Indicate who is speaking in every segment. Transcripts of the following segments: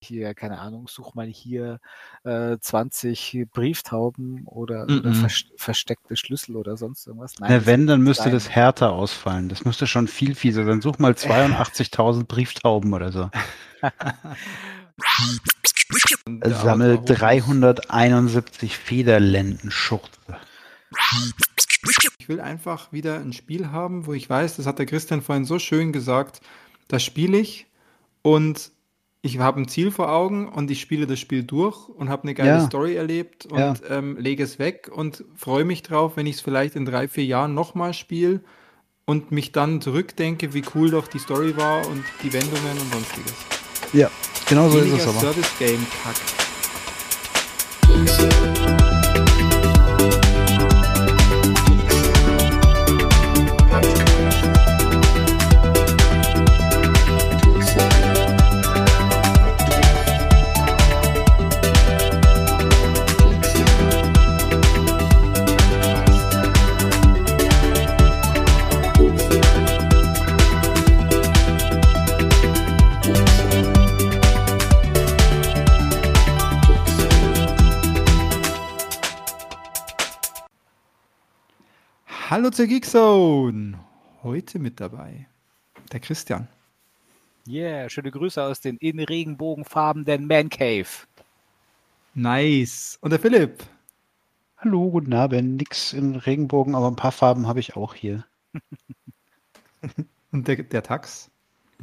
Speaker 1: hier, keine Ahnung, such mal hier äh, 20 Brieftauben oder, mm -mm. oder vers versteckte Schlüssel oder sonst irgendwas.
Speaker 2: Nein, ja, wenn, dann müsste das härter ausfallen. Das müsste schon viel fieser sein. Such mal 82.000 Brieftauben oder so. Sammel 371 Federlendenschurze.
Speaker 3: Ich will einfach wieder ein Spiel haben, wo ich weiß, das hat der Christian vorhin so schön gesagt, das spiele ich und ich habe ein Ziel vor Augen und ich spiele das Spiel durch und habe eine geile ja. Story erlebt und ja. ähm, lege es weg und freue mich drauf, wenn ich es vielleicht in drei, vier Jahren nochmal spiele und mich dann zurückdenke, wie cool doch die Story war und die Wendungen und sonstiges.
Speaker 2: Ja, genau so ist es aber.
Speaker 3: Service Hallo zur Geekzone. Heute mit dabei der Christian.
Speaker 1: Yeah, schöne Grüße aus den in Regenbogenfarbenen Man Cave.
Speaker 3: Nice. Und der Philipp.
Speaker 2: Hallo, guten Abend. Nix in Regenbogen, aber ein paar Farben habe ich auch hier.
Speaker 3: Und der, der Tax?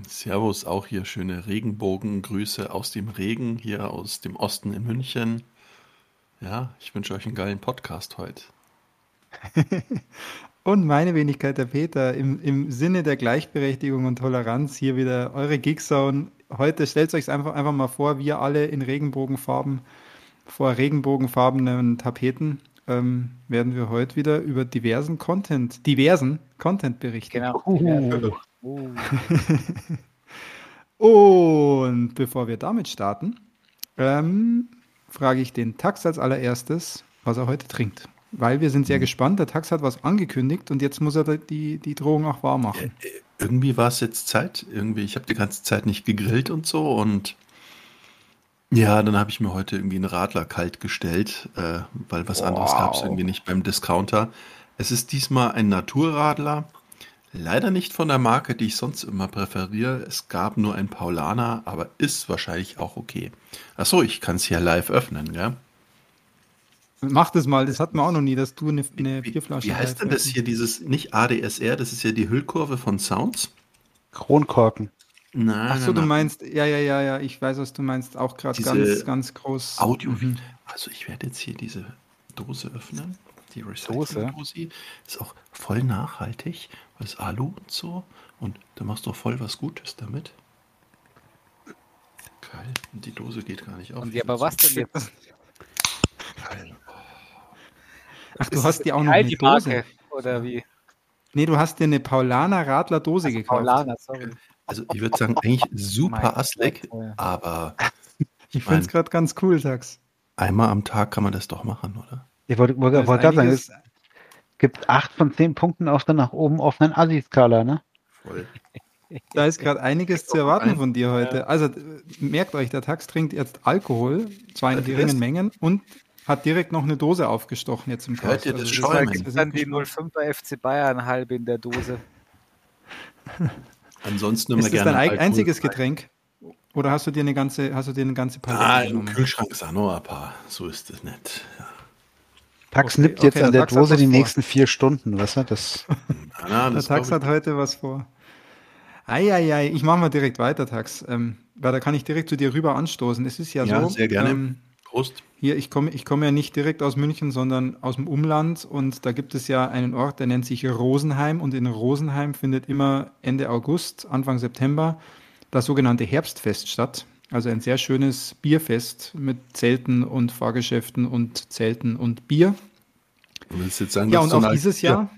Speaker 4: Servus, auch hier schöne Regenbogengrüße aus dem Regen, hier aus dem Osten in München. Ja, ich wünsche euch einen geilen Podcast heute.
Speaker 3: Und meine Wenigkeit, der Peter, im, im Sinne der Gleichberechtigung und Toleranz hier wieder eure Geekzone. Heute stellt euch einfach, einfach mal vor, wir alle in Regenbogenfarben, vor regenbogenfarbenen Tapeten, ähm, werden wir heute wieder über diversen Content, diversen Content berichten. Genau. Uh. und bevor wir damit starten, ähm, frage ich den Tax als allererstes, was er heute trinkt. Weil wir sind sehr mhm. gespannt. Der Tax hat was angekündigt und jetzt muss er die, die Drohung auch wahr machen.
Speaker 4: Äh, irgendwie war es jetzt Zeit. Irgendwie, ich habe die ganze Zeit nicht gegrillt und so und ja, dann habe ich mir heute irgendwie einen Radler kalt gestellt, äh, weil was wow. anderes gab es irgendwie nicht beim Discounter. Es ist diesmal ein Naturradler. Leider nicht von der Marke, die ich sonst immer präferiere. Es gab nur ein Paulaner, aber ist wahrscheinlich auch okay. Achso, ich kann es hier live öffnen, gell?
Speaker 3: Mach das mal, das hatten wir auch noch nie, dass du eine, eine
Speaker 4: Bierflasche Wie heißt denn das hier, dieses, nicht ADSR, das ist ja die Hüllkurve von Sounds?
Speaker 2: Kronkorken.
Speaker 3: Nein, Ach so, du meinst, ja, ja, ja, ja, ich weiß, was du meinst, auch gerade ganz, ganz groß.
Speaker 4: Audio. Mhm. Also ich werde jetzt hier diese Dose öffnen. Die Recycling-Dose ist auch voll nachhaltig, weil es Alu und so. Und da machst du auch voll was Gutes damit. Geil. Und die Dose geht gar nicht auf. Und
Speaker 1: ja, aber was denn jetzt?
Speaker 3: Geil. Ach, du hast dir auch noch eine Dose. Marke,
Speaker 1: oder wie?
Speaker 3: Nee, du hast dir eine Paulaner Radler Dose also gekauft. Paulaner,
Speaker 4: sorry. Also ich würde sagen, eigentlich super asslig, aber
Speaker 3: ich finde es gerade ganz cool, Tax.
Speaker 4: Einmal am Tag kann man das doch machen, oder?
Speaker 2: Ich wollte wollt, wollt gerade sagen, es gibt acht von zehn Punkten auf der nach oben offenen Assi-Skala, ne? Voll.
Speaker 3: Da ist gerade einiges zu erwarten von dir heute. Also merkt euch, der Tax trinkt jetzt Alkohol, zwar in geringen Mengen und hat direkt noch eine Dose aufgestochen jetzt im
Speaker 4: Cast. Hört ihr das also, Schäumen?
Speaker 1: Das ist dann die 05er FC Bayern halb in der Dose.
Speaker 4: Ansonsten immer
Speaker 3: ist das dein Alkohol einziges. Getränk? Oder hast du dir eine ganze, hast du dir eine ganze
Speaker 4: Palette Ah, im Kühlschrank ist auch noch ein paar. So ist es nicht. Ja.
Speaker 2: Tax okay, nippt jetzt okay, an der, der Dose die vor. nächsten vier Stunden, was hat das?
Speaker 3: Na, das der Tax hat heute was vor. Eieiei, ich mache mal direkt weiter, Tax. Ähm, weil da kann ich direkt zu dir rüber anstoßen. Es ist ja, ja so.
Speaker 4: sehr gerne. Ähm, Prost.
Speaker 3: Hier, ich komme ich komm ja nicht direkt aus München, sondern aus dem Umland und da gibt es ja einen Ort, der nennt sich Rosenheim und in Rosenheim findet immer Ende August, Anfang September das sogenannte Herbstfest statt. Also ein sehr schönes Bierfest mit Zelten und Fahrgeschäften und Zelten und Bier.
Speaker 4: Und jetzt sagen,
Speaker 3: ja, und auch dieses Jahr, ja.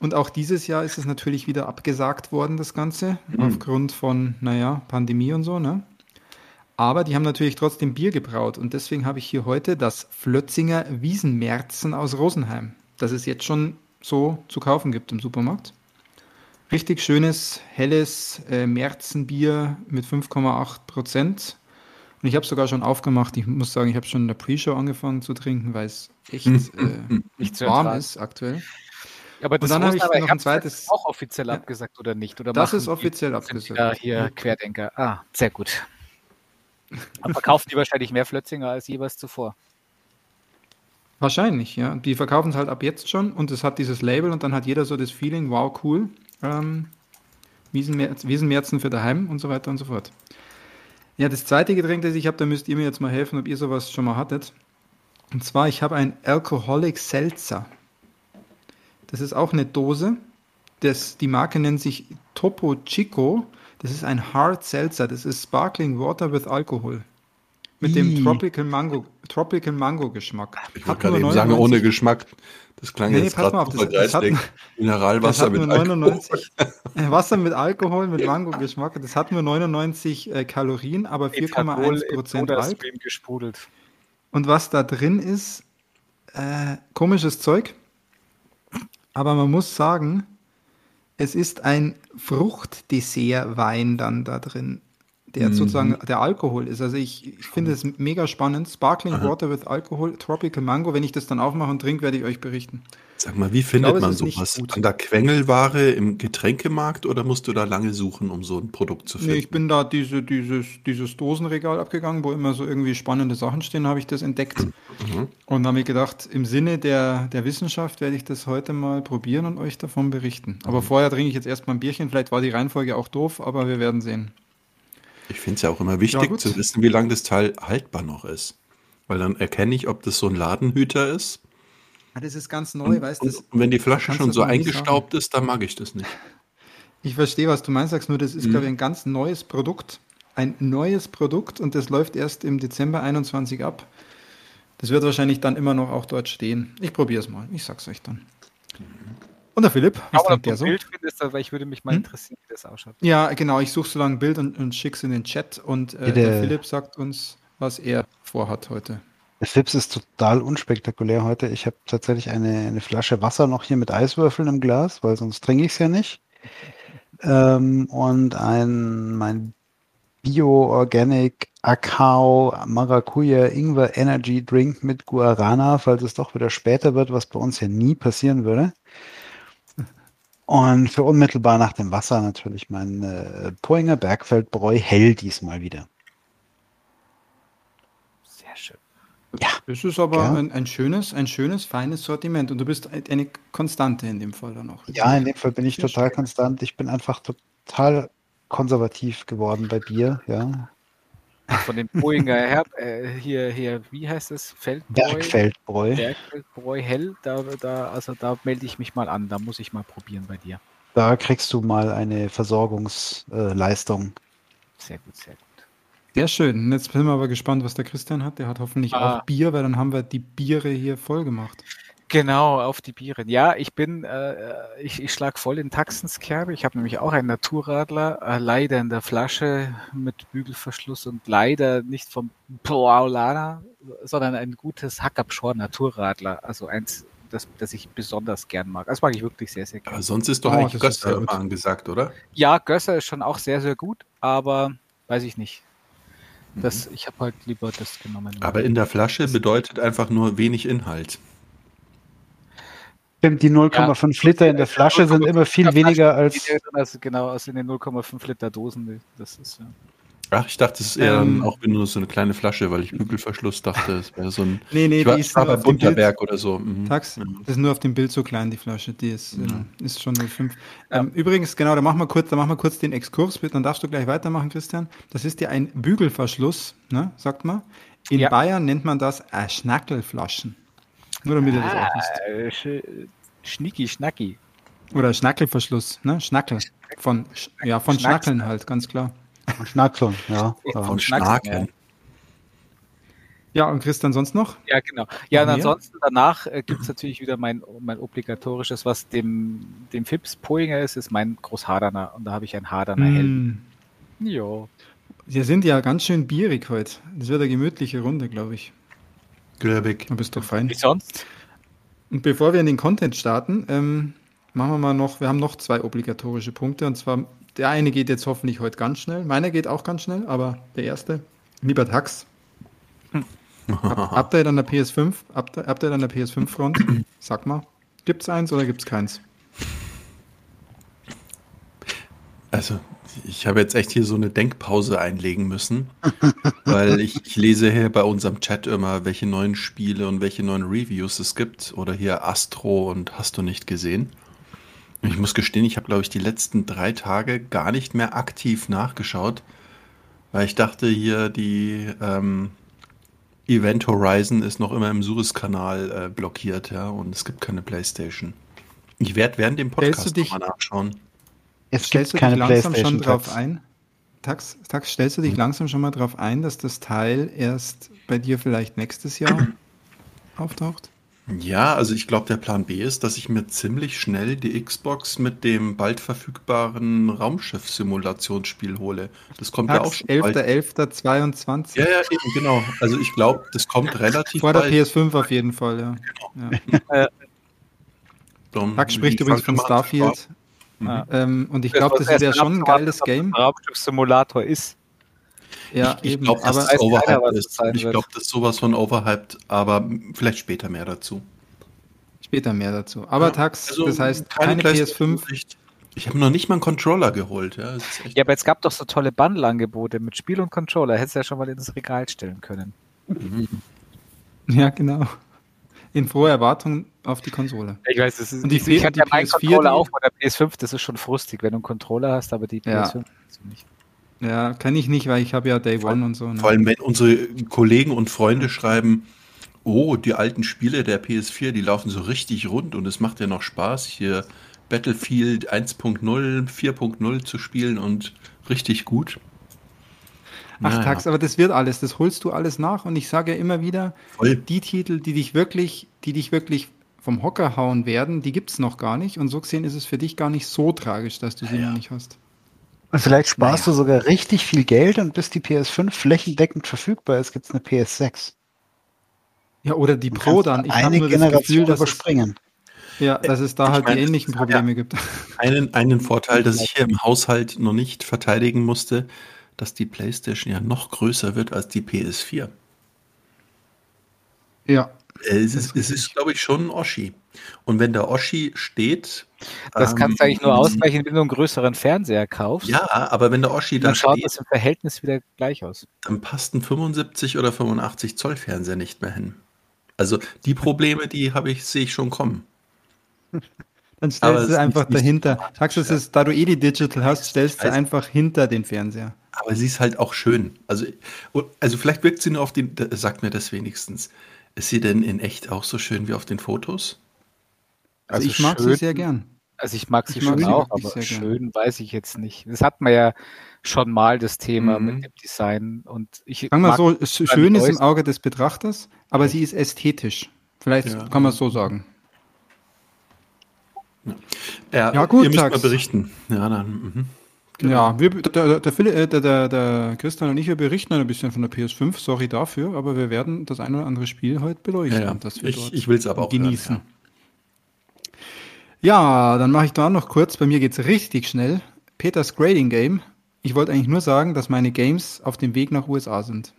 Speaker 3: und auch dieses Jahr ist es natürlich wieder abgesagt worden, das Ganze, mhm. aufgrund von, naja, Pandemie und so, ne? Aber die haben natürlich trotzdem Bier gebraut und deswegen habe ich hier heute das Flötzinger Wiesenmerzen aus Rosenheim, das es jetzt schon so zu kaufen gibt im Supermarkt. Richtig schönes, helles äh, Märzenbier mit 5,8 Prozent. Und ich habe sogar schon aufgemacht. Ich muss sagen, ich habe schon in der Pre-Show angefangen zu trinken, weil es echt äh, nicht warm ist aktuell.
Speaker 1: Ja, aber das
Speaker 3: habe ich
Speaker 1: aber
Speaker 3: noch ein zweites.
Speaker 1: auch offiziell
Speaker 3: Ja.
Speaker 1: abgesagt oder nicht? Oder
Speaker 3: Das ist offiziell abgesagt.
Speaker 1: Da hier Querdenker. Ah, sehr gut. Aber verkaufen die wahrscheinlich mehr Flötzinger als jeweils zuvor.
Speaker 3: Wahrscheinlich, ja. Die verkaufen es halt ab jetzt schon und es hat dieses Label und dann hat jeder so das Feeling, wow, cool. Ähm, Wiesenmerz, Wiesenmerzen für daheim und so weiter und so fort. Ja, das zweite Getränk, das ich habe, da müsst ihr mir jetzt mal helfen, ob ihr sowas schon mal hattet. Und zwar, ich habe ein Alcoholic Seltzer. Das ist auch eine Dose. Das, die Marke nennt sich Topo Chico. Das ist ein Hard Seltzer. Das ist Sparkling Water with Alcohol. Mit dem. Tropical Mango, Tropical Mango Geschmack.
Speaker 4: Ich wollte gerade eben sagen,
Speaker 3: 99
Speaker 4: ohne Geschmack. Das klang
Speaker 3: Nee, nee,
Speaker 4: jetzt
Speaker 3: pass mal
Speaker 4: gerade
Speaker 3: auf,
Speaker 4: super
Speaker 3: das- das hat-
Speaker 4: geistig.
Speaker 3: Das
Speaker 4: Mineralwasser mit
Speaker 3: nur
Speaker 4: Alkohol.
Speaker 3: 99 äh, Wasser mit Alkohol, mit Mango-Geschmack. Das hat nur 99 äh, Kalorien, aber 4,1 Prozent Alk.
Speaker 1: Sodastream gesprudelt.
Speaker 3: Und was da drin ist, äh, komisches Zeug. Aber man muss sagen, es ist ein Fruchtdessert-Wein dann da drin, der
Speaker 4: Mhm.
Speaker 3: sozusagen der Alkohol ist. Also ich, ich finde es mega spannend. Sparkling
Speaker 4: Aha.
Speaker 3: Water with Alcohol, Tropical Mango. Wenn ich das dann aufmache und trinke, werde ich euch berichten.
Speaker 4: Sag mal, wie findet
Speaker 3: glaube,
Speaker 4: man sowas? An der Quengelware im Getränkemarkt oder musst du da lange suchen, um so ein Produkt zu finden?
Speaker 3: Nee, ich bin da diese, dieses, dieses Dosenregal abgegangen, wo immer so irgendwie spannende Sachen stehen, habe ich das entdeckt.
Speaker 4: Mhm.
Speaker 3: Und habe mir gedacht, im Sinne der, der Wissenschaft werde ich das heute mal probieren und euch davon berichten. Aber
Speaker 4: Mhm.
Speaker 3: vorher trinke ich jetzt erstmal ein Bierchen. Vielleicht war die Reihenfolge auch doof, aber wir werden sehen.
Speaker 4: Ich finde es ja auch immer
Speaker 3: Ja,
Speaker 4: wichtig
Speaker 3: gut.
Speaker 4: zu wissen, wie lange das Teil haltbar noch ist. Weil dann erkenne ich, ob das so ein Ladenhüter ist.
Speaker 3: Ah, Das ist ganz neu, weißt du?
Speaker 4: Und, und wenn die Flasche schon so eingestaubt ist, dann mag ich das nicht.
Speaker 3: Ich verstehe, was du meinst, sagst nur, das ist,
Speaker 4: Mhm.
Speaker 3: glaube ich, ein ganz neues Produkt. Ein neues Produkt und das läuft erst im Dezember 21 ab. Das wird wahrscheinlich dann immer noch auch dort stehen. Ich probiere es mal. Ich sag's euch dann. Und der Philipp, was
Speaker 1: Aber du
Speaker 3: der
Speaker 1: ein
Speaker 3: so?
Speaker 1: Bild findest, weil ich würde mich mal
Speaker 3: Hm?
Speaker 1: interessieren, wie das ausschaut.
Speaker 3: Ja, genau. Ich suche so lange ein Bild und, und schick's in den Chat. Und äh, der Philipp sagt uns, was er vorhat heute.
Speaker 2: Der Fips ist total unspektakulär heute. Ich habe tatsächlich eine, eine Flasche Wasser noch hier mit Eiswürfeln im Glas, weil sonst trinke ich es ja nicht. Ähm, und ein mein Bio-Organic Akao Maracuja Ingwer Energy Drink mit Guarana, falls es doch wieder später wird, was bei uns ja nie passieren würde. Und für unmittelbar nach dem Wasser natürlich mein äh, Poinger Bergfeldbräu hell diesmal wieder.
Speaker 1: Sehr schön.
Speaker 3: Das ist aber
Speaker 2: Ja.
Speaker 3: ein, ein schönes, ein schönes, feines Sortiment. Und du bist eine Konstante in dem Fall dann auch.
Speaker 2: Ja, in dem Fall bin ich total konstant. Ich bin einfach total konservativ geworden bei Bier, ja.
Speaker 1: Von dem Boehinger her, äh, hier, hier, wie heißt es? Feldbräu?
Speaker 2: Bergfeldbräu.
Speaker 1: Bergfeldbräu hell, da, da, also da melde ich mich mal an, da muss ich mal probieren bei dir.
Speaker 2: Da kriegst du mal eine Versorgungsleistung.
Speaker 1: Sehr gut, sehr gut.
Speaker 3: Sehr schön. Jetzt sind wir aber gespannt, was der Christian hat. Der hat hoffentlich
Speaker 1: Ah.
Speaker 3: auch Bier, weil dann haben wir die Biere hier voll gemacht.
Speaker 1: Genau, auf die Biere. Ja, ich bin, äh, ich, ich schlag voll in Taxenskerbe. Ich habe nämlich auch einen Naturradler, äh, leider in der Flasche mit Bügelverschluss und leider nicht vom Paulana, sondern ein gutes Hackabschor Naturradler. Also eins, das, das ich besonders gern mag. Das mag ich wirklich sehr, sehr gern.
Speaker 4: Aber sonst ist doch
Speaker 3: Oh,
Speaker 4: eigentlich
Speaker 3: gut.
Speaker 4: immer angesagt, oder?
Speaker 1: Ja, Gösser ist schon auch sehr, sehr gut, aber weiß ich nicht. Das, ich habe halt lieber das genommen.
Speaker 4: Aber in der Flasche bedeutet einfach nur wenig Inhalt.
Speaker 2: Stimmt, die 0,5 Liter in der Flasche sind immer viel weniger als.
Speaker 1: Also genau, aus in den 0,5 Liter Dosen. Das ist ja.
Speaker 4: Ach, ich dachte, es ist eher
Speaker 3: Ähm.
Speaker 4: auch nur so eine kleine Flasche, weil ich Bügelverschluss dachte, es wäre so ein.
Speaker 3: Nee, nee,
Speaker 4: ich war,
Speaker 3: die ist
Speaker 4: war
Speaker 3: nur
Speaker 4: bei
Speaker 3: auf dem Bild.
Speaker 4: Bunterberg oder so. Mhm.
Speaker 3: Tax,
Speaker 4: Ja.
Speaker 3: das ist nur auf dem Bild so klein, die Flasche. Die ist,
Speaker 4: Ja.
Speaker 3: äh, ist schon 05. Ähm, übrigens, genau, da machen wir kurz, da machen wir kurz den Exkurs, bitte, dann darfst du gleich weitermachen, Christian. Das ist ja ein Bügelverschluss, ne, sagt man. In
Speaker 1: Ja.
Speaker 3: Bayern nennt man das äh, Schnackelflaschen. Nur damit ihr das auch wisst.
Speaker 1: Ah, sch Schnicki, Schnacki.
Speaker 3: Oder Schnackelverschluss, ne? Schnackel. Von, Sch- ja, von
Speaker 1: Schnacks.
Speaker 3: Schnackeln halt, ganz klar.
Speaker 2: Schnackeln, ja. ja.
Speaker 4: Von
Speaker 1: Schnacken,
Speaker 4: Schnaken.
Speaker 3: Ja, und Christian sonst noch?
Speaker 1: Ja, genau. Ja, und ansonsten danach äh, gibt es natürlich wieder mein, mein obligatorisches, was dem, dem Fips Poinger ist, ist mein Großhaderner. Und da habe ich ein Haderner Hell.
Speaker 3: Mm.
Speaker 1: Jo.
Speaker 3: Wir sind ja ganz schön bierig heute. Das wird eine gemütliche Runde, glaube ich.
Speaker 4: Glöbig.
Speaker 3: Du bist doch fein.
Speaker 1: Wie sonst?
Speaker 3: Und bevor wir in den Content starten, ähm, machen wir mal noch, wir haben noch zwei obligatorische Punkte und zwar der eine geht jetzt hoffentlich heute ganz schnell, meiner geht auch ganz schnell, aber der erste, lieber Tax. Hab, Update an der PS5, Update, Update an der PS5-Front, sag mal, gibt's eins oder gibt's keins?
Speaker 4: Also, ich habe jetzt echt hier so eine Denkpause einlegen müssen, weil ich, ich, lese hier bei unserem Chat immer, welche neuen Spiele und welche neuen Reviews es gibt. Oder hier Astro und hast du nicht gesehen. Ich muss gestehen, ich habe, glaube ich, die letzten drei Tage gar nicht mehr aktiv nachgeschaut, weil ich dachte, hier die ähm, Event Horizon ist noch immer im Suez-Kanal äh, blockiert, ja, und es gibt keine Playstation. Ich werde während dem Podcast
Speaker 3: dich,
Speaker 4: mal nachschauen.
Speaker 3: Es stellst du dich langsam schon drauf ein? Tax, Tax, stellst du dich hm. langsam schon mal drauf ein, dass das Teil erst bei dir vielleicht nächstes Jahr auftaucht?
Speaker 4: Ja, also ich glaube, der Plan B ist, dass ich mir ziemlich schnell die Xbox mit dem bald verfügbaren Raumschiff-Simulationsspiel hole. Das kommt Tax, ja auch
Speaker 3: schon 11.11.22.
Speaker 4: Ja, ja, eben, genau. Also ich glaube, das kommt relativ
Speaker 3: Vor der PS5 auf jeden Fall, ja. Genau. Ja. Äh, Tax spricht übrigens von Starfield. Mhm. Ähm, und ich glaube, das ist ja schon ein geiles Game.
Speaker 1: Raumschiff-Simulator ist.
Speaker 4: Ja, ich, ich glaube, dass das overhyped ist. Ich glaube, das ist sowas von overhyped, aber vielleicht später mehr dazu.
Speaker 3: Später mehr dazu. Aber ja, Tax, also das heißt keine, keine PS5.
Speaker 4: Nicht. Ich habe noch nicht mal einen Controller geholt. Ja,
Speaker 1: ja, aber es gab doch so tolle Bundle-Angebote mit Spiel und Controller. Hättest du ja schon mal ins Regal stellen können.
Speaker 3: Mhm. Ja, genau. In froher Erwartung auf die Konsole.
Speaker 1: Ich weiß, das ist, und die, ich habe ja meinen Controller auch von der PS5, das ist schon frustig, wenn du einen Controller hast, aber die PS5 ja. hast du
Speaker 3: nicht. Ja, kann ich nicht, weil ich habe ja Day vor, One und so.
Speaker 4: Ne? Vor allem, wenn unsere Kollegen und Freunde schreiben, oh, die alten Spiele der PS4, die laufen so richtig rund und es macht ja noch Spaß, hier Battlefield 1.0, 4.0 zu spielen und richtig gut.
Speaker 3: Ach, naja. Tax, aber das wird alles, das holst du alles nach und ich sage ja immer wieder, Voll. die Titel, die dich wirklich, die dich wirklich vom Hocker hauen werden, die gibt es noch gar nicht und so gesehen ist es für dich gar nicht so tragisch, dass du sie ja. noch nicht hast.
Speaker 2: Und vielleicht sparst naja. du sogar richtig viel Geld und bis die PS5 flächendeckend verfügbar ist, gibt es eine PS6.
Speaker 3: Ja, oder die Pro dann.
Speaker 2: Ich eine Generation Gefühl, überspringen.
Speaker 3: Es, ja, dass es da halt meine, die ähnlichen Probleme ja gibt.
Speaker 4: Einen, einen Vorteil, dass ich hier im Haushalt noch nicht verteidigen musste, dass die PlayStation ja noch größer wird als die PS4.
Speaker 3: Ja.
Speaker 4: Es ist, es ist glaube ich, schon ein Oschi. Und wenn der Oschi steht.
Speaker 1: Das ähm, kannst du eigentlich nur ausgleichen, wenn du einen größeren Fernseher kaufst.
Speaker 4: Ja, aber wenn der Oschi
Speaker 1: dann, dann schaut steht, das im Verhältnis wieder gleich aus.
Speaker 4: Dann passt ein 75 oder 85 Zoll Fernseher nicht mehr hin. Also die Probleme, die habe ich, sehe ich schon kommen.
Speaker 3: Dann stellst du einfach dahinter. Sagst du, es ist, da du eh die Digital hast, stellst du einfach hinter den Fernseher.
Speaker 4: Aber sie ist halt auch schön. Also, also vielleicht wirkt sie nur auf den, sagt mir das wenigstens. Ist sie denn in echt auch so schön wie auf den Fotos?
Speaker 3: Also, also ich mag schön, sie sehr gern.
Speaker 1: Also ich mag sie ich schon mag auch, aber schön gern. weiß ich jetzt nicht. Das hat man ja schon mal das Thema mhm. mit dem Design und ich
Speaker 3: Sagen wir so, schön ist im Auge des Betrachters, aber sie ist ästhetisch. Vielleicht ja. kann man es so sagen.
Speaker 4: Ja, ja gut, ihr müsst mal berichten. Ja, dann. Mhm.
Speaker 3: Genau. Ja, wir, der, der, äh, der, der, der, Christian und ich, wir berichten ein bisschen von der PS5, sorry dafür, aber wir werden das ein oder andere Spiel heute beleuchten. Ja,
Speaker 4: ja. ich ich will es aber auch
Speaker 3: genießen. Hören, ja. ja, dann mache ich da noch kurz, bei mir geht es richtig schnell. Peters Grading Game. Ich wollte eigentlich nur sagen, dass meine Games auf dem Weg nach USA sind.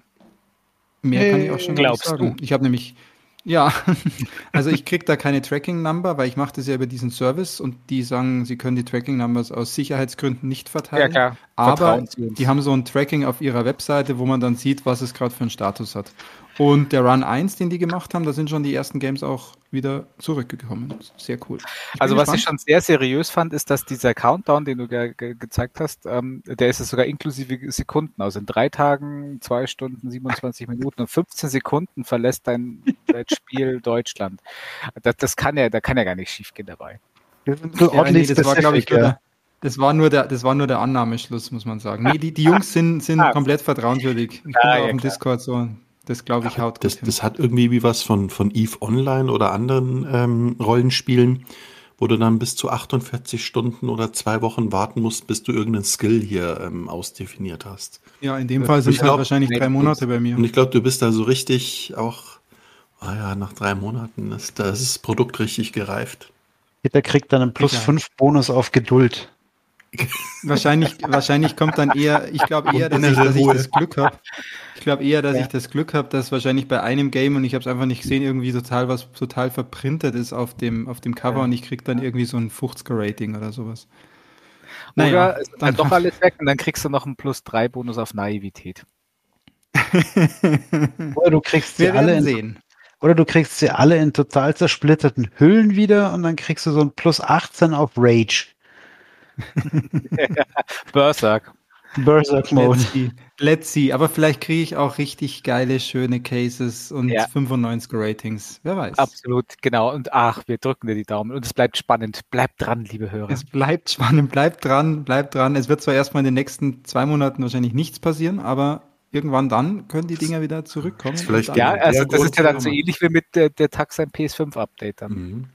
Speaker 3: Mehr hey, kann ich auch schon
Speaker 1: nicht sagen.
Speaker 3: Du? Ich habe nämlich ja, also ich kriege da keine Tracking-Number, weil ich mache das ja über diesen Service und die sagen, sie können die Tracking-Numbers aus Sicherheitsgründen nicht verteilen. Ja, klar. Aber die haben so ein Tracking auf ihrer Webseite, wo man dann sieht, was es gerade für einen Status hat. Und der Run 1, den die gemacht haben, da sind schon die ersten Games auch wieder zurückgekommen. Sehr cool.
Speaker 1: Also was ich schon sehr seriös fand, ist, dass dieser Countdown, den du ge ge gezeigt hast, ähm, der ist es sogar inklusive Sekunden. Also in drei Tagen, zwei Stunden, 27 Minuten und 15 Sekunden verlässt dein, dein Spiel Deutschland. Das, das kann ja, da kann ja gar nicht schief gehen dabei.
Speaker 3: Das, ja, nee, das war, glaube ich, ja. Das war nur der, das war nur der Annahmeschluss, muss man sagen. Nee, die, die Jungs sind, sind ah. komplett vertrauenswürdig. Ich bin ah, ja, auf dem klar. Discord so. Das glaube ich haut
Speaker 4: das, das hat irgendwie wie was von, von Eve Online oder anderen ähm, Rollenspielen, wo du dann bis zu 48 Stunden oder zwei Wochen warten musst, bis du irgendeinen Skill hier ähm, ausdefiniert hast.
Speaker 3: Ja, in dem Fall sind es halt wahrscheinlich drei Monate bei mir.
Speaker 4: Und ich glaube, du bist da so richtig auch, ah ja, nach drei Monaten ist das Produkt richtig gereift.
Speaker 2: Peter kriegt dann einen plus
Speaker 3: Ja.
Speaker 2: 5 Bonus auf Geduld.
Speaker 3: Wahrscheinlich, wahrscheinlich kommt dann eher, ich glaube eher, dass ich, dass ich das Glück habe. Ich glaube eher, dass
Speaker 2: Ja.
Speaker 3: ich das Glück habe, dass wahrscheinlich bei einem Game und ich habe es einfach nicht gesehen, irgendwie total was total verprintet ist auf dem, auf dem Cover
Speaker 1: Ja.
Speaker 3: und ich krieg dann irgendwie so ein 50er Rating oder sowas.
Speaker 1: Oder ist dann
Speaker 3: dann
Speaker 1: doch alles weg und dann kriegst du noch einen plus 3 Bonus auf Naivität.
Speaker 2: Oder du kriegst sie
Speaker 3: Wir
Speaker 2: alle in,
Speaker 3: sehen.
Speaker 2: oder du kriegst sie alle in total zersplitterten Hüllen wieder und dann kriegst du so ein plus 18 auf Rage.
Speaker 1: Berserk.
Speaker 2: Berserk Mode.
Speaker 3: Let's see. Let's see. Aber vielleicht kriege ich auch richtig geile, schöne Cases und
Speaker 1: Ja.
Speaker 3: 95er Ratings. Wer weiß.
Speaker 1: Absolut, genau. Und ach, wir drücken dir die Daumen. Und es bleibt spannend. Bleibt dran, liebe Hörer.
Speaker 3: Es bleibt spannend, bleibt dran, bleibt dran. Es wird zwar erstmal in den nächsten zwei Monaten wahrscheinlich nichts passieren, aber irgendwann dann können die Dinger wieder zurückkommen.
Speaker 4: Vielleicht
Speaker 1: ja, also das ist ja dann so ähnlich wie mit der, der Taxan PS5-Update dann.
Speaker 4: Mhm.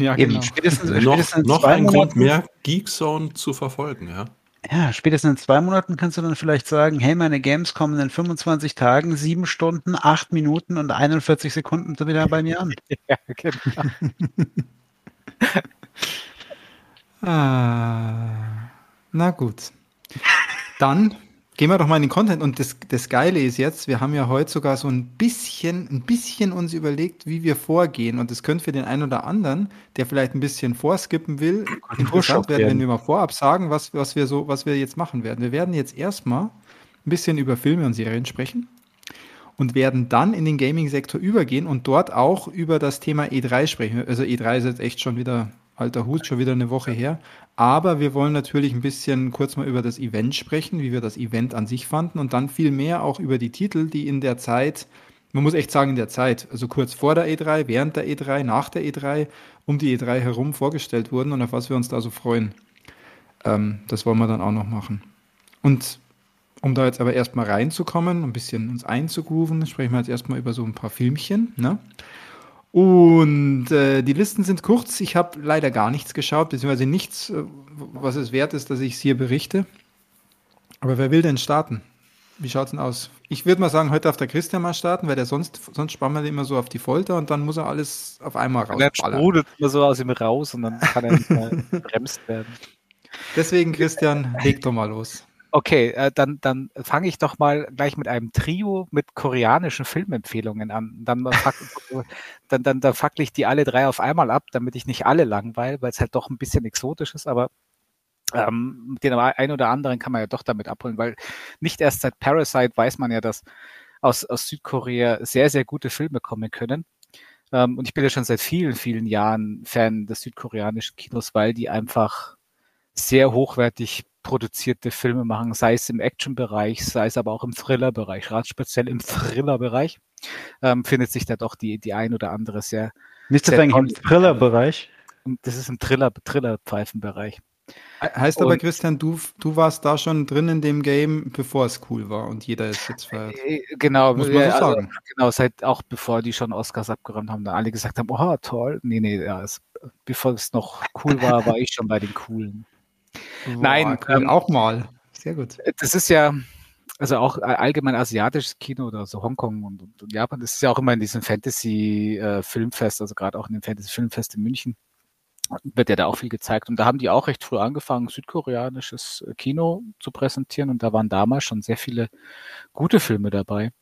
Speaker 3: Ja
Speaker 2: Eben,
Speaker 3: genau.
Speaker 2: spätestens,
Speaker 4: noch
Speaker 2: spätestens in
Speaker 4: noch
Speaker 2: zwei
Speaker 4: ein Grund
Speaker 2: Monaten,
Speaker 4: mehr, Geekzone zu verfolgen, ja.
Speaker 2: Ja, spätestens in zwei Monaten kannst du dann vielleicht sagen, hey, meine Games kommen in 25 Tagen, sieben Stunden, acht Minuten und 41 Sekunden wieder bei mir an.
Speaker 1: Ja, genau.
Speaker 3: Ah, na gut. Dann gehen wir doch mal in den Content. Und das, das Geile ist jetzt, wir haben ja heute sogar so ein bisschen, ein bisschen uns überlegt, wie wir vorgehen. Und das könnte für den einen oder anderen, der vielleicht ein bisschen vorskippen will, interessant werden, wenn
Speaker 2: werden.
Speaker 3: wir mal vorab sagen, was, was wir so, was wir jetzt machen werden. Wir werden jetzt erstmal ein bisschen über Filme und Serien sprechen und werden dann in den Gaming-Sektor übergehen und dort auch über das Thema E3 sprechen. Also E3 ist jetzt echt schon wieder alter Hut, schon wieder eine Woche her. Aber wir wollen natürlich ein bisschen kurz mal über das Event sprechen, wie wir das Event an sich fanden und dann viel mehr auch über die Titel, die in der Zeit, man muss echt sagen in der Zeit, also kurz vor der E3, während der E3, nach der E3, um die E3 herum vorgestellt wurden und auf was wir uns da so freuen. Ähm, das wollen wir dann auch noch machen. Und um da jetzt aber erstmal reinzukommen, ein bisschen uns einzugrooven, sprechen wir jetzt erstmal über so ein paar Filmchen. Ne? Und äh, die Listen sind kurz. Ich habe leider gar nichts geschaut, beziehungsweise nichts, äh, was es wert ist, dass ich es hier berichte. Aber wer will denn starten? Wie schaut's denn aus? Ich würde mal sagen, heute darf der Christian mal starten, weil der sonst, sonst spannen wir den immer so auf die Folter und dann muss er alles auf einmal
Speaker 1: Und dann sprudelt immer so aus ihm raus und dann kann er nicht mehr bremst werden.
Speaker 3: Deswegen, Christian, leg doch mal los.
Speaker 1: Okay, äh, dann, dann fange ich doch mal gleich mit einem Trio mit koreanischen Filmempfehlungen an. Dann, dann, dann, dann fackel ich die alle drei auf einmal ab, damit ich nicht alle langweile, weil es halt doch ein bisschen exotisch ist, aber ähm, den einen oder anderen kann man ja doch damit abholen, weil nicht erst seit Parasite weiß man ja, dass aus, aus Südkorea sehr, sehr gute Filme kommen können. Ähm, und ich bin ja schon seit vielen, vielen Jahren Fan des südkoreanischen Kinos, weil die einfach sehr hochwertig produzierte Filme machen, sei es im Action-Bereich, sei es aber auch im Thriller-Bereich, gerade speziell im Thriller-Bereich, ähm, findet sich da doch die, die ein oder andere sehr,
Speaker 2: Nicht das eigentlich im. Thriller-Bereich?
Speaker 1: das ist im Thriller, Thriller-Pfeifen-Bereich.
Speaker 3: He- Heißt aber,
Speaker 1: Und-
Speaker 3: Christian, du, du warst da schon drin in dem Game, bevor es cool war und jeder ist jetzt feiert.
Speaker 1: Äh, Genau,
Speaker 3: Muss man so
Speaker 1: also,
Speaker 3: sagen.
Speaker 1: genau, seit auch bevor die schon Oscars abgeräumt haben, da alle gesagt haben, oh toll, nee, nee, ja, es, bevor es noch cool war, war ich schon bei den coolen. Nein,
Speaker 3: cool,
Speaker 1: ähm,
Speaker 3: auch mal. Sehr gut.
Speaker 1: Das ist ja, also auch allgemein asiatisches Kino oder so Hongkong und, und, und Japan, das ist ja auch immer in diesem Fantasy-Filmfest, also gerade auch in dem Fantasy-Filmfest in München, wird ja da auch viel gezeigt. Und da haben die auch recht früh angefangen, südkoreanisches äh, Kino zu präsentieren. Und da waren damals schon sehr viele gute Filme dabei.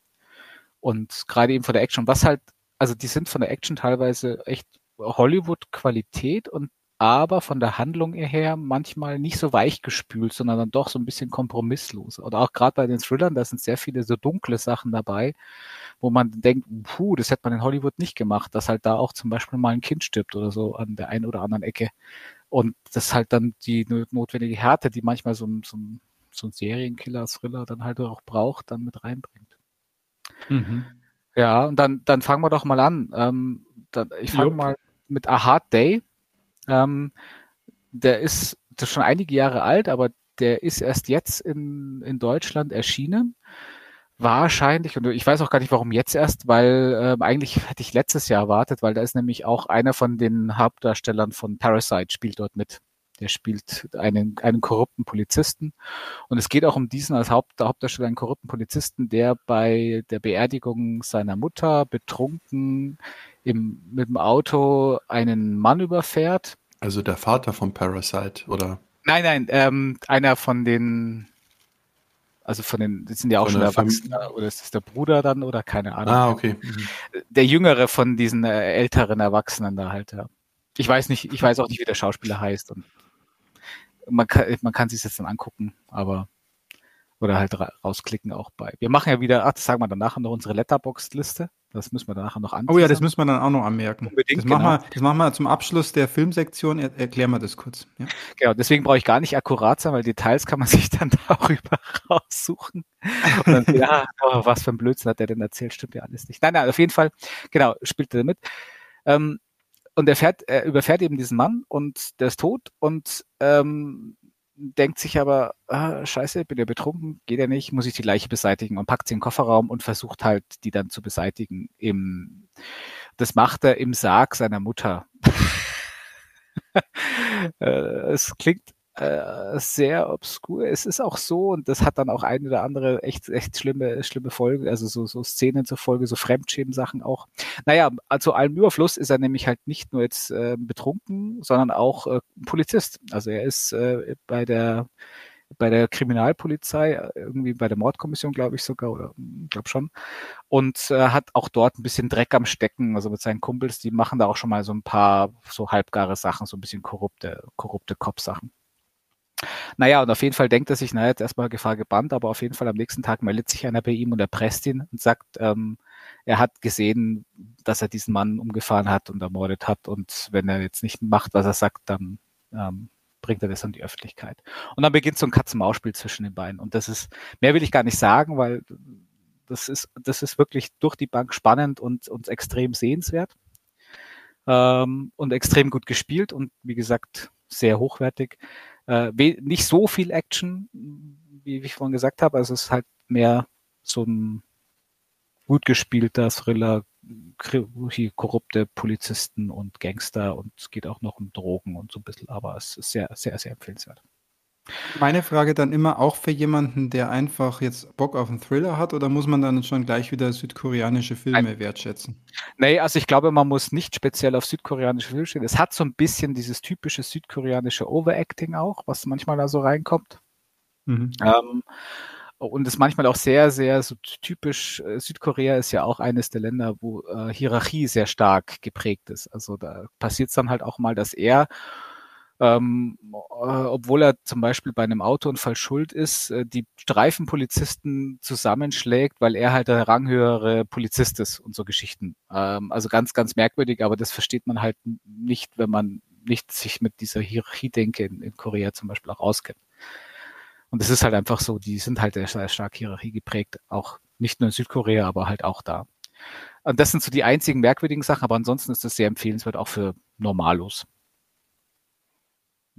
Speaker 1: Und gerade eben von der Action, was halt, also die sind von der Action teilweise echt Hollywood-Qualität und aber von der Handlung her manchmal nicht so weich gespült, sondern dann doch so ein bisschen kompromisslos. Oder auch gerade bei den Thrillern, da sind sehr viele so dunkle Sachen dabei, wo man denkt, puh, das hätte man in Hollywood nicht gemacht, dass halt da auch zum Beispiel mal ein Kind stirbt oder so an der einen oder anderen Ecke. Und das halt dann die notwendige Härte, die manchmal so ein, so so ein Serienkiller, Thriller dann halt auch braucht, dann mit reinbringt.
Speaker 3: Mhm.
Speaker 1: Ja, und dann, dann fangen wir doch mal an. Ähm, dann, ich fange mal mit A Hard Day. Ähm, der ist ist schon einige Jahre alt, aber der ist erst jetzt in, in Deutschland erschienen. Wahrscheinlich, und ich weiß auch gar nicht, warum jetzt erst, weil ähm, eigentlich hätte ich letztes Jahr erwartet, weil da ist nämlich auch einer von den Hauptdarstellern von Parasite spielt dort mit. Der spielt einen, einen korrupten Polizisten. Und es geht auch um diesen als Haupt, Hauptdarsteller, einen korrupten Polizisten, der bei der Beerdigung seiner Mutter betrunken im, mit dem Auto einen Mann überfährt
Speaker 4: Also der Vater von Parasite, oder?
Speaker 1: Nein, nein, ähm, einer von den, also von den, die sind ja auch schon
Speaker 4: der
Speaker 1: erwachsen, oder ist das der Bruder dann oder keine Ahnung.
Speaker 4: Ah, okay. Mhm.
Speaker 1: Der jüngere von diesen äh, älteren Erwachsenen da halt, ja. Ich weiß nicht, ich weiß auch nicht, wie der Schauspieler heißt und man kann, man kann sich jetzt dann angucken, aber oder halt ra rausklicken auch bei. Wir machen ja wieder, ach, das sagen wir dann nachher noch unsere Letterbox-Liste. Das müssen wir dann nachher noch an.
Speaker 3: Oh ja, das müssen wir dann auch noch anmerken.
Speaker 1: Unbedingt,
Speaker 3: das, machen
Speaker 1: genau.
Speaker 3: wir, das machen wir zum Abschluss der Filmsektion. Er, erklären wir das kurz. Ja.
Speaker 1: Genau, deswegen brauche ich gar nicht akkurat sein, weil Details kann man sich dann darüber raussuchen. Und dann, ja, oh, was für ein Blödsinn hat der denn erzählt, stimmt ja alles nicht. Nein, nein, auf jeden Fall, genau, spielt er mit. Ähm, und er fährt, er überfährt eben diesen Mann und der ist tot und ähm, denkt sich aber, ah, scheiße, bin ja betrunken, geht ja nicht, muss ich die Leiche beseitigen und packt sie in den Kofferraum und versucht halt, die dann zu beseitigen. Im, das macht er im Sarg seiner Mutter. äh, es klingt äh, sehr obskur. Es ist auch so und das hat dann auch eine oder andere echt, echt schlimme, schlimme Folge, also so, so Szenen zur Folge, so Fremdschämen-Sachen auch. Naja, also allem Überfluss ist er nämlich halt nicht nur jetzt äh, betrunken, sondern auch äh, Polizist. Also er ist äh, bei der bei der Kriminalpolizei, äh, irgendwie bei der Mordkommission, glaube ich sogar, oder glaube schon, und äh, hat auch dort ein bisschen Dreck am Stecken, also mit seinen Kumpels, die machen da auch schon mal so ein paar so halbgare Sachen, so ein bisschen korrupte, korrupte Kopfsachen. Naja, und auf jeden Fall denkt er sich, naja, jetzt erstmal Gefahr gebannt, aber auf jeden Fall am nächsten Tag meldet sich einer bei ihm und erpresst ihn und sagt, ähm, er hat gesehen, dass er diesen Mann umgefahren hat und ermordet hat und wenn er jetzt nicht macht, was er sagt, dann ähm, bringt er das an die Öffentlichkeit. Und dann beginnt so ein Katz-Maus-Spiel zwischen den beiden. Und das ist, mehr will ich gar nicht sagen, weil das ist, das ist wirklich durch die Bank spannend und, und extrem sehenswert. Ähm, und extrem gut gespielt und wie gesagt, sehr hochwertig. Äh, nicht so viel Action, wie, wie ich vorhin gesagt habe. Also es ist halt mehr so ein gut gespielter Thriller, korrupte Polizisten und Gangster und es geht auch noch um Drogen und so ein bisschen, aber es ist sehr, sehr, sehr empfehlenswert.
Speaker 3: Meine Frage dann immer auch für jemanden, der einfach jetzt Bock auf einen Thriller hat, oder muss man dann schon gleich wieder südkoreanische Filme
Speaker 1: Nein.
Speaker 3: wertschätzen?
Speaker 1: Nee, also ich glaube, man muss nicht speziell auf südkoreanische Filme stehen. Es hat so ein bisschen dieses typische südkoreanische Overacting auch, was manchmal da so reinkommt.
Speaker 3: Mhm.
Speaker 1: Ähm, und ist manchmal auch sehr, sehr so typisch. äh, Südkorea ist ja auch eines der Länder, wo äh, Hierarchie sehr stark geprägt ist. Also da passiert es dann halt auch mal, dass er, ähm, äh, obwohl er zum Beispiel bei einem Autounfall schuld ist, äh, die Streifenpolizisten zusammenschlägt, weil er halt der ranghöhere Polizist ist und so Geschichten. Ähm, also ganz, ganz merkwürdig, aber das versteht man halt nicht, wenn man nicht sich mit dieser Hierarchiedenke in, in Korea zum Beispiel auch auskennt. Und es ist halt einfach so, die sind halt sehr stark Hierarchie geprägt, auch nicht nur in Südkorea, aber halt auch da. Und das sind so die einzigen merkwürdigen Sachen, aber ansonsten ist das sehr empfehlenswert auch für Normalos.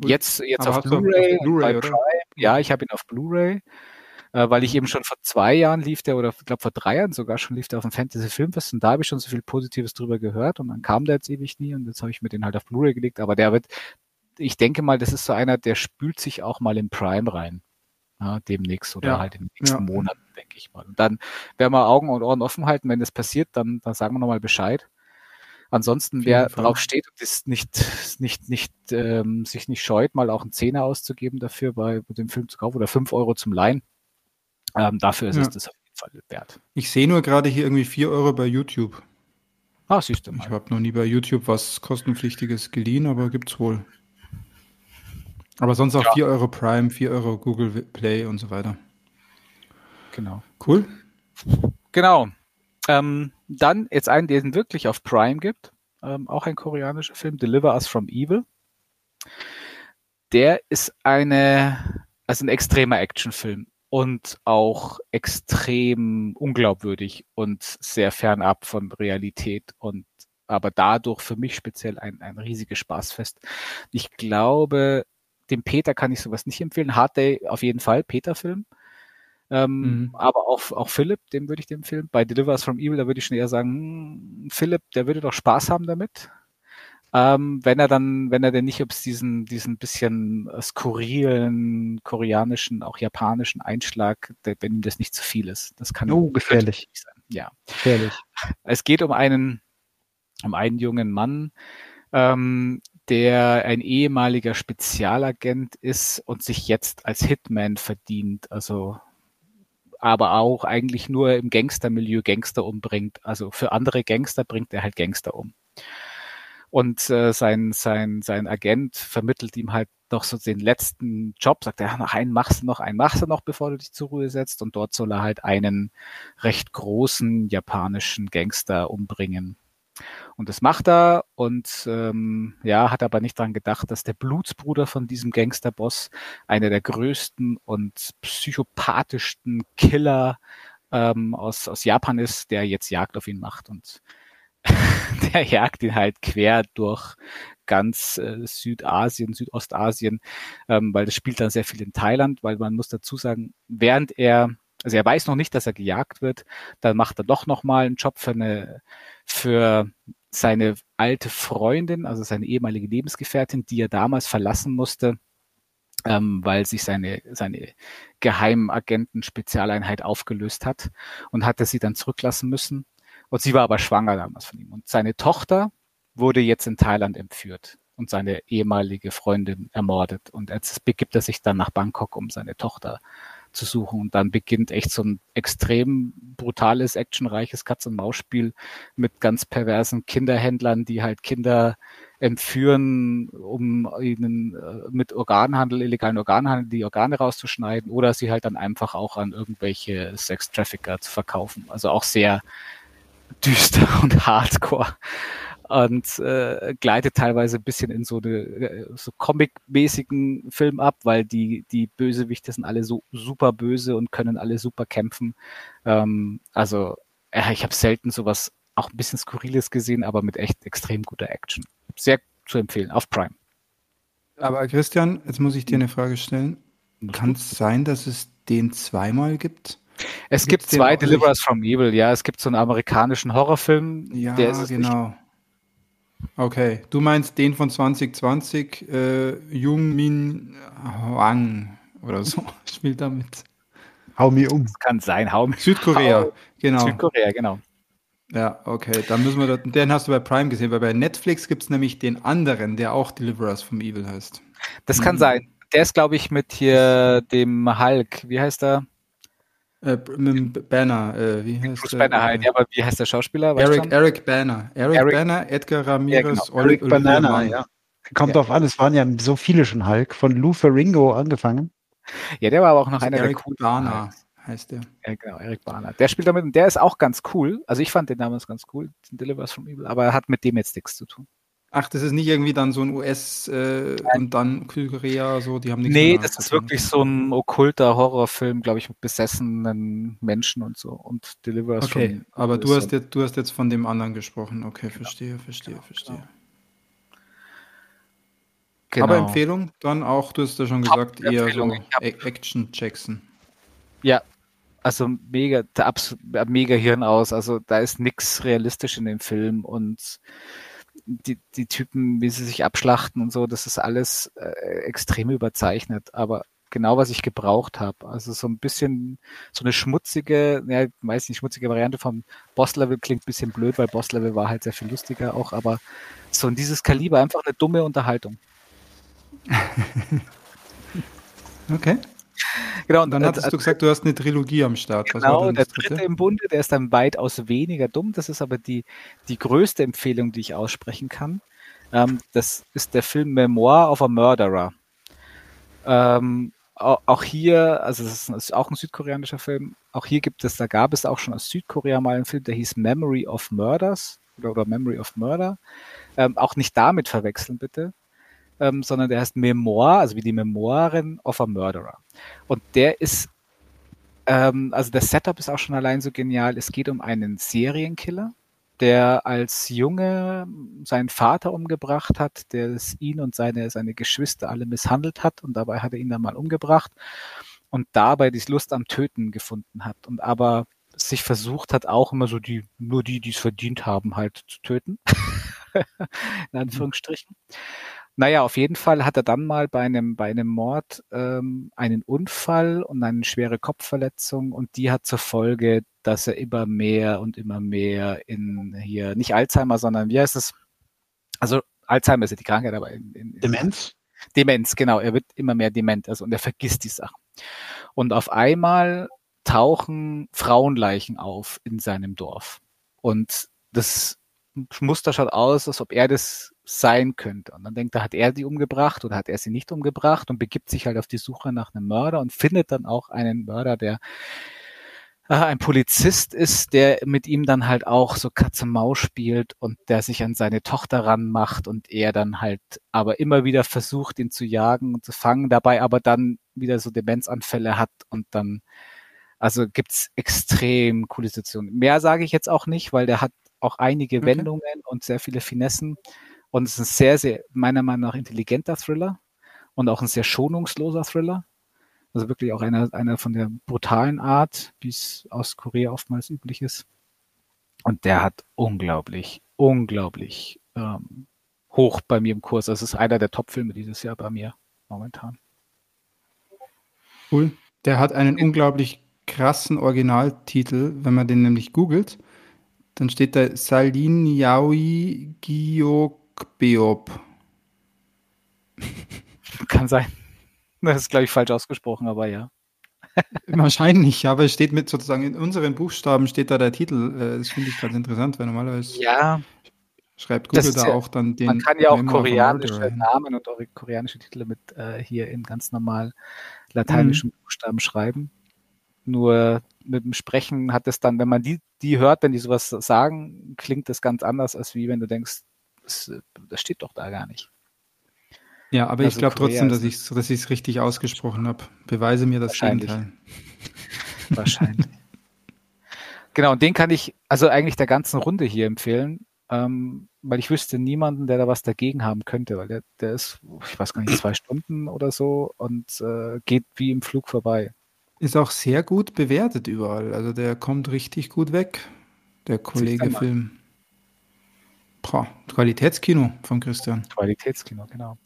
Speaker 1: Jetzt, jetzt
Speaker 3: Aber
Speaker 1: auf Blu-ray? Prime. Ja, ich habe ihn auf Blu-ray, äh, weil ich eben schon vor zwei Jahren lief der, oder ich glaube vor drei Jahren sogar schon lief der auf dem Fantasy Filmfest und da habe ich schon so viel Positives drüber gehört und dann kam der jetzt ewig nie und jetzt habe ich mir den halt auf Blu-ray gelegt, aber der wird, ich denke mal, das ist so einer, der spült sich auch mal in Prime rein. Ja, demnächst oder
Speaker 3: Ja,
Speaker 1: halt in den nächsten
Speaker 3: ja.
Speaker 1: Monaten, denke ich mal. Und dann werden wir Augen und Ohren offen halten. Wenn das passiert, dann, dann sagen wir nochmal Bescheid. Ansonsten, wer drauf steht und ist nicht, nicht, nicht, ähm, sich nicht scheut, mal auch einen Zehner auszugeben dafür, bei dem Film zu kaufen oder fünf Euro zum Leihen, ähm, dafür ist
Speaker 3: Ja.
Speaker 1: es das auf jeden Fall wert.
Speaker 3: Ich sehe nur gerade hier irgendwie 4 Euro bei YouTube.
Speaker 1: Ah, siehst du
Speaker 3: Ich
Speaker 1: mal.
Speaker 3: habe noch nie bei YouTube was kostenpflichtiges geliehen, aber gibt's wohl. Aber sonst auch
Speaker 1: Ja.
Speaker 3: 4 Euro Prime, 4 Euro Google Play und so weiter.
Speaker 1: Genau.
Speaker 3: Cool.
Speaker 1: Genau. Ähm, dann jetzt einen, den es wirklich auf Prime gibt. Ähm, auch ein koreanischer Film, Deliver Us from Evil. Der ist eine, also ein extremer Actionfilm und auch extrem unglaubwürdig und sehr fernab von Realität und aber dadurch für mich speziell ein, ein riesiges Spaßfest. Ich glaube, dem Peter kann ich sowas nicht empfehlen. Hard Day auf jeden Fall, Peter-Film. Ähm,
Speaker 3: Mhm.
Speaker 1: Aber auch, auch Philipp, dem würde ich dem Film. Bei Deliver Us from Evil, da würde ich schon eher sagen, hm, Philipp, der würde doch Spaß haben damit. Ähm, wenn er dann, wenn er denn nicht ob diesen, diesen bisschen äh, skurrilen, koreanischen, auch japanischen Einschlag, wenn ihm das nicht zu viel ist. Das kann
Speaker 2: Oh, gefährlich.
Speaker 1: sein. Ja.
Speaker 2: Gefährlich.
Speaker 1: Es geht um einen, um einen jungen Mann, ähm, der ein ehemaliger Spezialagent ist und sich jetzt als Hitman verdient. Also aber auch eigentlich nur im Gangstermilieu Gangster umbringt. Also für andere Gangster bringt er halt Gangster um. Und äh, sein, sein, sein Agent vermittelt ihm halt noch so den letzten Job, sagt er, noch einen machst du noch, einen machst du noch, bevor du dich zur Ruhe setzt. Und dort soll er halt einen recht großen japanischen Gangster umbringen. Und das macht er und ähm, ja, hat aber nicht daran gedacht, dass der Blutsbruder von diesem Gangsterboss einer der größten und psychopathischsten Killer ähm, aus, aus Japan ist, der jetzt Jagd auf ihn macht. Und der jagt ihn halt quer durch ganz äh, Südasien, Südostasien, ähm, weil das spielt dann sehr viel in Thailand, weil man muss dazu sagen, während er also er weiß noch nicht, dass er gejagt wird. Dann macht er doch nochmal einen Job für eine, für seine alte Freundin, also seine ehemalige Lebensgefährtin, die er damals verlassen musste, ähm, weil sich seine, seine Geheimagenten-Spezialeinheit aufgelöst hat und hatte sie dann zurücklassen müssen. Und sie war aber schwanger damals von ihm. Und seine Tochter wurde jetzt in Thailand entführt und seine ehemalige Freundin ermordet. Und jetzt begibt er sich dann nach Bangkok, um seine Tochter zu suchen. Und dann beginnt echt so ein extrem brutales, actionreiches Katz-und-Maus-Spiel mit ganz perversen Kinderhändlern, die halt Kinder entführen, um ihnen äh, mit Organhandel, illegalen Organhandel, die Organe rauszuschneiden oder sie halt dann einfach auch an irgendwelche Sex-Trafficker zu verkaufen. Also auch sehr düster und hardcore und äh, gleitet teilweise ein bisschen in so eine äh, so Comic-mäßigen Film ab, weil die die Bösewichte sind alle so super böse und können alle super kämpfen. Ähm, also äh, ich habe selten sowas auch ein bisschen skurriles gesehen, aber mit echt extrem guter Action. Sehr zu empfehlen auf Prime.
Speaker 3: Aber Christian, jetzt muss ich dir eine Frage stellen. Kann es sein, dass es den zweimal gibt?
Speaker 1: Es Gibt's gibt zwei Deliverers from Evil, ja. Es gibt so einen amerikanischen Horrorfilm.
Speaker 3: Ja, genau. Nicht. Okay, du meinst den von 2020, äh, Jung Min Hwang oder so, spielt damit.
Speaker 1: Hau mir um. Das kann sein, hau mir.
Speaker 3: Südkorea, hau.
Speaker 1: genau. Südkorea, genau.
Speaker 3: Ja, okay, dann müssen wir, das, den hast du bei Prime gesehen, weil bei Netflix gibt es nämlich den anderen, der auch Deliverers from Evil heißt.
Speaker 1: Das kann mhm. sein. Der ist, glaube ich, mit hier dem Hulk. Wie heißt er?
Speaker 3: Äh, mit Banner, äh, wie heißt
Speaker 1: Bruce der? Banner halt, ja, aber wie heißt der Schauspieler?
Speaker 3: Eric, Eric Banner. Eric, Eric, Banner, Edgar Ramirez,
Speaker 2: ja, genau. Eric Banana, ja. Kommt ja. drauf an, es waren ja so viele schon Hulk, von Lou Ferringo angefangen.
Speaker 1: Ja, der war aber auch noch also einer
Speaker 3: Eric der coolen. Bana heißt der.
Speaker 1: Ja, genau, Eric Bana. Der spielt damit und der ist auch ganz cool. Also ich fand den damals ganz cool, Delivers from Evil, aber er hat mit dem jetzt nichts zu tun.
Speaker 3: Ach, das ist nicht irgendwie dann so ein US äh, und dann Südkorea, so, die haben
Speaker 1: nichts Nee, das ist wirklich so ein okkulter Horrorfilm, glaube ich, mit besessenen Menschen und so und
Speaker 3: Deliverers Okay, aber du hast, jetzt, du hast jetzt von dem anderen gesprochen. Okay, genau. verstehe, verstehe, genau. verstehe. Genau. Aber Empfehlung dann auch, du hast ja schon gesagt, eher so Action-Jackson.
Speaker 1: Ja, also mega, mega Hirn aus. Also da ist nichts realistisch in dem Film und die, die Typen, wie sie sich abschlachten und so, das ist alles äh, extrem überzeichnet, aber genau, was ich gebraucht habe. Also so ein bisschen so eine schmutzige, ja, meist nicht schmutzige Variante vom Boss-Level klingt ein bisschen blöd, weil Boss-Level war halt sehr viel lustiger auch, aber so in dieses Kaliber einfach eine dumme Unterhaltung.
Speaker 3: okay. Genau, und dann hattest äh, du gesagt, du hast eine Trilogie am Start.
Speaker 1: Genau, der dritte? dritte im Bunde, der ist dann weitaus weniger dumm. Das ist aber die, die größte Empfehlung, die ich aussprechen kann. Ähm, das ist der Film Memoir of a Murderer. Ähm, auch hier, also das ist auch ein südkoreanischer Film, auch hier gibt es, da gab es auch schon aus Südkorea mal einen Film, der hieß Memory of Murders oder, oder Memory of Murder. Ähm, auch nicht damit verwechseln, bitte ähm, sondern der heißt Memoir, also wie die Memoiren of a Murderer. Und der ist, ähm, also das Setup ist auch schon allein so genial. Es geht um einen Serienkiller, der als Junge seinen Vater umgebracht hat, der es ihn und seine, seine Geschwister alle misshandelt hat und dabei hat er ihn dann mal umgebracht und dabei die Lust am Töten gefunden hat und aber sich versucht hat, auch immer so die, nur die, die es verdient haben, halt zu töten. In Anführungsstrichen. Naja, auf jeden Fall hat er dann mal bei einem, bei einem Mord ähm, einen Unfall und eine schwere Kopfverletzung und die hat zur Folge, dass er immer mehr und immer mehr in hier, nicht Alzheimer, sondern wie heißt es? Also Alzheimer ist ja die Krankheit, aber in, in,
Speaker 2: Demenz?
Speaker 1: Demenz, genau. Er wird immer mehr dement, also und er vergisst die Sachen. Und auf einmal tauchen Frauenleichen auf in seinem Dorf. Und das Muster schaut aus, als ob er das sein könnte. Und dann denkt er, hat er die umgebracht oder hat er sie nicht umgebracht und begibt sich halt auf die Suche nach einem Mörder und findet dann auch einen Mörder, der äh, ein Polizist ist, der mit ihm dann halt auch so Katze Maus spielt und der sich an seine Tochter ranmacht und er dann halt aber immer wieder versucht, ihn zu jagen und zu fangen, dabei aber dann wieder so Demenzanfälle hat und dann also gibt's extrem coole Situationen. Mehr sage ich jetzt auch nicht, weil der hat auch einige okay. Wendungen und sehr viele Finessen. Und es ist ein sehr, sehr, meiner Meinung nach, intelligenter Thriller und auch ein sehr schonungsloser Thriller. Also wirklich auch einer, einer von der brutalen Art, wie es aus Korea oftmals üblich ist. Und der hat unglaublich, unglaublich ähm, hoch bei mir im Kurs. Das ist einer der Top-Filme dieses Jahr bei mir momentan.
Speaker 3: Cool. Der hat einen unglaublich krassen Originaltitel, wenn man den nämlich googelt. Dann steht da Salin Yaoi Giokbeop.
Speaker 1: Kann sein. Das ist, glaube ich, falsch ausgesprochen, aber ja.
Speaker 3: Wahrscheinlich, aber es steht mit sozusagen in unseren Buchstaben steht da der Titel. Äh, das finde ich ganz interessant, weil normalerweise
Speaker 1: ja,
Speaker 3: schreibt Google da ja, auch dann den.
Speaker 1: Man kann ja auch koreanische Namen und koreanische Titel mit äh, hier in ganz normal lateinischen mhm. Buchstaben schreiben. Nur mit dem Sprechen hat es dann, wenn man die, die hört, wenn die sowas sagen, klingt das ganz anders, als wie wenn du denkst, das, das steht doch da gar nicht.
Speaker 3: Ja, aber also ich glaube trotzdem, dass ich es dass richtig ausgesprochen habe. Beweise mir das
Speaker 1: Wahrscheinlich.
Speaker 3: Gegenteil.
Speaker 1: Wahrscheinlich. genau, und den kann ich also eigentlich der ganzen Runde hier empfehlen, ähm, weil ich wüsste niemanden, der da was dagegen haben könnte, weil der, der ist, ich weiß gar nicht, zwei Stunden oder so und äh, geht wie im Flug vorbei.
Speaker 3: Ist auch sehr gut bewertet überall. Also der kommt richtig gut weg, der Kollege-Film. Qualitätskino von Christian.
Speaker 1: Qualitätskino, genau.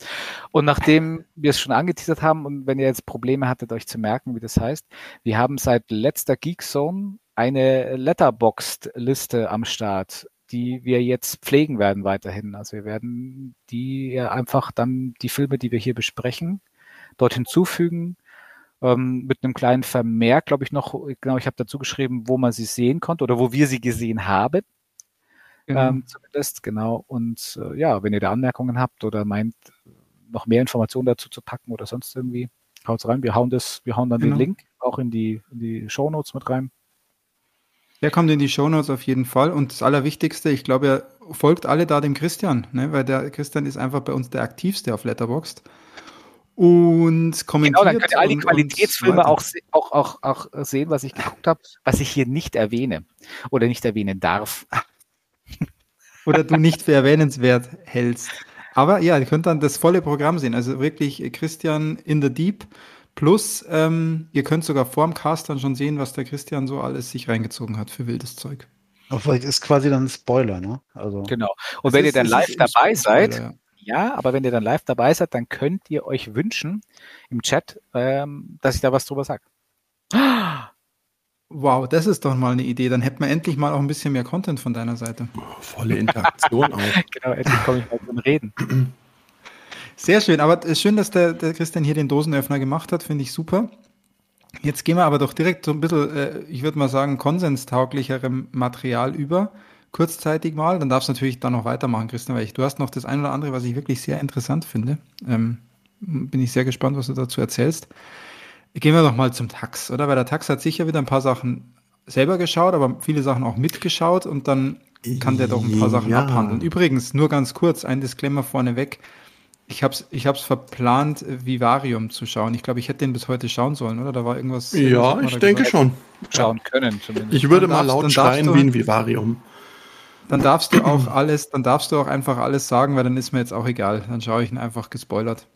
Speaker 1: Und nachdem wir es schon angeteasert haben und wenn ihr jetzt Probleme hattet, euch zu merken, wie das heißt, wir haben seit letzter Geekzone eine Letterboxd-Liste am Start, die wir jetzt pflegen werden weiterhin. Also wir werden die einfach dann die Filme, die wir hier besprechen, dort hinzufügen ähm, mit einem kleinen Vermerk, glaube ich, noch, genau, ich habe dazu geschrieben, wo man sie sehen konnte oder wo wir sie gesehen haben. Genau. Ähm, zumindest, genau. Und äh, ja, wenn ihr da Anmerkungen habt oder meint, noch mehr Informationen dazu zu packen oder sonst irgendwie, haut's rein. Wir hauen das, wir hauen dann genau. den Link auch in die, in die Show Notes mit rein.
Speaker 3: Der kommt in die Show Notes auf jeden Fall. Und das Allerwichtigste, ich glaube, er folgt alle da dem Christian, ne? weil der Christian ist einfach bei uns der aktivste auf Letterboxd und kommentiert. Genau,
Speaker 1: dann könnt ihr all die Qualitätsfilme auch, auch, auch, auch sehen, was ich geguckt habe, was ich hier nicht erwähne oder nicht erwähnen darf.
Speaker 3: Oder du nicht für erwähnenswert hältst. Aber ja, ihr könnt dann das volle Programm sehen. Also wirklich Christian in the Deep. Plus, ähm, ihr könnt sogar vorm Cast dann schon sehen, was der Christian so alles sich reingezogen hat für wildes Zeug.
Speaker 2: Aber vielleicht ist quasi dann ein Spoiler, ne?
Speaker 1: Also. Genau. Und wenn ist, ihr dann live dabei seid, Spoiler, ja ja, aber wenn ihr dann live dabei seid, dann könnt ihr euch wünschen im Chat, ähm, dass ich da was drüber sage.
Speaker 3: Wow, das ist doch mal eine Idee. Dann hätten wir endlich mal auch ein bisschen mehr Content von deiner Seite.
Speaker 4: Volle Interaktion auch.
Speaker 1: genau, endlich komme ich mal zum Reden.
Speaker 3: Sehr schön, aber schön, dass der, der Christian hier den Dosenöffner gemacht hat, finde ich super. Jetzt gehen wir aber doch direkt so ein bisschen, äh, ich würde mal sagen, konsenstauglicherem Material über kurzzeitig mal. Dann darfst du natürlich dann noch weitermachen, Christian, weil ich, du hast noch das eine oder andere, was ich wirklich sehr interessant finde. Ähm, bin ich sehr gespannt, was du dazu erzählst. Gehen wir doch mal zum Tax, oder? Weil der Tax hat sicher wieder ein paar Sachen selber geschaut, aber viele Sachen auch mitgeschaut und dann kann der doch ein paar Sachen ja. abhandeln. Übrigens, nur ganz kurz, ein Disclaimer vorneweg. Ich habe es ich hab's verplant, Vivarium zu schauen. Ich glaube, ich hätte den bis heute schauen sollen, oder? Da war irgendwas.
Speaker 4: Ja, ich denke schon.
Speaker 1: Schauen können
Speaker 4: zumindest. Ich würde mal laut schreien wie ein Vivarium
Speaker 3: dann darfst du auch alles, dann darfst du auch einfach alles sagen, weil dann ist mir jetzt auch egal. Dann schaue ich ihn einfach gespoilert.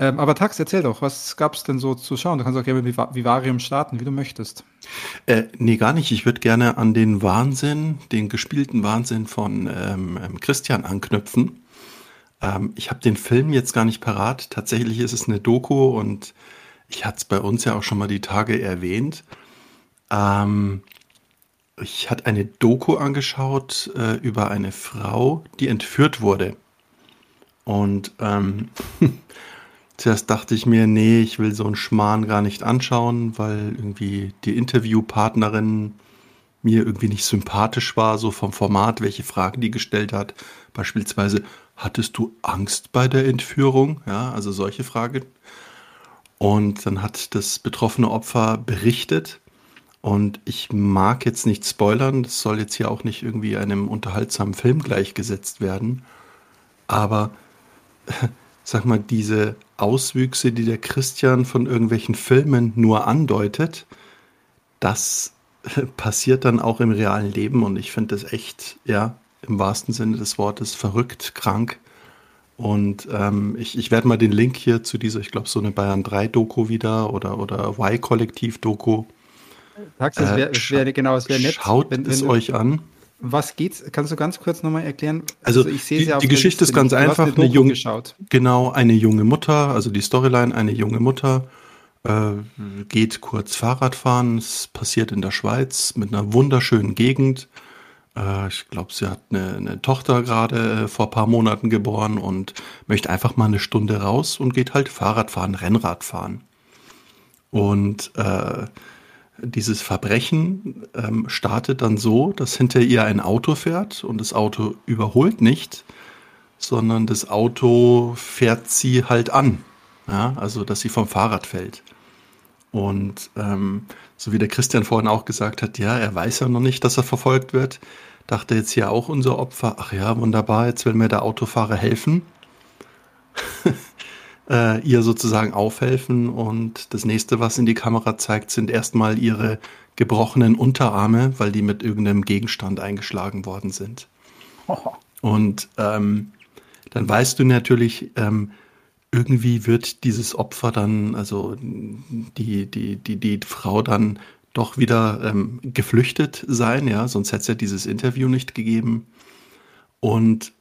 Speaker 3: Ähm, aber Tax, erzähl doch, was gab es denn so zu schauen? Du kannst auch gerne mit Vivarium starten, wie du möchtest.
Speaker 4: Äh, nee, gar nicht. Ich würde gerne an den Wahnsinn, den gespielten Wahnsinn von ähm, ähm Christian anknüpfen. Ähm, ich habe den Film jetzt gar nicht parat. Tatsächlich ist es eine Doku und ich hatte es bei uns ja auch schon mal die Tage erwähnt. Ähm, ich hatte eine Doku angeschaut äh, über eine Frau, die entführt wurde. Und ähm, zuerst dachte ich mir, nee, ich will so einen Schmarrn gar nicht anschauen, weil irgendwie die Interviewpartnerin mir irgendwie nicht sympathisch war, so vom Format, welche Fragen die gestellt hat. Beispielsweise, hattest du Angst bei der Entführung? Ja, also solche Fragen. Und dann hat das betroffene Opfer berichtet. Und ich mag jetzt nicht spoilern, das soll jetzt hier auch nicht irgendwie einem unterhaltsamen Film gleichgesetzt werden. Aber sag mal, diese Auswüchse, die der Christian von irgendwelchen Filmen nur andeutet, das passiert dann auch im realen Leben und ich finde das echt, ja, im wahrsten Sinne des Wortes verrückt, krank. Und ähm, ich, ich werde mal den Link hier zu dieser, ich glaube, so eine Bayern 3 Doku wieder oder, oder Y-Kollektiv Doku.
Speaker 3: Sagst es wäre wär, genau, es wäre nett.
Speaker 4: Schaut wenn, wenn es euch an.
Speaker 3: Was geht's? Kannst du ganz kurz nochmal erklären?
Speaker 4: Also, also ich sehe die, die Geschichte ist ganz einfach. Eine, eine junge, geschaut. Genau, eine junge Mutter, also die Storyline, eine junge Mutter äh, geht kurz Fahrrad fahren. Es passiert in der Schweiz mit einer wunderschönen Gegend. Äh, ich glaube, sie hat eine, eine Tochter gerade äh, vor ein paar Monaten geboren und möchte einfach mal eine Stunde raus und geht halt Fahrrad fahren, Rennrad fahren. Und äh, dieses Verbrechen ähm, startet dann so, dass hinter ihr ein Auto fährt und das Auto überholt nicht, sondern das Auto fährt sie halt an. Ja, also, dass sie vom Fahrrad fällt. Und ähm, so wie der Christian vorhin auch gesagt hat, ja, er weiß ja noch nicht, dass er verfolgt wird, dachte jetzt hier auch unser Opfer, ach ja, wunderbar, jetzt will mir der Autofahrer helfen. äh, ihr sozusagen aufhelfen und das nächste, was in die Kamera zeigt, sind erstmal ihre gebrochenen Unterarme, weil die mit irgendeinem Gegenstand eingeschlagen worden sind. Oh. Und ähm, dann weißt du natürlich, ähm, irgendwie wird dieses Opfer dann, also die, die, die, die Frau dann doch wieder ähm, geflüchtet sein, ja, sonst hätte es ja dieses Interview nicht gegeben. Und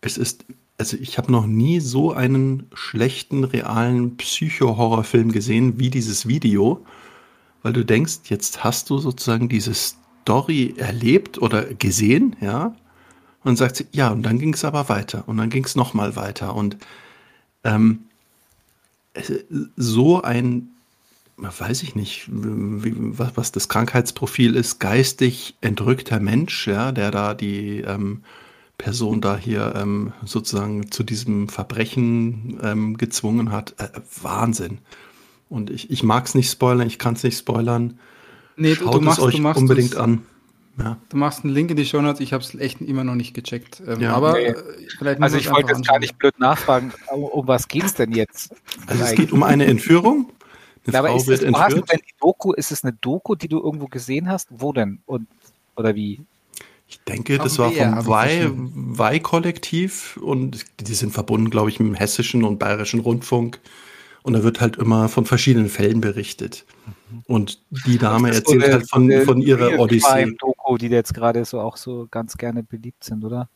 Speaker 4: es ist also ich habe noch nie so einen schlechten, realen Psycho-Horrorfilm gesehen wie dieses Video, weil du denkst, jetzt hast du sozusagen diese Story erlebt oder gesehen, ja, und sagst, ja, und dann ging es aber weiter und dann ging es nochmal weiter und ähm, so ein, weiß ich nicht, wie, was, was das Krankheitsprofil ist, geistig entrückter Mensch, ja, der da die ähm, Person da hier ähm, sozusagen zu diesem Verbrechen ähm, gezwungen hat. Äh, Wahnsinn. Und ich, ich mag es nicht spoilern, ich kann es nicht spoilern. Nee, Schaut du, du machst, es euch unbedingt an.
Speaker 3: Ja. Du machst einen Link in die Show Notes, ich habe es echt immer noch nicht gecheckt. Ähm, ja. Aber nee.
Speaker 1: vielleicht Also ich wollte jetzt gar nicht blöd nachfragen, um, um was geht es denn jetzt?
Speaker 4: Also es geht um eine Entführung.
Speaker 1: Eine aber Frau wird es, entführt. Hast du denn die Doku, ist es eine Doku, die du irgendwo gesehen hast? Wo denn? Und, oder wie?
Speaker 4: Ich denke, das war vom Weih-Kollektiv und die sind verbunden, glaube ich, mit dem hessischen und bayerischen Rundfunk. Und da wird halt immer von verschiedenen Fällen berichtet. Und die Dame erzählt so halt von, von ihrer Odyssee.
Speaker 1: Doku, die jetzt gerade so auch so ganz gerne beliebt sind, oder?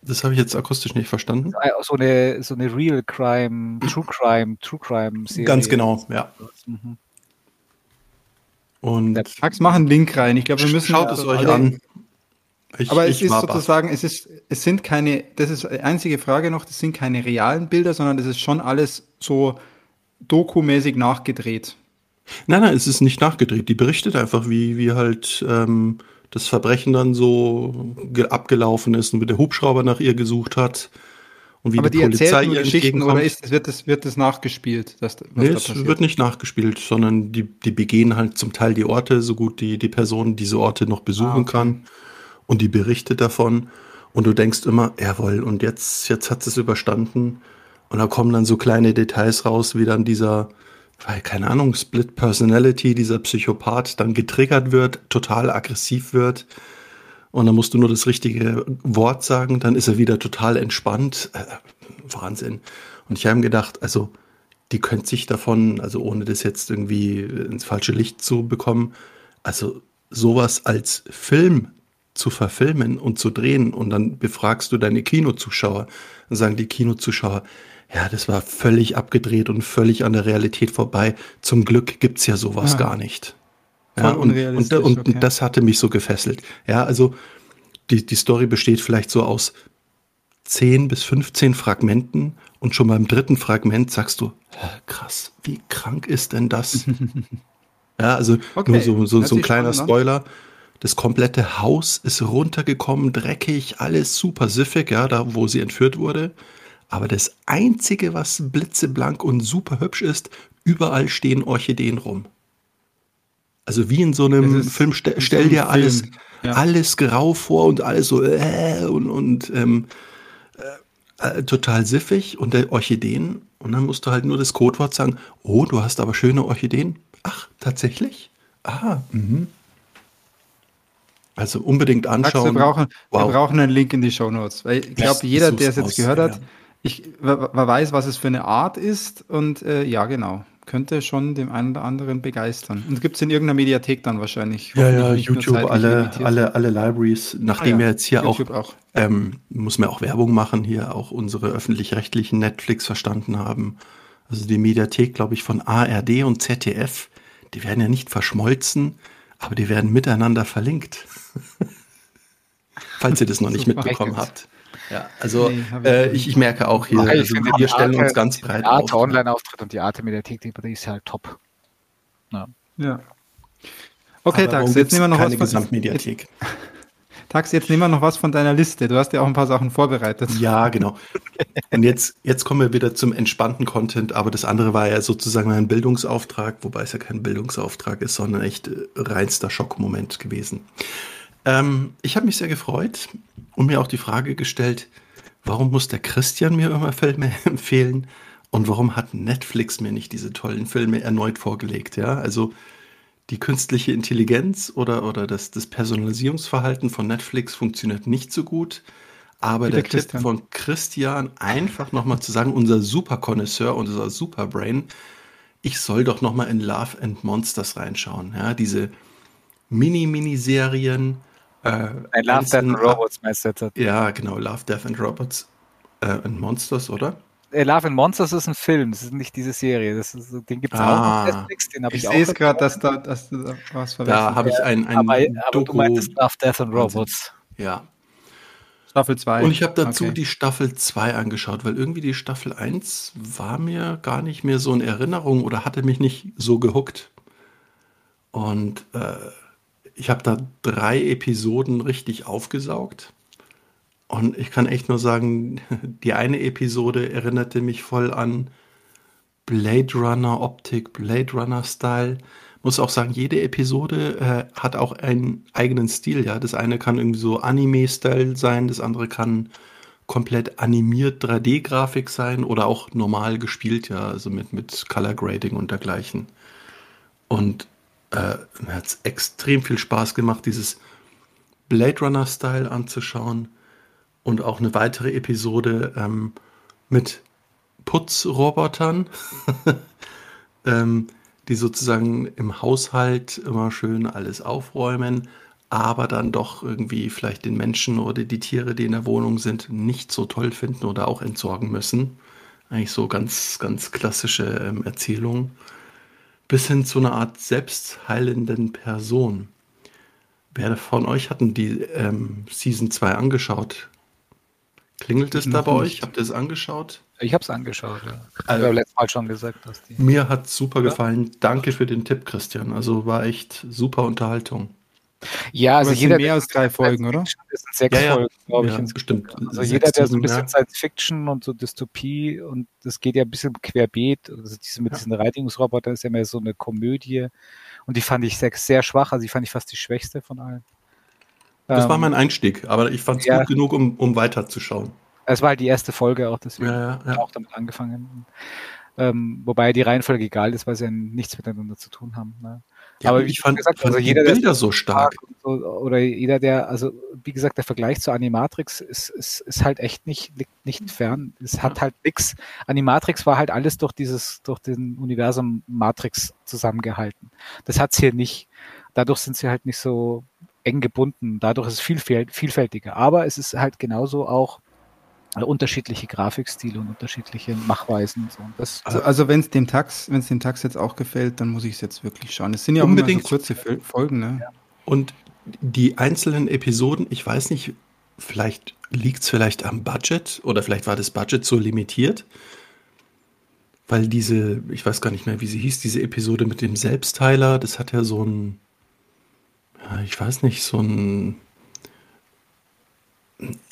Speaker 4: Das habe ich jetzt akustisch nicht verstanden.
Speaker 1: So eine, so eine Real Crime, True Crime, True Crime
Speaker 4: Serie. Ganz genau, ja. Mhm.
Speaker 3: Und Max, mach einen Link rein. Ich glaube, wir müssen.
Speaker 4: Schaut es euch an.
Speaker 3: Ich, Aber es ist sozusagen, es ist, es sind keine, das ist die einzige Frage noch, das sind keine realen Bilder, sondern das ist schon alles so dokumäßig nachgedreht.
Speaker 4: Nein, nein, es ist nicht nachgedreht. Die berichtet einfach, wie, wie halt ähm, das Verbrechen dann so abgelaufen ist und wie der Hubschrauber nach ihr gesucht hat und wie
Speaker 3: Aber die, die Polizei ihr Geschichten oder ist, wird das, wird das nachgespielt?
Speaker 4: Das, nee, es wird nicht nachgespielt, sondern die, die begehen halt zum Teil die Orte, so gut die, die Person diese Orte noch besuchen ah, okay. kann und die berichtet davon und du denkst immer, jawohl, und jetzt, jetzt hat es überstanden. Und da kommen dann so kleine Details raus, wie dann dieser, keine Ahnung, Split Personality, dieser Psychopath dann getriggert wird, total aggressiv wird. Und dann musst du nur das richtige Wort sagen, dann ist er wieder total entspannt. Äh, Wahnsinn. Und ich habe gedacht, also, die könnte sich davon, also ohne das jetzt irgendwie ins falsche Licht zu bekommen, also sowas als Film zu verfilmen und zu drehen und dann befragst du deine Kinozuschauer. Dann sagen die Kinozuschauer, ja, das war völlig abgedreht und völlig an der Realität vorbei. Zum Glück gibt's ja sowas ja. gar nicht. Ja, und, und, und, okay. das hatte mich so gefesselt. Ja, also die, die Story besteht vielleicht so aus 10 bis 15 Fragmenten und schon beim dritten Fragment sagst du, krass, wie krank ist denn das? ja, also okay. nur so, so, so ein kleiner Spoiler. Das komplette Haus ist runtergekommen, dreckig, alles super siffig, ja, da wo sie entführt wurde. Aber das Einzige, was blitzeblank und super hübsch ist, überall stehen Orchideen rum. Also wie in so einem Film, stell, stell dir alles, ja. alles grau vor und alles so äh, und, und ähm, äh, äh, total siffig und der Orchideen. Und dann musst du halt nur das Codewort sagen, oh, du hast aber schöne Orchideen. Ach, tatsächlich? Ah, mhm. Also unbedingt anschauen.
Speaker 3: Max, wir, brauchen, wow. wir brauchen einen Link in die Show Notes. Weil ich glaube, jeder, der es jetzt gehört hat, ja ich, man weiß, was es für eine Art ist und äh, ja, genau. Könnte schon dem einen oder anderen begeistern. Und gibt es in irgendeiner Mediathek dann wahrscheinlich?
Speaker 4: Ja, ja, YouTube, alle, alle, alle Libraries. Nachdem ah, ja. wir jetzt hier YouTube auch, auch. Ähm, muss man auch Werbung machen, hier auch unsere öffentlich-rechtlichen Netflix verstanden haben. Also die Mediathek, glaube ich, von ARD und ZDF, die werden ja nicht verschmolzen, aber die werden miteinander verlinkt. Falls ihr das noch nicht mitbekommen habt. Ja, also nee, äh, ich, ich, merke auch hier, also wir stellen Arte, uns ganz breit
Speaker 1: auf. Arte Online-Auftritt und die Arte Mediathek, die ist halt top.
Speaker 3: Ja. ja. Okay, Tax, jetzt nehmen wir noch
Speaker 4: keine was Gesamtmediathek.
Speaker 3: Tax, jetzt nehmen wir noch was von deiner Liste. Du hast ja auch ein paar Sachen vorbereitet.
Speaker 4: Ja, genau. Und jetzt, jetzt kommen wir wieder zum entspannten Content, aber das andere war ja sozusagen ein Bildungsauftrag, wobei es ja kein Bildungsauftrag ist, sondern echt äh, reinster Schockmoment gewesen. Ähm, ich habe mich sehr gefreut und mir auch die Frage gestellt, warum muss der Christian mir immer Filme empfehlen und warum hat Netflix mir nicht diese tollen Filme erneut vorgelegt? Ja, also die künstliche Intelligenz oder, oder das, das Personalisierungsverhalten von Netflix funktioniert nicht so gut. Aber Bitte der Christian. Tipp von Christian, einfach nochmal zu sagen, unser Superkonnoisseur, unser Superbrain, ich soll doch nochmal in Love and Monsters reinschauen. Ja, diese Mini-Miniserien,
Speaker 1: äh, Love, Death and Robots
Speaker 4: meinst du jetzt? Ja, genau, Love, Death and Robots äh, and Monsters, oder?
Speaker 1: Äh, Love and Monsters ist ein Film, das ist nicht diese Serie. Das ist, den gibt es ah. auch auf Netflix,
Speaker 3: den habe ich, ich auch. Ich sehe es gerade, dass, da, dass du da
Speaker 4: was verwechselt Da habe ich ein, ein
Speaker 1: aber, aber du meintest Love, Death and Robots.
Speaker 4: Ja.
Speaker 3: Staffel 2.
Speaker 4: Und ich habe dazu okay. die Staffel 2 angeschaut, weil irgendwie die Staffel 1 war mir gar nicht mehr so in Erinnerung oder hatte mich nicht so gehuckt. Und äh, ich habe da drei Episoden richtig aufgesaugt. Und ich kann echt nur sagen, die eine Episode erinnerte mich voll an Blade Runner Optik, Blade Runner Style. Muss auch sagen, jede Episode äh, hat auch einen eigenen Stil. Ja, das eine kann irgendwie so Anime-Style sein, das andere kann komplett animiert 3D-Grafik sein oder auch normal gespielt, ja, also mit, mit Color Grading und dergleichen. Und äh, mir hat es extrem viel Spaß gemacht, dieses Blade Runner-Style anzuschauen. Und auch eine weitere Episode ähm, mit Putzrobotern, ähm, die sozusagen im Haushalt immer schön alles aufräumen, aber dann doch irgendwie vielleicht den Menschen oder die Tiere, die in der Wohnung sind, nicht so toll finden oder auch entsorgen müssen. Eigentlich so ganz, ganz klassische ähm, Erzählungen bis hin zu einer Art selbstheilenden Person. Wer von euch hatten die ähm, Season 2 angeschaut? Klingelt es da bei nicht. euch? Habt ihr es angeschaut?
Speaker 1: Ich habe es angeschaut, ja. Also, ich letztes Mal schon gesagt, dass die.
Speaker 4: Mir hat super gefallen. Danke für den Tipp, Christian. Also war echt super Unterhaltung.
Speaker 3: Ja, also jeder mehr als drei Folgen, oder?
Speaker 1: Das sind sechs
Speaker 4: ja, ja.
Speaker 1: Folgen,
Speaker 4: glaube ich. Ja, bestimmt.
Speaker 1: Also jeder, der so ein bisschen Science Fiction und so Dystopie und das geht ja ein bisschen querbeet. Also diese mit diesen Reinigungsrobotern ist ja mehr so eine Komödie. Und die fand ich sehr, sehr schwach. Also die fand ich fast die schwächste von allen.
Speaker 4: Das ähm, war mein Einstieg, aber ich fand es gut genug, um, um weiterzuschauen.
Speaker 1: Es war halt die erste Folge auch, deswegen ja, ja, auch damit angefangen. Ähm, wobei die Reihenfolge egal ist, weil sie ja nichts miteinander zu tun haben. Ne?
Speaker 4: Ja, aber wie ich fand, gesagt, also jeder, Bilder der so stark.
Speaker 1: So, oder jeder, der, also wie gesagt, der Vergleich zu Animatrix ist, ist, ist halt echt nicht, nicht fern. Es ja. hat halt nichts. Animatrix war halt alles durch dieses, durch den Universum Matrix zusammengehalten. Das hat's hier nicht. Dadurch sind sie halt nicht so eng gebunden. Dadurch ist es vielfältiger. Aber es ist halt genauso auch äh, unterschiedliche Grafikstile und unterschiedliche Machweisen. Und so.
Speaker 3: Das, also, also wenn es dem Tax, wenn es dem Tax jetzt auch gefällt, dann muss ich es jetzt wirklich schauen. Es sind ja unbedingt so kurze Folgen, ne? Ja.
Speaker 4: Und die einzelnen Episoden, ich weiß nicht, vielleicht liegt es vielleicht am Budget oder vielleicht war das Budget so limitiert, weil diese, ich weiß gar nicht mehr, wie sie hieß, diese Episode mit dem Selbstheiler, das hat ja so ein, ich weiß nicht, so ein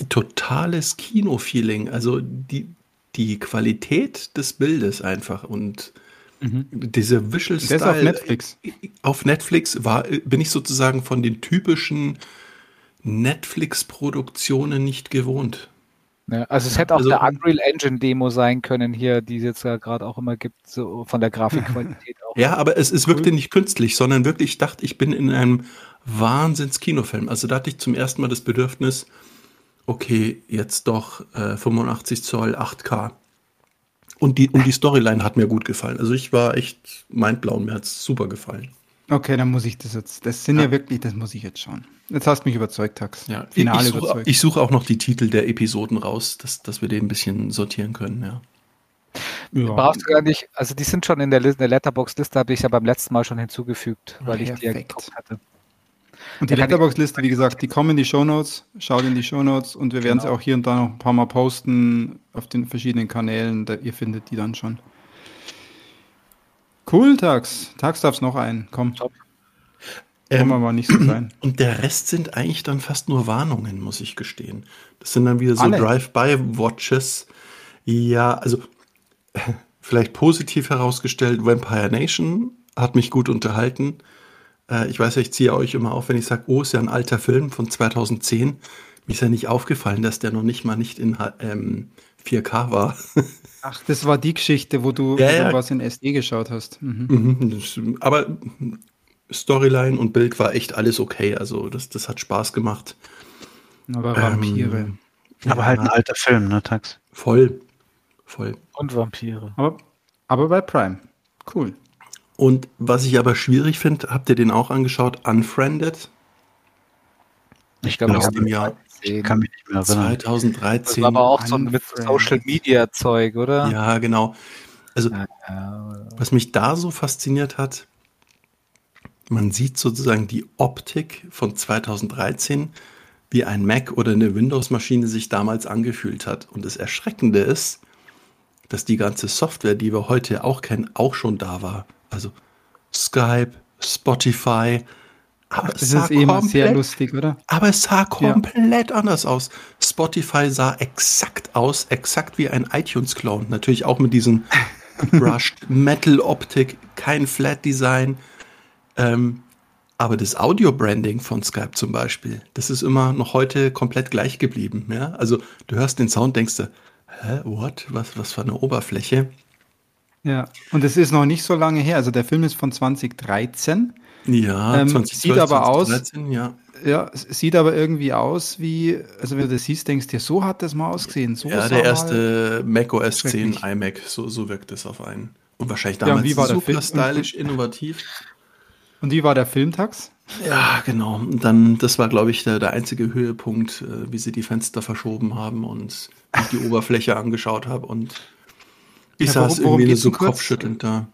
Speaker 4: totales Kino-Feeling. Also die, die Qualität des Bildes einfach und mhm. diese Visual Style.
Speaker 3: Der ist auf Netflix.
Speaker 4: Auf Netflix war, bin ich sozusagen von den typischen Netflix-Produktionen nicht gewohnt.
Speaker 1: Ja, also es hätte auch also, der Unreal Engine Demo sein können hier, die es jetzt ja gerade auch immer gibt, so von der Grafikqualität auch.
Speaker 4: Ja, aber es, es wirkte nicht künstlich, sondern wirklich, ich dachte, ich bin in einem Wahnsinns-Kinofilm. Also da hatte ich zum ersten Mal das Bedürfnis, okay, jetzt doch äh, 85 Zoll 8K. Und die, und die Storyline hat mir gut gefallen. Also ich war echt mindblown, mir hat es super gefallen.
Speaker 3: Okay, dann muss ich das jetzt, das sind ja. ja. wirklich, das muss ich jetzt schauen. Jetzt hast du mich überzeugt, Tax.
Speaker 4: Ja, Finale ich, suche, ich suche auch noch die Titel der Episoden raus, dass, dass wir den ein bisschen sortieren können, ja.
Speaker 1: Ja. Brauchst du gar nicht, also die sind schon in der, der Letterbox-Liste, habe ich ja beim letzten Mal schon hinzugefügt, weil Perfekt. ich die ja hatte.
Speaker 3: Und die Letterbox-Liste, wie gesagt, die kommen in die Shownotes, schaut in die Shownotes und wir werden genau. sie auch hier und da noch ein paar Mal posten auf den verschiedenen Kanälen, da, ihr findet die dann schon. Cool, Tax. Tax darf es noch ein. Komm. Top.
Speaker 4: Ähm, wir mal nicht so sein. Und der Rest sind eigentlich dann fast nur Warnungen, muss ich gestehen. Das sind dann wieder so Drive-by-Watches. Ja, also vielleicht positiv herausgestellt, Vampire Nation hat mich gut unterhalten. Äh, ich weiß ja, ich ziehe euch immer auf, wenn ich sage, oh, ist ja ein alter Film von 2010. Mir ist ja nicht aufgefallen, dass der noch nicht mal nicht in ähm, 4K war.
Speaker 3: Ach, das war die Geschichte, wo du, ja, ja. was in SD geschaut hast.
Speaker 4: Mhm. Mhm, aber Storyline und Bild war echt alles okay. Also das, das hat Spaß gemacht.
Speaker 3: Aber Vampire. Ähm,
Speaker 2: aber ja, halt ein alter Film, ne, Tax?
Speaker 4: Voll. Voll.
Speaker 1: Und Vampire.
Speaker 3: Aber, aber bei Prime. Cool.
Speaker 4: Und was ich aber schwierig finde, habt ihr den auch angeschaut? Unfriended?
Speaker 1: Ich glaube, aus dem
Speaker 4: Jahr. Ich kann mich nicht mehr erinnern. 2013. Das war
Speaker 1: aber auch so mit Social Media Zeug, oder?
Speaker 4: Ja, genau. Also, was mich da so fasziniert hat, man sieht sozusagen die Optik von 2013, wie ein Mac oder eine Windows-Maschine sich damals angefühlt hat. Und das Erschreckende ist, dass die ganze Software, die wir heute auch kennen, auch schon da war. Also Skype, Spotify.
Speaker 3: Aber das ist eh komplett, sehr lustig, oder?
Speaker 4: Aber es sah komplett ja. anders aus. Spotify sah exakt aus, exakt wie ein iTunes-Clone. Natürlich auch mit diesem Brushed Metal-Optik, kein Flat-Design. Ähm, aber das Audio-Branding von Skype zum Beispiel, das ist immer noch heute komplett gleich geblieben. Ja? Also du hörst den Sound, denkst du, hä, what? Was, was für eine Oberfläche?
Speaker 3: Ja, und es ist noch nicht so lange her. Also der Film ist von 2013.
Speaker 4: Ja,
Speaker 3: ähm, 2012, sieht aber 2013,
Speaker 4: aus. Ja.
Speaker 3: Ja, sieht aber irgendwie aus wie, also wenn du das siehst, denkst du dir, so hat das mal ausgesehen. So
Speaker 4: ja, der erste Mac OS 10 iMac, so, so wirkt es auf einen. Und wahrscheinlich damals
Speaker 3: ja, wie war
Speaker 4: super stylisch, innovativ.
Speaker 3: Und wie war der Filmtax?
Speaker 4: Ja, genau. Und dann, das war, glaube ich, der, der einzige Höhepunkt, äh, wie sie die Fenster verschoben haben und ich die Oberfläche angeschaut habe und ich ja, saß worum, irgendwie so kopfschüttelnd da.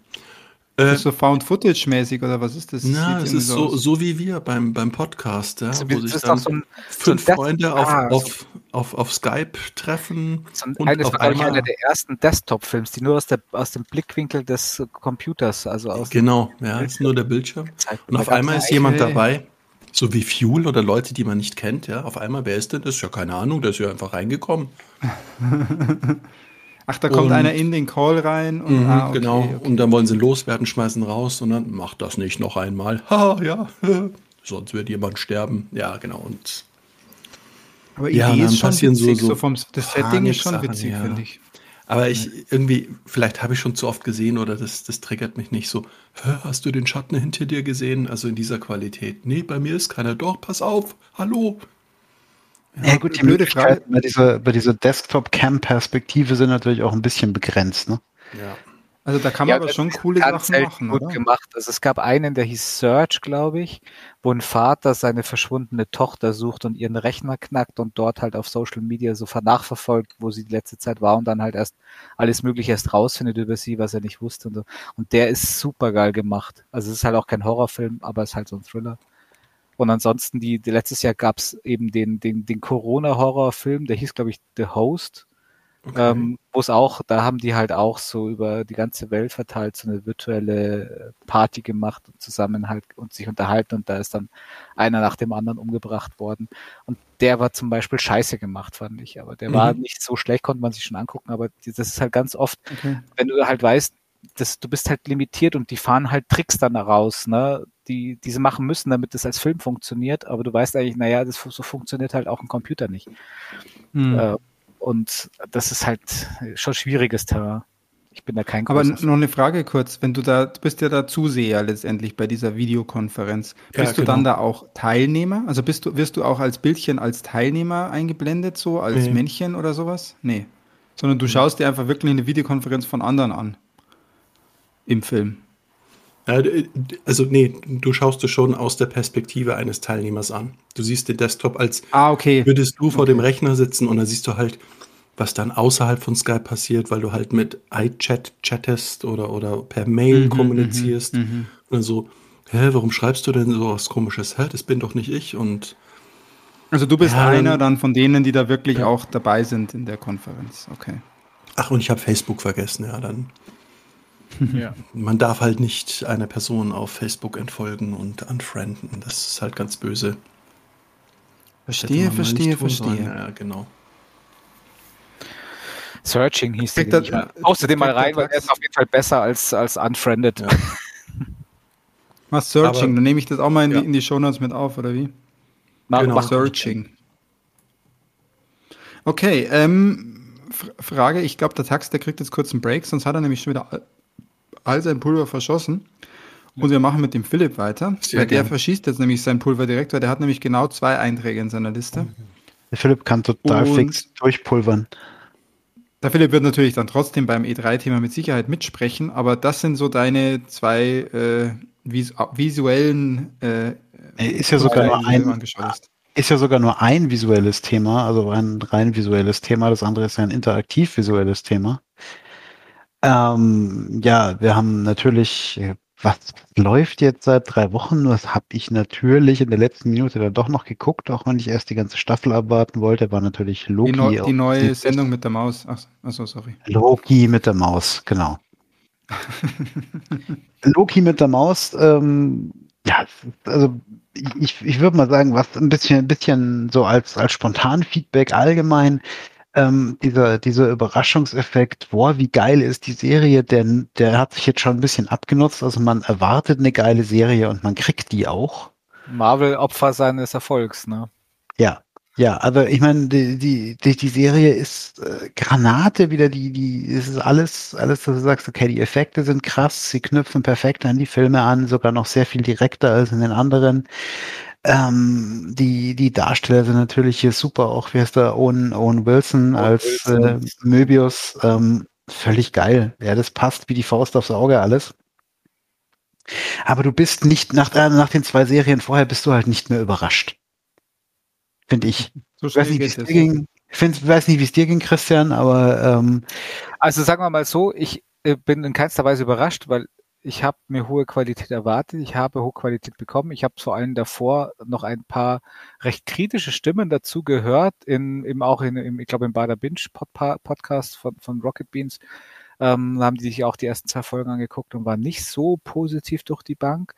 Speaker 3: Äh, so Found-Footage-mäßig oder was ist das?
Speaker 4: Na, es ist so, so wie wir beim, beim Podcast, ja, also, wo sich dann so ein, fünf so Freunde auf, ah, auf, auf, auf Skype treffen.
Speaker 1: So ein, und eines auf einmal, einer der ersten Desktop-Films, die nur aus, der, aus dem Blickwinkel des Computers, also aus
Speaker 4: Genau, ja, ist nur der Bildschirm. Und auf einmal ist jemand dabei, so wie Fuel oder Leute, die man nicht kennt, ja. Auf einmal, wer ist denn das? Ja, keine Ahnung, der ist ja einfach reingekommen.
Speaker 3: Ach, da kommt und, einer in den Call rein.
Speaker 4: Und, mh, ah, okay, genau. Okay. Und dann wollen sie loswerden, schmeißen raus und dann macht das nicht noch einmal. Ha, ja. Sonst wird jemand sterben. Ja, genau. Und
Speaker 3: aber Idee ja, ist schon witzig, so, so, so vom, das Setting ist schon witzig, ja. finde ich.
Speaker 4: Aber ich irgendwie, vielleicht habe ich schon zu oft gesehen oder das, das triggert mich nicht so. Hast du den Schatten hinter dir gesehen? Also in dieser Qualität. Nee, bei mir ist keiner. Doch, pass auf. Hallo.
Speaker 2: Ja, gut, die Möglichkeiten bei dieser, bei dieser Desktop-Cam-Perspektive sind natürlich auch ein bisschen begrenzt, ne?
Speaker 3: Ja. Also da kann man ja, aber schon coole Sachen machen,
Speaker 1: gut oder? gemacht. Also es gab einen, der hieß Search, glaube ich, wo ein Vater seine verschwundene Tochter sucht und ihren Rechner knackt und dort halt auf Social Media so nachverfolgt, wo sie die letzte Zeit war und dann halt erst alles Mögliche erst rausfindet über sie, was er nicht wusste und so. Und der ist super geil gemacht. Also es ist halt auch kein Horrorfilm, aber es ist halt so ein Thriller. Und ansonsten, die, die letztes Jahr gab es eben den, den, den Corona-Horrorfilm, der hieß, glaube ich, The Host. Okay. Ähm, wo es auch, da haben die halt auch so über die ganze Welt verteilt so eine virtuelle Party gemacht und zusammen halt und sich unterhalten und da ist dann einer nach dem anderen umgebracht worden. Und der war zum Beispiel scheiße gemacht, fand ich. Aber der mhm. war nicht so schlecht, konnte man sich schon angucken, aber das ist halt ganz oft, okay. wenn du halt weißt, das, du bist halt limitiert und die fahren halt Tricks dann raus, ne? Die, die sie machen müssen, damit das als Film funktioniert, aber du weißt eigentlich, naja, das so funktioniert halt auch ein Computer nicht. Mhm. Äh, und das ist halt schon schwieriges Terrain. Ich bin da kein
Speaker 3: Aber noch eine Frage kurz, wenn du da, du bist ja da Zuseher letztendlich bei dieser Videokonferenz. Bist ja, du genau. dann da auch Teilnehmer? Also bist du, wirst du auch als Bildchen als Teilnehmer eingeblendet, so als nee. Männchen oder sowas? Nee. Sondern du schaust dir einfach wirklich eine Videokonferenz von anderen an. Im Film.
Speaker 4: Also nee, du schaust du schon aus der Perspektive eines Teilnehmers an. Du siehst den Desktop als
Speaker 3: ah, okay.
Speaker 4: würdest du vor okay. dem Rechner sitzen und dann siehst du halt, was dann außerhalb von Skype passiert, weil du halt mit iChat chattest oder, oder per Mail mhm, kommunizierst. Mhm, mhm. und so, hä, warum schreibst du denn so was komisches? Hä, das bin doch nicht ich und
Speaker 3: also du bist ja, einer dann von denen, die da wirklich ja. auch dabei sind in der Konferenz. Okay.
Speaker 4: Ach, und ich habe Facebook vergessen, ja, dann ja. Man darf halt nicht einer Person auf Facebook entfolgen und unfrienden. Das ist halt ganz böse.
Speaker 3: Verstehe, verstehe, verstehe.
Speaker 4: Ja, genau.
Speaker 1: Searching hieß der. Das, ja. Außerdem mal rein, weil er ist auf jeden Fall besser als, als Unfriended. Ja.
Speaker 3: Was Searching? Aber, dann nehme ich das auch mal in, ja. die, in die Shownotes mit auf, oder wie?
Speaker 1: Na, genau. Searching.
Speaker 3: Okay, ähm, Frage, ich glaube, der Tax, der kriegt jetzt kurz einen Break, sonst hat er nämlich schon wieder all sein Pulver verschossen. Und wir machen mit dem Philipp weiter. Sehr weil der verschießt jetzt nämlich sein Pulver direkt, weil der hat nämlich genau zwei Einträge in seiner Liste.
Speaker 2: Der Philipp kann total Und fix durchpulvern.
Speaker 3: Der Philipp wird natürlich dann trotzdem beim E3-Thema mit Sicherheit mitsprechen, aber das sind so deine zwei äh, vis visuellen
Speaker 2: äh, ist ja sogar nur ein ist ja sogar nur ein visuelles Thema, also ein rein visuelles Thema. Das andere ist ja ein interaktiv visuelles Thema. Ähm, ja, wir haben natürlich, was läuft jetzt seit drei Wochen? Das habe ich natürlich in der letzten Minute dann doch noch geguckt, auch wenn ich erst die ganze Staffel abwarten wollte, war natürlich Loki. Die,
Speaker 3: Neu die neue Sendung mit der Maus. Ach, achso, sorry.
Speaker 2: Loki mit der Maus, genau. Loki mit der Maus, ähm, ja, also ich, ich würde mal sagen, was ein bisschen, ein bisschen so als, als Spontan-Feedback allgemein ähm, dieser, dieser Überraschungseffekt, boah, wie geil ist die Serie, denn der hat sich jetzt schon ein bisschen abgenutzt. Also man erwartet eine geile Serie und man kriegt die auch.
Speaker 1: Marvel Opfer seines Erfolgs, ne?
Speaker 2: Ja, ja, also ich meine, die, die, die, die Serie ist äh, Granate wieder, die, die, es ist alles, alles, dass du sagst, okay, die Effekte sind krass, sie knüpfen perfekt an die Filme an, sogar noch sehr viel direkter als in den anderen. Ähm, die, die Darsteller sind natürlich hier super, auch wie heißt der Owen, Owen Wilson Owen als Wilson. Äh, Möbius. Ähm, völlig geil. Ja, das passt wie die Faust aufs Auge alles. Aber du bist nicht, nach, äh, nach den zwei Serien vorher bist du halt nicht mehr überrascht. Finde ich. So ich weiß nicht, wie es dir ging. Ich find, weiß nicht, wie es dir ging, Christian, aber ähm,
Speaker 1: also sagen wir mal so, ich äh, bin in keinster Weise überrascht, weil ich habe mir hohe Qualität erwartet, ich habe hohe Qualität bekommen. Ich habe vor allem davor noch ein paar recht kritische Stimmen dazu gehört, in, eben auch in, im, ich glaube im Bader Binge Podcast von, von Rocket Beans. Ähm, haben die sich auch die ersten zwei Folgen angeguckt und waren nicht so positiv durch die Bank.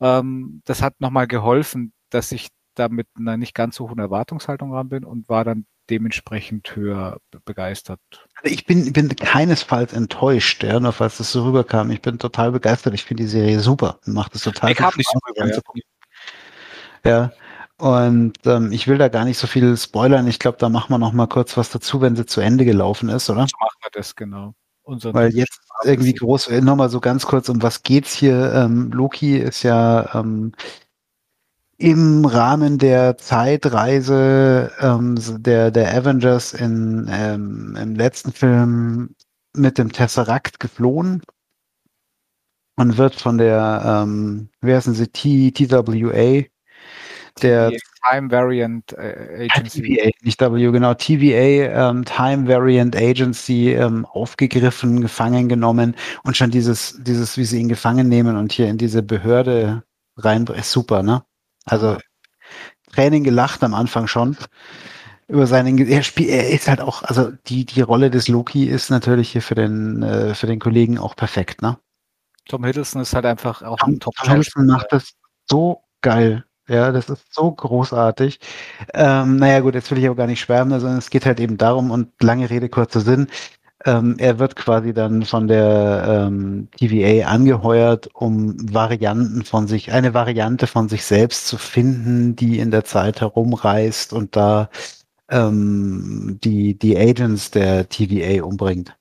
Speaker 1: Ähm, das hat nochmal geholfen, dass ich da mit einer nicht ganz so hohen Erwartungshaltung ran bin und war dann dementsprechend höher begeistert.
Speaker 2: Also ich bin, bin keinesfalls enttäuscht, ja, nur falls das so rüberkam. Ich bin total begeistert. Ich finde die Serie super. Macht es total
Speaker 1: ich Spaß. Nicht so rüber,
Speaker 2: ja. ja. Und ähm, ich will da gar nicht so viel spoilern. Ich glaube, da machen wir noch mal kurz was dazu, wenn sie zu Ende gelaufen ist, oder? So
Speaker 1: machen wir das, genau.
Speaker 2: Weil jetzt irgendwie groß, nochmal so ganz kurz, um was geht's hier? Ähm, Loki ist ja ähm, im Rahmen der Zeitreise ähm, der, der Avengers in, ähm, im letzten Film mit dem Tesseract geflohen und wird von der, ähm, wie heißen sie, T, TWA, der
Speaker 1: Time Variant äh, Agency. TVA,
Speaker 2: nicht W, genau, TVA, ähm, Time Variant Agency ähm, aufgegriffen, gefangen genommen und schon dieses, dieses, wie sie ihn gefangen nehmen und hier in diese Behörde rein, ist super, ne? Also Training gelacht am Anfang schon. Über seinen, er spielt, er ist halt auch, also die, die Rolle des Loki ist natürlich hier für den, äh, für den Kollegen auch perfekt, ne?
Speaker 1: Tom Hiddleston ist halt einfach auch
Speaker 2: Tom,
Speaker 1: ein top
Speaker 2: Tom Hiddleston macht das so geil. Ja, das ist so großartig. Ähm, naja, gut, jetzt will ich aber gar nicht schwärmen, sondern es geht halt eben darum, und lange Rede, kurzer Sinn, ähm, er wird quasi dann von der ähm, TVA angeheuert, um Varianten von sich, eine Variante von sich selbst zu finden, die in der Zeit herumreist und da ähm, die, die Agents der TVA umbringt.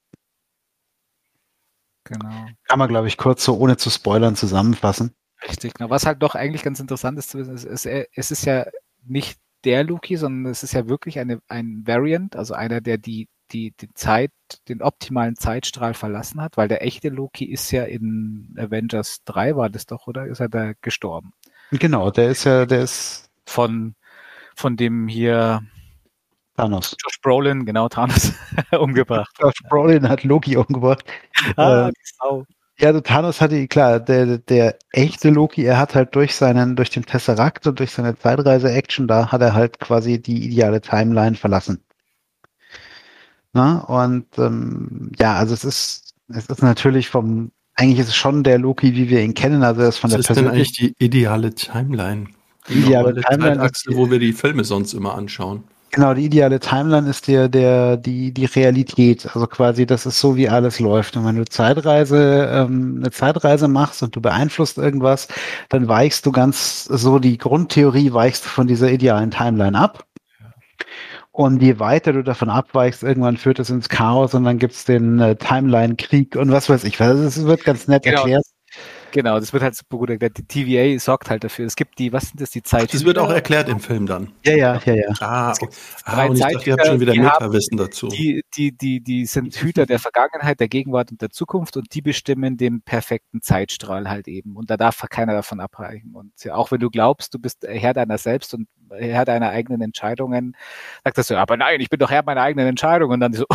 Speaker 1: Genau.
Speaker 2: Kann man, glaube ich, kurz so ohne zu spoilern zusammenfassen.
Speaker 1: Richtig, genau. Was halt doch eigentlich ganz interessant ist zu wissen, ist, ist, es ist ja nicht der Loki, sondern es ist ja wirklich eine, ein Variant, also einer, der die, die, die Zeit, den optimalen Zeitstrahl verlassen hat, weil der echte Loki ist ja in Avengers 3 war das doch, oder? Ist er da gestorben?
Speaker 2: Genau, der ist ja, der ist
Speaker 1: Von, von dem hier
Speaker 2: Thanos.
Speaker 1: Josh Brolin, genau, Thanos, umgebracht.
Speaker 2: Josh Brolin hat Loki umgebracht.
Speaker 1: Ah,
Speaker 2: Äh,
Speaker 1: die Sau.
Speaker 2: Ja, Thanos hatte, klar, der, der echte Loki, er hat halt durch seinen, durch den Tesseract und durch seine Zeitreise-Action, da hat er halt quasi die ideale Timeline verlassen. Na, und ähm, ja, also es ist, es ist natürlich vom, eigentlich ist es schon der Loki, wie wir ihn kennen, also ist von
Speaker 4: Was
Speaker 2: der
Speaker 4: ist denn eigentlich die ideale Timeline?
Speaker 2: Die ideale
Speaker 4: Genau,
Speaker 2: Timeline
Speaker 4: Zeitachse, wo wir die Filme sonst immer anschauen.
Speaker 2: Genau, die ideale Timeline ist der, der, die, die Realität. Also quasi, das ist so, wie alles läuft. Und wenn du Zeitreise, ähm, eine Zeitreise machst und du beeinflusst irgendwas, dann weichst du ganz so die Grundtheorie weichst du von dieser idealen Timeline ab. Und je weiter du davon abweichst, irgendwann führt es ins Chaos und dann gibt's den äh, Timeline-Krieg und was weiß ich. Also es wird ganz nett
Speaker 1: Genau.
Speaker 2: erklärt.
Speaker 1: Genau, das wird halt super gut erklärt. Die TVA sorgt halt dafür. Es gibt die, was sind das, die Zeit?
Speaker 4: Das wird auch erklärt im Film dann.
Speaker 2: Ja, ja, ja, ja.
Speaker 4: Ah,
Speaker 1: gibt
Speaker 4: ah und ich dachte, ihr habt schon wieder Meta-Wissen dazu.
Speaker 1: Die, die, die, die sind Hüter der Vergangenheit, der Gegenwart und der Zukunft und die bestimmen den perfekten Zeitstrahl halt eben. Und da darf keiner davon abweichen. Und ja, auch wenn du glaubst, du bist Herr deiner selbst und Herr deiner eigenen Entscheidungen, sagt das so, aber nein, ich bin doch Herr meiner eigenen Entscheidungen. Und dann so,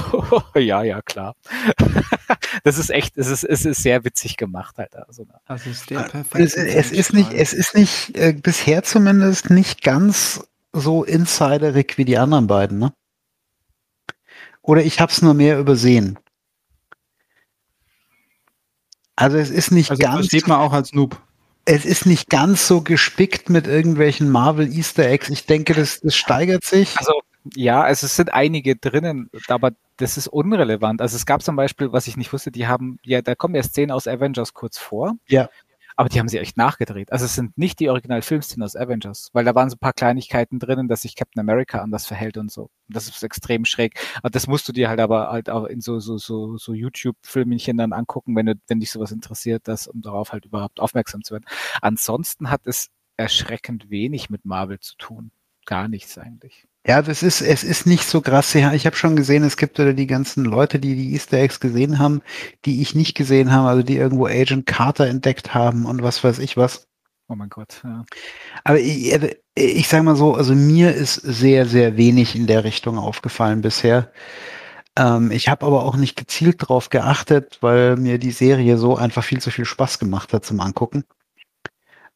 Speaker 1: ja, ja, klar. das ist echt, es ist, es ist sehr witzig gemacht halt. Also,
Speaker 3: Das ist der perfekte
Speaker 2: Es, es ist nicht, es ist nicht, äh, bisher zumindest nicht ganz so insiderig wie die anderen beiden, ne? Oder ich hab's nur mehr übersehen. Also es ist nicht
Speaker 3: Also
Speaker 2: ganz,
Speaker 3: versteht man auch als Noob.
Speaker 2: Es ist nicht ganz so gespickt mit irgendwelchen Marvel Easter Eggs. Ich denke, das, das steigert sich.
Speaker 1: Also ja, also es sind einige drinnen, aber das ist unrelevant. Also es gab zum Beispiel, was ich nicht wusste, die haben, ja, da kommen ja Szenen aus Avengers kurz vor.
Speaker 2: Ja.
Speaker 1: Aber die haben sie echt nachgedreht. Also es sind nicht die Original-Filmszenen aus Avengers, weil da waren so ein paar Kleinigkeiten drinnen, dass sich Captain America anders verhält und so. Das ist extrem schräg. Aber das musst du dir halt aber halt auch in so, so, so, so YouTube-Filmchen dann angucken, wenn du, wenn dich sowas interessiert, das, um darauf halt überhaupt aufmerksam zu werden. Ansonsten hat es erschreckend wenig mit Marvel zu tun. Gar nichts eigentlich.
Speaker 2: Ja, das ist, es ist nicht so krass. Ich habe schon gesehen, es gibt wieder die ganzen Leute, die die Easter Eggs gesehen haben, die ich nicht gesehen habe, also die irgendwo Agent Carter entdeckt haben und was weiß ich was.
Speaker 1: Oh mein Gott, ja.
Speaker 2: Aber ich, ich sage mal so, also mir ist sehr, sehr wenig in der Richtung aufgefallen bisher. Ähm, ich habe aber auch nicht gezielt drauf geachtet, weil mir die Serie so einfach viel zu viel Spaß gemacht hat zum Angucken.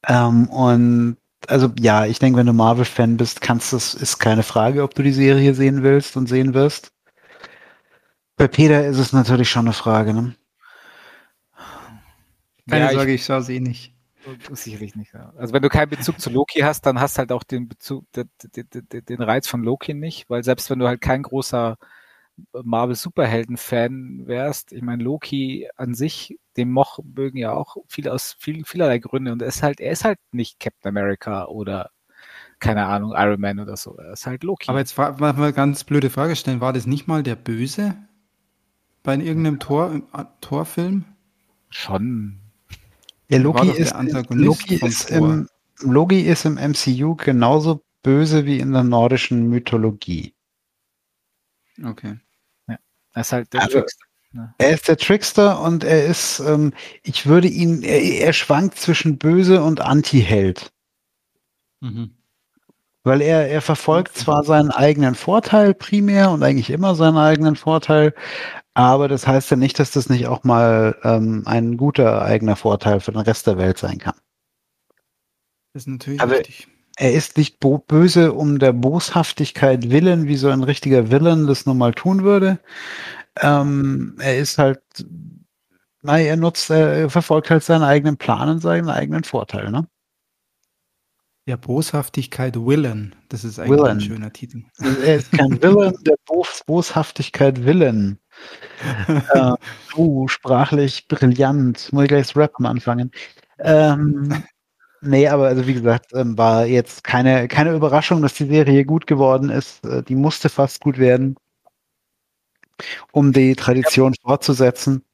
Speaker 2: Ähm, und also ja, ich denke, wenn du Marvel-Fan bist, kannst das ist keine Frage, ob du die Serie sehen willst und sehen wirst. Bei Peter ist es natürlich schon eine Frage, ne?
Speaker 3: Keine
Speaker 1: Ja, ich-
Speaker 3: Sorge, ich schaue sie eh nicht.
Speaker 1: Sicherlich nicht. Ja. Also wenn du keinen Bezug zu Loki hast, dann hast halt auch den Bezug, den, den, den Reiz von Loki nicht, weil selbst wenn du halt kein großer Marvel Superhelden-Fan wärst, ich meine, Loki an sich, den moch mögen ja auch viele aus viel, vielerlei Gründe und er ist halt, er ist halt nicht Captain America oder keine Ahnung, Iron Man oder so. Er ist halt Loki.
Speaker 3: Aber jetzt mal eine ganz blöde Frage stellen. War das nicht mal der Böse bei irgendeinem Tor, im A- Torfilm?
Speaker 1: schon.
Speaker 2: Ja, Loki ist,
Speaker 3: Antagonist
Speaker 2: Loki ist, im, Loki ist im MCU genauso böse wie in der nordischen Mythologie.
Speaker 3: Okay.
Speaker 1: Er ist halt der
Speaker 2: Also-
Speaker 1: Trickster.
Speaker 2: Er ist der Trickster und er ist, ähm, ich würde ihn, er, er schwankt zwischen böse und Anti-Held.
Speaker 3: Mhm.
Speaker 2: Weil er, er verfolgt zwar seinen eigenen Vorteil primär und eigentlich immer seinen eigenen Vorteil, aber das heißt ja nicht, dass das nicht auch mal ähm, ein guter eigener Vorteil für den Rest der Welt sein kann.
Speaker 3: Das ist natürlich
Speaker 2: Aber-
Speaker 3: richtig.
Speaker 2: Er ist nicht böse um der Boshaftigkeit willen, wie so ein richtiger Villain das nun mal tun würde. Ähm, er ist halt, naja, er nutzt, er verfolgt halt seinen eigenen Plan und seinen eigenen Vorteil, ne?
Speaker 3: Ja, Boshaftigkeit Willen. Das ist eigentlich Willen. ein schöner Titel.
Speaker 2: Er ist kein Villain, der Bos Boshaftigkeit Willen. äh, uh, sprachlich brillant. Muss ich gleich das Rappen anfangen. Ähm, nee, aber also wie gesagt, ähm, war jetzt keine, keine Überraschung, dass die Serie gut geworden ist. Äh, die musste fast gut werden, um die Tradition ja. fortzusetzen.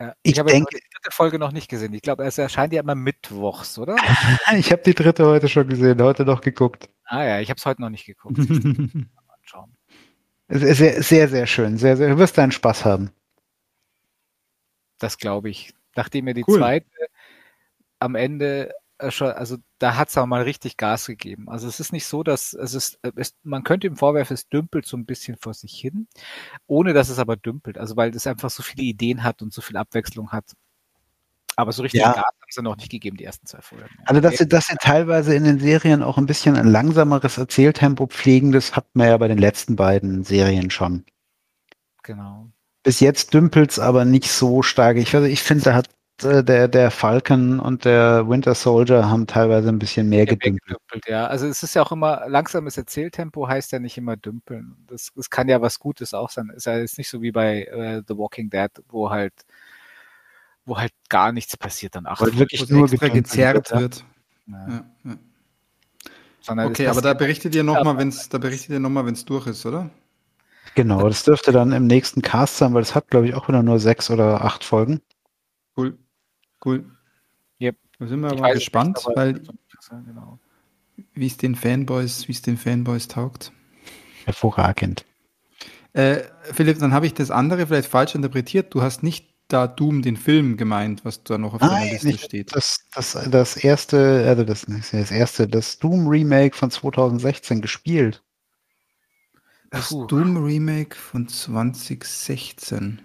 Speaker 1: Ja, ich, ich habe denke, die dritte Folge noch nicht gesehen. Ich glaube, es erscheint ja immer mittwochs, oder?
Speaker 2: ich habe die dritte heute schon gesehen, heute noch geguckt.
Speaker 1: Ah ja, ich habe es heute noch nicht geguckt.
Speaker 2: sehr, sehr, sehr schön. Sehr, sehr, du wirst deinen Spaß haben.
Speaker 1: Das glaube ich. Nachdem mir die cool. zweite am Ende äh, schon, also da hat es auch mal richtig Gas gegeben. Also es ist nicht so, dass es ist, es, man könnte ihm vorwerfen, es dümpelt so ein bisschen vor sich hin, ohne dass es aber dümpelt. Also weil es einfach so viele Ideen hat und so viel Abwechslung hat. Aber so richtig ja. Gas haben sie noch nicht gegeben, die ersten zwei Folgen.
Speaker 2: Also dass sie, dass sie teilweise in den Serien auch ein bisschen ein langsameres Erzähltempo pflegen, das hat man ja bei den letzten beiden Serien schon.
Speaker 1: Genau.
Speaker 2: Bis jetzt dümpelt es aber nicht so stark. Ich, also ich finde, da hat äh, der, der Falcon und der Winter Soldier haben teilweise ein bisschen mehr gedümpelt.
Speaker 1: Ja, also es ist ja auch immer, langsames Erzähltempo heißt ja nicht immer dümpeln. Das, das kann ja was Gutes auch sein. Ist ja jetzt nicht so wie bei äh, The Walking Dead, wo halt wo halt gar nichts passiert dann
Speaker 3: acht Weil wirklich nur gezerrt wird. Ja. Ja, ja. okay, aber da berichtet ihr nochmal, wenn es, da berichtet ihr nochmal, wenn es durch ist, oder?
Speaker 2: Genau, das dürfte dann im nächsten Cast sein, weil es hat, glaube ich, auch wieder nur sechs oder acht Folgen.
Speaker 3: Cool. Yep. Da sind wir ich aber gespannt, nicht, aber weil genau. wie es den Fanboys, wie es den Fanboys taugt.
Speaker 2: Hervorragend.
Speaker 3: Äh, Philipp, dann habe ich das andere vielleicht falsch interpretiert. Du hast nicht da Doom den Film gemeint, was da noch auf Nein, deiner Liste steht.
Speaker 2: Das, das, das erste, also das, das erste, das Doom Remake von 2016 gespielt.
Speaker 3: Das Puh. Doom Remake von 2016.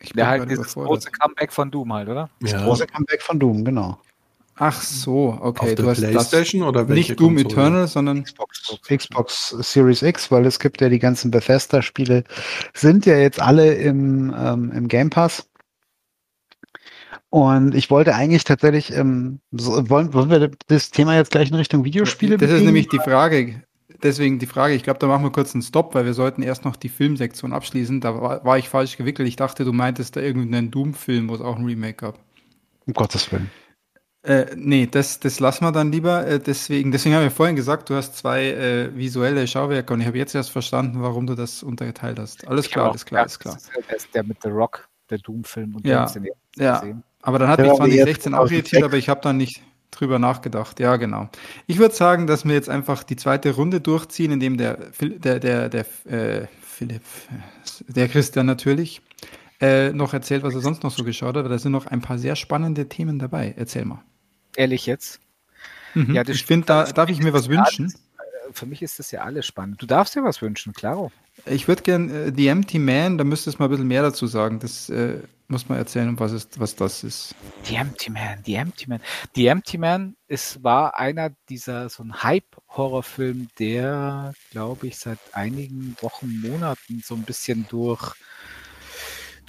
Speaker 1: Ich bin halt dieses große Comeback von Doom halt, oder?
Speaker 2: Das ja. große Comeback von Doom, genau.
Speaker 3: Ach so, okay.
Speaker 4: Auf du hast PlayStation das oder
Speaker 3: welche Nicht Doom Konsole? Eternal, sondern
Speaker 2: Xbox, Xbox Series X, weil es gibt ja die ganzen Bethesda-Spiele, sind ja jetzt alle im, ähm, im Game Pass. Und ich wollte eigentlich tatsächlich, ähm, so, wollen, wollen wir das Thema jetzt gleich in Richtung Videospiele
Speaker 3: Das ist nämlich die Frage deswegen die Frage, ich glaube, da machen wir kurz einen Stopp, weil wir sollten erst noch die Filmsektion abschließen. Da war, war ich falsch gewickelt. Ich dachte, du meintest da irgendeinen Doom-Film, wo es auch ein Remake gab.
Speaker 2: Um Gottes Willen.
Speaker 3: Äh, nee, das, das lassen wir dann lieber. Äh, deswegen, deswegen haben wir vorhin gesagt, du hast zwei äh, visuelle Schauwerke und ich habe jetzt erst verstanden, warum du das untergeteilt hast. Alles klar, alles klar, alles klar.
Speaker 1: Das ist der mit The Rock, der Doom-Film.
Speaker 3: und Ja, ja. aber dann hat mich 2016 auch irritiert, aber ich habe dann nicht, drüber nachgedacht. Ja, genau. Ich würde sagen, dass wir jetzt einfach die zweite Runde durchziehen, indem der, der, der, der äh, Philipp, der Christian natürlich, äh, noch erzählt, was er sonst noch so geschaut hat. Da sind noch ein paar sehr spannende Themen dabei. Erzähl mal.
Speaker 1: Ehrlich jetzt?
Speaker 3: Mhm. Ja, ich finde, da darf ich mir was wünschen.
Speaker 1: Für mich ist das ja alles spannend. Du darfst dir was wünschen, klaro.
Speaker 3: Ich würde gerne äh, The Empty Man, da müsstest du mal ein bisschen mehr dazu sagen. Das äh, muss man erzählen, was, ist, was das ist.
Speaker 1: The Empty Man, The Empty Man. The Empty Man ist, war einer dieser, so ein Hype-Horrorfilm, der, glaube ich, seit einigen Wochen, Monaten so ein bisschen durch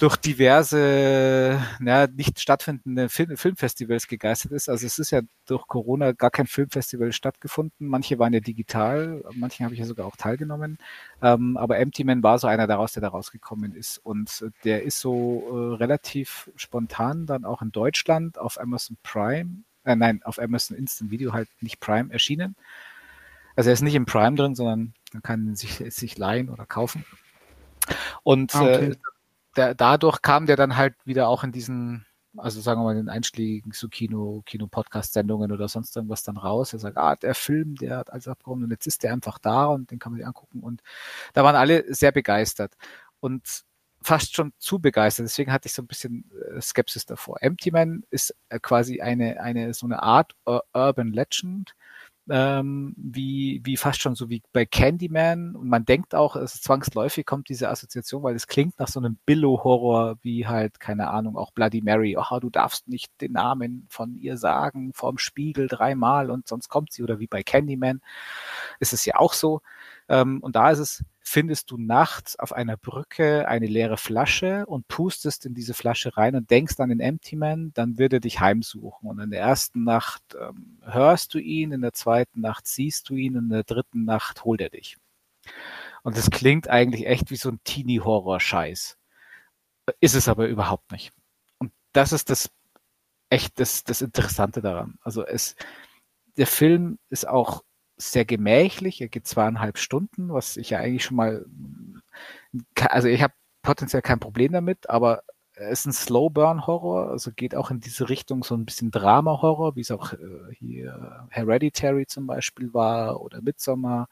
Speaker 1: durch diverse, na, nicht stattfindende Film, Filmfestivals gegeistert ist. Also es ist ja durch Corona gar kein Filmfestival stattgefunden. Manche waren ja digital, manche habe ich ja sogar auch teilgenommen. Ähm, aber Empty Man war so einer daraus, der da rausgekommen ist. Und der ist so äh, relativ spontan dann auch in Deutschland auf Amazon Prime, äh, nein, auf Amazon Instant Video halt nicht Prime erschienen. Also er ist nicht im Prime drin, sondern man kann sich, sich leihen oder kaufen. Und ah, okay. äh, der, dadurch kam der dann halt wieder auch in diesen, also sagen wir mal, in den einschlägigen so Kino, Kino-Podcast-Sendungen oder sonst irgendwas dann raus. Er sagt, ah, der Film, der hat alles abgekommen und jetzt ist der einfach da und den kann man sich angucken. Und da waren alle sehr begeistert und fast schon zu begeistert. Deswegen hatte ich so ein bisschen äh, Skepsis davor. Empty Man ist äh, quasi eine, eine, so eine Art Urban Legend ähm, wie, wie fast schon so wie bei Candyman. Und man denkt auch, es zwangsläufig kommt diese Assoziation, weil es klingt nach so einem Billow-Horror, wie halt, keine Ahnung, auch Bloody Mary. Oh, du darfst nicht den Namen von ihr sagen, vorm Spiegel dreimal und sonst kommt sie. Oder wie bei Candyman ist es ja auch so. Ähm, und da ist es, findest du nachts auf einer Brücke eine leere Flasche und pustest in diese Flasche rein und denkst an den Empty Man, dann wird er dich heimsuchen. Und in der ersten Nacht ähm, hörst du ihn, in der zweiten Nacht siehst du ihn, in der dritten Nacht holt er dich. Und das klingt eigentlich echt wie so ein Teenie-Horror-Scheiß. Ist es aber überhaupt nicht. Und das ist das echt das, das Interessante daran. Also es, der Film ist auch sehr gemächlich. Er geht zweieinhalb Stunden, was ich ja eigentlich schon mal, also ich habe potenziell kein Problem damit, aber es ist ein Slow Burn Horror, also geht auch in diese Richtung so ein bisschen Drama Horror, wie es auch äh, hier Hereditary zum Beispiel war oder Midsommar,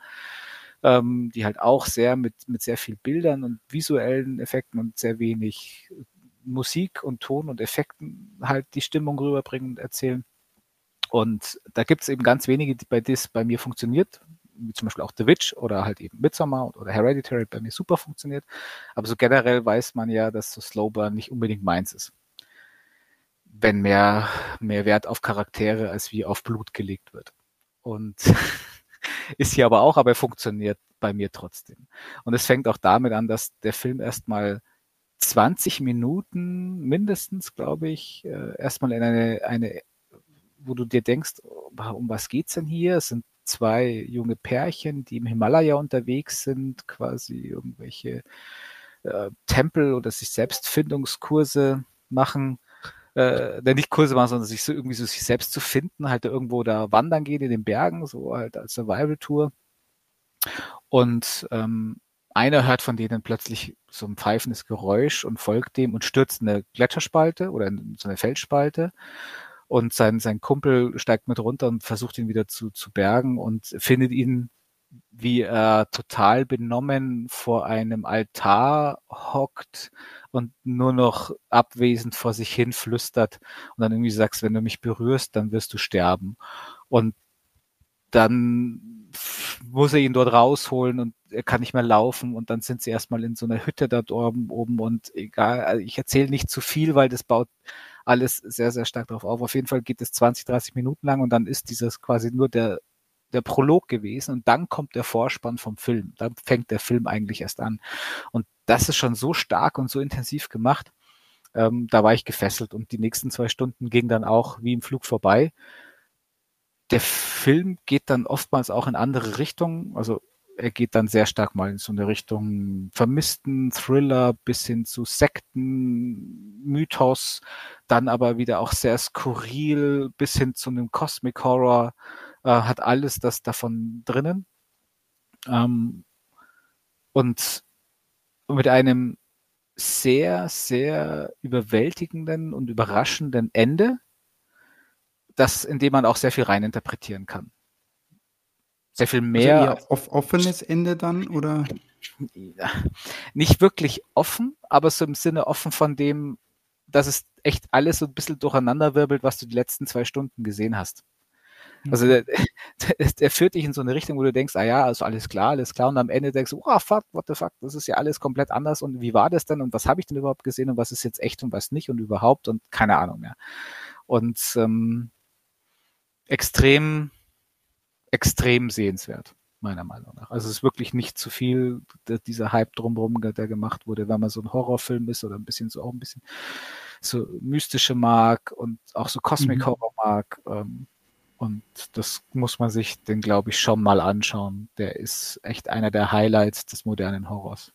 Speaker 1: ähm, die halt auch sehr mit, mit sehr viel Bildern und visuellen Effekten und sehr wenig Musik und Ton und Effekten halt die Stimmung rüberbringen und erzählen. Und da gibt es eben ganz wenige, die bei das bei mir funktioniert, wie zum Beispiel auch The Witch oder halt eben Midsommar oder Hereditary bei mir super funktioniert. Aber so generell weiß man ja, dass so Slowburn nicht unbedingt meins ist. Wenn mehr, mehr Wert auf Charaktere als wie auf Blut gelegt wird. Und ist hier aber auch, aber er funktioniert bei mir trotzdem. Und es fängt auch damit an, dass der Film erstmal 20 Minuten mindestens, glaube ich, äh, erstmal in eine, eine wo du dir denkst, um was geht's denn hier? Es sind zwei junge Pärchen, die im Himalaya unterwegs sind, quasi irgendwelche äh, Tempel oder sich Selbstfindungskurse machen. Äh, nicht Kurse machen, sondern sich so irgendwie so sich selbst zu finden, halt irgendwo da wandern gehen in den Bergen, so halt als Survival-Tour. Und ähm, einer hört von denen plötzlich so ein pfeifendes Geräusch und folgt dem und stürzt in eine Gletscherspalte oder in so eine Felsspalte und sein, sein Kumpel steigt mit runter und versucht ihn wieder zu, zu bergen und findet ihn, wie er total benommen vor einem Altar hockt und nur noch abwesend vor sich hin flüstert und dann irgendwie sagst, wenn du mich berührst, dann wirst du sterben. Und dann muss er ihn dort rausholen und er kann nicht mehr laufen und dann sind sie erstmal in so einer Hütte da oben, oben und egal, also ich erzähle nicht zu viel, weil das baut alles sehr, sehr stark darauf auf. Auf jeden Fall geht es 20, 30 Minuten lang und dann ist dieses quasi nur der, der Prolog gewesen und dann kommt der Vorspann vom Film. Dann fängt der Film eigentlich erst an. Und das ist schon so stark und so intensiv gemacht. Ähm, da war ich gefesselt und die nächsten zwei Stunden gingen dann auch wie im Flug vorbei. Der Film geht dann oftmals auch in andere Richtungen. Also er geht dann sehr stark mal in so eine Richtung vermissten Thriller bis hin zu Sekten, Mythos, dann aber wieder auch sehr skurril bis hin zu einem Cosmic Horror, äh, hat alles das davon drinnen. Ähm, und mit einem sehr, sehr überwältigenden und überraschenden Ende, das, in dem man auch sehr viel reininterpretieren kann sehr viel also mehr.
Speaker 3: Also off offenes Ende dann oder?
Speaker 1: Nicht wirklich offen, aber so im Sinne offen von dem, dass es echt alles so ein bisschen durcheinander wirbelt, was du die letzten zwei Stunden gesehen hast. Also mhm. der, der, der, führt dich in so eine Richtung, wo du denkst, ah ja, also alles klar, alles klar. Und am Ende denkst du, oh fuck, what the fuck, das ist ja alles komplett anders. Und wie war das denn? Und was habe ich denn überhaupt gesehen? Und was ist jetzt echt und was nicht? Und überhaupt und keine Ahnung mehr. Und ähm, extrem extrem sehenswert, meiner Meinung nach. Also es ist wirklich nicht zu viel, dieser Hype drumherum, der gemacht wurde, wenn man so ein Horrorfilm ist oder ein bisschen so auch ein bisschen so mystische mag und auch so Cosmic mhm. Horror mag. Ähm, und das muss man sich, den glaube ich, schon mal anschauen. Der ist echt einer der Highlights des modernen Horrors.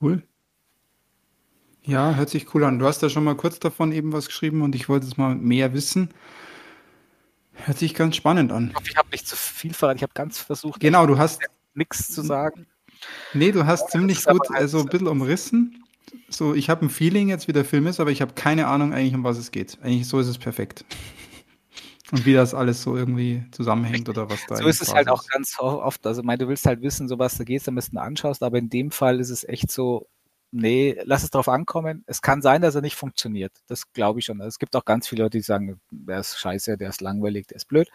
Speaker 3: Cool. Ja, hört sich cool an. Du hast ja schon mal kurz davon eben was geschrieben und ich wollte es mal mehr wissen. Hört sich ganz spannend an.
Speaker 1: Ich hoffe, ich habe nicht zu viel verraten. Ich habe ganz versucht,
Speaker 3: genau, du hast
Speaker 1: nichts zu sagen.
Speaker 3: Nee, du hast ziemlich gut, also ein bisschen umrissen. So, ich habe ein Feeling jetzt, wie der Film ist, aber ich habe keine Ahnung eigentlich, um was es geht. Eigentlich so ist es perfekt. Und wie das alles so irgendwie zusammenhängt oder was da
Speaker 1: So ist es halt auch ganz oft. Also, mein, du willst halt wissen, so was da geht, damit du anschaust, aber in dem Fall ist es echt so, nee, lass es drauf ankommen. Es kann sein, dass er nicht funktioniert. Das glaube ich schon. Es gibt auch ganz viele Leute, die sagen, der ist scheiße, der ist langweilig, der ist blöd.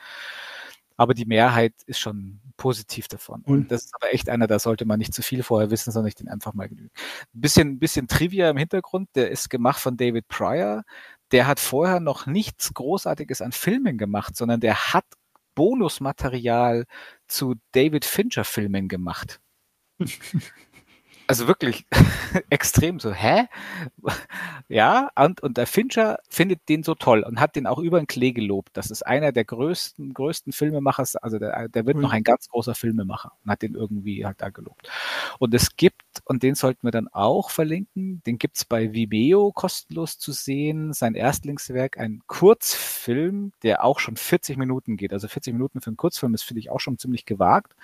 Speaker 1: Aber die Mehrheit ist schon positiv davon. Und das ist aber echt einer, da sollte man nicht zu viel vorher wissen, sondern ich den einfach mal genügen. Ein bisschen, bisschen Trivia im Hintergrund, der ist gemacht von David Pryor. Der hat vorher noch nichts Großartiges an Filmen gemacht, sondern der hat Bonusmaterial zu David Fincher Filmen gemacht. Also wirklich extrem so, hä? ja, und, und der Fincher findet den so toll und hat den auch über den Klee gelobt. Das ist einer der größten, größten Filmemacher, also der, der wird mhm. noch ein ganz großer Filmemacher und hat den irgendwie halt da gelobt. Und es gibt, und den sollten wir dann auch verlinken, den gibt's bei Vimeo kostenlos zu sehen, sein Erstlingswerk, ein Kurzfilm, der auch schon 40 Minuten geht. Also 40 Minuten für einen Kurzfilm ist, finde ich, auch schon ziemlich gewagt.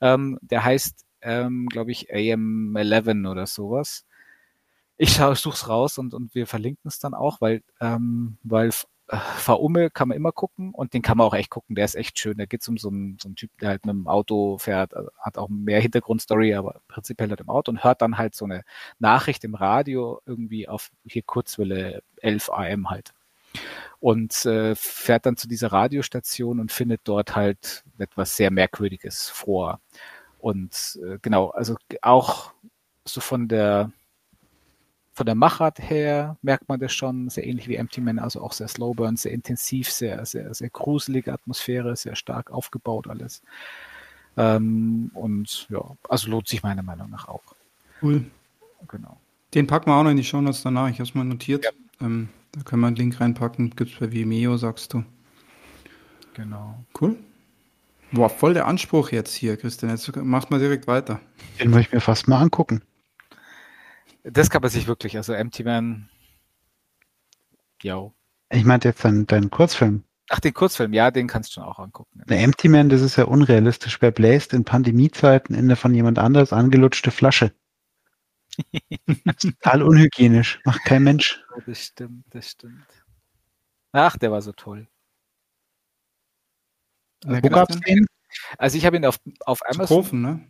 Speaker 1: Ähm, der heißt ähm, glaube ich, AM11 oder sowas. Ich suche es raus und, und wir verlinken es dann auch, weil, ähm, weil äh, Faume kann man immer gucken und den kann man auch echt gucken. Der ist echt schön. Da geht es um so einen, so einen Typ, der halt mit dem Auto fährt, äh, hat auch mehr Hintergrundstory, aber prinzipiell halt im Auto und hört dann halt so eine Nachricht im Radio irgendwie auf hier Kurzwelle 11 AM halt. Und äh, fährt dann zu dieser Radiostation und findet dort halt etwas sehr Merkwürdiges vor. Und äh, genau, also auch so von der von der Machart her merkt man das schon, sehr ähnlich wie Empty Man, also auch sehr slow burn, sehr intensiv, sehr, sehr, sehr gruselige Atmosphäre, sehr stark aufgebaut alles. Ähm, und ja, also lohnt sich meiner Meinung nach auch.
Speaker 3: Cool. Genau. Den packen wir auch noch in die Show Notes danach. Ich habe es mal notiert. Ja. Ähm, da können wir einen Link reinpacken. Gibt es bei Vimeo, sagst du.
Speaker 1: Genau.
Speaker 3: Cool. Boah, voll der Anspruch jetzt hier, Christian. Jetzt machst mal direkt weiter.
Speaker 2: Den wollte ich mir fast mal angucken.
Speaker 1: Das kann man sich wirklich, also Empty Man, ja.
Speaker 2: Ich meinte jetzt deinen, deinen Kurzfilm.
Speaker 1: Ach, den Kurzfilm, ja, den kannst du schon auch angucken.
Speaker 2: Der Empty Man, das ist ja unrealistisch. Wer bläst in Pandemiezeiten in eine von jemand anderes angelutschte Flasche? total unhygienisch. Macht kein Mensch.
Speaker 1: Das stimmt, das stimmt. Ach, der war so toll. Wo gab's den? Also ich habe ihn auf, auf Amazon
Speaker 3: kaufen, ne?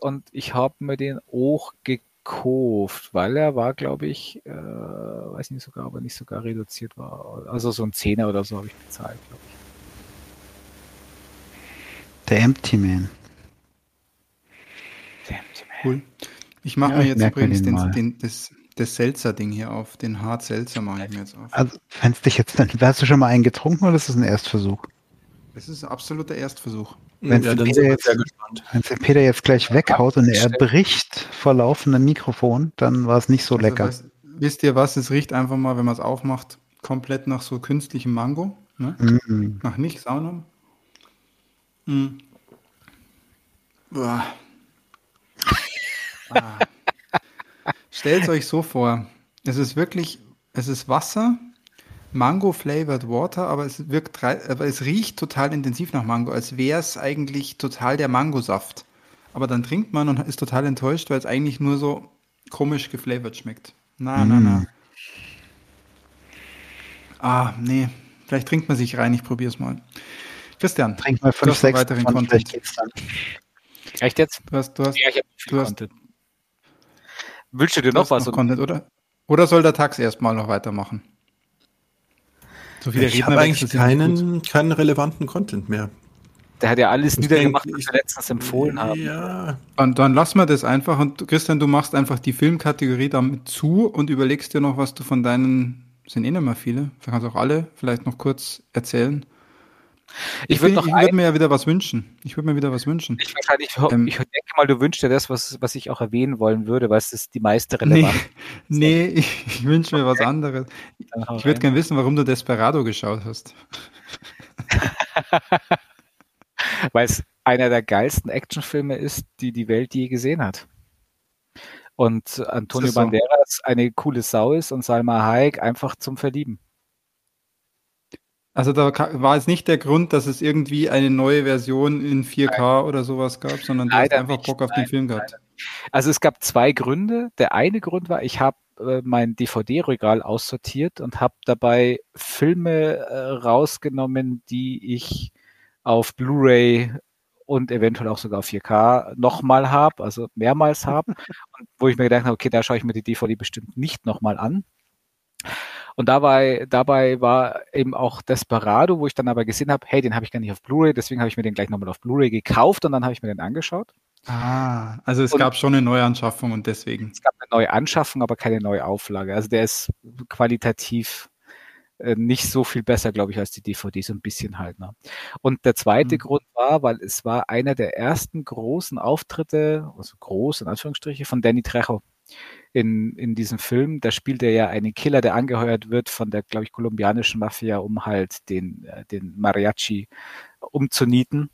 Speaker 1: und ich habe mir den auch gekauft, weil er war, glaube ich, äh, weiß nicht sogar, aber nicht sogar reduziert war. Also so ein Zehner oder so habe ich bezahlt, glaube ich.
Speaker 2: Der Empty Man.
Speaker 3: Der Empty Man. Cool. Ich mache ja, mir jetzt übrigens den, den, das, das Seltzer-Ding hier auf. Den Hart Seltzer mache ich mir jetzt auf.
Speaker 2: Also, wenn dich jetzt, dann, hast du schon mal einen getrunken oder ist das ein Erstversuch?
Speaker 3: Es ist ein absoluter Erstversuch.
Speaker 2: Wenn ja, Peter, jetzt, wenn Peter jetzt gleich weghaut und er bricht vor laufendem Mikrofon, dann war es nicht so also, lecker.
Speaker 3: Weißt, wisst ihr was? Es riecht einfach mal, wenn man es aufmacht, komplett nach so künstlichem Mango. Ne? Mm. Nach nichts auch noch. Mm. Ah. Stellt euch so vor, es ist wirklich, es ist Wasser Mango Flavored Water, aber es wirkt, aber es riecht total intensiv nach Mango, als wäre es eigentlich total der Mangosaft. Aber dann trinkt man und ist total enttäuscht, weil es eigentlich nur so komisch geflavored schmeckt. Na, mm. na, na. Ah, nee. Vielleicht trinkt man sich rein, ich probier's mal. Christian,
Speaker 2: trink mal fünf, sechs
Speaker 3: weiteren Content.
Speaker 1: Echt jetzt?
Speaker 3: Du hast, du hast, ja, ich du hast, Content.
Speaker 1: Wünschst du dir noch was?
Speaker 3: Noch Content, oder? Oder soll der Tax erstmal noch weitermachen?
Speaker 4: So viele ich habe eigentlich keinen, keinen relevanten Content mehr.
Speaker 1: Der hat ja alles niedergemacht, was wir letztens empfohlen haben.
Speaker 3: Ja. Und dann lassen wir das einfach. Und Christian, du machst einfach die Filmkategorie damit zu und überlegst dir noch, was du von deinen, sind eh nicht mehr viele, vielleicht kannst du auch alle vielleicht noch kurz erzählen. Ich, würde ich würd mir ja wieder was wünschen. Ich würde mir wieder was wünschen.
Speaker 1: Ich, wahrscheinlich, ähm, ich denke mal, du wünschst dir das, was, was ich auch erwähnen wollen würde, weil es ist die meiste relevant.
Speaker 3: Nee, nee ich, ich wünsche mir was anderes. Ich würde gerne wissen, warum du Desperado geschaut hast.
Speaker 1: weil es einer der geilsten Actionfilme ist, die die Welt je gesehen hat. Und Antonio so? Banderas eine coole Sau ist und Salma Hayek einfach zum Verlieben.
Speaker 3: Also da war es nicht der Grund, dass es irgendwie eine neue Version in 4K nein. oder sowas gab, sondern du hast einfach Bock auf nein, den Film gehabt. Nein.
Speaker 1: Also es gab zwei Gründe. Der eine Grund war, ich habe äh, mein DVD-Regal aussortiert und habe dabei Filme äh, rausgenommen, die ich auf Blu-ray und eventuell auch sogar 4K nochmal habe, also mehrmals habe, wo ich mir gedacht habe, okay, da schaue ich mir die DVD bestimmt nicht nochmal an. Und dabei, dabei war eben auch Desperado, wo ich dann aber gesehen habe, hey, den habe ich gar nicht auf Blu-ray, deswegen habe ich mir den gleich nochmal auf Blu-ray gekauft und dann habe ich mir den angeschaut.
Speaker 3: Ah, also es und gab schon eine Neuanschaffung und deswegen.
Speaker 1: Es gab eine neue Anschaffung, aber keine neue Auflage. Also der ist qualitativ äh, nicht so viel besser, glaube ich, als die DVD, so ein bisschen halt. Ne? Und der zweite mhm. Grund war, weil es war einer der ersten großen Auftritte, also groß in Anführungsstriche, von Danny Trejo in, in diesem Film. Da spielt er ja einen Killer, der angeheuert wird von der, glaube ich, kolumbianischen Mafia, um halt den, äh, den Mariachi umzunieten.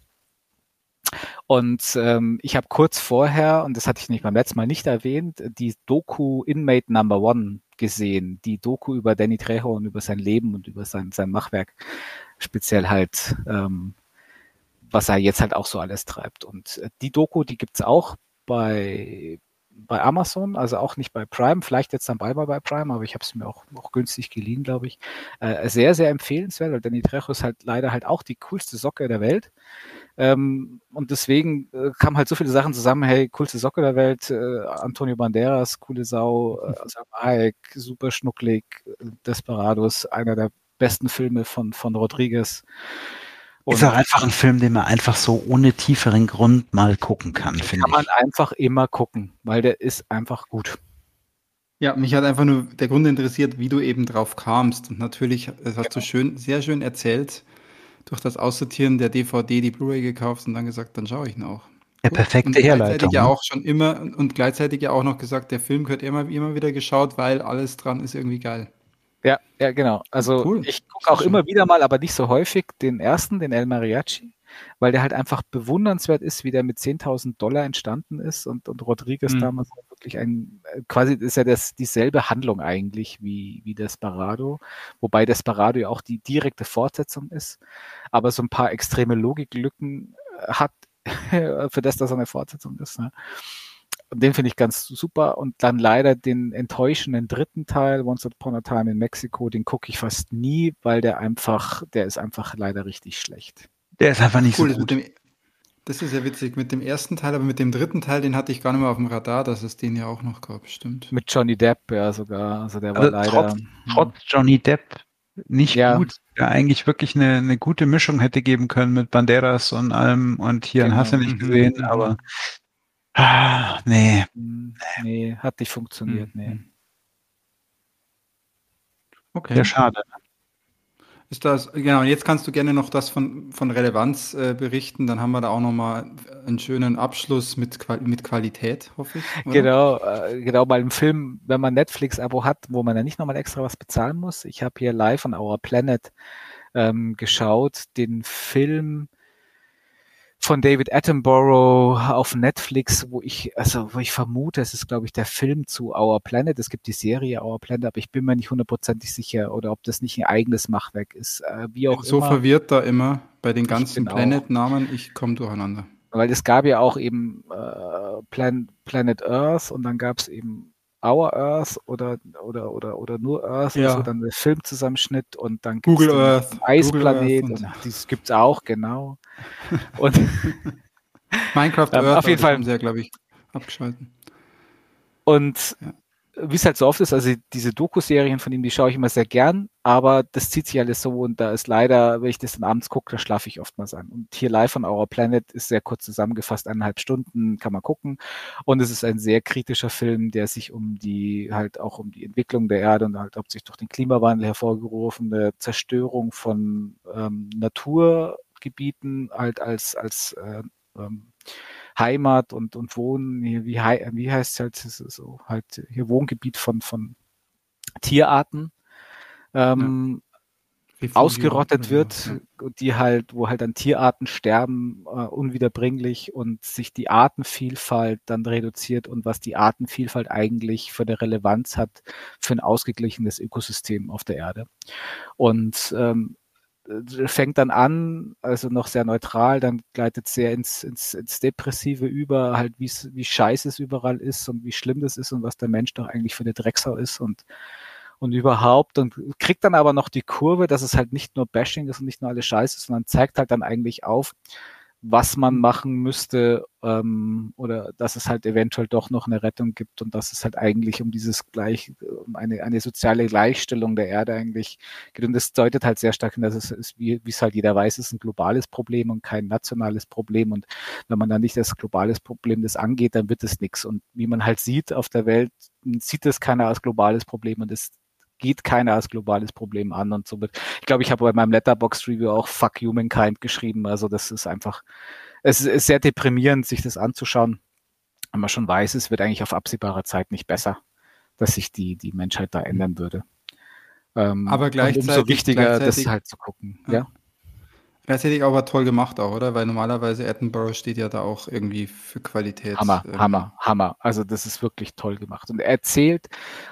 Speaker 1: Und ähm, ich habe kurz vorher, und das hatte ich nicht beim letzten Mal nicht erwähnt, die Doku Inmate Number One gesehen. Die Doku über Danny Trejo und über sein Leben und über sein, sein Machwerk. Speziell halt, ähm, was er jetzt halt auch so alles treibt. Und äh, die Doku, die gibt's auch bei, bei Amazon, also auch nicht bei Prime, vielleicht jetzt dann bald mal bei Prime, aber ich habe es mir auch, auch günstig geliehen, glaube ich. Äh, sehr, sehr empfehlenswert, weil Danny Trejo ist halt leider halt auch die coolste Socke der Welt. Ähm, und deswegen äh, kamen halt so viele Sachen zusammen, hey, coolste Socke der Welt, äh, Antonio Banderas, coole Sau, äh, Hayek, super schnucklig, Desperados, einer der besten Filme von, von Rodriguez.
Speaker 2: Und ist auch einfach ein Film, den man einfach so ohne tieferen Grund mal gucken kann, finde ich. Kann
Speaker 1: man einfach immer gucken, weil der ist einfach gut.
Speaker 3: Ja, mich hat einfach nur der Grund interessiert, wie du eben drauf kamst. Und natürlich, das hast ja. du schön, sehr schön erzählt, durch das Aussortieren der DVD die Blu-ray gekauft und dann gesagt, dann schaue ich ihn auch.
Speaker 2: Ja, perfekte und Herleitung.
Speaker 3: Gleichzeitig ja ne? auch schon immer und gleichzeitig ja auch noch gesagt, der Film gehört immer, immer wieder geschaut, weil alles dran ist irgendwie geil.
Speaker 1: Ja, ja, genau. Also cool. ich gucke auch immer wieder mal, aber nicht so häufig, den ersten, den El Mariachi, weil der halt einfach bewundernswert ist, wie der mit 10.000 Dollar entstanden ist und, und Rodriguez mhm. damals wirklich ein, quasi ist ja das dieselbe Handlung eigentlich wie, wie Desperado, wobei Desperado ja auch die direkte Fortsetzung ist, aber so ein paar extreme Logiklücken hat, für das das eine Fortsetzung ist. Ne? Den finde ich ganz super. Und dann leider den enttäuschenden dritten Teil, Once Upon a Time in Mexico, den gucke ich fast nie, weil der einfach, der ist einfach leider richtig schlecht.
Speaker 2: Der ist einfach nicht cool, so gut.
Speaker 3: Dem, das ist ja witzig mit dem ersten Teil, aber mit dem dritten Teil, den hatte ich gar nicht mehr auf dem Radar, dass es den ja auch noch gab, stimmt.
Speaker 1: Mit Johnny Depp, ja sogar. Also der war also
Speaker 2: leider. Trotz, trotz Johnny Depp nicht ja. gut, der eigentlich wirklich eine, eine gute Mischung hätte geben können mit Banderas und allem und hier genau. hast du nicht mhm. gesehen, mhm. aber Ah, nee.
Speaker 1: Hm, nee, hat nicht funktioniert, mhm. nee. Hm.
Speaker 2: Okay. Ja, schade.
Speaker 3: Ist das, genau, und jetzt kannst du gerne noch das von, von Relevanz äh, berichten, dann haben wir da auch nochmal einen schönen Abschluss mit, mit Qualität, hoffe ich.
Speaker 1: Oder? Genau, äh, genau, bei einem Film, wenn man Netflix-Abo hat, wo man ja nicht nochmal extra was bezahlen muss. Ich habe hier live on Our Planet ähm, geschaut, den Film von David Attenborough auf Netflix, wo ich, also wo ich vermute, es ist, glaube ich, der Film zu Our Planet. Es gibt die Serie Our Planet, aber ich bin mir nicht hundertprozentig sicher oder ob das nicht ein eigenes Machwerk ist. Äh, wie auch
Speaker 3: so immer. verwirrt da immer bei den ganzen Planet-Namen, ich komme durcheinander.
Speaker 1: Weil es gab ja auch eben äh, Plan Planet Earth und dann gab es eben Our Earth oder oder oder oder nur Earth, ja. also dann der Filmzusammenschnitt und dann
Speaker 3: Google Earth,
Speaker 1: Eisplanet Google Earth und, und das gibt's auch genau. Und
Speaker 3: Minecraft
Speaker 1: Earth auf jeden Fall
Speaker 3: sehr, glaube ich, abgeschalten.
Speaker 1: Und ja wie es halt so oft ist, also diese Doku-Serien von ihm, die schaue ich immer sehr gern, aber das zieht sich alles so und da ist leider, wenn ich das dann abends gucke, da schlafe ich oftmals an. Und hier live on Our Planet ist sehr kurz zusammengefasst, eineinhalb Stunden kann man gucken. Und es ist ein sehr kritischer Film, der sich um die, halt auch um die Entwicklung der Erde und halt hauptsächlich durch den Klimawandel hervorgerufene Zerstörung von ähm, Naturgebieten halt als, als äh, ähm, Heimat und, und Wohnen, wie, wie heißt es halt, so halt hier Wohngebiet von, von Tierarten, ähm, ja. ausgerottet wird, ja. die halt, wo halt dann Tierarten sterben, äh, unwiederbringlich und sich die Artenvielfalt dann reduziert und was die Artenvielfalt eigentlich für eine Relevanz hat für ein ausgeglichenes Ökosystem auf der Erde. Und ähm, äh, fängt dann an, also noch sehr neutral, dann gleitet sehr ins, ins, ins Depressive über, halt wie wie scheiße es überall ist und wie schlimm das ist und was der Mensch doch eigentlich für eine Drecksau ist und und überhaupt und kriegt dann aber noch die Kurve, dass es halt nicht nur Bashing ist und nicht nur alles scheiße, sondern zeigt halt dann eigentlich auf, was man machen müsste ähm, oder dass es halt eventuell doch noch eine Rettung gibt und dass es halt eigentlich um dieses gleich um eine eine soziale Gleichstellung der Erde eigentlich geht. Und das deutet halt sehr stark hin, dass es ist wie wie es halt jeder weiß, ist ein globales Problem und kein nationales Problem. Und wenn man dann nicht das globales Problem das angeht, dann wird es nichts und wie man halt sieht auf der Welt sieht es keiner als globales Problem und es geht keiner als globales Problem an und somit. Ich glaube, ich habe bei meinem Letterbox Review auch Fuck Humankind geschrieben. Also das ist einfach, es ist sehr deprimierend, sich das anzuschauen. Wenn man schon weiß, es wird eigentlich auf absehbare Zeit nicht besser, dass sich die, die Menschheit da ändern würde.
Speaker 3: Ähm, Aber gleichzeitig,
Speaker 1: umso wichtiger, das halt zu gucken. Ja. ja.
Speaker 3: Gleichzeitig aber toll gemacht auch, oder? Weil normalerweise Edinburgh steht ja da auch irgendwie für Qualität.
Speaker 1: Hammer, ähm. Hammer, Hammer. Also das ist wirklich toll gemacht. Und er erzählt,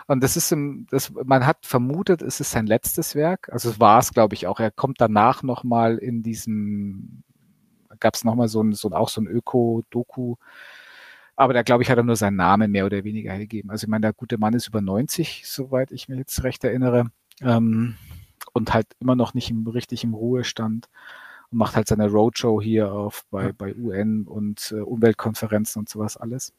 Speaker 1: und das ist, im, das, man hat vermutet, es ist sein letztes Werk. Also es war es, glaube ich, auch. Er kommt danach nochmal in diesem, gab es nochmal so ein, so auch so ein Öko-Doku. Aber da, glaube ich, hat er nur seinen Namen mehr oder weniger gegeben. Also ich meine, der gute Mann ist über 90, soweit ich mich jetzt recht erinnere. Ähm, und halt immer noch nicht im, richtig im Ruhestand und macht halt seine Roadshow hier auf bei, bei UN und äh, Umweltkonferenzen und sowas alles.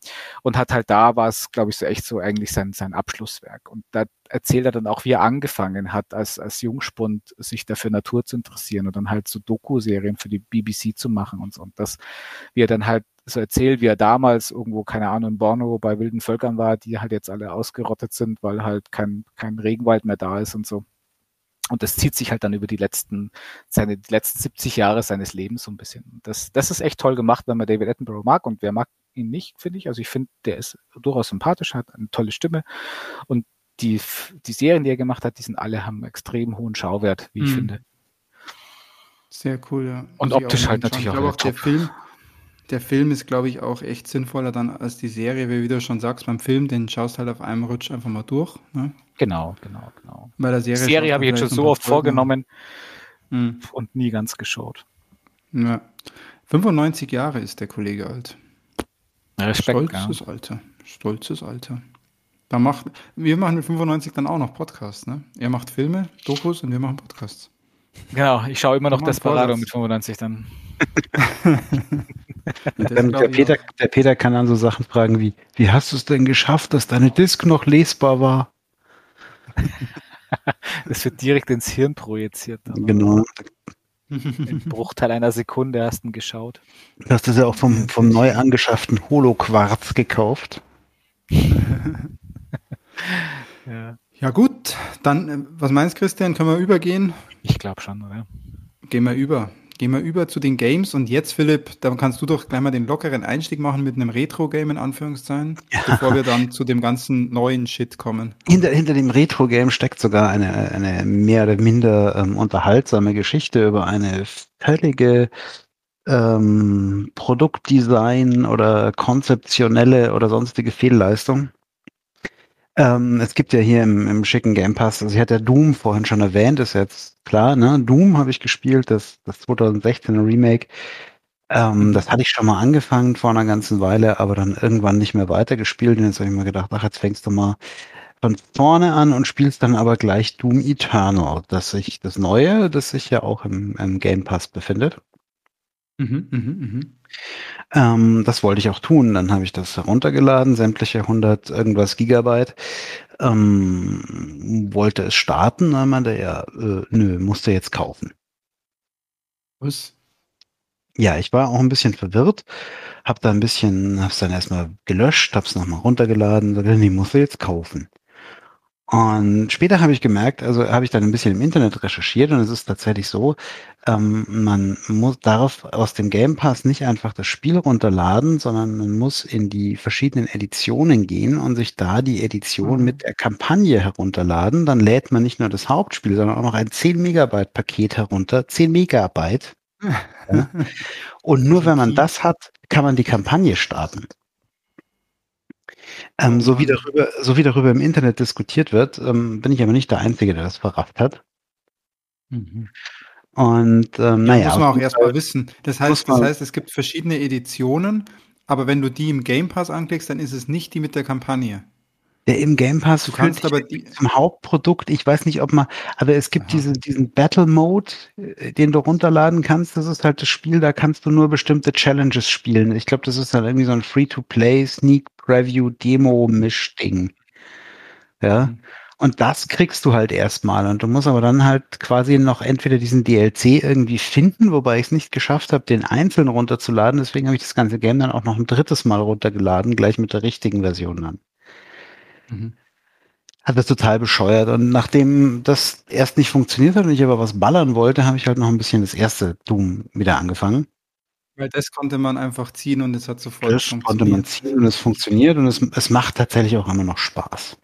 Speaker 1: Und hat halt da war es, glaube ich, so echt so eigentlich sein, sein Abschlusswerk. Und da erzählt er dann auch, wie er angefangen hat, als, als Jungspund sich dafür Natur zu interessieren und dann halt so Doku-Serien für die BBC zu machen und so. Und das, wie er dann halt so erzählt, wie er damals irgendwo, keine Ahnung, in Borneo bei wilden Völkern war, die halt jetzt alle ausgerottet sind, weil halt kein, kein Regenwald mehr da ist und so. Und das zieht sich halt dann über die letzten, seine die letzten 70 Jahre seines Lebens so ein bisschen. Das, das ist echt toll gemacht, wenn man David Attenborough mag. Und wer mag ihn nicht, finde ich. Also ich finde, der ist durchaus sympathisch, hat eine tolle Stimme. Und die, die Serien, die er gemacht hat, die sind alle, haben einen extrem hohen Schauwert, wie ich mhm. finde.
Speaker 3: Sehr cool, ja.
Speaker 1: Und optisch halt natürlich
Speaker 3: auch, auch der Film, der Film ist, glaube ich, auch echt sinnvoller dann als die Serie, wie du schon sagst, beim Film, den schaust halt auf einem Rutsch einfach mal durch. Ne?
Speaker 1: Genau, genau, genau.
Speaker 3: Bei der Serie,
Speaker 1: Serie habe ich jetzt schon so oft vorgenommen hm. und nie ganz geschaut.
Speaker 3: Ja. 95 Jahre ist der Kollege alt.
Speaker 1: Respekt,
Speaker 3: Stolzes ja. Alter. Stolzes Alter. Da macht, wir machen mit 95 dann auch noch Podcasts, ne? Er macht Filme, Dokus und wir machen Podcasts.
Speaker 1: Genau, ich schaue immer noch Desperado mit 95 dann.
Speaker 2: Dann, der, Peter, der Peter kann dann so Sachen fragen wie, wie hast du es denn geschafft, dass deine Disk noch lesbar war?
Speaker 1: das wird direkt ins Hirn projiziert.
Speaker 2: Genau.
Speaker 1: Im Bruchteil einer Sekunde hast du geschaut.
Speaker 2: Du hast es ja auch vom, vom neu angeschafften Holoquarz gekauft.
Speaker 3: ja. ja gut, dann, äh, was meinst Christian, können wir übergehen?
Speaker 1: Ich glaube schon, oder?
Speaker 3: Gehen wir über. Gehen wir über zu den Games und jetzt, Philipp, dann kannst du doch gleich mal den lockeren Einstieg machen mit einem Retro-Game in Anführungszeichen, ja. bevor wir dann zu dem ganzen neuen Shit kommen.
Speaker 2: Hinter, hinter dem Retro-Game steckt sogar eine, eine mehr oder minder ähm, unterhaltsame Geschichte über eine völlige ähm, Produktdesign oder konzeptionelle oder sonstige Fehlleistung. Ähm, es gibt ja hier im, im schicken Game Pass, also ich hatte Doom vorhin schon erwähnt, ist jetzt klar, ne? Doom habe ich gespielt, das, das 2016er Remake. Ähm, das hatte ich schon mal angefangen vor einer ganzen Weile, aber dann irgendwann nicht mehr weitergespielt. Und jetzt habe ich mir gedacht, ach, jetzt fängst du mal von vorne an und spielst dann aber gleich Doom Eternal, das sich das Neue, das sich ja auch im, im Game Pass befindet. Mhm, mh, mh. Ähm, das wollte ich auch tun. Dann habe ich das heruntergeladen, sämtliche 100 irgendwas Gigabyte. Ähm, wollte es starten, dann meinte er, äh, nö, musste jetzt kaufen.
Speaker 3: Was?
Speaker 2: Ja, ich war auch ein bisschen verwirrt, hab da ein bisschen, hab's dann erstmal gelöscht, hab's nochmal runtergeladen, sagte, nee, musst du jetzt kaufen. Und später habe ich gemerkt, also habe ich dann ein bisschen im Internet recherchiert und es ist tatsächlich so, ähm, man muss, darf aus dem Game Pass nicht einfach das Spiel runterladen, sondern man muss in die verschiedenen Editionen gehen und sich da die Edition mhm. mit der Kampagne herunterladen. Dann lädt man nicht nur das Hauptspiel, sondern auch noch ein 10 Megabyte Paket herunter. 10 Megabyte. ja. Und nur wenn man das hat, kann man die Kampagne starten. Ähm, so, wie darüber, so wie darüber im Internet diskutiert wird, ähm, bin ich aber nicht der Einzige, der das verrafft hat. Mhm. Und ähm, ja, naja.
Speaker 3: Muss man auch erstmal wissen. Das heißt, das heißt, es gibt verschiedene Editionen, aber wenn du die im Game Pass anklickst, dann ist es nicht die mit der Kampagne.
Speaker 2: Der im Game Pass
Speaker 3: Du kannst aber die,
Speaker 2: zum Hauptprodukt. Ich weiß nicht, ob man, aber es gibt diese, diesen Battle Mode, äh, den du runterladen kannst. Das ist halt das Spiel, da kannst du nur bestimmte Challenges spielen. Ich glaube, das ist dann irgendwie so ein Free-to-Play, Sneak Preview, Demo-Mischding. Ja.
Speaker 3: Mhm.
Speaker 2: Und das kriegst du halt erstmal. Und du musst aber dann halt quasi noch entweder diesen DLC irgendwie finden, wobei ich es nicht geschafft habe, den einzeln runterzuladen. Deswegen habe ich das ganze Game dann auch noch ein drittes Mal runtergeladen, gleich mit der richtigen Version dann.
Speaker 3: Mhm.
Speaker 2: Hat das total bescheuert. Und nachdem das erst nicht funktioniert hat und ich aber was ballern wollte, habe ich halt noch ein bisschen das erste Doom wieder angefangen.
Speaker 3: weil das konnte man einfach ziehen und es hat sofort
Speaker 2: Das konnte man ziehen und es funktioniert und es, es macht tatsächlich auch immer noch Spaß.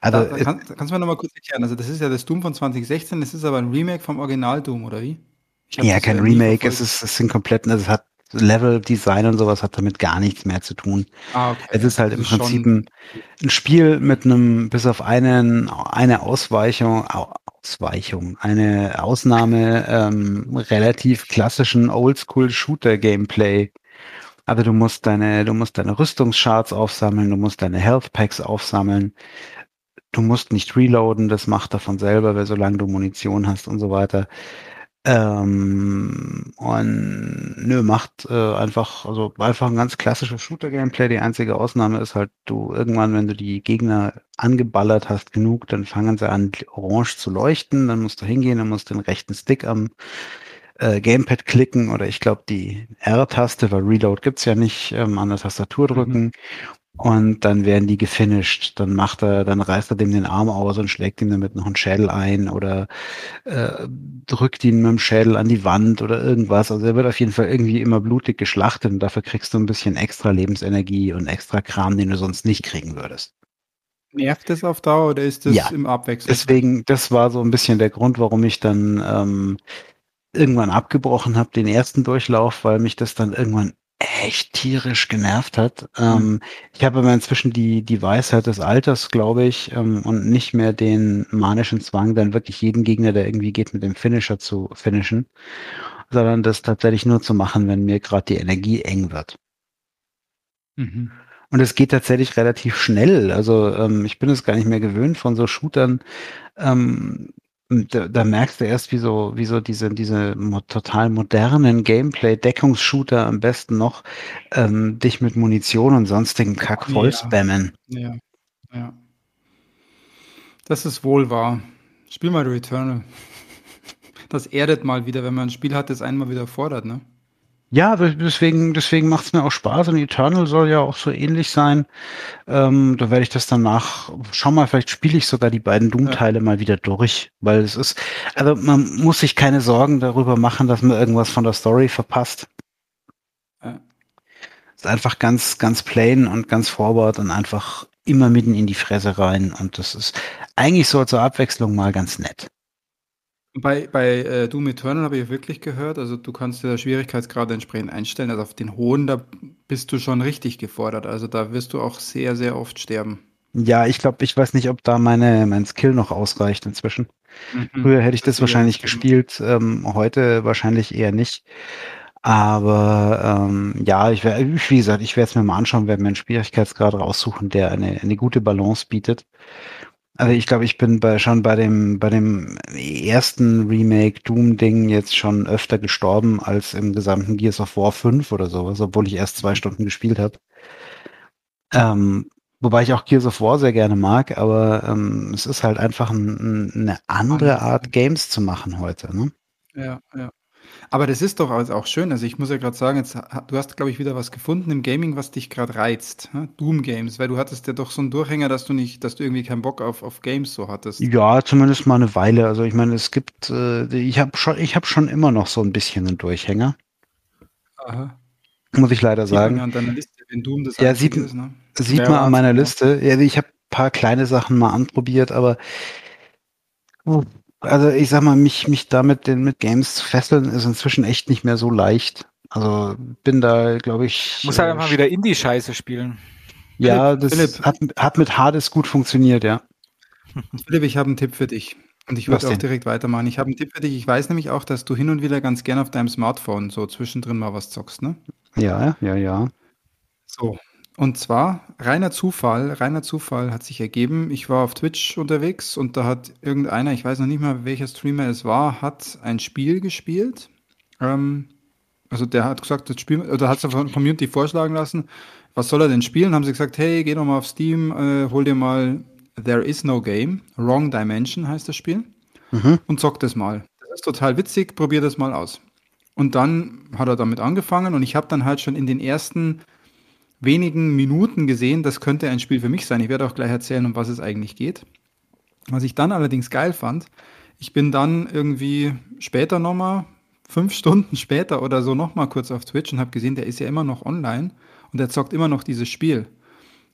Speaker 2: Also,
Speaker 3: Da, da kann, da kannst du mir noch mal kurz erklären. Also das ist ja das Doom von 2016, das ist aber ein Remake vom Original Doom, oder wie?
Speaker 2: Ja, kein Remake, es ist, es sind kompletten, also es hat Level, Design und sowas hat damit gar nichts mehr zu tun.
Speaker 3: Ah, okay.
Speaker 2: Es ist halt im
Speaker 3: ist
Speaker 2: Prinzip ein, ein Spiel mit einem, bis auf einen, eine Ausweichung, Au- Ausweichung, eine Ausnahme ähm, relativ klassischen Oldschool-Shooter-Gameplay. Aber du musst deine, du musst deine Rüstungscharts aufsammeln, du musst deine Health Packs aufsammeln. Du musst nicht reloaden, das macht er von selber, weil solange du Munition hast und so weiter. Ähm, und nö, macht äh, einfach, also einfach ein ganz klassisches Shooter-Gameplay. Die einzige Ausnahme ist halt, du irgendwann, wenn du die Gegner angeballert hast genug, dann fangen sie an, orange zu leuchten. Dann musst du hingehen, dann musst du den rechten Stick am äh, Gamepad klicken oder ich glaube die R-Taste, weil Reload gibt's ja nicht, ähm, an der Tastatur drücken. Und dann werden die gefinisht. Dann macht er, dann reißt er dem den Arm aus und schlägt ihm damit noch einen Schädel ein oder äh, drückt ihn mit dem Schädel an die Wand oder irgendwas. Also er wird auf jeden Fall irgendwie immer blutig geschlachtet und dafür kriegst du ein bisschen extra Lebensenergie und extra Kram, den du sonst nicht kriegen würdest.
Speaker 3: Nervt das auf Dauer oder ist das
Speaker 2: Ja.
Speaker 3: im Abwechseln?
Speaker 2: Deswegen, das war so ein bisschen der Grund, warum ich dann ähm, irgendwann abgebrochen habe, den ersten Durchlauf, weil mich das dann irgendwann echt tierisch genervt hat. Ähm, ich habe aber inzwischen die, die Weisheit des Alters, glaube ich, ähm, und nicht mehr den manischen Zwang, dann wirklich jeden Gegner, der irgendwie geht, mit dem Finisher zu finishen, sondern das tatsächlich nur zu machen, wenn mir gerade die Energie eng wird.
Speaker 3: Mhm.
Speaker 2: Und es geht tatsächlich relativ schnell. Also ähm, ich bin es gar nicht mehr gewöhnt von so Shootern. Ähm, da, da merkst du erst, wie so, wie so diese, diese total modernen Gameplay-Deckungsshooter am besten noch ähm, dich mit Munition und sonstigem Kack voll
Speaker 3: Ja.
Speaker 2: spammen.
Speaker 3: Ja, ja. Das ist wohl wahr. Spiel mal Returnal. Das erdet mal wieder, wenn man ein Spiel hat, das einmal wieder fordert, ne?
Speaker 2: Ja, de- deswegen, deswegen macht es mir auch Spaß und Eternal soll ja auch so ähnlich sein. Ähm, da werde ich das danach, schau mal, vielleicht spiele ich sogar die beiden Doom-Teile mal wieder durch, weil es ist, also man muss sich keine Sorgen darüber machen, dass man irgendwas von der Story verpasst.
Speaker 3: Ja.
Speaker 2: Es ist einfach ganz, ganz plain und ganz forward und einfach immer mitten in die Fresse rein und das ist eigentlich so zur Abwechslung mal ganz nett.
Speaker 3: Bei, bei äh, Doom Eternal habe ich wirklich gehört, also du kannst dir Schwierigkeitsgrad entsprechend einstellen. Also auf den hohen, da bist du schon richtig gefordert. Also da wirst du auch sehr, sehr oft sterben.
Speaker 2: Ja, ich glaube, ich weiß nicht, ob da meine, mein Skill noch ausreicht inzwischen. Früher hätte ich das
Speaker 3: Deswegen-
Speaker 2: wahrscheinlich gespielt, ähm, heute wahrscheinlich eher nicht. Aber ähm, ja, ich werde, wie gesagt, ich werde es mir mal anschauen, werde mir einen Schwierigkeitsgrad raussuchen, der eine, eine gute Balance bietet. Also ich glaube, ich bin bei, schon bei dem, bei dem ersten Remake Doom-Ding jetzt schon öfter gestorben als im gesamten Gears of War 5 oder sowas, obwohl ich erst zwei Stunden gespielt habe. Ähm, wobei ich auch Gears of War sehr gerne mag, aber ähm, es ist halt einfach ein, ein, eine andere Art. Games zu machen heute. Ne?
Speaker 3: Ja, ja. Aber das ist doch auch schön. Also ich muss ja gerade sagen, jetzt, du hast, glaube ich, wieder was gefunden im Gaming, was dich gerade reizt. ne? Doom Games, weil du hattest ja doch so einen Durchhänger, dass du nicht, dass du irgendwie keinen Bock auf, auf Games so hattest.
Speaker 2: Ja, zumindest mal eine Weile. Also ich meine, es gibt, äh, ich habe schon, ich habe schon immer noch so ein bisschen einen Durchhänger,
Speaker 3: Aha.
Speaker 2: muss ich leider
Speaker 3: Sieht
Speaker 2: sagen.
Speaker 3: ja an deiner Liste, wenn Doom das
Speaker 2: Ja, sieht-
Speaker 3: ist, ne?
Speaker 2: Sieht man an meiner
Speaker 3: ja.
Speaker 2: Liste. Ja, ich habe ein paar kleine Sachen mal anprobiert, aber also ich sag mal, mich, mich damit den, mit Games zu fesseln, ist inzwischen echt nicht mehr so leicht. Also bin da, glaube ich.
Speaker 1: Muss halt
Speaker 2: äh,
Speaker 1: mal wieder Indie-Scheiße spielen.
Speaker 2: Ja,
Speaker 3: Philipp,
Speaker 2: das
Speaker 3: Philipp.
Speaker 2: Hat, hat mit Hades gut funktioniert, ja.
Speaker 3: Philipp, ich habe einen Tipp für dich. Und ich würde auch
Speaker 2: denn?
Speaker 3: direkt weitermachen. Ich habe einen Tipp für dich. Ich weiß nämlich auch, dass du hin und wieder ganz gern auf deinem Smartphone so zwischendrin mal was zockst, ne?
Speaker 2: Ja, ja, ja.
Speaker 3: So. Und zwar reiner Zufall, reiner Zufall hat sich ergeben. Ich war auf Twitch unterwegs und da hat irgendeiner, ich weiß noch nicht mal, welcher Streamer es war, hat ein Spiel gespielt. Ähm, also der hat gesagt, das Spiel, oder hat es von Community vorschlagen lassen, was soll er denn spielen? Haben sie gesagt, hey, geh doch mal auf Steam, äh, hol dir mal There is no game, Wrong Dimension heißt das Spiel mhm. und zock das mal. Das ist total witzig, probier das mal aus. Und dann hat er damit angefangen und ich habe dann halt schon in den ersten wenigen Minuten gesehen, das könnte ein Spiel für mich sein. Ich werde auch gleich erzählen, um was es eigentlich geht. Was ich dann allerdings geil fand, ich bin dann irgendwie später nochmal, fünf Stunden später oder so nochmal kurz auf Twitch und habe gesehen, der ist ja immer noch online und er zockt immer noch dieses Spiel.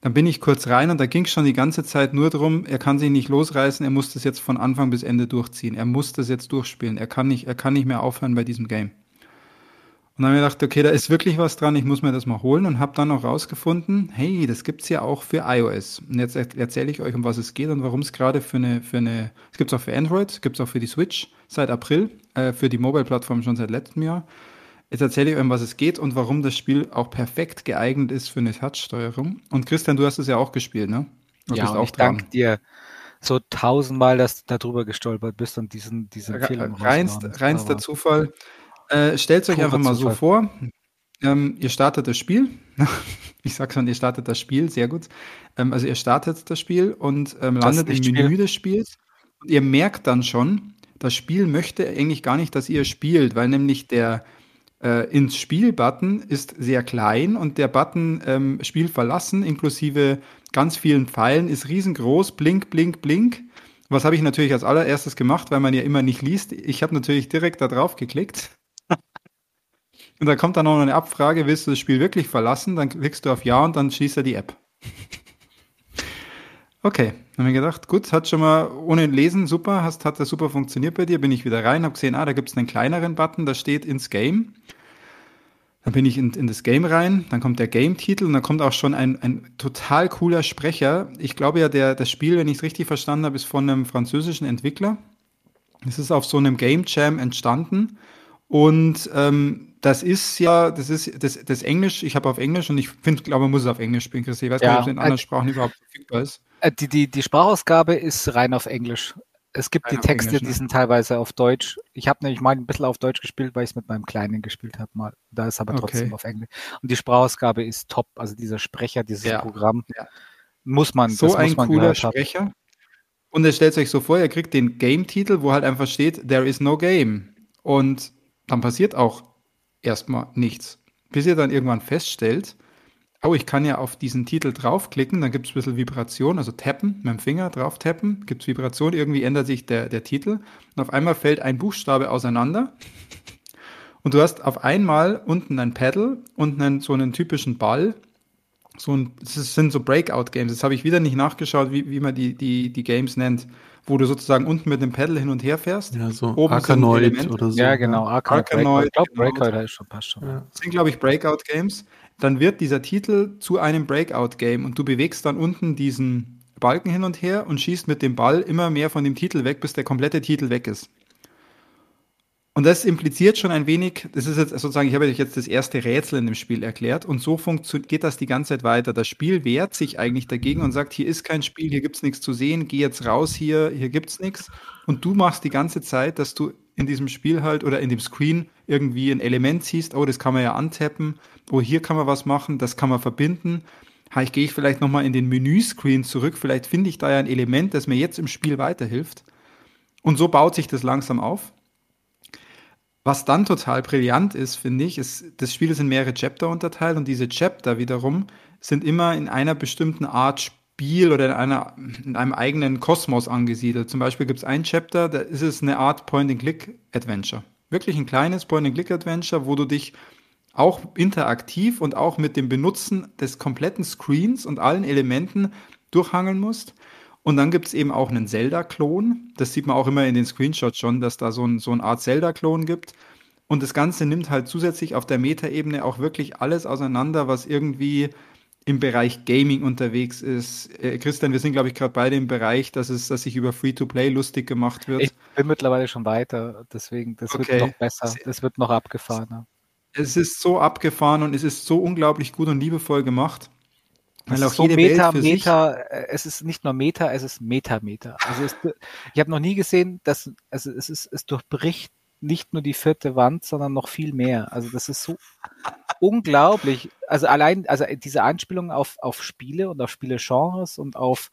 Speaker 3: Dann bin ich kurz rein und da ging es schon die ganze Zeit nur darum, er kann sich nicht losreißen, er muss das jetzt von Anfang bis Ende durchziehen. Er muss das jetzt durchspielen. Er kann nicht, er kann nicht mehr aufhören bei diesem Game. Und dann habe ich gedacht, okay, da ist wirklich was dran, ich muss mir das mal holen und habe dann auch rausgefunden, hey, das gibt's ja auch für iOS. Und jetzt erzähle ich euch, um was es geht und warum es gerade für eine, für eine, es gibt's auch für Android, es gibt's auch für die Switch seit April, äh, für die Mobile-Plattform schon seit letztem Jahr. Jetzt erzähle ich euch, um was es geht und warum das Spiel auch perfekt geeignet ist für eine Touch-Steuerung. Und Christian, du hast es ja auch gespielt, ne?
Speaker 1: Du ja, und ich danke dir so tausendmal, dass du darüber gestolpert bist und diesen, diese Empfehlung
Speaker 3: Reinst, Reinster Zufall. Äh, Stellt euch einfach mal so vor, ähm, ihr startet das Spiel. ich sag schon, ihr startet das Spiel, sehr gut. Ähm, also ihr startet das Spiel und ähm, landet im Menü Spiel. des Spiels. Und ihr merkt dann schon, das Spiel möchte eigentlich gar nicht, dass ihr spielt, weil nämlich der, äh, ins Spiel-Button ist sehr klein und der Button ähm, Spiel verlassen inklusive ganz vielen Pfeilen ist riesengroß, blink, blink, blink. Was habe ich natürlich als allererstes gemacht, weil man ja immer nicht liest. Ich habe natürlich direkt da drauf geklickt. Und da kommt dann noch eine Abfrage, willst du das Spiel wirklich verlassen? Dann klickst du auf Ja und dann schließt er die App. Okay, haben wir gedacht, gut, hat schon mal ohne Lesen super, hast, hat das super funktioniert bei dir, bin ich wieder rein, habe gesehen, ah, da gibt es einen kleineren Button, da steht ins Game. Dann bin ich in, in das Game rein, dann kommt der Game-Titel und dann kommt auch schon ein, ein total cooler Sprecher. Ich glaube ja, der, das Spiel, wenn ich es richtig verstanden habe, ist von einem französischen Entwickler. Es ist auf so einem Game Jam entstanden und ähm, das ist ja, das ist das, das Englisch, ich habe auf Englisch und ich finde, glaube, man muss es auf Englisch spielen, Chris. Ich weiß ja, nicht, ob es in anderen Sprachen überhaupt verfügbar ist.
Speaker 1: Äh, die, die, die Sprachausgabe ist rein auf Englisch. Es gibt rein die Texte, Englisch, ne? die sind teilweise auf Deutsch. Ich habe nämlich mal ein bisschen auf Deutsch gespielt, weil ich es mit meinem Kleinen gespielt habe. Mal. Da ist aber trotzdem okay. auf Englisch. Und die Sprachausgabe ist top. Also dieser Sprecher, dieses ja. Programm, ja. muss man.
Speaker 3: So ein man cooler Sprecher. Haben. Und er stellt euch so vor, er kriegt den Game-Titel, wo halt einfach steht, there is no game. Und dann passiert auch erstmal nichts. Bis ihr dann irgendwann feststellt, oh, ich kann ja auf diesen Titel draufklicken, dann gibt es ein bisschen Vibration, also tappen, mit dem Finger drauf tappen, gibt es Vibration, irgendwie ändert sich der, der Titel und auf einmal fällt ein Buchstabe auseinander und du hast auf einmal unten ein Pedal und einen, so einen typischen Ball. So ein, das sind so Breakout-Games. Das habe ich wieder nicht nachgeschaut, wie, wie man die, die, die Games nennt wo du sozusagen unten mit dem Pedal hin und her fährst.
Speaker 4: Ja, so Oben Arkanoid
Speaker 1: oder so. Ja, genau.
Speaker 3: Arkanoid. Ich glaube, Breakout genau. schon, passt schon. Ja. Das sind, glaube ich, Breakout-Games. Dann wird dieser Titel zu einem Breakout-Game und du bewegst dann unten diesen Balken hin und her und schießt mit dem Ball immer mehr von dem Titel weg, bis der komplette Titel weg ist. Und das impliziert schon ein wenig, das ist jetzt sozusagen, ich habe euch jetzt das erste Rätsel in dem Spiel erklärt und so geht das die ganze Zeit weiter. Das Spiel wehrt sich eigentlich dagegen und sagt, hier ist kein Spiel, hier gibt es nichts zu sehen, geh jetzt raus hier, hier gibt es nichts. Und du machst die ganze Zeit, dass du in diesem Spiel halt oder in dem Screen irgendwie ein Element siehst, oh, das kann man ja antappen, oh, hier kann man was machen, das kann man verbinden. Ha, ich gehe vielleicht nochmal in den Menüscreen zurück, vielleicht finde ich da ja ein Element, das mir jetzt im Spiel weiterhilft. Und so baut sich das langsam auf. Was dann total brillant ist, finde ich, ist, das Spiel ist in mehrere Chapter unterteilt und diese Chapter wiederum sind immer in einer bestimmten Art Spiel oder in, einer, in einem eigenen Kosmos angesiedelt. Zum Beispiel gibt es ein Chapter, da ist es eine Art Point-and-Click-Adventure. Wirklich ein kleines Point-and-Click-Adventure, wo du dich auch interaktiv und auch mit dem Benutzen des kompletten Screens und allen Elementen durchhangeln musst. Und dann gibt es eben auch einen Zelda-Klon. Das sieht man auch immer in den Screenshots schon, dass da so, ein, so eine Art Zelda-Klon gibt. Und das Ganze nimmt halt zusätzlich auf der Metaebene auch wirklich alles auseinander, was irgendwie im Bereich Gaming unterwegs ist. Äh, Christian, wir sind, glaube ich, gerade beide im Bereich, dass es, dass sich über Free-to-Play lustig gemacht wird.
Speaker 1: Ich bin mittlerweile schon weiter, deswegen, das okay. wird noch besser, das wird noch abgefahrener.
Speaker 3: Es ist so abgefahren und es ist so unglaublich gut und liebevoll gemacht.
Speaker 1: Weil es auch ist so Meta, Meta, äh, es ist nicht nur Meta, es ist Meta-Meta. Also es, ich habe noch nie gesehen, dass, also es ist, es durchbricht nicht nur die vierte Wand, sondern noch viel mehr. Also das ist so unglaublich. Also allein, also diese Anspielung auf, auf Spiele und auf Spielegenres und auf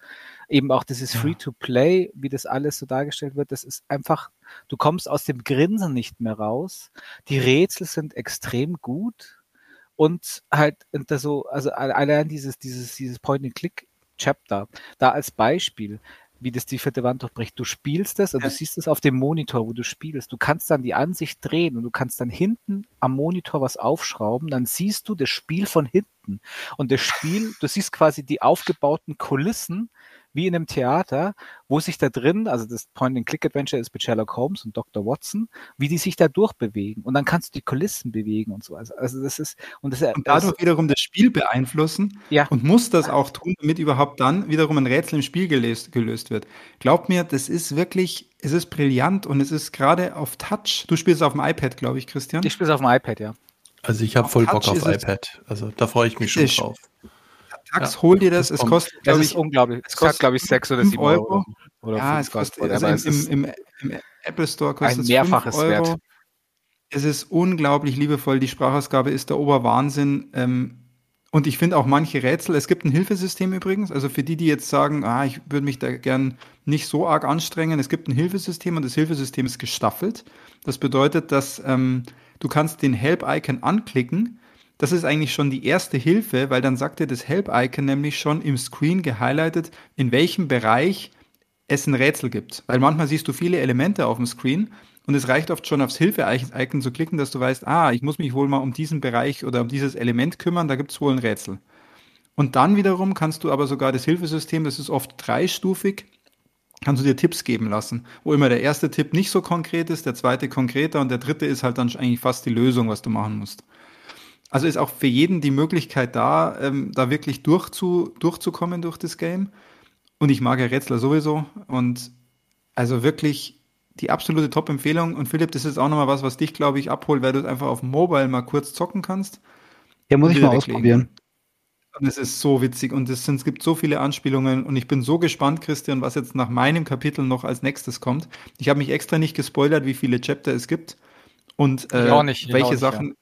Speaker 1: eben auch dieses Free-to-Play, wie das alles so dargestellt wird, das ist einfach, du kommst aus dem Grinsen nicht mehr raus. Die Rätsel sind extrem gut und halt so, also allein dieses, dieses, dieses Point-and-Click-Chapter, da als Beispiel, wie das die vierte Wand durchbricht. Du spielst das und ja. du siehst es auf dem Monitor, wo du spielst. Du kannst dann die Ansicht drehen und du kannst dann hinten am Monitor was aufschrauben. Dann siehst du das Spiel von hinten. Und das Spiel, du siehst quasi die aufgebauten Kulissen wie in einem Theater, wo sich da drin, also das Point-and-Click-Adventure ist mit Sherlock Holmes und Dr. Watson, wie die sich da durchbewegen. Und dann kannst du die Kulissen bewegen und so. Also, also das ist, und das
Speaker 3: Und dadurch das, wiederum das Spiel beeinflussen
Speaker 1: ja.
Speaker 3: und muss das auch tun, damit überhaupt dann wiederum ein Rätsel im Spiel gelöst, gelöst wird. Glaub mir, das ist wirklich, es ist brillant und es ist gerade auf Touch. Du spielst auf dem iPad, glaube ich, Christian.
Speaker 1: Ich spiele auf dem iPad, ja.
Speaker 4: Also ich habe voll Touch Bock auf iPad. Also da freue ich mich schon drauf.
Speaker 3: Tax, ja. hol dir das. Es kostet,
Speaker 1: ist ich, unglaublich. Es kostet, glaube ich, sechs oder sieben Euro. Euro.
Speaker 3: Oder ja, es kostet, also im, im, im, im, Apple Store kostet
Speaker 1: ein mehrfaches Euro. Wert.
Speaker 3: Es ist unglaublich liebevoll. Die Sprachausgabe ist der Oberwahnsinn. Ähm, und ich finde auch manche Rätsel, es gibt ein Hilfesystem übrigens, also für die, die jetzt sagen, ah, ich würde mich da gern nicht so arg anstrengen, es gibt ein Hilfesystem und das Hilfesystem ist gestaffelt. Das bedeutet, dass ähm, du kannst den Help-Icon anklicken das ist eigentlich schon die erste Hilfe, weil dann sagt dir das Help-Icon nämlich schon im Screen gehighlightet, in welchem Bereich es ein Rätsel gibt. Weil manchmal siehst du viele Elemente auf dem Screen und es reicht oft schon aufs Hilfe-Icon zu klicken, dass du weißt, ah, ich muss mich wohl mal um diesen Bereich oder um dieses Element kümmern, da gibt es wohl ein Rätsel. Und dann wiederum kannst du aber sogar das Hilfesystem, das ist oft dreistufig, kannst du dir Tipps geben lassen, wo immer der erste Tipp nicht so konkret ist, der zweite konkreter und der dritte ist halt dann eigentlich fast die Lösung, was du machen musst. Also ist auch für jeden die Möglichkeit da, ähm, da wirklich durchzu, durchzukommen durch das Game. Und ich mag ja Rätsler sowieso. Und also wirklich die absolute Top-Empfehlung. Und Philipp, das ist auch nochmal was, was dich, glaube ich, abholt, weil du es einfach auf Mobile mal kurz zocken kannst.
Speaker 2: Ja, muss ich mal ausprobieren.
Speaker 3: Und es ist so witzig und es, sind, es gibt so viele Anspielungen und ich bin so gespannt, Christian, was jetzt nach meinem Kapitel noch als nächstes kommt. Ich habe mich extra nicht gespoilert, wie viele Chapter es gibt und
Speaker 1: äh, nicht,
Speaker 3: welche Sachen, ja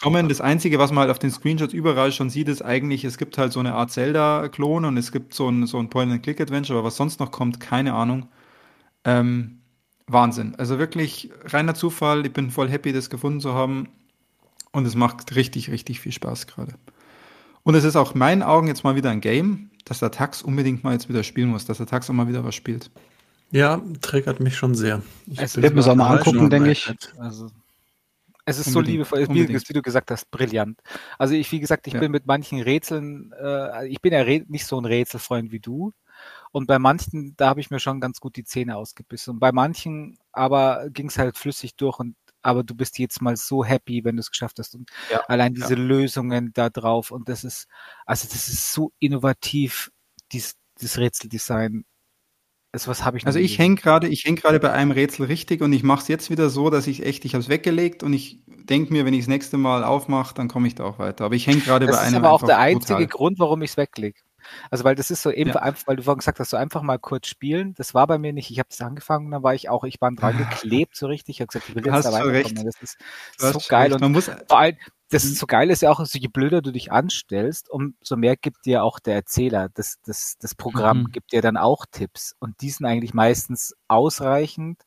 Speaker 3: kommen. Das Einzige, was man halt auf den Screenshots überall schon sieht, ist eigentlich, es gibt halt so eine Art Zelda-Klon und es gibt so ein, so ein Point-and-Click-Adventure, aber was sonst noch kommt, keine Ahnung. Ähm, Wahnsinn. Also wirklich reiner Zufall. Ich bin voll happy, das gefunden zu haben. Und es macht richtig, richtig viel Spaß gerade. Und es ist auch in meinen Augen jetzt mal wieder ein Game, dass der Tax unbedingt mal jetzt wieder spielen muss, dass der Tax auch mal wieder was spielt.
Speaker 4: Ja, triggert mich schon sehr.
Speaker 2: Ich es wird mir auch mal angucken, denke ich.
Speaker 1: Also es ist Unbedingt. so liebevoll, wie, wie, du gesagt hast, brillant. Also ich, wie gesagt, ich ja. bin mit manchen Rätseln, äh, ich bin ja nicht so ein Rätselfreund wie du. Und bei manchen, da habe ich mir schon ganz gut die Zähne ausgebissen. Und bei manchen aber ging es halt flüssig durch und aber du bist jetzt mal so happy, wenn du es geschafft hast. Und ja, allein diese ja. Lösungen da drauf. Und das ist, also das ist so innovativ, dieses, dieses Rätseldesign.
Speaker 3: Also was habe ich Also ich hänge gerade, ich hänge gerade bei einem Rätsel richtig und ich mache es jetzt wieder so, dass ich echt, ich habe es weggelegt und ich denke mir, wenn ich das nächste Mal aufmache, dann komme ich da auch weiter. Aber ich hänge gerade bei einem.
Speaker 1: Das ist aber auch der einzige brutal. Grund, warum ich es weglege. Also weil das ist so eben, ja. einfach, weil du vorhin gesagt hast, so einfach mal kurz spielen. Das war bei mir nicht. Ich habe es angefangen, dann war ich auch, ich war dran geklebt so richtig. Ich habe gesagt, ich will jetzt da weiterkommen. Das ist so geil. Recht. Und Man muss, vor allem, das ist mhm. so geil ist ja auch, so je blöder du dich anstellst, umso mehr gibt dir auch der Erzähler. Das, das, das Programm mhm. gibt dir dann auch Tipps. Und die sind eigentlich meistens ausreichend,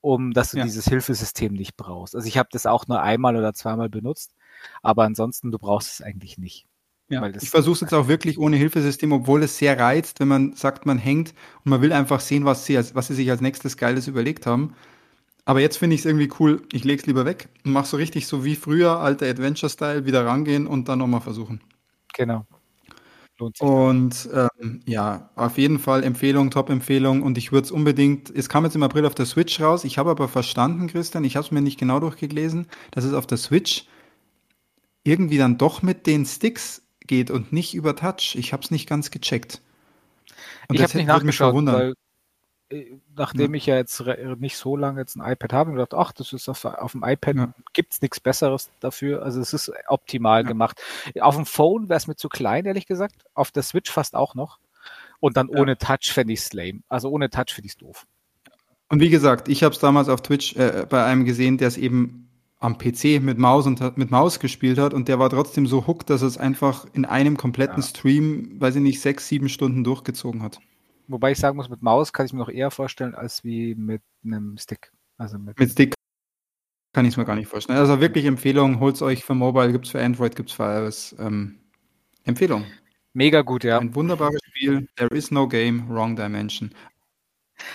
Speaker 1: um dass du ja. dieses Hilfesystem nicht brauchst. Also ich habe das auch nur einmal oder zweimal benutzt, aber ansonsten, du brauchst es eigentlich nicht.
Speaker 3: Ja, ich versuche es jetzt auch wirklich ohne Hilfesystem, obwohl es sehr reizt, wenn man sagt, man hängt und man will einfach sehen, was sie, was sie sich als nächstes Geiles überlegt haben. Aber jetzt finde ich es irgendwie cool, ich lege es lieber weg und mache so richtig so wie früher, alter Adventure-Style, wieder rangehen und dann nochmal versuchen.
Speaker 1: Genau.
Speaker 3: Und ähm, ja, auf jeden Fall Empfehlung, Top-Empfehlung. Und ich würde es unbedingt, es kam jetzt im April auf der Switch raus. Ich habe aber verstanden, Christian, ich habe es mir nicht genau durchgelesen, dass es auf der Switch irgendwie dann doch mit den Sticks geht und nicht über Touch. Ich habe es nicht ganz gecheckt.
Speaker 1: Und ich habe nicht nachgeschaut, weil nachdem ja. ich ja jetzt nicht so lange jetzt ein iPad habe, gedacht, ach, das ist auf, auf dem iPad ja. es nichts Besseres dafür. Also es ist optimal ja. gemacht. Auf dem Phone wäre es mir zu klein, ehrlich gesagt. Auf der Switch fast auch noch. Und dann ohne Touch fände ich es lame. Also ohne Touch finde ich es doof.
Speaker 3: Und wie gesagt, ich habe es damals auf Twitch äh, bei einem gesehen, der es eben am PC mit Maus und mit Maus gespielt hat und der war trotzdem so hooked, dass es einfach in einem kompletten. Stream, weiß ich nicht, sechs, sieben Stunden durchgezogen hat.
Speaker 1: Wobei ich sagen muss, mit Maus kann ich mir noch eher vorstellen als wie mit einem Stick.
Speaker 3: Also mit, mit Stick kann ich es mir gar nicht vorstellen. Also wirklich Empfehlung, holt es euch für Mobile, gibt es für Android, gibt es für iOS. Ähm, Empfehlung.
Speaker 1: Mega gut, ja.
Speaker 3: Ein wunderbares Spiel. There is no game, wrong dimension.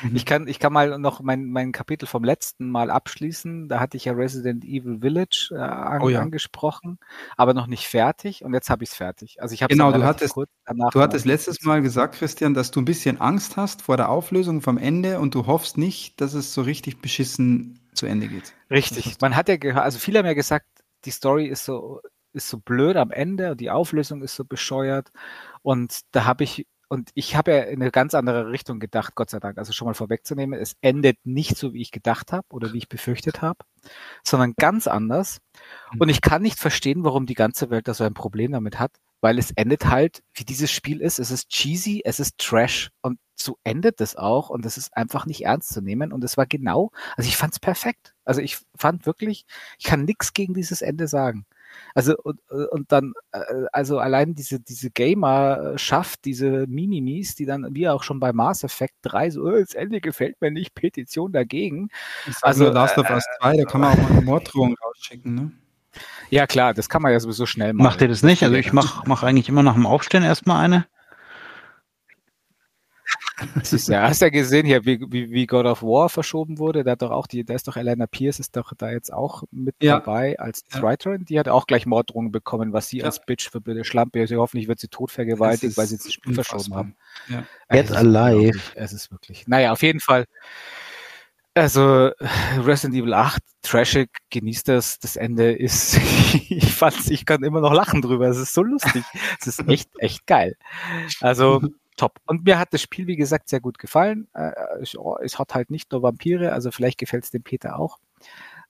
Speaker 1: Mhm. Ich kann, ich kann mal noch mein, mein Kapitel vom letzten Mal abschließen. Da hatte ich ja Resident Evil Village äh, an, oh ja. angesprochen, aber noch nicht fertig. Und jetzt habe ich es fertig. Also ich habe
Speaker 3: genau. Du hattest, du hattest letztes Mal gesagt, Christian, dass du ein bisschen Angst hast vor der Auflösung vom Ende und du hoffst nicht, dass es so richtig beschissen zu Ende geht.
Speaker 1: Richtig. Man hat ja gehört, also viele haben ja gesagt, die Story ist so ist so blöd am Ende und die Auflösung ist so bescheuert. Und da habe ich und ich habe ja in eine ganz andere Richtung gedacht, Gott sei Dank. Also schon mal vorwegzunehmen, es endet nicht so, wie ich gedacht habe oder wie ich befürchtet habe, sondern ganz anders. Mhm. Und ich kann nicht verstehen, warum die ganze Welt da so ein Problem damit hat, weil es endet halt, wie dieses Spiel ist. Es ist cheesy, es ist Trash und so endet es auch und es ist einfach nicht ernst zu nehmen. Und es war genau, also ich fand es perfekt. Also ich fand wirklich, ich kann nichts gegen dieses Ende sagen. Also und, und dann, äh, also allein diese, diese Gamer-Schaft, diese Mimimis, die dann, wie auch schon bei Mass Effect 3, so, oh, das Ende gefällt mir nicht, Petition dagegen.
Speaker 3: Also Last of Us 2, da kann man auch mal eine Morddrohung rausschicken, ne?
Speaker 1: Ja klar, das kann man ja sowieso schnell
Speaker 2: machen. Macht ihr das nicht? Also ich mache mach eigentlich immer nach dem Aufstehen erstmal eine.
Speaker 1: Das ist ja, hast ja gesehen hier, wie, wie, wie God of War verschoben wurde. Da hat doch auch die, da ist doch Elena Pierce ist doch da jetzt auch mit ja. dabei als ja. Writerin. Die hat auch gleich Morddrohungen bekommen, was sie ja. als Bitch für blöde Schlampe. Also hoffentlich wird sie tot vergewaltigt, weil sie das Spiel verschoben haben.
Speaker 2: Ja. Get alive.
Speaker 1: Es ist wirklich. Naja, auf jeden Fall. Also Resident Evil 8, trashig, genießt das. Das Ende ist, ich fand's, ich kann immer noch lachen drüber. Es ist so lustig. Es ist echt, echt geil. Also top. Und mir hat das Spiel, wie gesagt, sehr gut gefallen. Äh, es, oh, es hat halt nicht nur Vampire, also vielleicht gefällt es dem Peter auch.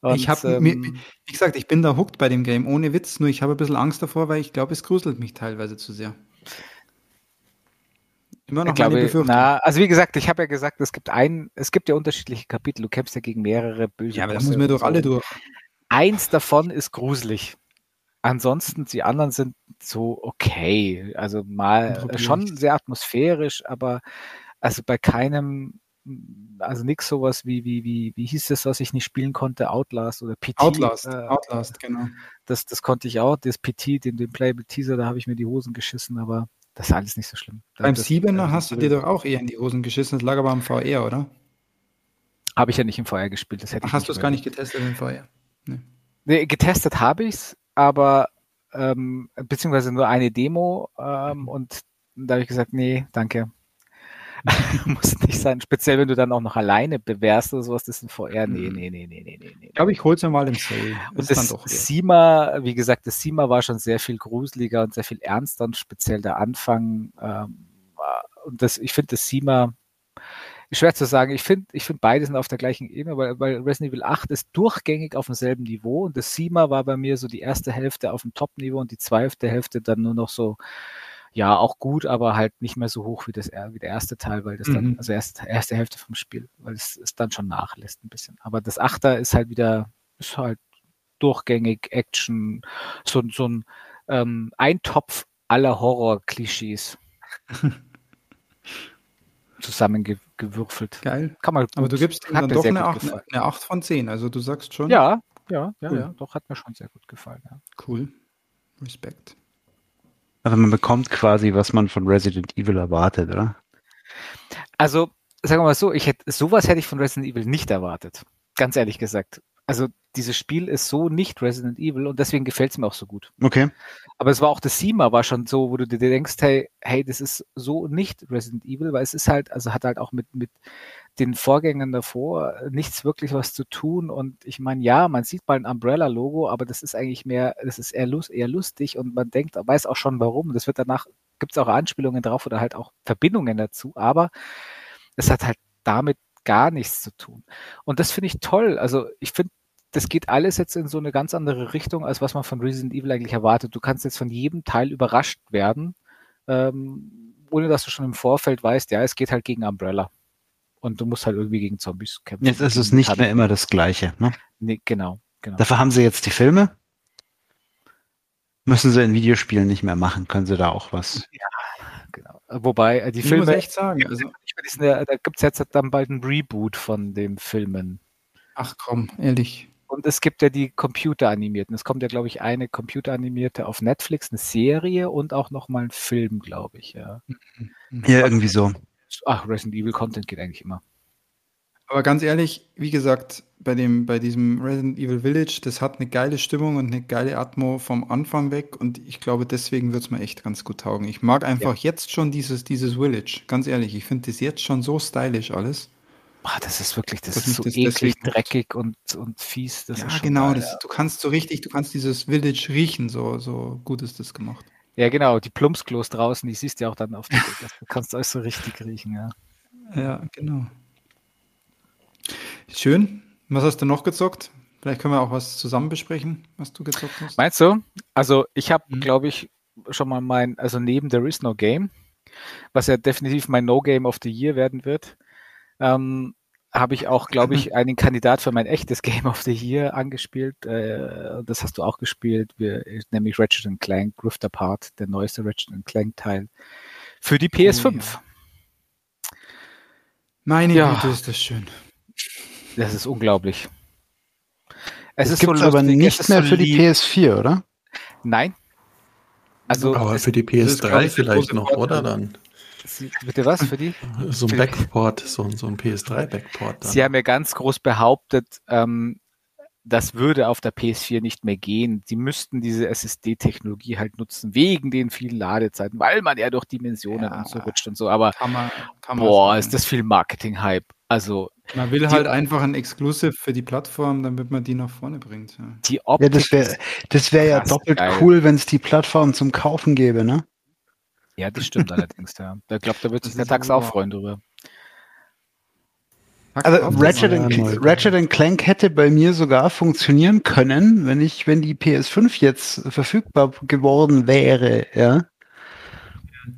Speaker 3: Und, ich habe, ähm, wie gesagt, ich bin da hooked bei dem Game, ohne Witz, nur ich habe ein bisschen Angst davor, weil ich glaube, es gruselt mich teilweise zu sehr.
Speaker 1: Immer noch ich glaube, na, also wie gesagt, ich habe ja gesagt, es gibt ein, es gibt ja unterschiedliche Kapitel, du kämpfst ja gegen mehrere
Speaker 3: böse. Ja, aber da müssen wir doch alle durch.
Speaker 1: Eins davon ist gruselig. Ansonsten, die anderen sind so okay. Also mal schon sehr atmosphärisch, aber also bei keinem, also nichts sowas wie, wie, wie, wie hieß das, was ich nicht spielen konnte, Outlast oder PT.
Speaker 3: Outlast, äh, Outlast, genau.
Speaker 1: Das, das konnte ich auch, das PT, den, den Playable Teaser, da habe ich mir die Hosen geschissen, aber das ist alles nicht so schlimm.
Speaker 3: Beim Siebener hast du dir doch auch eher in die Hosen geschissen, das lag aber im VR, oder?
Speaker 1: Habe ich ja nicht im VR gespielt. Das hätte
Speaker 3: Ach, hast du es gar nicht getestet im VR?
Speaker 1: Nee. nee getestet habe ich es, aber ähm, beziehungsweise nur eine Demo ähm, mhm. und da habe ich gesagt, nee, danke. Muss nicht sein. Speziell, wenn du dann auch noch alleine bewährst oder sowas, das ist ein VR. Nee, nee, nee, nee, nee, nee.
Speaker 3: Ich glaube, ich hole es mir mal im Sale.
Speaker 1: Und das Sima, wie gesagt, das Sima war schon sehr viel gruseliger und sehr viel ernster und speziell der Anfang. Ähm, und das, ich finde, das Sima schwer zu sagen. Ich finde, ich finde beide sind auf der gleichen Ebene, weil, weil Resident Evil 8 ist durchgängig auf demselben Niveau und das Sima war bei mir so die erste Hälfte auf dem Top-Niveau und die zweite Hälfte dann nur noch so, ja, auch gut, aber halt nicht mehr so hoch wie das wie der erste Teil, weil das dann, mhm. also erste, erste Hälfte vom Spiel, weil es ist dann schon nachlässt ein bisschen. Aber das Achter ist halt wieder, ist halt durchgängig Action, so, so ein ähm, Eintopf aller Horror-Klischees. zusammengewürfelt.
Speaker 3: Geil.
Speaker 1: Kann man
Speaker 3: Aber du gibst ihm dann doch eine 8, eine 8, von 10, also du sagst schon.
Speaker 1: Ja, ja, ja, cool. ja, doch hat mir schon sehr gut gefallen. Ja.
Speaker 3: Cool. Respekt.
Speaker 2: Also man bekommt quasi, was man von Resident Evil erwartet, oder?
Speaker 1: Also, sagen wir mal so, ich hätte, sowas hätte ich von Resident Evil nicht erwartet. Ganz ehrlich gesagt also dieses Spiel ist so nicht Resident Evil und deswegen gefällt es mir auch so gut.
Speaker 2: Okay.
Speaker 1: Aber es war auch das Sima war schon so, wo du dir denkst, hey, hey, das ist so nicht Resident Evil, weil es ist halt, also hat halt auch mit, mit den Vorgängern davor nichts wirklich was zu tun. Und ich meine, ja, man sieht mal ein Umbrella-Logo, aber das ist eigentlich mehr, das ist eher, lust, eher lustig und man denkt, weiß auch schon warum. Das wird danach, gibt es auch Anspielungen drauf oder halt auch Verbindungen dazu, aber es hat halt damit gar nichts zu tun. Und das finde ich toll. Also ich finde, das geht alles jetzt in so eine ganz andere Richtung, als was man von Resident Evil eigentlich erwartet. Du kannst jetzt von jedem Teil überrascht werden, ähm, ohne dass du schon im Vorfeld weißt, ja, es geht halt gegen Umbrella. Und du musst halt irgendwie gegen Zombies kämpfen.
Speaker 2: Jetzt ist es nicht mehr immer das Gleiche. Ne?
Speaker 1: Nee, genau, genau.
Speaker 2: Dafür haben sie jetzt die Filme. Müssen sie in Videospielen nicht mehr machen, können sie da auch was.
Speaker 1: Ja, genau. Wobei, äh, die
Speaker 3: Ich
Speaker 1: Filme,
Speaker 3: muss echt sagen, also,
Speaker 1: da gibt es jetzt dann bald ein Reboot von den Filmen.
Speaker 3: ach komm, ehrlich.
Speaker 1: Und es gibt ja die computeranimierten. Es kommt ja, glaube ich, eine computeranimierte auf Netflix, eine Serie und auch noch mal ein Film, glaube ich. Ja.
Speaker 2: Ja, irgendwie so.
Speaker 1: Ach, Resident Evil Content geht eigentlich immer.
Speaker 3: Aber ganz ehrlich, wie gesagt, bei dem, bei diesem Resident Evil Village, das hat eine geile Stimmung und eine geile Atmo vom Anfang weg und ich glaube, deswegen wird es mir echt ganz gut taugen. Ich mag einfach jetzt schon dieses, dieses Village, ganz ehrlich, ich finde das jetzt schon so stylisch alles.
Speaker 1: Ah, das ist wirklich, das
Speaker 3: Das
Speaker 1: ist so
Speaker 3: das
Speaker 1: eklig, dreckig und, und fies. Das
Speaker 3: ja, genau,
Speaker 1: geil,
Speaker 3: das, du kannst so richtig, du kannst dieses Village riechen, so, so gut ist das gemacht.
Speaker 1: Ja, genau, die Plumpsklos draußen, die siehst du ja auch dann auf der das, Du kannst alles so richtig riechen, ja.
Speaker 3: Ja, genau. Schön. Was hast du noch gezockt? Vielleicht können wir auch was zusammen besprechen, was du gezockt hast.
Speaker 1: Meinst du? Also ich habe,
Speaker 3: Mhm.
Speaker 1: glaube ich, schon mal mein, also neben There is no Game, was ja definitiv mein No Game of the Year werden wird, ähm, habe ich auch, glaube ich, einen Kandidat für mein echtes Game of the Year angespielt. Äh, das hast du auch gespielt, wir, nämlich Ratchet Clank Rift Apart, der neueste Ratchet Clank Teil für die PS5.
Speaker 3: Meine
Speaker 1: Ja.
Speaker 3: Güte, ist das schön.
Speaker 1: Das ist unglaublich. Es
Speaker 2: Es
Speaker 1: ist
Speaker 2: gibt
Speaker 1: so
Speaker 2: aber
Speaker 1: lustig, es
Speaker 2: nicht mehr
Speaker 1: so
Speaker 2: für die
Speaker 1: lieb.
Speaker 2: PS4, oder?
Speaker 1: Nein. Also,
Speaker 4: Aber für die
Speaker 3: das ist, glaub
Speaker 4: PS3
Speaker 3: ich, der
Speaker 4: vielleicht noch, oder dann?
Speaker 1: Sie- bitte was für die?
Speaker 4: So ein Backport, so, ein- so ein PS3-Backport dann.
Speaker 1: Sie haben ja ganz groß behauptet, ähm, das würde auf der PS4 nicht mehr gehen. Sie müssten diese SSD-Technologie halt nutzen, wegen den vielen Ladezeiten, weil man ja durch Dimensionen
Speaker 3: Ja.
Speaker 1: und so rutscht und so. Aber
Speaker 3: Kann man, kann man
Speaker 1: boah,
Speaker 3: sagen.
Speaker 1: ist das viel Marketing-Hype. Also
Speaker 3: Man will
Speaker 1: die-
Speaker 3: halt einfach ein Exclusive für die Plattform, damit man die nach vorne bringt. Ja.
Speaker 1: die
Speaker 2: Ja,
Speaker 1: Optik.
Speaker 2: das wäre das wär ja doppelt
Speaker 1: geil.
Speaker 2: cool, wenn es die Plattform zum Kaufen gäbe, ne?
Speaker 1: Ja, das stimmt allerdings, ja. Da glaube, da wird sich der
Speaker 3: aber-
Speaker 1: auch freuen drüber.
Speaker 2: Also Ratchet, and, Ratchet and Clank hätte bei mir sogar funktionieren können, wenn ich, wenn die PS5 jetzt verfügbar geworden wäre, ja.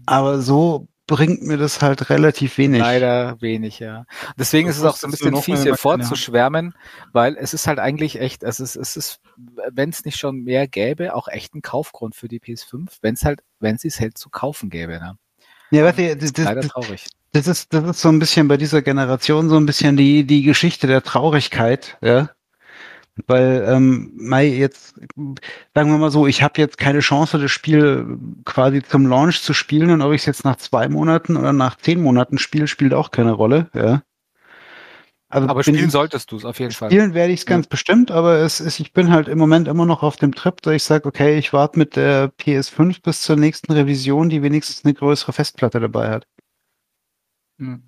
Speaker 2: Aber so bringt mir das halt relativ wenig.
Speaker 1: Leider wenig, ja. Deswegen
Speaker 3: Du
Speaker 1: ist es auch so ein bisschen fies, hier vorzuschwärmen, weil es ist halt eigentlich echt, es ist, es ist, wenn es nicht schon mehr gäbe, auch echt ein Kaufgrund für die PS5, wenn es halt, wenn sie es halt zu kaufen gäbe. Ne?
Speaker 2: Ja, weißt du, das,
Speaker 1: Leider
Speaker 2: das,
Speaker 1: traurig.
Speaker 2: das ist, das ist so ein bisschen bei dieser Generation so ein bisschen die, die Geschichte der Traurigkeit, ja. Weil, ähm, Mai, jetzt, sagen wir mal so, ich habe jetzt keine Chance, das Spiel quasi zum Launch zu spielen und ob ich es jetzt nach zwei Monaten oder nach zehn Monaten spiele, spielt auch keine Rolle, ja. Also
Speaker 1: Aber spielen
Speaker 2: ich-
Speaker 1: solltest du es auf jeden Fall.
Speaker 2: Spielen werde ich es ganz bestimmt, aber es ist, ich bin halt im Moment immer noch auf dem Trip, dass ich sage, okay, ich warte mit der PS5 bis zur nächsten Revision, die wenigstens eine größere Festplatte dabei hat.
Speaker 3: Ja.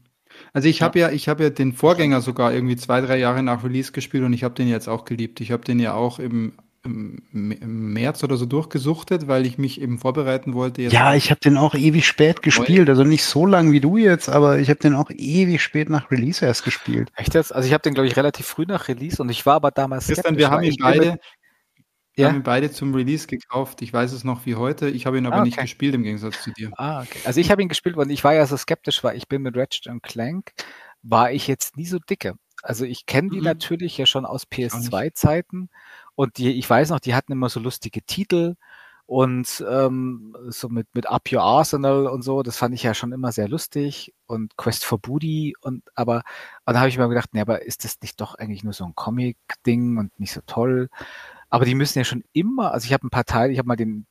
Speaker 3: Also ich habe ja, ich habe ja den Vorgänger sogar irgendwie zwei, drei Jahre nach Release gespielt und ich habe den jetzt auch geliebt. Ich habe den ja auch im, im, März oder so durchgesuchtet, weil ich mich eben vorbereiten wollte. Jetzt
Speaker 2: Ja, ich habe den auch ewig spät gespielt, also nicht so lang wie du jetzt, aber ich habe den auch ewig spät nach Release erst gespielt.
Speaker 1: Echt jetzt? Also ich habe den, glaube ich, relativ früh nach Release und ich war aber damals
Speaker 3: Christian, wir haben ihn beide, wir
Speaker 1: Ja?
Speaker 3: haben ihn beide zum Release gekauft. Ich weiß es noch wie heute. Ich habe ihn aber
Speaker 1: Ah,
Speaker 3: nicht
Speaker 1: okay.
Speaker 3: gespielt im Gegensatz zu dir.
Speaker 1: Ah, okay. Also ich habe ihn gespielt und ich war ja so skeptisch, weil ich bin mit Ratchet Clank, war ich jetzt nie so dicke. Also ich kenne die
Speaker 3: Mhm.
Speaker 1: natürlich ja schon aus
Speaker 3: auch nicht.
Speaker 1: PS2-Zeiten und die, ich weiß noch, die hatten immer so lustige Titel und ähm, so mit, mit Up Your Arsenal und so, das fand ich ja schon immer sehr lustig und Quest for Booty und aber und dann habe ich mir gedacht, nee, aber ist das nicht doch eigentlich nur so ein Comic-Ding und nicht so toll? Aber die müssen ja schon immer, also ich habe ein paar Teile, ich habe mal den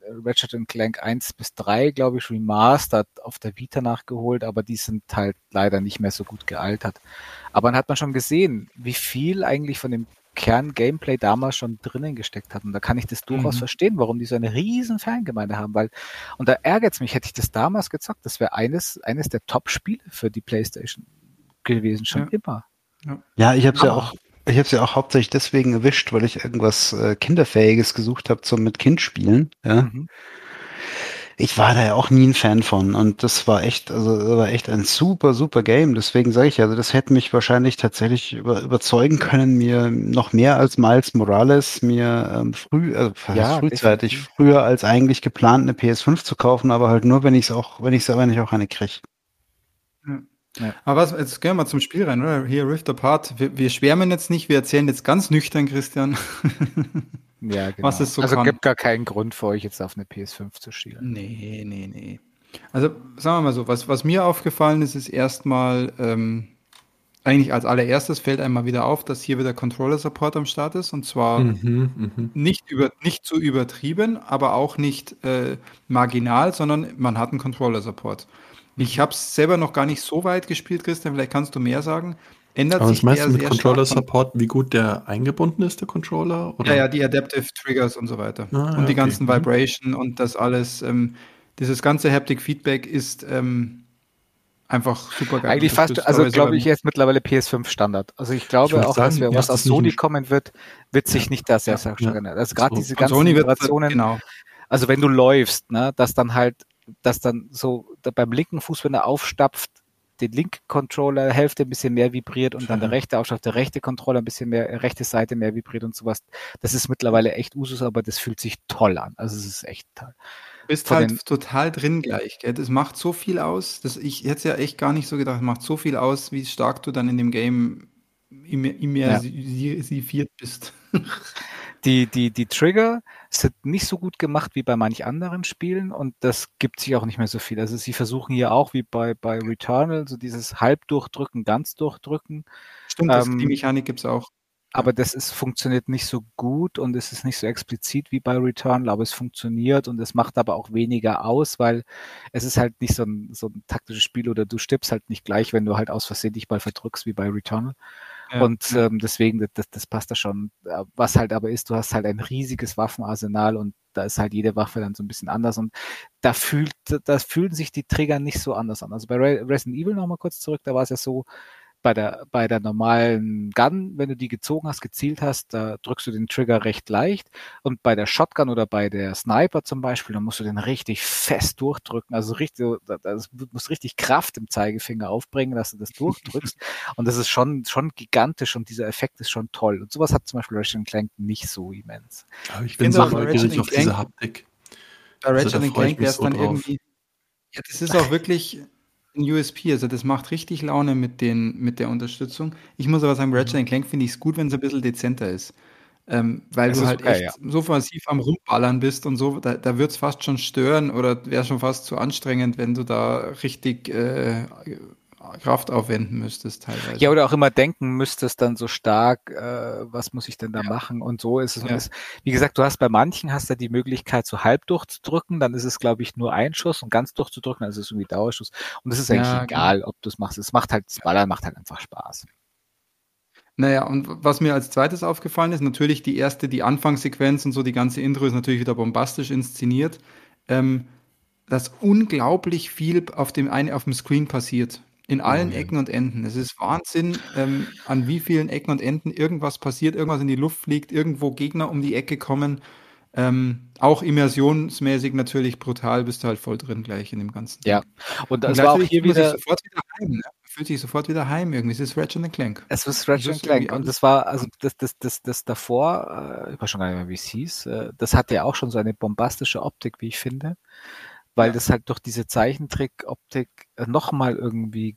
Speaker 1: äh, Ratchet Clank 1 bis 3, glaube ich, remastered auf der Vita nachgeholt, aber die sind halt leider nicht mehr so gut gealtert. Aber dann hat man schon gesehen, wie viel eigentlich von dem Kern-Gameplay damals schon drinnen gesteckt hat. Und da kann ich das durchaus
Speaker 3: Mhm.
Speaker 1: verstehen, warum die so eine riesen Fangemeinde haben, weil, und da ärgert es mich, hätte ich das damals gezockt, das wäre eines, eines der Top-Spiele für die Playstation gewesen, schon
Speaker 3: Ja.
Speaker 1: immer.
Speaker 2: Ja, ich habe ja
Speaker 1: Aber-
Speaker 2: auch, ich habe ja auch hauptsächlich deswegen erwischt, weil ich irgendwas äh, kinderfähiges gesucht habe zum mit Kind spielen. Ja.
Speaker 1: Mhm.
Speaker 2: ich war da ja auch nie ein Fan von und das war echt, also das war echt ein super, super Game. Deswegen sage ich, also das hätte mich wahrscheinlich tatsächlich über, überzeugen können, mir noch mehr als Miles Morales mir ähm, früh, also ja, frühzeitig, definitiv. früher als eigentlich geplant eine PS5 zu kaufen, aber halt nur, wenn ich es auch, wenn ich es aber nicht auch eine kriege.
Speaker 3: Ja. Aber was, jetzt gehen wir mal zum Spiel rein, oder? Hier Rift Apart. Wir, wir schwärmen jetzt nicht, wir erzählen jetzt ganz nüchtern, Christian.
Speaker 1: ja, genau. Was es so also kann. gibt gar keinen Grund für euch jetzt auf eine PS5 zu schielen.
Speaker 3: Nee, nee, nee. Also sagen wir mal so, was, was mir aufgefallen ist, ist erstmal, ähm, eigentlich als allererstes fällt einmal wieder auf, dass hier wieder Controller-Support am Start ist. Und zwar mhm, mh. nicht, über, nicht zu übertrieben, aber auch nicht äh, marginal, sondern man hat einen Controller-Support. Ich habe es selber noch gar nicht so weit gespielt, Christian. Vielleicht kannst du mehr sagen.
Speaker 4: Ändert Aber sich was meinst du mit Controller-Support, wie gut der eingebunden ist, der Controller?
Speaker 3: Oder? Ja, ja, die Adaptive Triggers und so weiter. Ah, und die okay. ganzen mhm. Vibration und das alles. Ähm, dieses ganze Haptic Feedback ist ähm, einfach super
Speaker 1: geil. Eigentlich fast, also glaube ich, jetzt mittlerweile PS5 Standard. Also ich glaube ich auch, sagen, dass wir, was aus Sony kommen wird, wird sich ja. nicht da sehr, sehr stark ändern. Also gerade so. diese ganzen Sony Vibrationen. Genau. Also wenn du läufst, ne, dass dann halt dass dann so beim linken Fuß, wenn er aufstapft, den linken Controller Hälfte ein bisschen mehr vibriert und dann der rechte aufstapft, der rechte Controller ein bisschen mehr, rechte Seite mehr vibriert und sowas. Das ist mittlerweile echt Usus, aber das fühlt sich toll an. Also es ist echt toll.
Speaker 3: Du bist Von halt total drin gleich, gell? Das macht so viel aus. Das, ich hätte es ja echt gar nicht so gedacht, macht so viel aus, wie stark du dann in dem Game immersiviert ja. bist.
Speaker 1: Die, die, die Trigger sind nicht so gut gemacht wie bei manch anderen Spielen und das gibt sich auch nicht mehr so viel. Also sie versuchen hier auch wie bei, bei Returnal so dieses Halbdurchdrücken, ganz durchdrücken.
Speaker 3: Stimmt, das, ähm, die Mechanik gibt es auch.
Speaker 1: Aber das ist, funktioniert nicht so gut und es ist nicht so explizit wie bei Returnal, aber es funktioniert und es macht aber auch weniger aus, weil es ist halt nicht so ein, so ein taktisches Spiel oder du stirbst halt nicht gleich, wenn du halt aus Versehen dich mal verdrückst wie bei Returnal. Und ähm, deswegen, das, das passt da schon. Äh, was halt aber ist, du hast halt ein riesiges Waffenarsenal und da ist halt jede Waffe dann so ein bisschen anders und da fühlt, da fühlen sich die Trigger nicht so anders an. Also bei Resident Evil nochmal kurz zurück, da war es ja so, bei der, bei der normalen Gun, wenn du die gezogen hast, gezielt hast, da drückst du den Trigger recht leicht. Und bei der Shotgun oder bei der Sniper zum Beispiel, da musst du den richtig fest durchdrücken. Also richtig, das musst richtig Kraft im Zeigefinger aufbringen, dass du das durchdrückst. und das ist schon, schon gigantisch und dieser Effekt ist schon toll. Und sowas hat zum Beispiel Ratchet Clank nicht so immens.
Speaker 4: Aber ich bin so neugierig auf diese Haptik.
Speaker 3: Bei Ratchet also, Clank wäre es dann drauf. irgendwie, ja, das ist auch wirklich, ein USP, also das macht richtig Laune mit, den, mit der Unterstützung. Ich muss aber sagen, Ratchet Clank finde ich es gut, wenn es ein bisschen dezenter ist. Ähm, weil das du halt okay, echt ja. so massiv am Rumballern bist und so, da, da wird es fast schon stören oder wäre schon fast zu anstrengend, wenn du da richtig äh, Kraft aufwenden müsstest teilweise.
Speaker 1: Ja, oder auch immer denken müsstest dann so stark, äh, was muss ich denn da ja. machen und so ist es. Ja. es. Wie gesagt, du hast bei manchen hast du die Möglichkeit, so halb durchzudrücken, dann ist es, glaube ich, nur ein Schuss und ganz durchzudrücken, dann ist es irgendwie Dauerschuss. Und es ist eigentlich ja, egal, genau. ob du es machst. Es macht halt, das Ballern macht halt einfach Spaß.
Speaker 3: Naja, und was mir als zweites aufgefallen ist, natürlich die erste, die Anfangssequenz und so, die ganze Intro ist natürlich wieder bombastisch inszeniert. Ähm, dass unglaublich viel auf dem, auf dem Screen passiert. In allen oh, Ecken und Enden. Es ist Wahnsinn, ähm, an wie vielen Ecken und Enden irgendwas passiert, irgendwas in die Luft fliegt, irgendwo Gegner um die Ecke kommen. Ähm, auch immersionsmäßig natürlich brutal, bist du halt voll drin gleich in dem Ganzen.
Speaker 1: Ja, und das und war auch hier wieder.
Speaker 3: Sofort wieder heim, ne? Fühlt sich sofort wieder heim irgendwie. Es ist Ratchet Clank.
Speaker 1: Es ist Ratchet Clank. Und das war, also das, das, das, das davor, äh, ich weiß schon gar nicht mehr, wie es hieß, äh, das hatte ja auch schon so eine bombastische Optik, wie ich finde weil das halt durch diese Zeichentrick-Optik äh, nochmal irgendwie,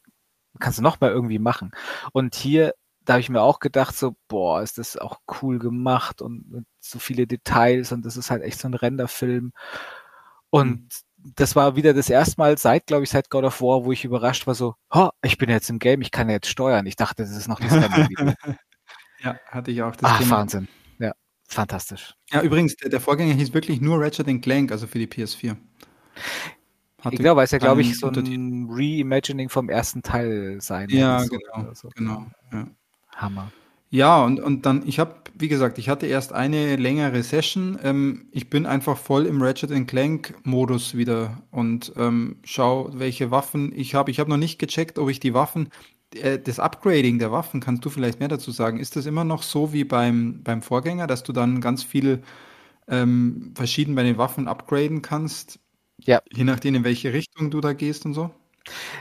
Speaker 1: kannst du nochmal irgendwie machen. Und hier, da habe ich mir auch gedacht, so, boah, ist das auch cool gemacht und, und so viele Details und das ist halt echt so ein Renderfilm. Und mhm. das war wieder das erste Mal seit, glaube ich, seit God of War, wo ich überrascht war, so, oh, ich bin jetzt im Game, ich kann jetzt steuern. Ich dachte, das ist noch das Render.
Speaker 3: ja, hatte ich auch das
Speaker 1: Ach, Thema. Wahnsinn. Ja, fantastisch.
Speaker 3: Ja, übrigens, der, der Vorgänger hieß wirklich nur Ratchet Clank, also für die PS4.
Speaker 1: Hatte genau, weil es ja, glaube ich, so ein Reimagining vom ersten Teil sein
Speaker 3: Ja, genau, so. genau. Ja.
Speaker 1: Hammer.
Speaker 3: Ja, und, und dann, ich habe, wie gesagt, ich hatte erst eine längere Session. Ähm, ich bin einfach voll im Ratchet Clank-Modus wieder und ähm, schau, welche Waffen ich habe. Ich habe noch nicht gecheckt, ob ich die Waffen, äh, das Upgrading der Waffen, kannst du vielleicht mehr dazu sagen? Ist das immer noch so wie beim, beim Vorgänger, dass du dann ganz viel ähm, verschieden bei den Waffen upgraden kannst? Ja. Je nachdem, in welche Richtung du da gehst und so?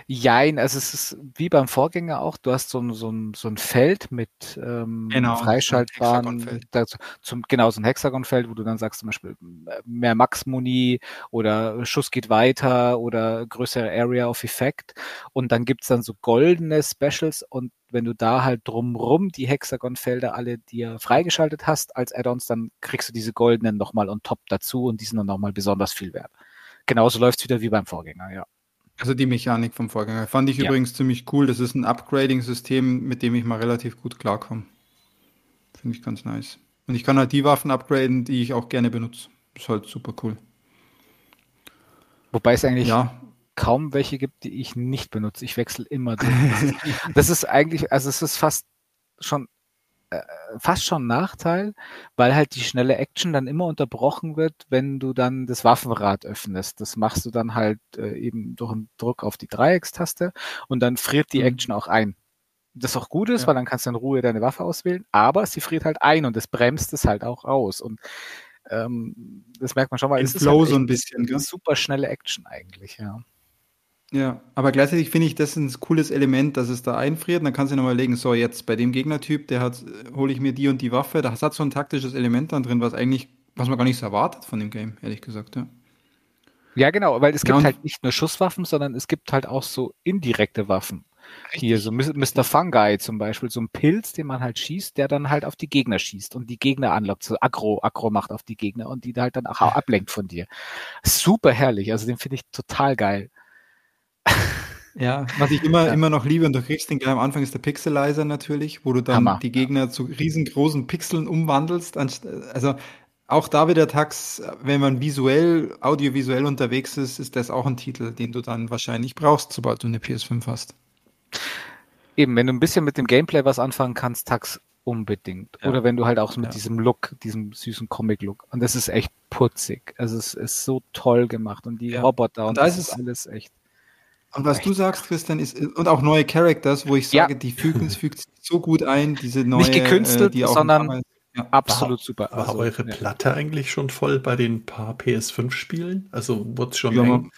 Speaker 1: Jein, also es ist wie beim Vorgänger auch, du hast so ein, so ein, so ein Feld mit ähm, genau, freischaltbaren, so zum, genau, so ein Hexagonfeld, wo du dann sagst zum Beispiel mehr Max-Muni oder Schuss geht weiter oder größere Area of Effect und dann gibt's dann so goldene Specials und wenn du da halt drumrum die Hexagonfelder alle dir freigeschaltet hast als Add-ons, dann kriegst du diese goldenen nochmal on top dazu und die sind dann nochmal besonders viel wert. Genauso läuft's wieder wie beim Vorgänger, ja.
Speaker 3: Also die Mechanik vom Vorgänger. Fand ich ja. übrigens ziemlich cool. Das ist ein Upgrading-System, mit dem ich mal relativ gut klarkomme. Finde ich ganz nice. Und ich kann halt die Waffen upgraden, die ich auch gerne benutze. Ist halt super cool.
Speaker 1: Wobei es eigentlich ja. kaum welche gibt, die ich nicht benutze. Ich wechsle immer das ist eigentlich, also es ist fast schon fast schon ein Nachteil, weil halt die schnelle Action dann immer unterbrochen wird, wenn du dann das Waffenrad öffnest. Das machst du dann halt äh, eben durch einen Druck auf die Dreieckstaste und dann friert die mhm. Action auch ein. Das auch gut ist, ja. weil dann kannst du in Ruhe deine Waffe auswählen, aber sie friert halt ein und das bremst es halt auch aus. Und ähm, das merkt man schon mal.
Speaker 3: Es ist halt so ein bisschen,
Speaker 1: super schnelle Action eigentlich, ja.
Speaker 3: Ja, aber gleichzeitig finde ich das ein cooles Element, dass es da einfriert. dann kannst du nochmal legen, so jetzt bei dem Gegnertyp, der hat, hole ich mir die und die Waffe. Da hat so ein taktisches Element dann drin, was eigentlich, was man gar nicht so erwartet von dem Game, ehrlich gesagt, ja.
Speaker 1: Ja, genau, weil es gibt ja, halt nicht nur Schusswaffen, sondern es gibt halt auch so indirekte Waffen. Richtig. Hier, so Mr. Fungi zum Beispiel, so ein Pilz, den man halt schießt, der dann halt auf die Gegner schießt und die Gegner anlockt, so Aggro, Aggro macht auf die Gegner und die halt dann auch ablenkt von dir. Super herrlich, also den finde ich total geil.
Speaker 3: Ja, was ich immer, ja. immer noch liebe, und du kriegst den gleich am Anfang, ist der Pixelizer natürlich, wo du dann Hammer. die Gegner zu riesengroßen Pixeln umwandelst. Also auch da wieder Tax, wenn man visuell, audiovisuell unterwegs ist, ist das auch ein Titel, den du dann wahrscheinlich brauchst, sobald du eine PS5 hast.
Speaker 1: Eben, wenn du ein bisschen mit dem Gameplay was anfangen kannst, Tax unbedingt. Ja. Oder wenn du halt auch mit ja. diesem Look, diesem süßen Comic-Look. Und das ist echt putzig. Also es ist so toll gemacht. Und die. Roboter und, und das ist alles echt.
Speaker 3: Und was du sagst, Christian, ist, und auch neue Characters, wo ich sage, ja. die fügen es fügt so gut ein, diese neue.
Speaker 1: Nicht gekünstelt, äh, sondern ja. absolut super.
Speaker 4: War also, eure Platte eigentlich schon voll bei den paar PS5-Spielen? Also wurde es schon ja, eng?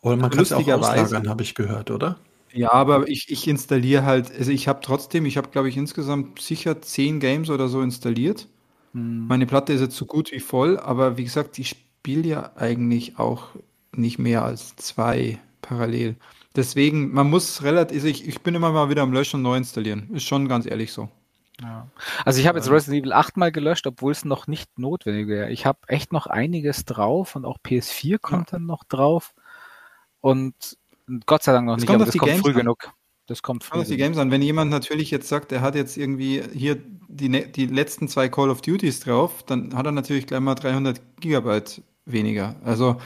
Speaker 4: Oder man kann es auch auslagern, habe ich gehört, oder?
Speaker 3: Ja, aber ich, ich installiere halt, also ich habe trotzdem, ich habe glaube ich insgesamt sicher zehn Games oder so installiert. Hm. Meine Platte ist jetzt so gut wie voll, aber wie gesagt, ich spiele ja eigentlich auch nicht mehr als zwei parallel. Deswegen, man muss relativ, also ich, ich bin immer mal wieder am Löschen und neu installieren. Ist schon ganz ehrlich so.
Speaker 1: Ja. Also ich habe jetzt Resident Evil 8 mal gelöscht, obwohl es noch nicht notwendig wäre. Ich habe echt noch einiges drauf und auch PS4 kommt ja. dann noch drauf. Und Gott sei Dank noch das nicht,
Speaker 3: kommt aber das kommt Games früh
Speaker 1: an. genug. Das kommt früh.
Speaker 3: Kommt die Games an. Wenn jemand natürlich jetzt sagt, er hat jetzt irgendwie hier die, ne-, die letzten zwei Call of Duties drauf, dann hat er natürlich gleich mal 300 Gigabyte weniger. Also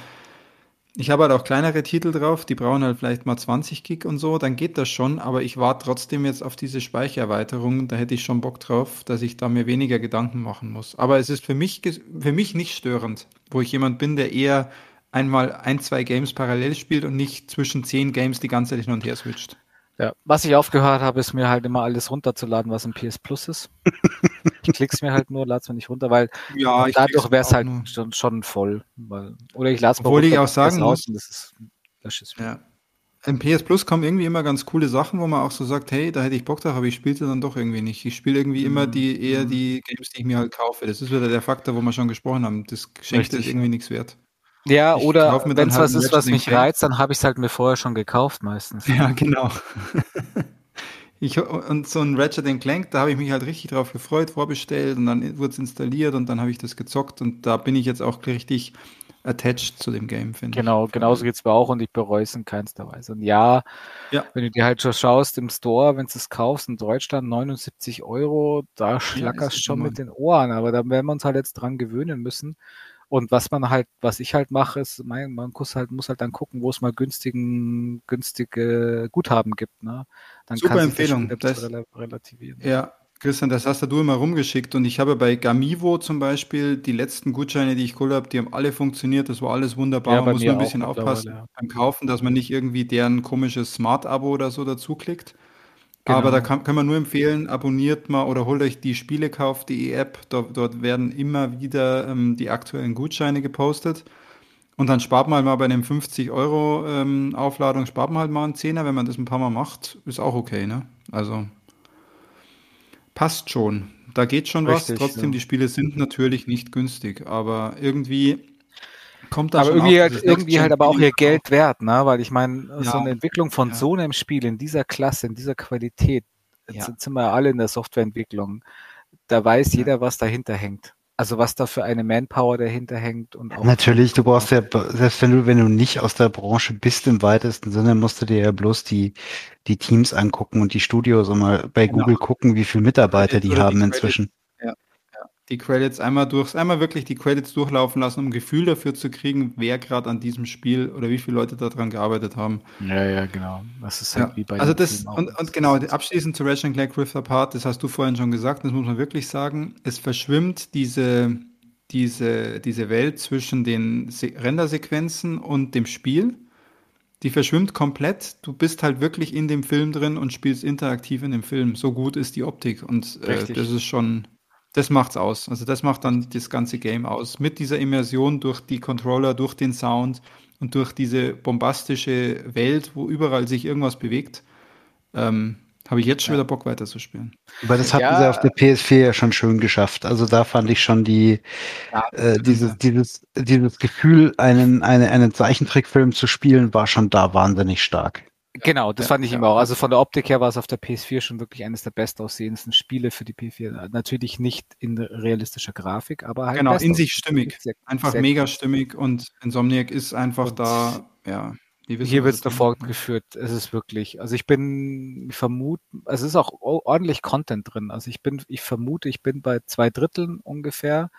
Speaker 3: ich habe halt auch kleinere Titel drauf, die brauchen halt vielleicht mal 20 Gig und so, dann geht das schon, aber ich warte trotzdem jetzt auf diese Speichererweiterung, da hätte ich schon Bock drauf, dass ich da mir weniger Gedanken machen muss. Aber es ist für mich, für mich nicht störend, wo ich jemand bin, der eher einmal ein, zwei Games parallel spielt und nicht zwischen zehn Games die ganze Zeit hin und her switcht.
Speaker 1: Ja, was ich aufgehört habe, ist mir halt immer alles runterzuladen, was im PS Plus ist. ich klick's mir halt nur, lade es mir nicht runter, weil ja, dadurch wäre es halt schon, schon, voll. Weil, oder ich lade es
Speaker 3: mal Obwohl runter, ich auch sagen muss, das ist, das ist ja. Im PS Plus kommen irgendwie immer ganz coole Sachen, wo man auch so sagt, hey, da hätte ich Bock drauf, aber ich spiele dann doch irgendwie nicht. Ich spiele irgendwie immer die eher mhm. die Games, die ich mir halt kaufe. Das ist wieder der Faktor, wo wir schon gesprochen haben. Das Geschenk ist irgendwie nichts wert.
Speaker 1: Ja, ich oder wenn es halt was ist, was mich reizt, dann habe ich es halt mir vorher schon gekauft meistens.
Speaker 3: Ja, genau. ich, und so ein Ratchet Clank, da habe ich mich halt richtig drauf gefreut, vorbestellt und dann wurde es installiert und dann habe ich das gezockt und da bin ich jetzt auch richtig attached zu dem Game,
Speaker 1: finde genau, ich. Genau, genauso geht es mir auch und ich bereue es in keinster Weise. Und ja, ja, wenn du dir halt schon schaust im Store, wenn du es kaufst in Deutschland 79 Euro, da schlackerst ja, schon mit den Ohren, aber da werden wir uns halt jetzt dran gewöhnen müssen. Und was man halt, was ich halt mache, ist, man, man muss halt, muss halt dann gucken, wo es mal günstigen, günstige Guthaben gibt. Ne? Dann
Speaker 3: Super Empfehlung. Das, relativieren. Ja, Christian, das hast du immer rumgeschickt und ich habe bei Gamivo zum Beispiel die letzten Gutscheine, die ich geholt habe, die haben alle funktioniert, das war alles wunderbar. Ja, man muss nur ein bisschen aufpassen ja. beim Kaufen, dass man nicht irgendwie deren komisches Smart-Abo oder so dazu klickt. Genau. Aber da kann, kann man nur empfehlen, abonniert mal oder holt euch die Spielekauf.de App. Dort, dort werden immer wieder ähm, die aktuellen Gutscheine gepostet. Und dann spart man halt mal bei einem 50 Euro ähm, Aufladung, spart man halt mal einen Zehner, wenn man das ein paar Mal macht, ist auch okay, ne? Also passt schon. Da geht schon Richtig, was. Trotzdem, ja. die Spiele sind natürlich nicht günstig, aber irgendwie kommt da
Speaker 1: aber irgendwie, halt, irgendwie halt aber auch ihr Geld wert, ne? Weil ich meine, ja. so eine Entwicklung von ja. so einem Spiel in dieser Klasse, in dieser Qualität, jetzt sind wir alle in der Softwareentwicklung, da weiß jeder, was dahinter hängt. Also was da für eine Manpower dahinter hängt und
Speaker 2: auch Natürlich, du brauchst ja, selbst wenn du, wenn du nicht aus der Branche bist im weitesten Sinne, musst du dir ja bloß die, die Teams angucken und die Studios und mal bei genau. Google gucken, wie viele Mitarbeiter die haben inzwischen
Speaker 3: die Credits einmal durch, einmal wirklich die Credits durchlaufen lassen, um ein Gefühl dafür zu kriegen, wer gerade an diesem Spiel oder wie viele Leute daran gearbeitet haben.
Speaker 1: Ja, ja, genau.
Speaker 3: Das ist halt ja. wie bei Also das und, und genau, abschließend zu Ratchet Clank Rift Apart, das hast du vorhin schon gesagt, das muss man wirklich sagen, es verschwimmt diese diese diese Welt zwischen den Rendersequenzen und dem Spiel. Die verschwimmt komplett. Du bist halt wirklich in dem Film drin und spielst interaktiv in dem Film. So gut ist die Optik und äh, das ist schon das macht's aus. Also das macht dann das ganze Game aus. Mit dieser Immersion durch die Controller, durch den Sound und durch diese bombastische Welt, wo überall sich irgendwas bewegt, ähm, habe ich jetzt schon ja. wieder Bock weiterzuspielen.
Speaker 2: Aber das hatten ja. sie auf der PS4 ja schon schön geschafft. Also da fand ich schon die ja, äh, dieses, dieses, dieses Gefühl, einen, eine, einen Zeichentrickfilm zu spielen, war schon da wahnsinnig stark.
Speaker 1: Genau, das ja, fand ich ja. immer auch. Also von der Optik her war es auf der PS4 schon wirklich eines der bestaussehendsten Spiele für die PS4. Natürlich nicht in realistischer Grafik, aber halt.
Speaker 3: Genau, in sich stimmig. Sehr, einfach sehr mega stimmig und Insomniac ist einfach und da, ja.
Speaker 1: Wissen, hier wird es davor geführt. Es ist wirklich, also ich bin, ich vermute, also es ist auch ordentlich Content drin. Also ich bin, ich vermute, ich bin bei zwei Dritteln ungefähr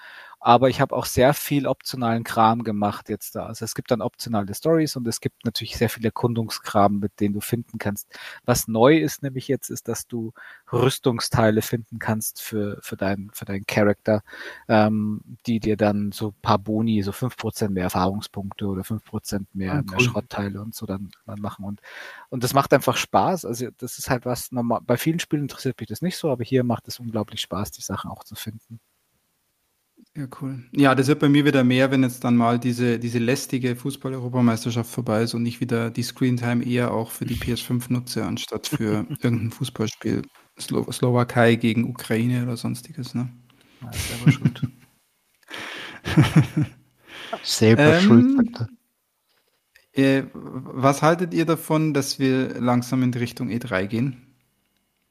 Speaker 1: aber ich habe auch sehr viel optionalen Kram gemacht jetzt da. Also es gibt dann optionale Stories und es gibt natürlich sehr viel Erkundungskram, mit denen du finden kannst. Was neu ist nämlich jetzt, ist, dass du Rüstungsteile finden kannst für, für deinen für deinen Charakter, ähm, die dir dann so paar Boni, so fünf Prozent mehr Erfahrungspunkte oder fünf Prozent mehr, ah, cool. mehr Schrottteile und so dann, dann machen. Und, und das macht einfach Spaß. Also das ist halt was, normal, bei vielen Spielen interessiert mich das nicht so, aber hier macht es unglaublich Spaß, die Sachen auch zu finden.
Speaker 3: Ja, cool. Ja, das wird bei mir wieder mehr, wenn jetzt dann mal diese, diese lästige Fußball-Europameisterschaft vorbei ist und ich wieder die Screentime eher auch für die PS5 nutze, anstatt für irgendein Fußballspiel. Slo Slowakei gegen Ukraine oder sonstiges, ne? Ja, selber schuld. selber ähm, schuld, äh, was haltet ihr davon, dass wir langsam in die Richtung E3 gehen?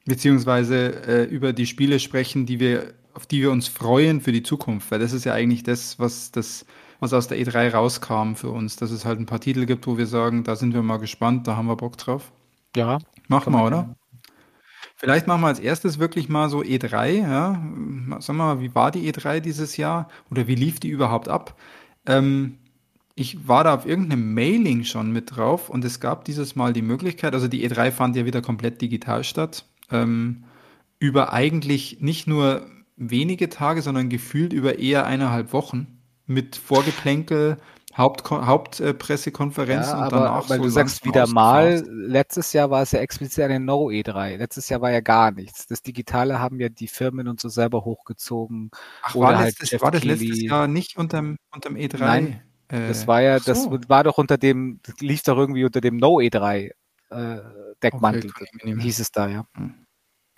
Speaker 3: Beziehungsweise äh, über die Spiele sprechen, die wir auf die wir uns freuen für die Zukunft, weil das ist ja eigentlich das, was das, was aus der E3 rauskam für uns, dass es halt ein paar Titel gibt, wo wir sagen, da sind wir mal gespannt, da haben wir Bock drauf.
Speaker 1: Ja.
Speaker 3: Machen wir, oder? Vielleicht machen wir als erstes wirklich mal so E3, ja. Sagen wir mal, wie war die E3 dieses Jahr? Oder wie lief die überhaupt ab? Ähm, ich war da auf irgendeinem Mailing schon mit drauf und es gab dieses Mal die Möglichkeit, also die E3 fand ja wieder komplett digital statt, ähm, über eigentlich nicht nur wenige Tage, sondern gefühlt über eher eineinhalb Wochen mit Vorgeplänkel, Haupt Hauptpressekonferenz
Speaker 1: ja, und danach. Weil so du sagst wieder mal, letztes Jahr war es ja explizit eine No E3. Letztes Jahr war ja gar nichts. Das Digitale haben ja die Firmen und so selber hochgezogen.
Speaker 3: Ach, war, halt das, war das letztes Jahr nicht unterm, unterm E3?
Speaker 1: Nein, äh, das war ja, das war doch unter dem, lief doch irgendwie unter dem No E3 äh, Deckmantel, okay, hieß es da, ja. Hm.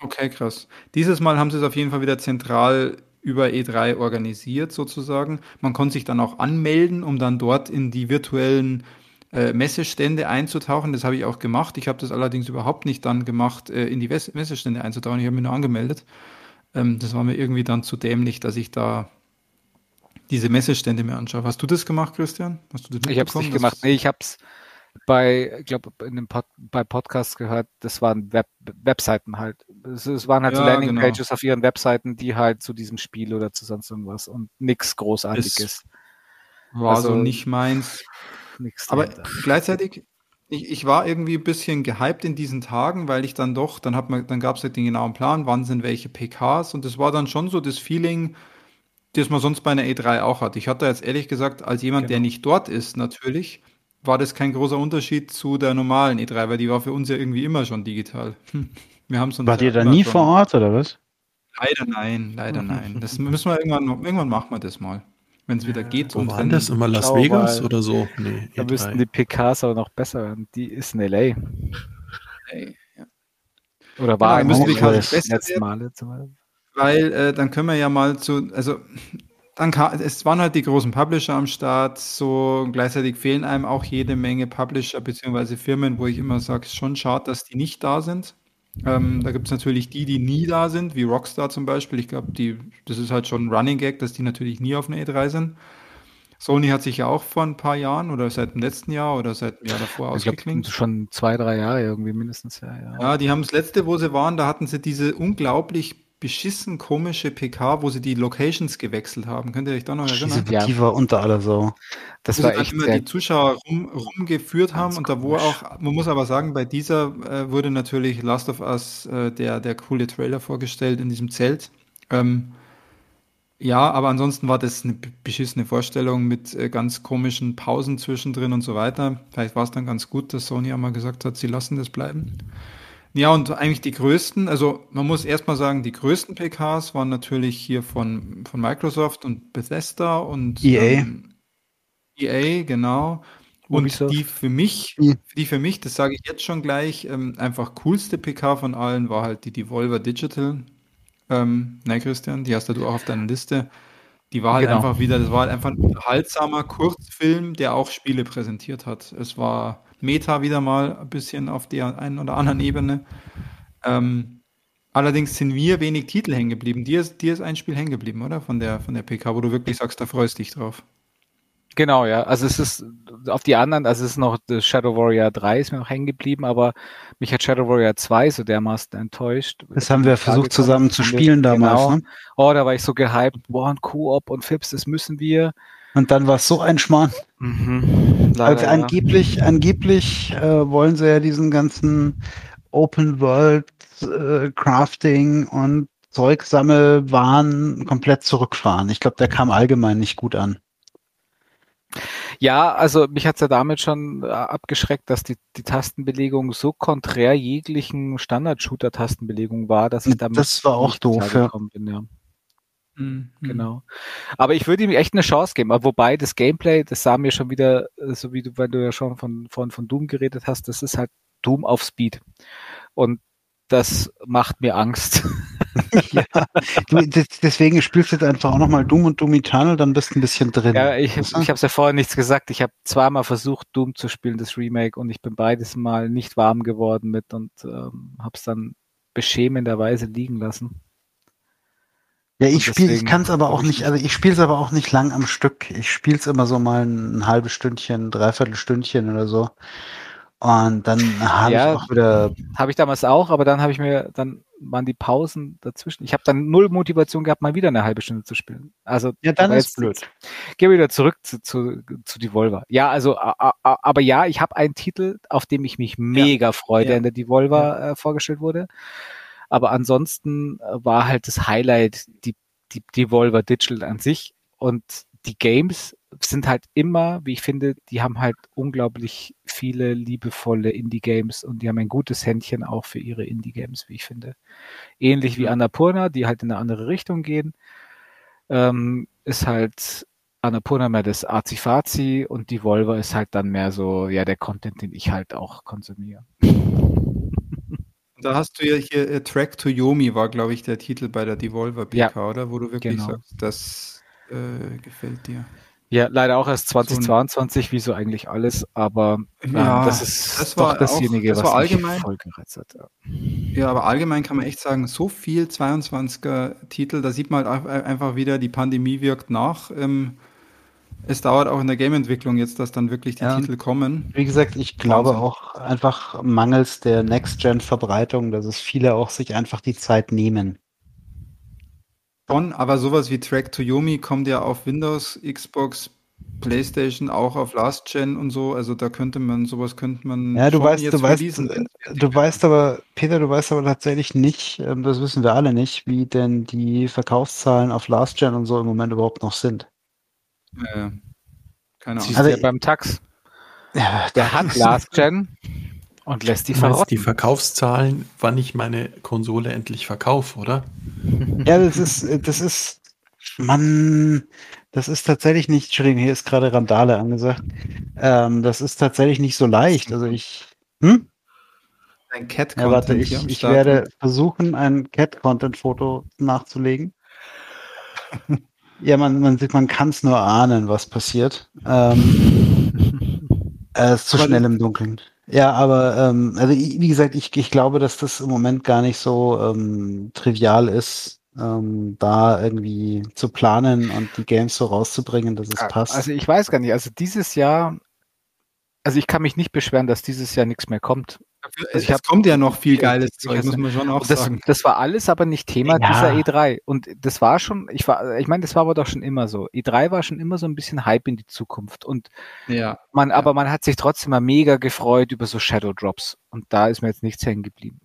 Speaker 3: Okay, krass. Dieses Mal haben sie es auf jeden Fall wieder zentral über E3 organisiert sozusagen. Man konnte sich dann auch anmelden, um dann dort in die virtuellen äh, Messestände einzutauchen. Das habe ich auch gemacht. Ich habe das allerdings überhaupt nicht dann gemacht, äh, in die Wes Messestände einzutauchen. Ich habe mich nur angemeldet. Ähm, das war mir irgendwie dann zu dämlich, dass ich da diese Messestände mir anschaue. Hast du das gemacht, Christian? Hast
Speaker 1: du das ich habe es nicht gemacht. Nee, ich habe es bei, ich glaube, in dem Pod, bei Podcasts gehört, das waren Web, Webseiten halt. Es, es waren halt ja, so Landingpages genau. auf ihren Webseiten, die halt zu diesem Spiel oder zu sonst irgendwas und nichts Großartiges.
Speaker 3: War also, so nicht meins. Nix Aber dahinter. gleichzeitig, ich, ich war irgendwie ein bisschen gehypt in diesen Tagen, weil ich dann doch, dann hat man, dann gab es halt den genauen Plan, wann sind welche PKs und das war dann schon so das Feeling, das man sonst bei einer E3 auch hat. Ich hatte jetzt ehrlich gesagt, als jemand, genau. der nicht dort ist, natürlich, war das kein großer Unterschied zu der normalen E3, weil die war für uns ja irgendwie immer schon digital. Hm.
Speaker 2: Wir haben Wart ihr da nie schon. vor Ort oder was?
Speaker 3: Leider nein, leider nein. Das müssen wir irgendwann, irgendwann machen wir das mal. wenn es wieder geht.
Speaker 4: Wo
Speaker 3: und
Speaker 4: war
Speaker 3: wenn,
Speaker 4: das? Immer Las
Speaker 1: Schau
Speaker 4: Vegas
Speaker 1: mal.
Speaker 4: oder so? Nee,
Speaker 1: Da
Speaker 4: E3.
Speaker 1: müssten die PKs aber noch besser werden. Die ist in LA.
Speaker 3: Ja.
Speaker 1: Oder war
Speaker 3: Genau,
Speaker 2: müssen die PKs
Speaker 1: das
Speaker 3: besser.
Speaker 1: Male.
Speaker 3: Weil äh, dann können wir ja mal zu, also dann kam, es waren halt die großen Publisher am Start, so gleichzeitig fehlen einem auch jede Menge Publisher bzw. Firmen, wo ich immer sage, es ist schon schade, dass die nicht da sind. Ähm, da gibt es natürlich die, die nie da sind, wie Rockstar zum Beispiel. Ich glaube, die, das ist halt schon ein Running Gag, dass die natürlich nie auf einer E3 sind. Sony hat sich ja auch vor ein paar Jahren oder seit dem letzten Jahr oder seit dem Jahr davor
Speaker 1: Ich
Speaker 3: ausgeklinkt.
Speaker 1: schon zwei, drei Jahre irgendwie mindestens. Ja, ja.
Speaker 3: Ja, die haben das letzte, wo sie waren, da hatten sie diese unglaublich beschissen komische PK, wo sie die Locations gewechselt haben. Könnt ihr euch da noch
Speaker 2: Diese,
Speaker 3: erinnern?
Speaker 1: Ja.
Speaker 2: die war unter aller Sau.
Speaker 1: das
Speaker 3: Wo
Speaker 1: war
Speaker 3: sie dann
Speaker 1: echt
Speaker 3: immer die Zuschauer rum, rumgeführt haben und da wo auch, man muss aber sagen, bei dieser äh, wurde natürlich Last of Us äh, der, der coole Trailer vorgestellt in diesem Zelt. Ähm, ja, aber ansonsten war das eine beschissene Vorstellung mit äh, ganz komischen Pausen zwischendrin und so weiter. Vielleicht war es dann ganz gut, dass Sony einmal gesagt hat, sie lassen das bleiben. Ja, und eigentlich die größten, also man muss erstmal sagen, die größten PKs waren natürlich hier von, von Microsoft und Bethesda und
Speaker 2: EA.
Speaker 3: ähm, EA, genau. Und
Speaker 1: Ubisoft.
Speaker 3: die für mich, die für mich, das sage ich jetzt schon gleich, ähm, einfach coolste PK von allen war halt die Devolver Digital. Ähm, ne, Christian, die hast ja du auch auf deiner Liste. Die war halt
Speaker 1: Genau.
Speaker 3: einfach wieder, das war halt einfach ein unterhaltsamer Kurzfilm, der auch Spiele präsentiert hat. Es war Meta wieder mal ein bisschen auf der einen oder anderen Ebene. Ähm, allerdings sind wir wenig Titel hängen geblieben. Dir ist, dir ist ein Spiel hängen geblieben, oder? Von der, von der PK, wo du wirklich sagst, da freust dich drauf.
Speaker 1: Genau, ja. Also es ist auf die anderen, also es ist noch das Shadow Warrior 3 ist mir noch hängen geblieben, aber mich hat Shadow Warrior 2 so dermaßen enttäuscht.
Speaker 2: Das haben wir versucht zusammen zu spielen damals.
Speaker 1: Genau.
Speaker 2: Ne?
Speaker 1: Oh, da war ich so gehypt. Boah, ein Koop und Fips, das müssen wir.
Speaker 2: Und dann war es so ein Schmarrn.
Speaker 1: Mhm. Leider,
Speaker 2: Also
Speaker 1: ja.
Speaker 2: angeblich, angeblich äh, wollen sie ja diesen ganzen Open World äh, Crafting und Zeugsammelwahn komplett zurückfahren. Ich glaube, der kam allgemein nicht gut an.
Speaker 1: Ja, also mich hat's ja damit schon äh, abgeschreckt, dass die, die Tastenbelegung so konträr jeglichen Standard-Shooter-Tastenbelegung war, dass ich damit
Speaker 2: Das war auch
Speaker 1: nicht
Speaker 2: doof, ja.
Speaker 1: bin, ja.
Speaker 3: Mhm.
Speaker 1: Genau. Aber ich würde ihm echt eine Chance geben. Aber wobei das Gameplay, das sah mir schon wieder, äh, so wie du, weil du ja schon von, von, von Doom geredet hast, das ist halt Doom auf Speed. Und das macht mir Angst.
Speaker 2: ja, du, des- deswegen spielst du jetzt einfach auch nochmal Doom und Doom Eternal, dann bist du ein bisschen drin.
Speaker 1: Ja, ich, ich habe es ja vorher nichts gesagt. Ich habe zweimal versucht, Doom zu spielen, das Remake, und ich bin beides Mal nicht warm geworden mit und ähm, habe es dann beschämenderweise liegen lassen.
Speaker 2: Ja, ich spiele, ich kann es aber auch
Speaker 1: ich
Speaker 2: nicht, also ich spiele es aber auch nicht lang am Stück. Ich spiele es immer so mal ein, ein halbes Stündchen, ein Dreiviertelstündchen oder so. Und dann habe
Speaker 1: Ja.
Speaker 2: ich auch wieder,
Speaker 1: Habe ich damals auch, aber dann habe ich mir, dann waren die Pausen dazwischen. Ich habe dann null Motivation gehabt, mal wieder eine halbe Stunde zu spielen. Also
Speaker 2: ja, dann ist
Speaker 1: jetzt-
Speaker 2: blöd.
Speaker 1: Geh wieder zurück zu, zu, zu Devolver. Ja, also, aber ja, ich habe einen Titel, auf dem ich mich mega freue, der
Speaker 3: Ja.
Speaker 1: in der Devolver äh, vorgestellt wurde. Aber ansonsten äh, war halt das Highlight die, die Devolver Digital an sich und die Games sind halt immer, wie ich finde, die haben halt unglaublich viele liebevolle Indie-Games und die haben ein gutes Händchen auch für ihre Indie-Games, wie ich finde. Ähnlich wie Annapurna, die halt in eine andere Richtung gehen, ähm, ist halt Annapurna mehr das Azi-Fazi und Devolver ist halt dann mehr so, ja, der Content, den ich halt auch konsumiere.
Speaker 3: Da hast du ja hier äh, Track to Yomi war, glaube ich, der Titel bei der Devolver PK,
Speaker 1: Ja,
Speaker 3: oder? Wo du wirklich
Speaker 1: genau.
Speaker 3: sagst, das äh, gefällt dir.
Speaker 1: Ja, leider auch erst 2022, wie so eigentlich alles, aber ähm,
Speaker 3: Ja,
Speaker 1: das ist
Speaker 3: das
Speaker 1: doch
Speaker 3: war
Speaker 1: dasjenige,
Speaker 3: auch- das
Speaker 1: was
Speaker 3: war
Speaker 1: mich
Speaker 3: allgemein-
Speaker 1: voll gereizt hat. Ja.
Speaker 3: Ja, aber allgemein kann man echt sagen, so viel 22er Titel, da sieht man halt auch einfach wieder, die Pandemie wirkt nach. Ähm, es dauert auch in der Gameentwicklung jetzt, dass dann wirklich die
Speaker 2: Ja.
Speaker 3: Titel kommen.
Speaker 2: Wie gesagt, ich glaube
Speaker 3: Wahnsinn.
Speaker 2: auch einfach mangels der Next-Gen-Verbreitung, dass es viele auch sich einfach die Zeit nehmen.
Speaker 3: Schon, aber sowas wie Track to Yomi kommt ja auf Windows, Xbox, PlayStation, auch auf Last Gen und so. Also da könnte man, sowas könnte man
Speaker 2: Ja, du
Speaker 3: schon
Speaker 2: weißt,
Speaker 3: jetzt
Speaker 2: du weißt,
Speaker 3: wenn-
Speaker 2: du weißt aber, Peter, du weißt aber tatsächlich nicht, ähm, das wissen wir alle nicht, wie denn die Verkaufszahlen auf Last Gen und so im Moment überhaupt noch sind.
Speaker 3: Äh, keine
Speaker 1: Siehst
Speaker 3: Ahnung.
Speaker 1: du
Speaker 2: Also
Speaker 1: ja beim Tax.
Speaker 2: Ja,
Speaker 1: Der hat Last Gen und lässt die
Speaker 4: meinst die
Speaker 1: verrotten.
Speaker 4: Verkaufszahlen, wann ich meine Konsole endlich verkaufe, oder?
Speaker 2: Ja, das ist, das ist, man, das ist tatsächlich nicht, Entschuldigung, hier ist gerade Randale angesagt. Ähm, das ist tatsächlich nicht so leicht. Also ich, hm?
Speaker 3: Ein Cat
Speaker 2: Ja, warte, ich, ich werde versuchen, ein Cat-Content-Foto nachzulegen. ja, man, man, man kann es nur ahnen, was passiert. Ähm, er ist zu
Speaker 3: Aber
Speaker 2: schnell im Dunkeln. Ja, aber ähm, also wie gesagt, ich, ich glaube, dass das im Moment gar nicht so ähm, trivial ist, ähm, da irgendwie zu planen und die Games so rauszubringen, dass es passt.
Speaker 1: Also ich weiß gar nicht, also dieses Jahr, also ich kann mich nicht beschweren, dass dieses Jahr nichts mehr kommt.
Speaker 3: Es,
Speaker 1: ich hab-
Speaker 3: kommt ja noch viel
Speaker 1: Ja,
Speaker 3: geiles Zeug, muss man schon auch
Speaker 1: das,
Speaker 3: sagen.
Speaker 1: das war alles aber nicht Thema
Speaker 2: Ja.
Speaker 1: dieser E3. Und das war schon, ich war, ich meine, das war aber doch schon immer so. E3 war schon immer so ein bisschen Hype in die Zukunft. Und
Speaker 3: Ja.
Speaker 1: man, aber man hat sich trotzdem mal mega gefreut über so Shadow Drops. Und da ist mir jetzt nichts hängen geblieben.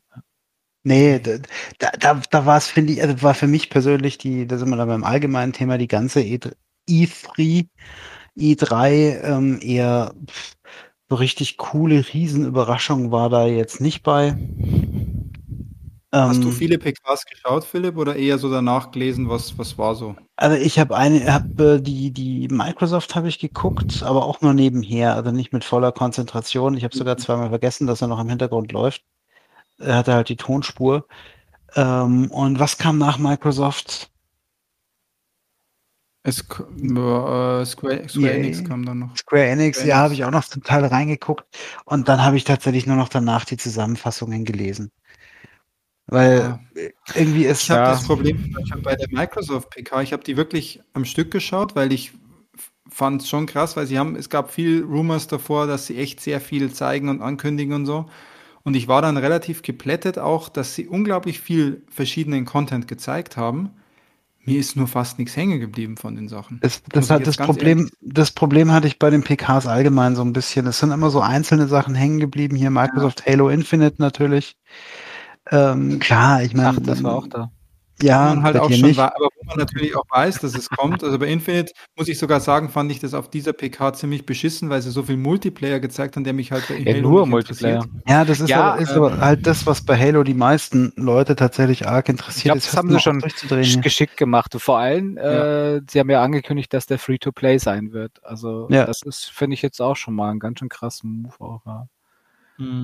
Speaker 2: Nee, da, da, da, war es, finde ich, also war für mich persönlich die, da sind wir dann beim allgemeinen Thema, die ganze E E3, E3 ähm, eher pff, so richtig coole Riesenüberraschung war da jetzt nicht bei.
Speaker 3: Hast du
Speaker 2: Ähm,
Speaker 3: viele PKs geschaut, Philipp, oder eher so danach gelesen, was, was war so?
Speaker 2: Also ich habe eine, habe äh, die die Microsoft habe ich geguckt, aber auch nur nebenher, also nicht mit voller Konzentration. Ich habe sogar zweimal vergessen, dass er noch im Hintergrund läuft. Er hatte halt die Tonspur. Ähm, und was kam nach Microsoft?
Speaker 3: Es, äh, Square, Square. Enix kam dann noch.
Speaker 2: Square Enix,
Speaker 3: Square
Speaker 2: ja, habe ich auch noch zum Teil reingeguckt. Und dann habe ich tatsächlich nur noch danach die Zusammenfassungen gelesen. Weil
Speaker 3: Ja.
Speaker 2: äh, irgendwie ist
Speaker 3: Ich habe
Speaker 1: Ja.
Speaker 3: das Problem schon bei der Microsoft PK, ich habe die wirklich am Stück geschaut, weil ich fand es schon krass, weil sie haben, es gab viel Rumors davor, dass sie echt sehr viel zeigen und ankündigen und so. Und ich war dann relativ geplättet auch, dass sie unglaublich viel verschiedenen Content gezeigt haben. Mir ist nur fast nichts hängen geblieben von den Sachen.
Speaker 2: Das, das, hat, das, Problem, das Problem hatte ich bei den PKs allgemein so ein bisschen. Es sind immer so einzelne Sachen hängen geblieben. Hier Microsoft Halo Infinite natürlich. Ähm, klar, ich meine.
Speaker 1: Ach, das war auch da.
Speaker 2: Ja,
Speaker 3: wo man halt auch schon
Speaker 2: nicht.
Speaker 3: war, aber wo man natürlich auch weiß, dass es kommt. Also bei Infinite muss ich sogar sagen, fand ich das auf dieser PK ziemlich beschissen, weil sie so viel Multiplayer gezeigt haben, der mich halt bei
Speaker 1: Ja, nur Multiplayer.
Speaker 2: Ja, das ist,
Speaker 1: Ja,
Speaker 2: aber, ist
Speaker 3: ähm,
Speaker 2: aber halt das, was bei Halo die meisten Leute tatsächlich arg interessiert
Speaker 1: Ich glaub,
Speaker 2: ist.
Speaker 1: das haben sie schon. Geschickt gemacht. Vor allem,
Speaker 3: Ja.
Speaker 1: äh, sie haben ja angekündigt, dass der Free-to-Play sein wird. Also
Speaker 2: Ja.
Speaker 1: das ist, finde ich jetzt auch schon mal einen ganz schön krassen Move auch. Ja.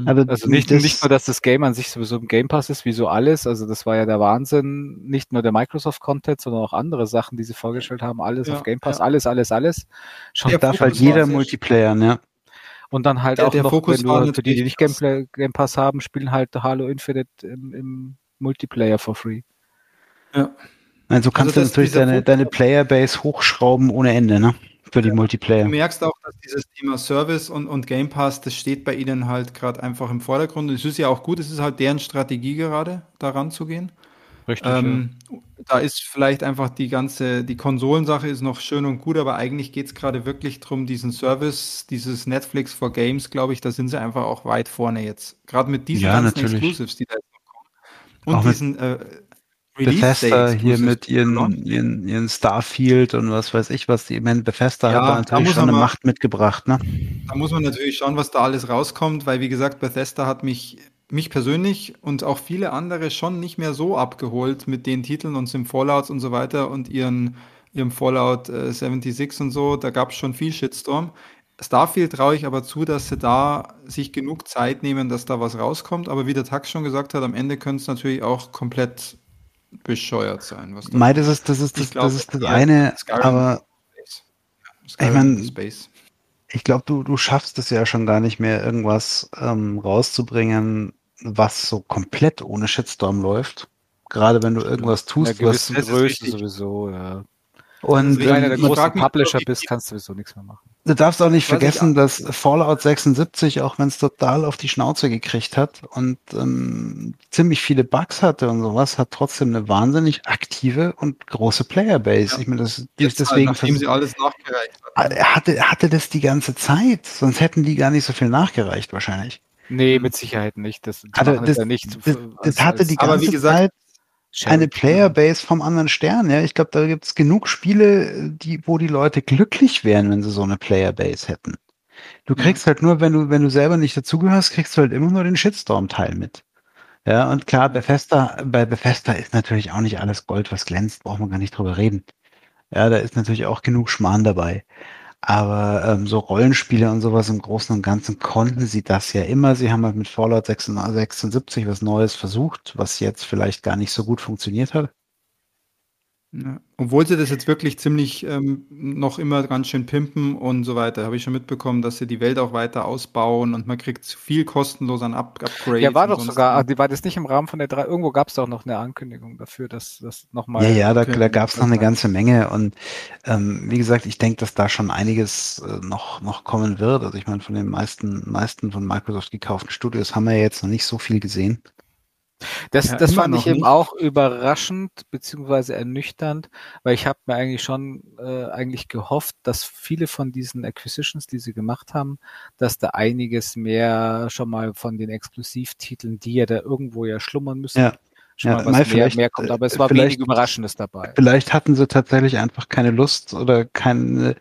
Speaker 2: Aber
Speaker 1: Also nicht,
Speaker 2: das,
Speaker 1: nicht nur, dass das Game an sich sowieso im Game Pass ist, wie so alles. Also das war ja der Wahnsinn. Nicht nur der Microsoft-Content, sondern auch andere Sachen, die sie vorgestellt haben. Alles
Speaker 3: Ja,
Speaker 1: auf Game Pass,
Speaker 3: ja.
Speaker 1: alles, alles, alles. Schon
Speaker 3: Der
Speaker 2: darf
Speaker 3: Fokus
Speaker 2: halt jeder Multiplayer, ne?
Speaker 1: Und dann halt
Speaker 3: Der-
Speaker 1: auch
Speaker 3: der
Speaker 1: noch,
Speaker 3: Fokus
Speaker 1: wenn du, für die, die nicht Game, Game Pass haben, spielen halt Halo Infinite im, im Multiplayer for free.
Speaker 2: Also du kannst
Speaker 3: Also
Speaker 2: du natürlich deine, deine Playerbase hochschrauben ohne Ende, ne? Für die
Speaker 3: Du
Speaker 2: Multiplayer.
Speaker 3: merkst auch, dass dieses Thema Service und, und Game Pass, das steht bei ihnen halt gerade einfach im Vordergrund. Es ist ja auch gut, es ist halt deren Strategie gerade, daran zu gehen.
Speaker 1: Richtig.
Speaker 3: Ähm, da ist vielleicht einfach die ganze, die Konsolensache ist noch schön und gut, aber eigentlich geht es gerade wirklich darum, diesen Service, dieses Netflix for Games, glaube ich, da sind sie einfach auch weit vorne jetzt. Gerade mit diesen
Speaker 2: Ja,
Speaker 3: ganzen
Speaker 2: natürlich.
Speaker 3: Exclusives, die da jetzt noch kommen. Und
Speaker 2: Auch
Speaker 3: diesen äh,
Speaker 2: Bethesda hier mit ihren,
Speaker 3: launchen.
Speaker 2: ihren, ihren Starfield und was weiß ich was. Die, ich meine, Bethesda
Speaker 3: Ja,
Speaker 2: hat da natürlich schon eine
Speaker 3: mal-
Speaker 2: Macht mitgebracht, ne?
Speaker 3: Da muss man natürlich schauen, was da alles rauskommt, weil wie gesagt, Bethesda hat mich, mich persönlich und auch viele andere schon nicht mehr so abgeholt mit den Titeln und dem Fallouts und so weiter und ihren, ihrem Fallout äh, 76 und so. Da gab es schon viel Shitstorm. Starfield traue ich aber zu, dass sie da sich genug Zeit nehmen, dass da was rauskommt. Aber wie der Tax schon gesagt hat, am Ende könnte es natürlich auch komplett bescheuert sein. Was
Speaker 2: Mei, das ist, das ist,
Speaker 3: Ich
Speaker 2: das,
Speaker 3: glaube,
Speaker 2: das ist das eine,
Speaker 3: Skyrim.
Speaker 2: aber
Speaker 3: ist. Skyrim
Speaker 2: mein-
Speaker 3: Space.
Speaker 2: ich glaube, du, du schaffst es ja schon gar nicht mehr, irgendwas ähm, rauszubringen, was so komplett ohne Shitstorm läuft. Gerade wenn du irgendwas tust, was.
Speaker 3: das ist
Speaker 1: Größe sowieso, ja.
Speaker 2: Und
Speaker 1: Wenn du einer der
Speaker 3: Ich
Speaker 1: großen Publisher
Speaker 3: ich-
Speaker 1: bist, kannst du sowieso nichts mehr machen.
Speaker 2: Du darfst auch nicht
Speaker 3: Was ich
Speaker 2: vergessen,
Speaker 3: auch-
Speaker 2: dass Fallout 76, auch wenn es total auf die Schnauze gekriegt hat und ähm, ziemlich viele Bugs hatte und sowas, hat trotzdem eine wahnsinnig aktive und große Playerbase.
Speaker 3: Ja.
Speaker 2: Ich meine, das
Speaker 3: Jetzt halt,
Speaker 2: deswegen
Speaker 3: nachdem sie alles nachgereicht haben.
Speaker 2: er hatte, hatte das die ganze Zeit, sonst hätten die gar nicht so viel nachgereicht wahrscheinlich.
Speaker 1: Nee, mit Sicherheit nicht. Das,
Speaker 2: Also
Speaker 1: machen
Speaker 2: das,
Speaker 1: ja nicht
Speaker 2: das, das hatte die
Speaker 3: aber
Speaker 2: ganze
Speaker 3: wie gesagt,
Speaker 2: Zeit eine. Playerbase vom anderen Stern. Ja, ich glaube, da gibt es genug Spiele, die, wo die Leute glücklich wären, wenn sie so eine Playerbase hätten. Du
Speaker 3: Ja.
Speaker 2: kriegst halt nur, wenn du, wenn du selber nicht dazugehörst, kriegst du halt immer nur den Shitstorm-Teil mit. Ja, und klar, Bethesda, bei Bethesda ist natürlich auch nicht alles Gold, was glänzt, braucht man gar nicht drüber reden. Ja, da ist natürlich auch genug Schmarrn dabei. Aber ähm, so Rollenspiele und sowas im Großen und Ganzen konnten sie das ja immer. Sie haben halt mit Fallout 76 was Neues versucht, was jetzt vielleicht gar nicht so gut funktioniert hat.
Speaker 3: Ja. Obwohl sie das jetzt wirklich ziemlich ähm, noch immer ganz schön pimpen und so weiter, habe ich schon mitbekommen, dass sie die Welt auch weiter ausbauen und man kriegt viel kostenlos an Up Upgrades.
Speaker 1: Ja, war doch sogar, die war das nicht im Rahmen von der drei, irgendwo gab es doch noch eine Ankündigung dafür, dass das nochmal.
Speaker 2: Ja, ja, da, da gab es noch eine ganze Menge und ähm, wie gesagt, ich denke, dass da schon einiges äh, noch, noch kommen wird. Also ich meine, von den meisten, meisten von Microsoft gekauften Studios haben wir jetzt noch nicht so viel gesehen.
Speaker 1: Das, ja, das fand ich eben nicht. auch überraschend beziehungsweise ernüchternd, weil ich habe mir eigentlich schon äh, eigentlich gehofft, dass viele von diesen Acquisitions, die sie gemacht haben, dass da einiges mehr schon mal von den Exklusivtiteln, die ja da irgendwo ja schlummern müssen,
Speaker 2: ja.
Speaker 1: schon ja, mal was mehr, mehr kommt. Aber es war wenig Überraschendes dabei.
Speaker 2: Vielleicht hatten sie tatsächlich einfach keine Lust oder keine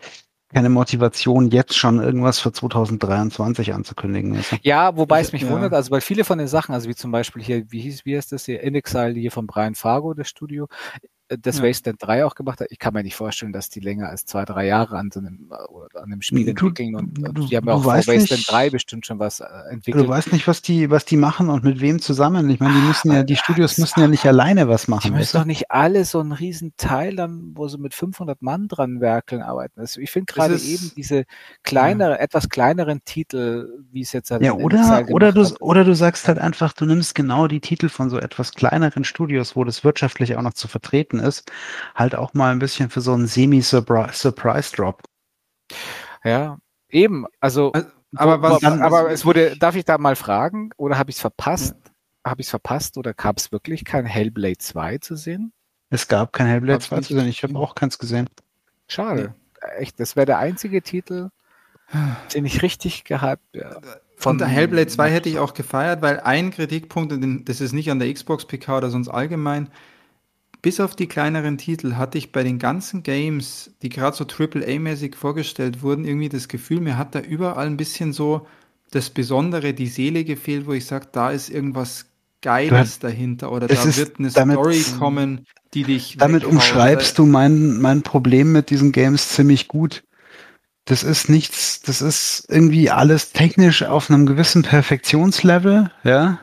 Speaker 2: keine Motivation, jetzt schon irgendwas für 2023 anzukündigen.
Speaker 1: Weißt Ja, wobei es mich ja. wundert, also weil viele von den Sachen, also wie zum Beispiel hier, wie hieß, wie heißt das hier, In Exile hier von Brian Fargo, das Studio, das ja. Wasteland 3 auch gemacht hat, ich kann mir nicht vorstellen, dass die länger als zwei, drei Jahre an so einem, äh, an einem Spiel entwickeln und, und die haben ja auch vor Wasteland nicht, 3 bestimmt schon was äh, entwickelt.
Speaker 2: Du weißt nicht, was die, was die machen und mit wem zusammen. Ich meine, die müssen ja, die Studios müssen ja nicht alleine was machen.
Speaker 1: Die müssen doch nicht alle so einen riesen Teil dann, wo sie mit 500 Mann dran werkeln arbeiten. Also ich finde gerade eben diese kleinere, ja. etwas kleineren Titel, wie es jetzt
Speaker 2: halt Ja, oder, oder du, hat. oder du sagst halt einfach, du nimmst genau die Titel von so etwas kleineren Studios, wo das wirtschaftlich auch noch zu vertreten vertreten ist, halt auch mal ein bisschen für so einen Semi-Surprise-Drop.
Speaker 1: Ja, eben. Also, also aber, was, dann, aber es wurde, darf ich da mal fragen, oder habe ich es verpasst? Ja. Habe ich es verpasst oder gab es wirklich kein Hellblade 2 zu sehen?
Speaker 2: Es gab kein Hellblade 2 zu sehen, ich habe auch keins gesehen.
Speaker 1: Schade. Ja. Echt, das wäre der einzige Titel, den ich richtig gehypt ja.
Speaker 3: Von der Hellblade 2 hätte ich auch gefeiert, weil ein Kritikpunkt, das ist nicht an der Xbox PK oder sonst allgemein, bis auf die kleineren Titel hatte ich bei den ganzen Games, die gerade so AAA-mäßig vorgestellt wurden, irgendwie das Gefühl, mir hat da überall ein bisschen so das Besondere, die Seele gefehlt, wo ich sage, da ist irgendwas Geiles dahinter oder da wird eine damit, Story kommen, die dich.
Speaker 2: Damit weghaut. umschreibst du mein, mein Problem mit diesen Games ziemlich gut. Das ist nichts, das ist irgendwie alles technisch auf einem gewissen Perfektionslevel, ja.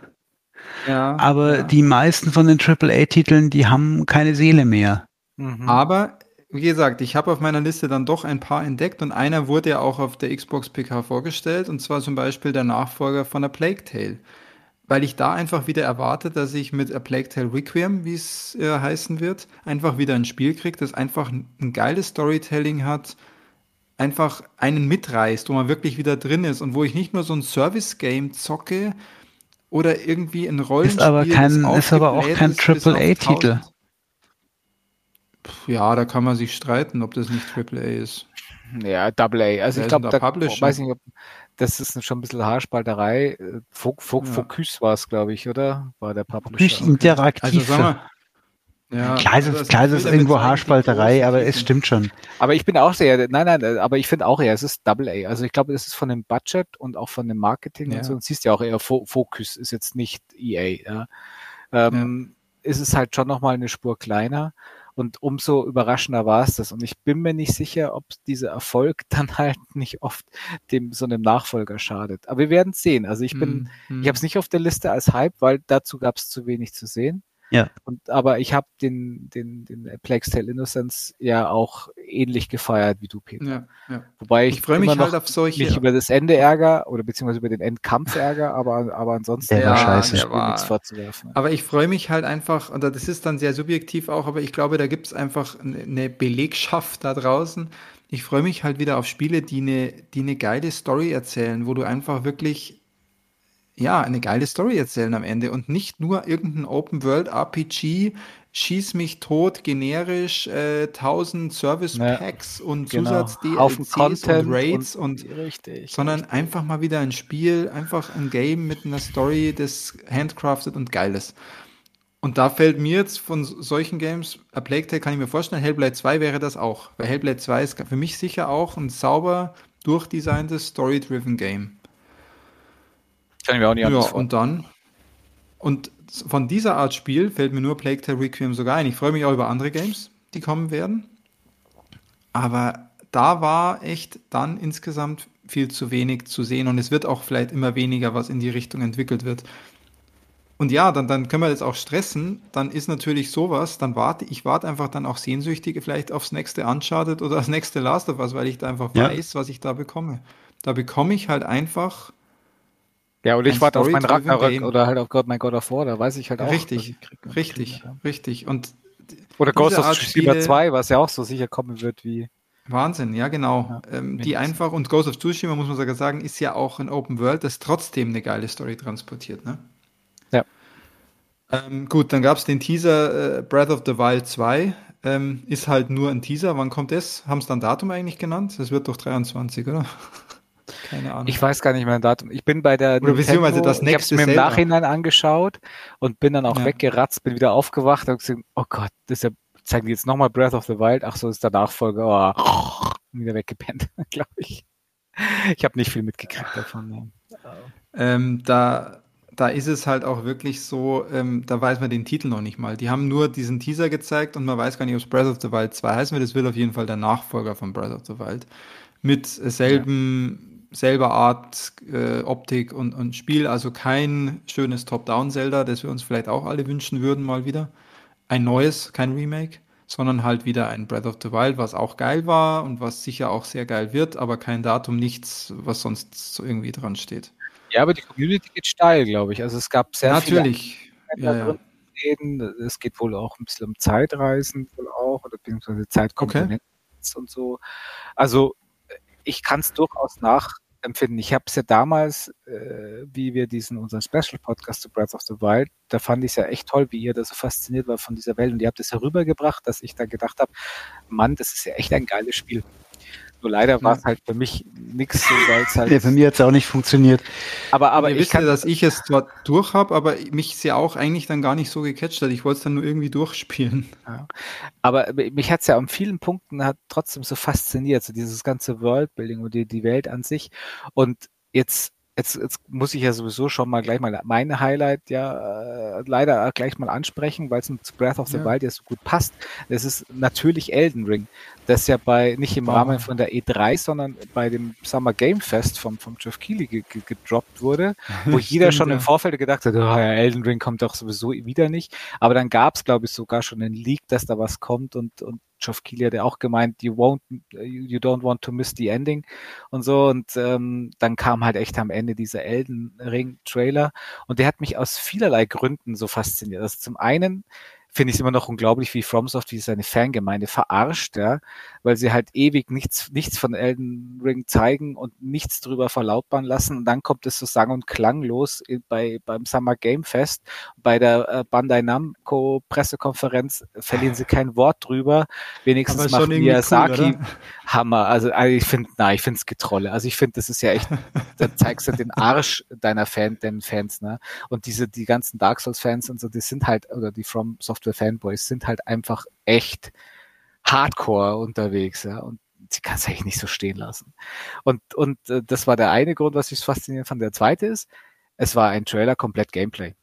Speaker 2: Ja, aber ja. die meisten von den AAA-Titeln, die haben keine Seele mehr.
Speaker 3: Mhm. Aber wie gesagt, ich habe auf meiner Liste dann doch ein paar entdeckt und einer wurde ja auch auf der Xbox PK vorgestellt und zwar zum Beispiel der Nachfolger von A Plague Tale. Weil ich da einfach wieder erwarte, dass ich mit A Plague Tale Requiem, wie es äh, heißen wird, einfach wieder ein Spiel kriege, das einfach ein geiles Storytelling hat, einfach einen mitreißt, wo man wirklich wieder drin ist und wo ich nicht nur so ein Service-Game zocke, oder irgendwie ein Rollenspiel.
Speaker 2: Ist aber, kein, ist aber auch kein AAA-Titel.
Speaker 3: Ja, da kann man sich streiten, ob das nicht AAA ist.
Speaker 1: Ja, AA. Also Wer ich glaube, da, da weiß nicht, ob das ist schon ein bisschen Haarspalterei. Focus ja. war es, glaube ich, oder? War der
Speaker 2: Publisher. Interaktiv. Also sagen wir, ja, klar ist, es, klar ist es irgendwo Haarspalterei, aber es stimmt schon.
Speaker 1: Aber ich bin auch sehr, nein, nein, aber ich finde auch eher, es ist Double A. Also ich glaube, es ist von dem Budget und auch von dem Marketing ja. und so. Und siehst ja auch eher, Focus ist jetzt nicht EA. Ja. Ähm, ja. Ist es halt schon nochmal eine Spur kleiner. Und umso überraschender war es das. Und ich bin mir nicht sicher, ob dieser Erfolg dann halt nicht oft dem so einem Nachfolger schadet. Aber wir werden es sehen. Also ich bin, mm, mm. ich habe es nicht auf der Liste als Hype, weil dazu gab es zu wenig zu sehen.
Speaker 2: Ja.
Speaker 1: Und, aber ich habe den, den, den Plague Tale Innocence ja auch ähnlich gefeiert wie du, Peter. Ja, ja. Wobei ich, ich freue mich halt auf solche. Mich über das Ende ärger oder beziehungsweise über den Endkampf ärger, aber, aber ansonsten
Speaker 2: der war scheiße.
Speaker 1: Der war, nichts vorzuwerfen.
Speaker 3: Aber ich freue mich halt einfach, und das ist dann sehr subjektiv auch, aber ich glaube, da gibt es einfach eine Belegschaft da draußen. Ich freue mich halt wieder auf Spiele, die eine, die eine geile Story erzählen, wo du einfach wirklich ja, eine geile Story erzählen am Ende und nicht nur irgendein Open-World-RPG, schieß mich tot, generisch, äh, 1000 Service-Packs ja, und genau. Zusatz-DLCs und Raids und, und richtig, sondern richtig. einfach mal wieder ein Spiel, einfach ein Game mit einer Story, das handcrafted und geil ist. Und da fällt mir jetzt von solchen Games, A Plague Tale kann ich mir vorstellen, Hellblade 2 wäre das auch. Weil Hellblade 2 ist für mich sicher auch ein sauber durchdesigntes Story-driven Game.
Speaker 1: Kann ich mir auch nicht
Speaker 3: Ja, und dann, und von dieser Art Spiel fällt mir nur Plague Tale Requiem sogar ein. Ich freue mich auch über andere Games, die kommen werden. aber da war echt dann insgesamt viel zu wenig zu sehen und es wird auch vielleicht immer weniger, was in die Richtung entwickelt wird. Und ja, dann, dann können wir das auch stressen. Dann ist natürlich sowas, dann warte ich warte einfach dann auch sehnsüchtig vielleicht aufs nächste Uncharted oder das nächste Last of Us, weil ich da einfach ja. weiß, was ich da bekomme. Da bekomme ich halt einfach.
Speaker 1: Ja, und ich warte auf mein Ragnarök oder halt auf God My God of War, da weiß ich halt auch.
Speaker 3: Richtig, richtig, ja. richtig. Und
Speaker 1: oder Ghost of Tsushima 2, was ja auch so sicher kommen wird wie.
Speaker 3: Wahnsinn, ja genau. Ja, ähm, die einfach, und Ghost of Tsushima, muss man sogar sagen, ist ja auch ein Open World, das trotzdem eine geile Story transportiert, ne? Ähm, gut, dann gab es den Teaser äh, Breath of the Wild 2. Ähm, ist halt nur ein Teaser. Wann kommt es? Haben es dann Datum eigentlich genannt? Das wird doch 23, oder?
Speaker 1: Keine Ahnung. Ich weiß gar nicht mehr ein Datum. Ich bin bei der
Speaker 3: Oder beziehungsweise das nächste
Speaker 1: ich mir im Nachhinein angeschaut und bin dann auch ja. weggeratzt, bin wieder aufgewacht und gesagt, oh Gott, das ist ja, zeigen die jetzt nochmal Breath of the Wild. Ach so, ist der Nachfolger. Oh, wieder weggepennt, glaube ich. Ich habe nicht viel mitgekriegt davon.
Speaker 3: Ähm, da da ist es halt auch wirklich so, ähm, da weiß man den Titel noch nicht mal. Die haben nur diesen Teaser gezeigt und man weiß gar nicht, ob es Breath of the Wild 2 heißen wird. Es wird auf jeden Fall der Nachfolger von Breath of the Wild. Mit selben, ja. Selber Art, äh, Optik und, und Spiel. Also kein schönes Top-Down-Zelda, das wir uns vielleicht auch alle wünschen würden, mal wieder. Ein neues, kein Remake, sondern halt wieder ein Breath of the Wild, was auch geil war und was sicher auch sehr geil wird, aber kein Datum, nichts, was sonst so irgendwie dran steht.
Speaker 1: Ja, aber die Community geht steil, glaube ich. Also es gab sehr
Speaker 3: Natürlich. viele
Speaker 1: ja, ja. Reden. Es geht wohl auch ein bisschen um Zeitreisen wohl auch oder beziehungsweise Zeitkomponenten okay. und so. Also ich kann es durchaus nachempfinden. Ich habe es ja damals, äh, wie wir diesen unseren Special Podcast zu Breath of the Wild, da fand ich es ja echt toll, wie ihr da so fasziniert war von dieser Welt und ihr habt es herübergebracht, dass ich da gedacht habe, Mann, das ist ja echt ein geiles Spiel. Nur leider war es halt für mich nichts, weil es halt.
Speaker 2: Ja, für mich hat es auch nicht funktioniert.
Speaker 3: Aber, aber ich wisst dass ich es zwar durch habe, aber mich es ja auch eigentlich dann gar nicht so gecatcht hat. Ich wollte es dann nur irgendwie durchspielen. Ja.
Speaker 1: Aber mich hat es ja an vielen Punkten hat trotzdem so fasziniert, so dieses ganze Worldbuilding und die, die Welt an sich. Und jetzt Jetzt, jetzt muss ich ja sowieso schon mal gleich mal meine Highlight ja äh, leider gleich mal ansprechen, weil es zu Breath of the ja. Wild ja so gut passt. Es ist natürlich Elden Ring, das ja bei nicht im wow. Rahmen von der E3, sondern bei dem Summer Game Fest vom, vom Jeff Keighley ge, ge, gedroppt wurde, wo jeder Stimmt, schon ja. im Vorfeld gedacht hat, oh ja, Elden Ring kommt doch sowieso wieder nicht. Aber dann gab es, glaube ich, sogar schon einen Leak, dass da was kommt und, und Geoff Keighley hat ja auch gemeint, you won't, you don't want to miss the ending und so. Und ähm, dann kam halt echt am Ende dieser Elden Ring Trailer und der hat mich aus vielerlei Gründen so fasziniert. Also zum einen finde ich es immer noch unglaublich, wie FromSoft wie seine Fangemeinde verarscht, ja, weil sie halt ewig nichts, nichts von Elden Ring zeigen und nichts drüber verlautbaren lassen. Und dann kommt es so sang- und klanglos bei, beim Summer Game Fest. Bei der äh, Bandai Namco Pressekonferenz verlieren sie kein Wort drüber. Wenigstens macht Miyazaki cool, Hammer. Also, also ich finde, na, ich finde es Getrolle. Also ich finde, das ist ja echt, da zeigst du den Arsch deiner Fan, den Fans, ne? Und diese, die ganzen Dark Souls Fans und so, die sind halt, oder die From Software Fanboys sind halt einfach echt hardcore unterwegs, ja, und sie kann es eigentlich nicht so stehen lassen. Und, und äh, das war der eine Grund, was ich faszinierend fand. Der zweite ist, es war ein Trailer komplett Gameplay.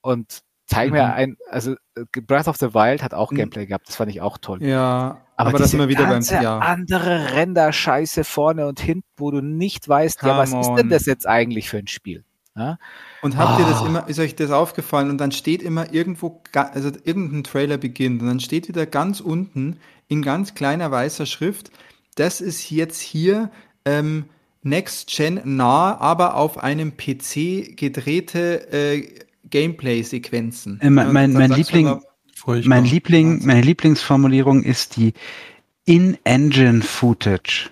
Speaker 1: Und zeig mhm. mir ein, also äh, Breath of the Wild hat auch mhm. Gameplay gehabt, das fand ich auch toll.
Speaker 3: Ja,
Speaker 1: aber, aber das immer wieder beim ja. andere Render-Scheiße vorne und hinten, wo du nicht weißt, Come ja, was on. ist denn das jetzt eigentlich für ein Spiel? Ja?
Speaker 3: Und habt oh. ihr das ah. immer, ist euch das aufgefallen? Und dann steht immer irgendwo, also irgendein Trailer beginnt und dann steht wieder ganz unten in ganz kleiner weißer Schrift, das ist jetzt hier ähm, Next Gen nah, aber auf einem PC gedrehte äh, Gameplay-Sequenzen.
Speaker 2: Äh, mein, mein, mein Liebling, mein Liebling, meine Lieblingsformulierung ist die In-Engine Footage.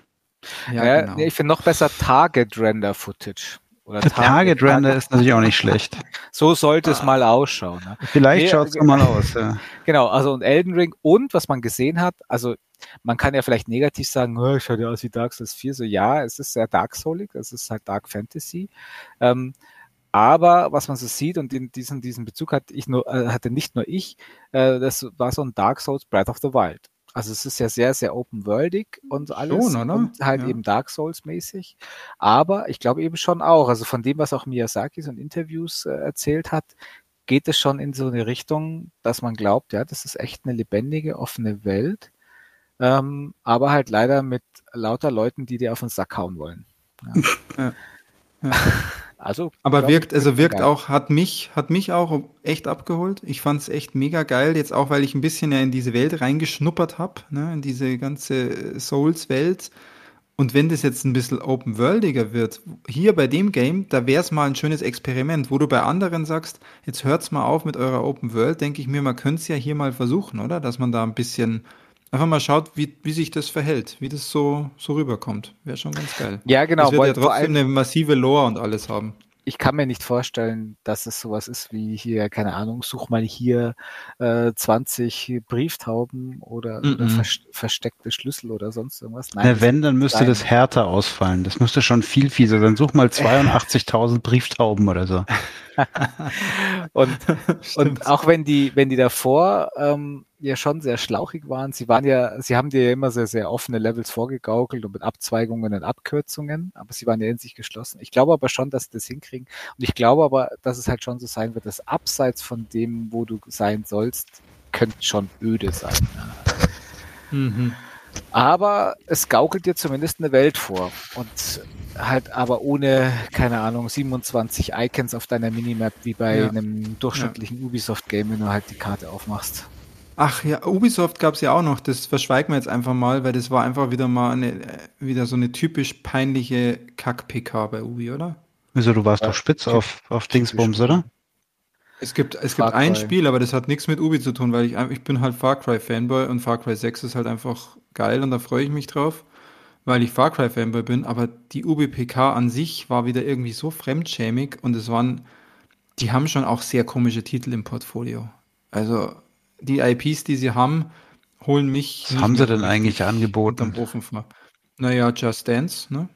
Speaker 1: Ja, ja genau. ich finde noch besser Target Render Footage.
Speaker 2: Oder Target, Render ist natürlich auch nicht schlecht.
Speaker 1: So sollte es mal ausschauen. Ne?
Speaker 2: Vielleicht nee, schaut es mal aus. Ja.
Speaker 1: Genau, also und Elden Ring und was man gesehen hat, also man kann ja vielleicht negativ sagen, oh, schaut ja aus wie Dark Souls 4. So ja, es ist sehr Dark Soulig, es ist halt Dark Fantasy. Ähm, aber was man so sieht und in diesen, diesen Bezug hatte ich nur, äh, hatte nicht nur ich, äh, das war so ein Dark Souls Breath of the Wild. Also es ist ja sehr, sehr open-worldig und alles schon, und halt ja. eben Dark Souls-mäßig. Aber ich glaube eben schon auch, also von dem, was auch Miyazaki so in Interviews äh, erzählt hat, geht es schon in so eine Richtung, dass man glaubt, ja, das ist echt eine lebendige, offene Welt, Ähm, aber halt leider mit lauter Leuten, die dir auf den Sack hauen wollen. Ja.
Speaker 3: ja. Also, aber wirkt, also wirkt geil. auch, hat mich, hat mich auch echt abgeholt. Ich fand es echt mega geil, jetzt auch, weil ich ein bisschen ja in diese Welt reingeschnuppert habe, ne, in diese ganze Souls-Welt. Und wenn das jetzt ein bisschen open-worldiger wird, hier bei dem Game, da wäre es mal ein schönes Experiment, wo du bei anderen sagst, jetzt hört's mal auf mit eurer Open World, denke ich mir, man könnte es ja hier mal versuchen, oder? Dass man da ein bisschen einfach mal schaut, wie, wie sich das verhält, wie das so, so rüberkommt. Wäre schon ganz geil.
Speaker 1: Ja, genau.
Speaker 3: Das wird ja trotzdem eine massive Lore und alles haben
Speaker 1: ich kann mir nicht vorstellen, dass es sowas ist wie hier, keine Ahnung, such mal hier äh, 20 Brieftauben oder, mm -mm. oder vers versteckte Schlüssel oder sonst irgendwas.
Speaker 2: Nein, Na, wenn, dann müsste sein. das härter ausfallen. Das müsste schon viel fieser sein. Such mal 82.000 Brieftauben oder so.
Speaker 1: und, und auch wenn die, wenn die davor ähm, ja schon sehr schlauchig waren, sie waren ja, sie haben dir ja immer sehr, sehr offene Levels vorgegaukelt und mit Abzweigungen und Abkürzungen, aber sie waren ja in sich geschlossen. Ich glaube aber schon, dass sie das hinkriegen. Und ich glaube aber, dass es halt schon so sein wird, dass abseits von dem, wo du sein sollst, könnte schon öde sein. Mhm. Aber es gaukelt dir zumindest eine Welt vor. Und halt aber ohne, keine Ahnung, 27 Icons auf deiner Minimap, wie bei ja. einem durchschnittlichen ja. Ubisoft-Game, wenn du halt die Karte aufmachst.
Speaker 3: Ach ja, Ubisoft gab es ja auch noch, das verschweigen wir jetzt einfach mal, weil das war einfach wieder mal eine, wieder so eine typisch peinliche Kack-PK bei Ubi, oder?
Speaker 2: Wieso, du warst ja, doch spitz auf, auf Dingsbums, oder?
Speaker 3: Es gibt, es gibt ein Spiel, aber das hat nichts mit Ubi zu tun, weil ich, ich bin halt Far Cry Fanboy und Far Cry 6 ist halt einfach geil und da freue ich mich drauf, weil ich Far Cry Fanboy bin, aber die Ubi PK an sich war wieder irgendwie so fremdschämig und es waren, die haben schon auch sehr komische Titel im Portfolio. Also die IPs, die sie haben, holen mich.
Speaker 2: Was haben sie denn eigentlich angeboten?
Speaker 3: Naja, Just Dance, ne?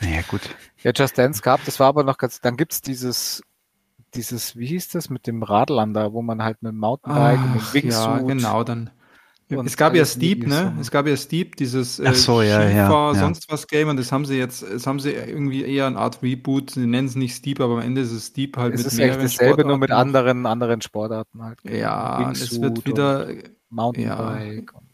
Speaker 2: Naja, gut.
Speaker 1: Ja, Just Dance gab, das war aber noch ganz, dann gibt's dieses dieses, wie hieß das, mit dem Radlern da, wo man halt mit dem Mountainbike Ach, und
Speaker 3: mit Wingsuit. Ja, genau, dann. Es gab ja Steep, ne? Es gab ja Steep, dieses
Speaker 2: äh, so, ja, Skifahr,
Speaker 3: ja, sonst was Game und das haben sie jetzt, das haben sie irgendwie eher eine Art Reboot. Sie nennen es nicht Steep, aber am Ende ist es Steep halt
Speaker 1: es mit ist mehreren echt dasselbe, Sportarten. nur mit anderen, anderen Sportarten halt.
Speaker 3: Ja, es wird wieder
Speaker 1: Mountainbike
Speaker 3: ja. und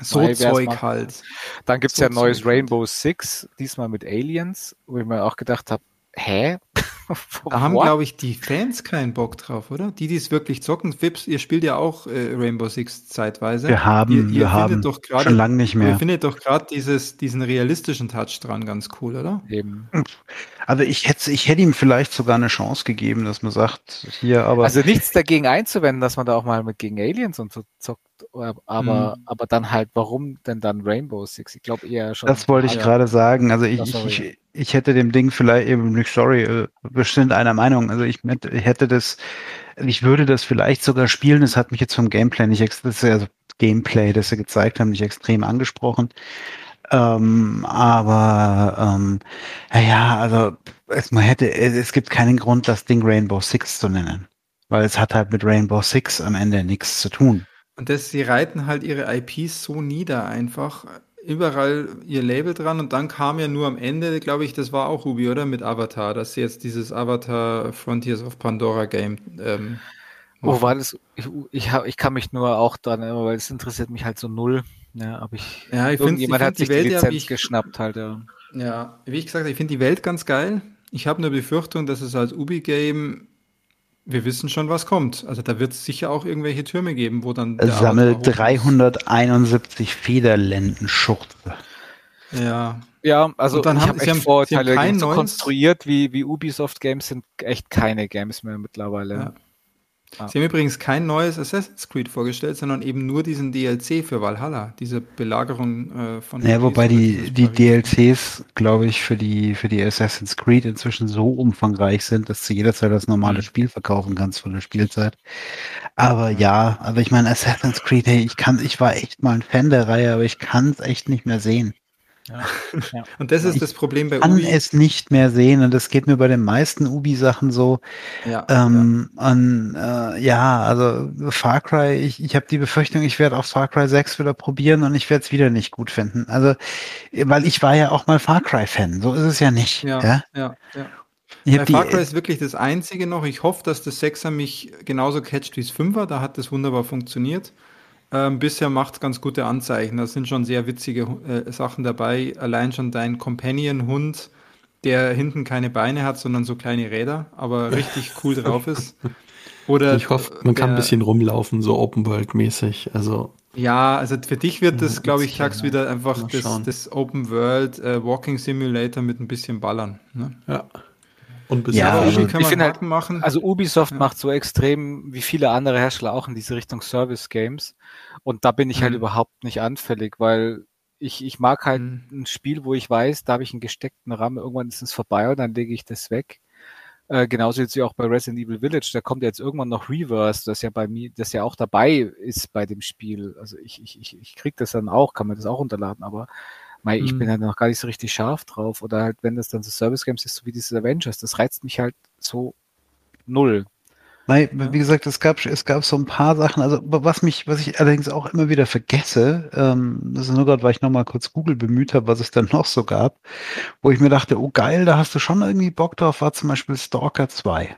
Speaker 3: so Zeug halt.
Speaker 1: Dann gibt's so ja ein neues Rainbow halt. Six, diesmal mit Aliens, wo ich mir auch gedacht habe, hä?
Speaker 3: da haben, glaube ich, die Fans keinen Bock drauf, oder? Die, die es wirklich zocken. Vips, ihr spielt ja auch äh, Rainbow Six zeitweise.
Speaker 2: Wir haben,
Speaker 3: ihr, ihr
Speaker 2: wir haben
Speaker 3: doch grade,
Speaker 2: schon lange nicht mehr.
Speaker 3: Ihr findet doch gerade diesen realistischen Touch dran ganz cool, oder?
Speaker 1: Eben.
Speaker 2: Also ich hätte, ich hätte ihm vielleicht sogar eine Chance gegeben, dass man sagt, hier, aber.
Speaker 1: Also nichts dagegen einzuwenden, dass man da auch mal mit gegen Aliens und so zockt aber, mhm. aber dann halt, warum denn dann Rainbow Six? Ich glaube eher schon.
Speaker 2: Das wollte ich gerade sagen. Also ich, ich, ich hätte dem Ding vielleicht eben nicht, sorry, äh, bestimmt einer Meinung. Also ich, ich hätte das, ich würde das vielleicht sogar spielen. Das hat mich jetzt vom Gameplay nicht, das also Gameplay, das sie gezeigt haben, nicht extrem angesprochen. Ähm, aber ähm, ja, also es, man hätte, es gibt keinen Grund, das Ding Rainbow Six zu nennen. Weil es hat halt mit Rainbow Six am Ende nichts zu tun.
Speaker 3: Und das, sie reiten halt ihre IPs so nieder einfach. Überall ihr Label dran und dann kam ja nur am Ende, glaube ich, das war auch Ruby, oder? Mit Avatar, dass sie jetzt dieses Avatar Frontiers of Pandora Game ähm,
Speaker 1: Oh, war das? Ich, ich, hab, ich kann mich nur auch dran, weil es interessiert mich halt so null. Ja, aber ich,
Speaker 3: ja, ich
Speaker 1: irgendjemand
Speaker 3: find,
Speaker 1: hat sich die, Welt, die Lizenz ich, geschnappt halt. Ja.
Speaker 3: ja, wie ich gesagt habe, ich finde die Welt ganz geil. Ich habe eine Befürchtung, dass es als Ubi-Game wir wissen schon, was kommt. Also da wird es sicher auch irgendwelche Türme geben, wo dann.
Speaker 2: Sammelt 371 Federlendenschurze.
Speaker 3: Ja.
Speaker 1: Ja, also
Speaker 3: dann
Speaker 1: ich
Speaker 3: habe
Speaker 1: echt Vorurteile so konstruiert wie, wie Ubisoft Games sind echt keine Games mehr mittlerweile. Ja.
Speaker 3: Ah. Sie haben übrigens kein neues Assassin's Creed vorgestellt, sondern eben nur diesen DLC für Valhalla, diese Belagerung äh, von.
Speaker 2: Ja, wobei die, die DLCs, glaube ich, für die, für die Assassin's Creed inzwischen so umfangreich sind, dass du jederzeit das normale mhm. Spiel verkaufen kannst von der Spielzeit. Aber ja, aber ich meine, Assassin's Creed, hey, ich kann, ich war echt mal ein Fan der Reihe, aber ich kann es echt nicht mehr sehen.
Speaker 3: Ja. Und das ist ich das Problem bei
Speaker 2: Ubi. Ich kann es nicht mehr sehen und das geht mir bei den meisten Ubi-Sachen so. Ja, ähm, ja. Und, äh, ja, also Far Cry, ich, ich habe die Befürchtung, ich werde auch Far Cry 6 wieder probieren und ich werde es wieder nicht gut finden. Also, weil ich war ja auch mal Far Cry-Fan, so ist es ja nicht.
Speaker 3: Ja, ja, ja. ja. Bei Far Cry ist wirklich das Einzige noch. Ich hoffe, dass das Sechser mich genauso catcht wie das Fünfer. Da hat das wunderbar funktioniert. Ähm, bisher macht es ganz gute Anzeichen. Da sind schon sehr witzige äh, Sachen dabei. Allein schon dein Companion-Hund, der hinten keine Beine hat, sondern so kleine Räder, aber richtig cool drauf ist.
Speaker 4: Oder ich hoffe, man kann ein bisschen rumlaufen, so Open World mäßig. Also
Speaker 3: ja, also für dich wird das, glaube ich, tags wieder einfach das, das, Open World äh, Walking Simulator mit ein bisschen Ballern. Ne?
Speaker 4: Ja.
Speaker 1: Und ja, also, kann man ich halt, machen. Also Ubisoft ja. macht so extrem wie viele andere Hersteller auch in diese Richtung Service Games. Und da bin ich halt mhm. überhaupt nicht anfällig, weil ich, ich mag halt mhm. ein Spiel, wo ich weiß, da habe ich einen gesteckten Rahmen, irgendwann ist es vorbei und dann lege ich das weg. Äh, genauso jetzt wie auch bei Resident Evil Village, da kommt jetzt irgendwann noch Reverse, das ja bei mir, das ja auch dabei ist bei dem Spiel. Also ich, ich, ich, ich krieg das dann auch, kann man das auch runterladen, aber mei, ich bin halt noch gar nicht so richtig scharf drauf. Oder halt, wenn das dann so Service Games ist, so wie dieses Avengers, das reizt mich halt so null.
Speaker 2: Nein, wie gesagt, es gab, es gab so ein paar Sachen, also was mich, was ich allerdings auch immer wieder vergesse, ähm, das ist nur gerade, weil ich nochmal kurz Google bemüht habe, was es dann noch so gab, wo ich mir dachte, oh geil, da hast du schon irgendwie Bock drauf, war zum Beispiel Stalker 2.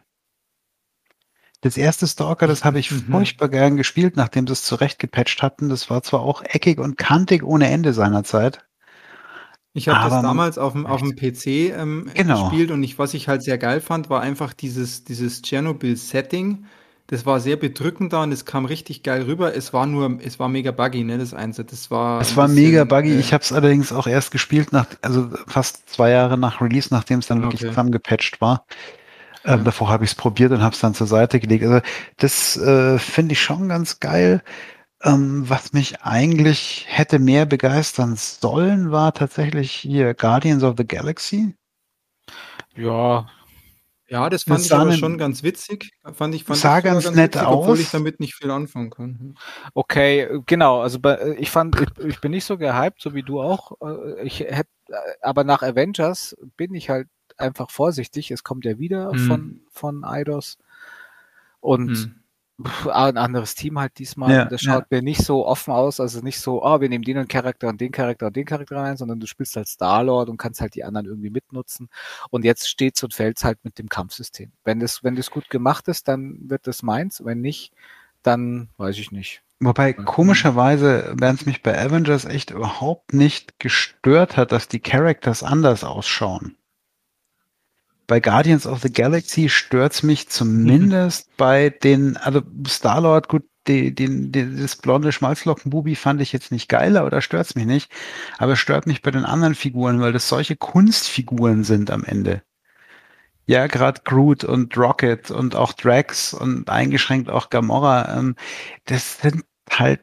Speaker 2: Das erste Stalker, das habe ich mhm. furchtbar gern gespielt, nachdem sie es zurechtgepatcht hatten. Das war zwar auch eckig und kantig ohne Ende seinerzeit.
Speaker 3: Ich habe das damals auf dem, auf dem PC ähm, genau. gespielt und ich, was ich halt sehr geil fand, war einfach dieses, dieses Chernobyl-Setting. Das war sehr bedrückend da und es kam richtig geil rüber. Es war nur, es war mega buggy, ne, das Einzel. Das war.
Speaker 2: Es war bisschen, mega buggy. Äh, ich habe es allerdings auch erst gespielt nach, also fast zwei Jahre nach Release, nachdem es dann wirklich okay. zusammengepatcht war. Ähm, davor habe ich es probiert und habe es dann zur Seite gelegt. Also das äh, finde ich schon ganz geil. Ähm, was mich eigentlich hätte mehr begeistern sollen, war tatsächlich hier Guardians of the Galaxy.
Speaker 3: Ja. Ja, das fand das ich aber schon ganz witzig. Fand ich, fand
Speaker 2: sah ich ganz, ganz nett witzig, aus.
Speaker 3: Obwohl ich damit nicht viel anfangen kann.
Speaker 1: Okay, genau. Also ich fand, ich, ich bin nicht so gehypt, so wie du auch. Äh, ich hätte, aber nach Avengers bin ich halt einfach vorsichtig. Es kommt ja wieder hm. von, von Eidos. Und hm ein anderes Team halt diesmal. Ja, das schaut ja. mir nicht so offen aus, also nicht so, oh, wir nehmen den Charakter und den Charakter und den Charakter rein, sondern du spielst halt Star-Lord und kannst halt die anderen irgendwie mitnutzen. Und jetzt steht's und fällt's halt mit dem Kampfsystem. Wenn das, wenn das gut gemacht ist, dann wird das meins. Wenn nicht, dann weiß ich nicht.
Speaker 2: Wobei komischerweise, während es mich bei Avengers echt überhaupt nicht gestört hat, dass die Characters anders ausschauen bei Guardians of the Galaxy stört's mich zumindest mhm. bei den, also Star-Lord, gut, die, die, die, das blonde Schmalzlockenbubi fand ich jetzt nicht geil, aber da stört's mich nicht. Aber es stört mich bei den anderen Figuren, weil das solche Kunstfiguren sind am Ende. Ja, gerade Groot und Rocket und auch Drax und eingeschränkt auch Gamora, ähm, das sind halt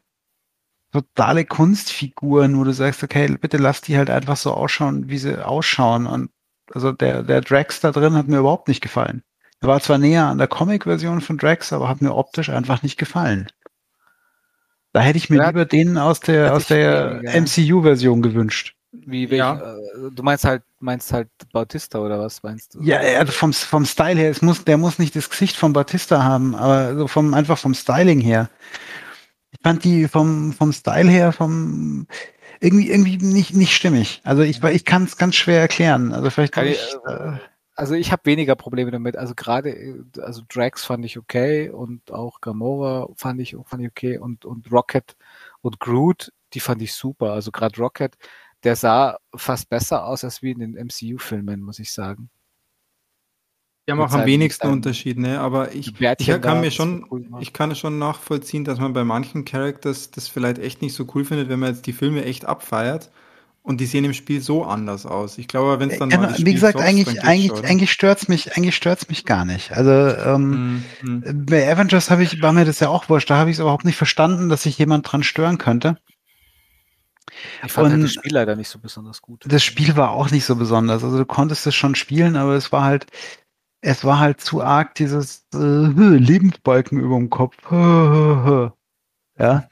Speaker 2: totale Kunstfiguren, wo du sagst, okay, bitte lass die halt einfach so ausschauen, wie sie ausschauen. Und also der, der Drax da drin hat mir überhaupt nicht gefallen. Er war zwar näher an der Comic-Version von Drax, aber hat mir optisch einfach nicht gefallen. Da hätte ich mir ja, lieber den aus der, aus der MCU-Version gewünscht.
Speaker 1: Wie, welch, ja. äh, du meinst halt, meinst halt Bautista oder was meinst du?
Speaker 2: Ja, also vom, vom Style her, es muss, der muss nicht das Gesicht von Bautista haben, aber so vom, einfach vom Styling her. Ich fand die vom, vom Style her, vom, irgendwie, irgendwie nicht, nicht stimmig. Also ich, ich kann es ganz schwer erklären. Also vielleicht kann, kann ich,
Speaker 1: äh, also ich habe weniger Probleme damit. Also gerade, also Drax fand ich okay und auch Gamora fand ich, fand ich okay und, und Rocket und Groot, die fand ich super. Also gerade Rocket, der sah fast besser aus als wie in den MCU-Filmen, muss ich sagen.
Speaker 3: Die haben auch am wenigsten Unterschied, ne? Aber ich, ich kann mir schon, cool ich kann es schon nachvollziehen, dass man bei manchen Characters das vielleicht echt nicht so cool findet, wenn man jetzt die Filme echt abfeiert. Und die sehen im Spiel so anders aus. Ich glaube, wenn es dann
Speaker 2: genau, mal Wie gesagt, zockst, eigentlich, eigentlich, eigentlich stört's mich, eigentlich stört's mich gar nicht. Also ähm, mhm. bei Avengers habe ich, war mir das ja auch wurscht. Da habe ich es überhaupt nicht verstanden, dass sich jemand dran stören könnte.
Speaker 1: Ich fand halt das Spiel leider nicht so besonders gut.
Speaker 2: Das Spiel war auch nicht so besonders. Also du konntest es schon spielen, aber es war halt, es war halt zu arg dieses äh, Lebensbalken über dem Kopf. ja.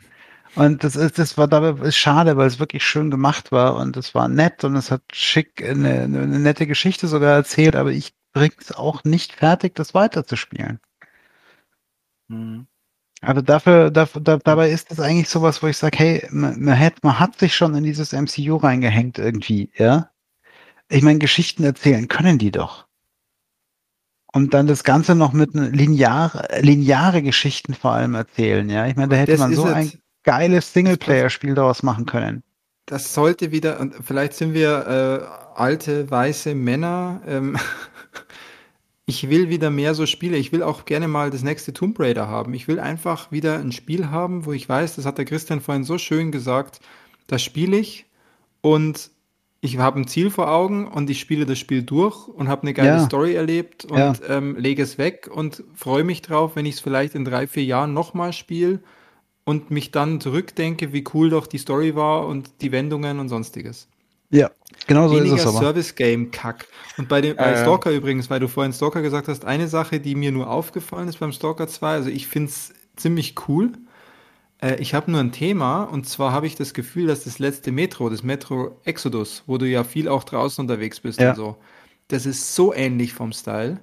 Speaker 2: Und das ist, das war dabei ist schade, weil es wirklich schön gemacht war und es war nett und es hat schick eine, eine nette Geschichte sogar erzählt, aber ich bring's auch nicht fertig, das weiterzuspielen. Mhm. Also dafür, dafür da, dabei ist es eigentlich sowas, wo ich sage, hey, man, man, hat, man hat sich schon in dieses MCU reingehängt irgendwie, ja. Ich meine, Geschichten erzählen können die doch und dann das Ganze noch mit linear, lineare Geschichten vor allem erzählen, ja. Ich meine, da hätte das man so ein. geiles Singleplayer-Spiel daraus machen können.
Speaker 3: Das sollte wieder, und vielleicht sind wir äh, alte, weiße Männer. Ähm, ich will wieder mehr so Spiele. Ich will auch gerne mal das nächste Tomb Raider haben. Ich will einfach wieder ein Spiel haben, wo ich weiß, das hat der Christian vorhin so schön gesagt, das spiele ich und ich habe ein Ziel vor Augen und ich spiele das Spiel durch und habe eine geile
Speaker 2: Ja.
Speaker 3: Story erlebt und
Speaker 2: Ja.
Speaker 3: ähm, lege es weg und freue mich drauf, wenn ich es vielleicht in drei, vier Jahren nochmal spiele und mich dann zurückdenke, wie cool doch die Story war und die Wendungen und sonstiges.
Speaker 2: Ja, genau so ist
Speaker 3: Weniger
Speaker 2: es aber.
Speaker 3: Service-Game-Kack. Und bei, dem, bei
Speaker 1: Äh.
Speaker 3: Stalker übrigens, weil du vorhin Stalker gesagt hast, eine Sache, die mir nur aufgefallen ist beim Stalker 2, also ich finde es ziemlich cool. Äh, ich habe nur ein Thema und zwar habe ich das Gefühl, dass das letzte Metro, das Metro Exodus, wo du ja viel auch draußen unterwegs bist
Speaker 2: Ja.
Speaker 3: und so, das ist so ähnlich vom Style.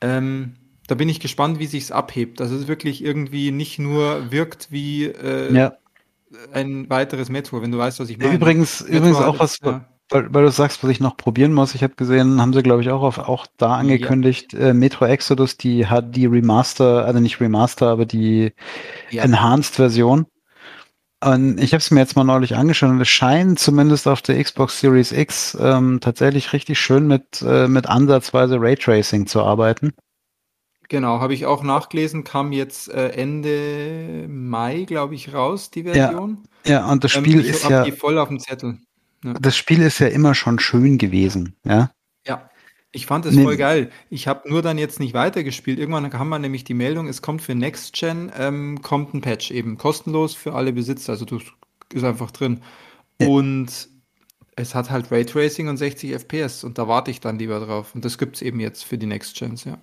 Speaker 3: Ähm, da bin ich gespannt, wie sich's abhebt. Dass es wirklich irgendwie nicht nur wirkt wie äh,
Speaker 2: Ja.
Speaker 3: ein weiteres Metro, wenn du weißt, was ich meine.
Speaker 2: Übrigens,
Speaker 3: Metro
Speaker 2: übrigens auch was,
Speaker 3: ja.
Speaker 2: Weil, weil du sagst, was ich noch probieren muss. Ich habe gesehen, haben sie, glaube ich, auch auf, auch da angekündigt, äh, Metro Exodus, die hat die Remaster, also nicht Remaster, aber die
Speaker 3: Ja.
Speaker 2: Enhanced-Version. Und ich habe es mir jetzt mal neulich angeschaut und es scheint zumindest auf der Xbox Series X ähm, tatsächlich richtig schön mit, äh, mit ansatzweise Raytracing zu arbeiten.
Speaker 3: Genau, habe ich auch nachgelesen, kam jetzt äh, Ende Mai, glaube ich, raus, die Version.
Speaker 2: Ja, und das
Speaker 3: Ähm,
Speaker 2: Spiel
Speaker 3: ich
Speaker 2: ist ja,
Speaker 3: die voll auf dem Zettel.
Speaker 2: Das Spiel ist ja immer schon schön gewesen, ja.
Speaker 3: Ja, ich fand es
Speaker 2: Nee.
Speaker 3: voll geil. Ich habe nur dann jetzt nicht weitergespielt. Irgendwann kam man nämlich die Meldung, es kommt für Next Gen, ähm, kommt ein Patch eben kostenlos für alle Besitzer. Also du ist einfach drin.
Speaker 2: Ja.
Speaker 3: Und es hat halt Raytracing und 60 FPS und da warte ich dann lieber drauf. Und das gibt es eben jetzt für die Next Gens, ja.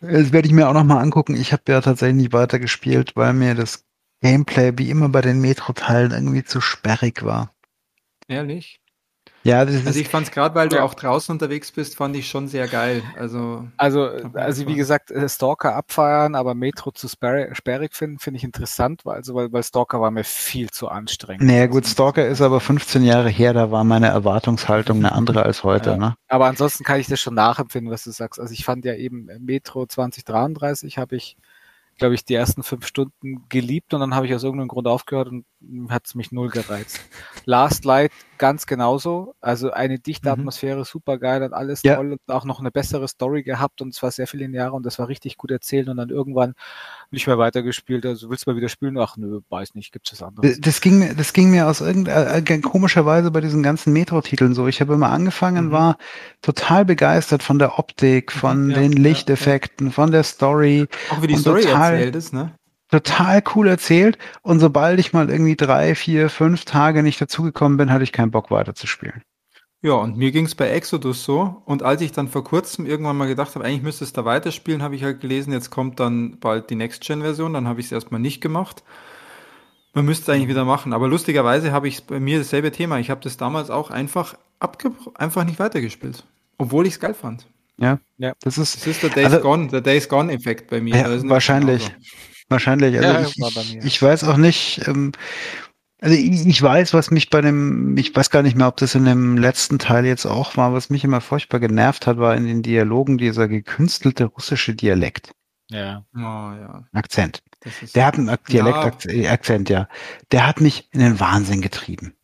Speaker 2: Das werde ich mir auch nochmal angucken. Ich habe ja tatsächlich nicht weitergespielt, weil mir das Gameplay wie immer bei den Metro-Teilen irgendwie zu sperrig war.
Speaker 3: Ehrlich?
Speaker 2: Ja, das ist,
Speaker 3: Also ich fand es gerade, weil du
Speaker 1: Ja.
Speaker 3: auch draußen unterwegs bist, fand ich schon sehr geil. Also
Speaker 1: Also, also wie gesagt, äh, Stalker abfeiern, aber Metro zu sperr- sperrig finden, finde ich interessant, weil, also, weil, weil Stalker war mir viel zu anstrengend.
Speaker 2: naja gut, Stalker ist aber 15 Jahre her, da war meine Erwartungshaltung eine andere als heute,
Speaker 1: Ja.
Speaker 2: ne?
Speaker 1: Aber ansonsten kann ich das schon nachempfinden, was du sagst. Also ich fand ja eben Metro 2033 habe ich, glaube ich, die ersten fünf Stunden geliebt und dann habe ich aus irgendeinem Grund aufgehört und hat es mich null gereizt. Last Light ganz genauso. Also eine dichte
Speaker 3: Mhm.
Speaker 1: Atmosphäre, super geil und alles
Speaker 2: Ja.
Speaker 1: toll und auch noch eine bessere Story gehabt und zwar sehr viele Jahre und das war richtig gut erzählt und dann irgendwann nicht mehr weitergespielt. Also willst du mal wieder spielen? Ach nö, weiß nicht, gibt's was anderes.
Speaker 2: Das ging mir, das ging mir aus irgendeiner äh, komischerweise bei diesen ganzen Metro-Titeln so. Ich habe immer angefangen,
Speaker 3: Mhm.
Speaker 2: war total begeistert von der Optik, von
Speaker 3: Ja,
Speaker 2: den
Speaker 3: ja,
Speaker 2: Lichteffekten, von der Story.
Speaker 3: auch wie die
Speaker 2: Und
Speaker 3: Story
Speaker 2: total-
Speaker 3: erzählt ist, ne?
Speaker 2: Total cool erzählt. Und sobald ich mal irgendwie drei, vier, fünf Tage nicht dazugekommen bin, hatte ich keinen Bock weiterzuspielen.
Speaker 3: Ja, und mir ging es bei Exodus so. Und als ich dann vor kurzem irgendwann mal gedacht habe, eigentlich müsste es da weiterspielen, habe ich halt gelesen, jetzt kommt dann bald die Next-Gen-Version. Dann habe ich es erstmal nicht gemacht. Man müsste es eigentlich wieder machen. Aber lustigerweise habe ich bei mir dasselbe Thema. Ich habe das damals auch einfach abgebrochen, einfach nicht weitergespielt. Obwohl ich es geil fand.
Speaker 2: Ja,
Speaker 1: Ja.
Speaker 2: das ist
Speaker 3: Das ist der Days
Speaker 2: Also-
Speaker 3: Gone, der Days Gone-Effekt bei mir. Da ist
Speaker 2: ja, wahrscheinlich. Wahrscheinlich. Also
Speaker 1: Ja,
Speaker 2: ich, ich, ich weiß auch nicht, ähm, also ich, ich weiß, was mich bei dem, ich weiß gar nicht mehr, ob das in dem letzten Teil jetzt auch war, was mich immer furchtbar genervt hat, war in den Dialogen dieser gekünstelte russische Dialekt.
Speaker 1: Ja.
Speaker 3: Oh, ja.
Speaker 2: Akzent. Der hat einen Ak- Dialekt-Akzent, ja. Der hat mich in den Wahnsinn getrieben.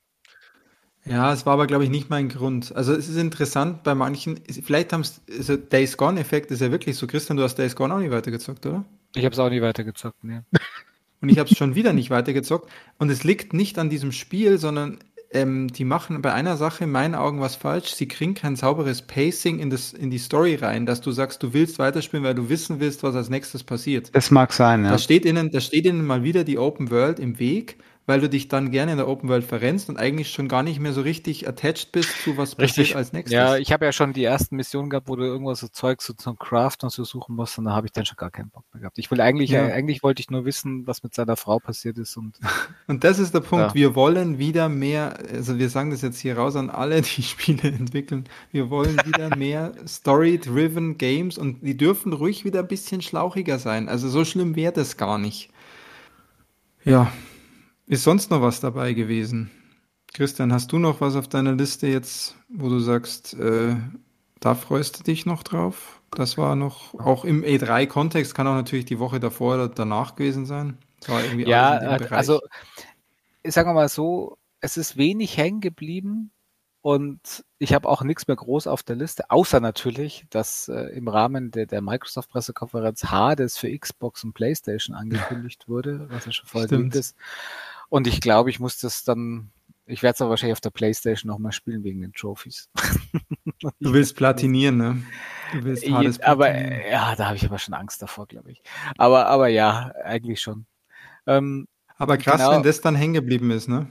Speaker 3: Ja, es war aber, glaube ich, nicht mein Grund. Also es ist interessant bei manchen, vielleicht haben es, also Days Gone-Effekt ist ja wirklich so. Christian, du hast Days Gone auch nicht weitergezockt, oder?
Speaker 1: Ich habe es auch nie weitergezockt, ne.
Speaker 3: Und ich habe es schon wieder nicht weitergezockt. Und es liegt nicht an diesem Spiel, sondern ähm, die machen bei einer Sache in meinen Augen was falsch. Sie kriegen kein sauberes Pacing in, das, in die Story rein, dass du sagst, du willst weiterspielen, weil du wissen willst, was als nächstes passiert.
Speaker 2: Das mag sein, ja.
Speaker 3: Da steht ihnen, da steht ihnen mal wieder die Open World im Weg, weil du dich dann gerne in der Open World verrennst und eigentlich schon gar nicht mehr so richtig attached bist zu was
Speaker 1: Richtig.
Speaker 3: passiert als nächstes.
Speaker 1: Ja, ich habe ja schon die ersten Missionen gehabt, wo du irgendwas so Zeug so zum Craft und so suchen musst und da habe ich dann schon gar keinen Bock mehr gehabt. Ich will eigentlich,
Speaker 3: Ja.
Speaker 1: äh, eigentlich wollte ich nur wissen, was mit seiner Frau passiert ist und
Speaker 3: Und das ist der Punkt.
Speaker 1: Ja.
Speaker 3: Wir wollen wieder mehr, also wir sagen das jetzt hier raus an alle, die Spiele entwickeln. Wir wollen wieder mehr Story-driven Games und die dürfen ruhig wieder ein bisschen schlauchiger sein. Also so schlimm wäre das gar nicht. Ja. Ist sonst noch was dabei gewesen? Christian, hast du noch was auf deiner Liste jetzt, wo du sagst, äh, da freust du dich noch drauf? Das war noch, auch im E3-Kontext, kann auch natürlich die Woche davor oder danach gewesen sein.
Speaker 1: ja, also sagen wir mal so, es ist wenig hängen geblieben und ich habe auch nichts mehr groß auf der Liste, außer natürlich, dass äh, im Rahmen der, der Microsoft-Pressekonferenz Hades für Xbox und PlayStation angekündigt wurde, was ja schon vorher erwähnt ist. Und ich glaube, ich muss das dann, ich werde es aber wahrscheinlich auf der PlayStation nochmal spielen wegen den Trophies.
Speaker 3: du willst platinieren, ne?
Speaker 1: Du willst Hades aber ja, da habe ich aber schon Angst davor, glaube ich. Aber, aber ja, eigentlich schon.
Speaker 3: Ähm, aber krass, genau, wenn das dann hängen geblieben ist, ne?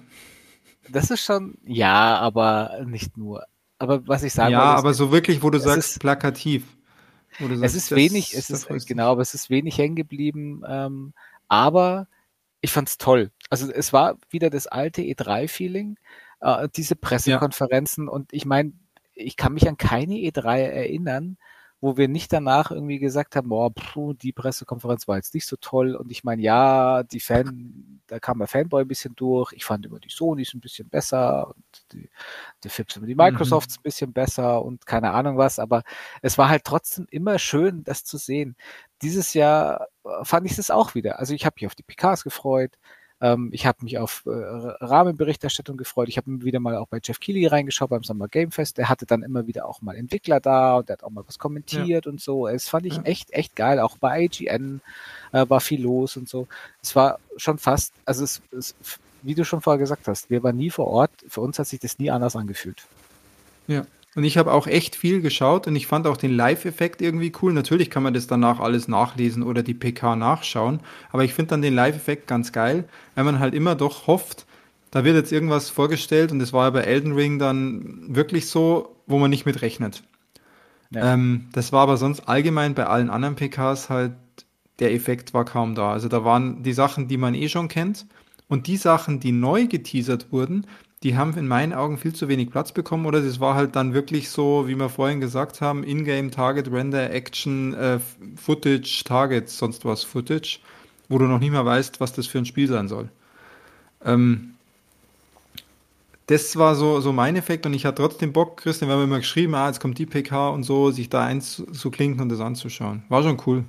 Speaker 1: Das ist schon, ja, aber nicht nur. Aber was ich sagen
Speaker 3: Ja, wollte, aber so wirklich, wo du sagst, ist, plakativ.
Speaker 1: Du sagst, es ist wenig, es ist, genau, aber es ist wenig hängen geblieben. Ähm, aber ich fand's toll. Also es war wieder das alte E3-Feeling, äh, diese Pressekonferenzen. Ja. Und ich meine, ich kann mich an keine E3 erinnern, wo wir nicht danach irgendwie gesagt haben, boah, pff, die Pressekonferenz war jetzt nicht so toll. Und ich meine, ja, die Fan, da kam der Fanboy ein bisschen durch. Ich fand immer die Sonys ein bisschen besser und die, die Fips über die Microsofts mhm. ein bisschen besser und keine Ahnung was. Aber es war halt trotzdem immer schön, das zu sehen. Dieses Jahr äh, fand ich es auch wieder. Also ich habe mich auf die PKs gefreut. Ähm, ich habe mich auf äh, Rahmenberichterstattung gefreut. Ich habe wieder mal auch bei Jeff Keighley reingeschaut beim Summer Game Fest. Der hatte dann immer wieder auch mal Entwickler da und der hat auch mal was kommentiert ja. und so. Es fand ich ja. echt, echt geil. Auch bei IGN äh, war viel los und so. Es war schon fast, also es, es, wie du schon vorher gesagt hast, wir waren nie vor Ort. Für uns hat sich das nie anders angefühlt.
Speaker 3: Ja. Und ich habe auch echt viel geschaut und ich fand auch den Live-Effekt irgendwie cool. Natürlich kann man das danach alles nachlesen oder die PK nachschauen, aber ich finde dann den Live-Effekt ganz geil, weil man halt immer doch hofft, da wird jetzt irgendwas vorgestellt und das war ja bei Elden Ring dann wirklich so, wo man nicht mit rechnet. Ja. Ähm, das war aber sonst allgemein bei allen anderen PKs halt, der Effekt war kaum da. Also da waren die Sachen, die man eh schon kennt und die Sachen, die neu geteasert wurden, die haben in meinen Augen viel zu wenig Platz bekommen oder das war halt dann wirklich so, wie wir vorhin gesagt haben, Ingame Target Render Action äh, Footage Target sonst was Footage, wo du noch nicht mal weißt, was das für ein Spiel sein soll. Ähm, das war so, so mein Effekt und ich hatte trotzdem Bock, Christian, wir haben immer geschrieben, ah, jetzt kommt die PK und so, sich da eins zu klinken und das anzuschauen. War schon cool.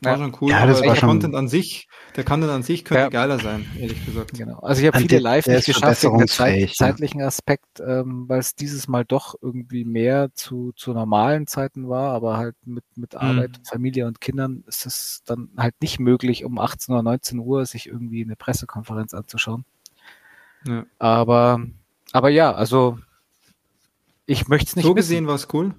Speaker 3: War ja. schon cool. Ja, das aber war der schon... Content an sich, der Content an sich könnte ja. geiler sein, ehrlich gesagt.
Speaker 1: Genau. Also ich habe viele live nicht geschafft wegen der Zeit, zeitlichen Aspekt, ähm, weil es dieses Mal doch irgendwie mehr zu, zu normalen Zeiten war, aber halt mit, mit mhm. Arbeit, mhm. Familie und Kindern ist es dann halt nicht möglich, um 18 oder 19 Uhr sich irgendwie eine Pressekonferenz anzuschauen. Ja. Aber, aber ja, also ich möchte es nicht.
Speaker 3: So gesehen war es cool.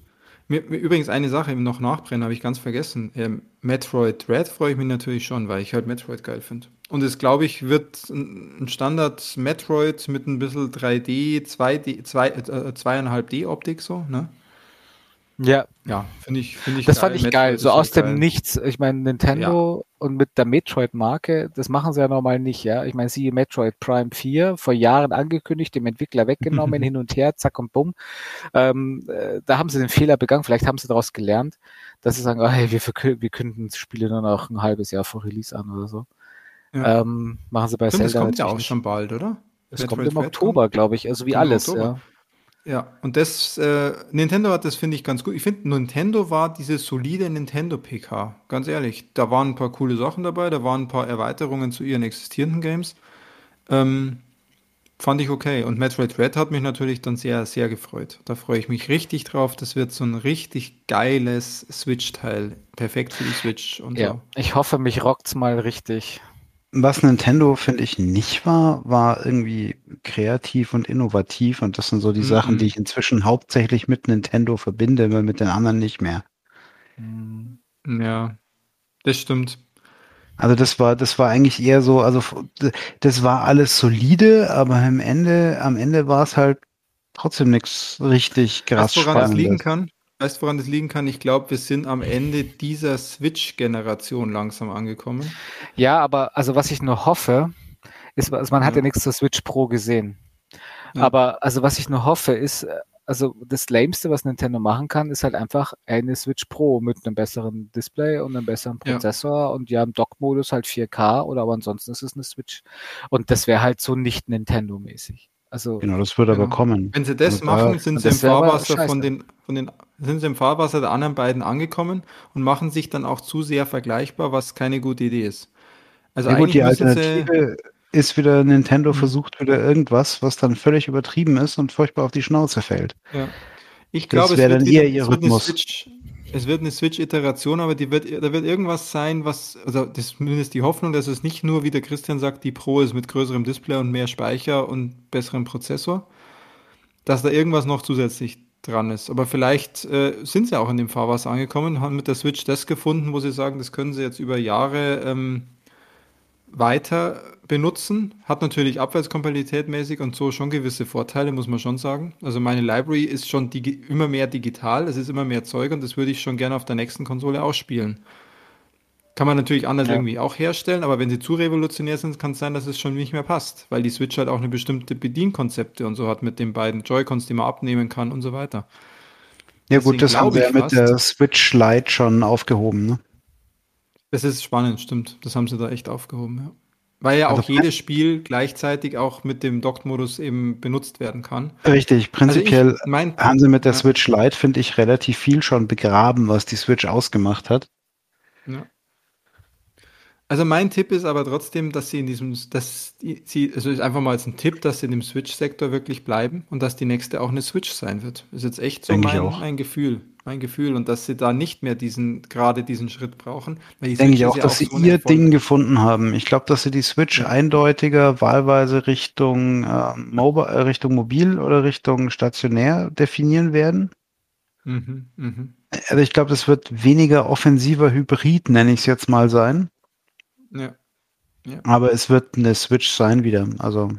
Speaker 3: Mir, mir übrigens eine Sache noch nachbrennen, habe ich ganz vergessen. Ähm, Metroid Red freue ich mich natürlich schon, weil ich halt Metroid geil finde. Und es, glaube ich, wird ein Standard Metroid mit ein bisschen 3D, 2D, 2, äh, 2,5D Optik so, ne?
Speaker 1: Ja. Ja, finde ich, finde ich Das geil. fand ich Metroid geil. So aus dem geil. Nichts. Ich meine, Nintendo ja. und mit der Metroid-Marke, das machen sie ja normal nicht, ja. Ich meine, siehe Metroid Prime 4, vor Jahren angekündigt, dem Entwickler weggenommen, hin und her, zack und bumm. Ähm, äh, da haben sie den Fehler begangen, vielleicht haben sie daraus gelernt, dass sie sagen, oh, hey, wir, wir kündigen Spiele nur noch ein halbes Jahr vor Release an oder so. Ja. Ähm, machen sie bei
Speaker 3: Stimmt, Zelda. Das kommt ja auch schon bald, oder?
Speaker 1: Es kommt im Oktober, glaube ich, also wie alles, ja.
Speaker 3: Ja, und das, äh, Nintendo hat das, finde ich, ganz gut. Ich finde, Nintendo war diese solide Nintendo-PK, ganz ehrlich. Da waren ein paar coole Sachen dabei, da waren ein paar Erweiterungen zu ihren existierenden Games. Ähm, fand ich okay. Und Metroid Red hat mich natürlich dann sehr, sehr gefreut. Da freue ich mich richtig drauf. Das wird so ein richtig geiles Switch-Teil. Perfekt für die Switch und
Speaker 1: ja,
Speaker 3: so.
Speaker 1: Ich hoffe, mich rockt's mal richtig.
Speaker 2: Was Nintendo, finde ich, nicht war, war irgendwie kreativ und innovativ. Und das sind so die mhm. Sachen, die ich inzwischen hauptsächlich mit Nintendo verbinde, aber mit den anderen nicht mehr.
Speaker 3: Mhm. Ja, das stimmt.
Speaker 2: Also das war, das war eigentlich eher so, also das war alles solide, aber am Ende, am Ende war es halt trotzdem nichts richtig krass
Speaker 3: weißt, woran das liegen kann? Weißt du, woran das liegen kann? Ich glaube, wir sind am Ende dieser Switch-Generation langsam angekommen.
Speaker 1: Ja, aber also was ich nur hoffe, ist, also man ja. hat ja nichts zur Switch Pro gesehen. Ja. Aber also was ich nur hoffe, ist, also das Lameste, was Nintendo machen kann, ist halt einfach eine Switch Pro mit einem besseren Display und einem besseren Prozessor ja. und ja im Dock-Modus halt 4K oder aber ansonsten ist es eine Switch. Und das wäre halt so nicht Nintendo-mäßig. Also,
Speaker 2: genau, das wird aber genau. kommen.
Speaker 3: Wenn sie das also, machen, sind sie im Fahrwasser von den, von den, sind sie im Fahrwasser der anderen beiden angekommen und machen sich dann auch zu sehr vergleichbar, was keine gute Idee ist.
Speaker 2: Also ja gut, die Alternative ist wieder Nintendo mhm. versucht wieder irgendwas, was dann völlig übertrieben ist und furchtbar auf die Schnauze fällt.
Speaker 3: Ja. Ich glaube, es, wird wieder, es, wird eine Switch, es wird eine Switch-Iteration, aber die wird, da wird irgendwas sein, was, also das ist zumindest die Hoffnung, dass es nicht nur, wie der Christian sagt, die Pro ist mit größerem Display und mehr Speicher und besserem Prozessor, dass da irgendwas noch zusätzlich dran ist. Aber vielleicht äh, sind sie auch in dem Fahrwasser angekommen, haben mit der Switch das gefunden, wo sie sagen, das können sie jetzt über Jahre ähm, weiter benutzen. Hat natürlich Abwärtskompatibilität mäßig und so schon gewisse Vorteile, muss man schon sagen. Also meine Library ist schon immer mehr digital, es ist immer mehr Zeug und das würde ich schon gerne auf der nächsten Konsole ausspielen. Kann man natürlich anders ja. irgendwie auch herstellen, aber wenn sie zu revolutionär sind, kann es sein, dass es schon nicht mehr passt, weil die Switch halt auch eine bestimmte Bedienkonzepte und so hat mit den beiden Joy-Cons, die man abnehmen kann und so weiter.
Speaker 2: Ja Deswegen gut, das haben ja mit der Switch Lite schon aufgehoben, ne?
Speaker 3: Das ist spannend, stimmt. Das haben sie da echt aufgehoben, ja. Weil ja auch also, jedes Spiel gleichzeitig auch mit dem Docked-Modus eben benutzt werden kann.
Speaker 2: Richtig, prinzipiell also ich, mein, haben sie mit der ja. Switch Lite, finde ich, relativ viel schon begraben, was die Switch ausgemacht hat. Ja.
Speaker 3: Also mein Tipp ist aber trotzdem, dass sie in diesem, dass sie, also ist einfach mal als ein Tipp, dass sie in dem Switch-Sektor wirklich bleiben und dass die nächste auch eine Switch sein wird. Ist jetzt echt so mein, mein Gefühl mein Gefühl. Und dass sie da nicht mehr diesen, gerade diesen Schritt brauchen.
Speaker 2: Denke ich auch, ja dass auch sie so ihr. Ding gefunden haben. Ich glaube, dass sie die Switch ja. eindeutiger wahlweise Richtung, äh, Mobile, Richtung mobil oder Richtung stationär definieren werden. Mhm, mh. Also ich glaube, das wird weniger offensiver Hybrid, nenne ich es jetzt mal sein. Ja. ja. Aber es wird eine Switch sein wieder. Also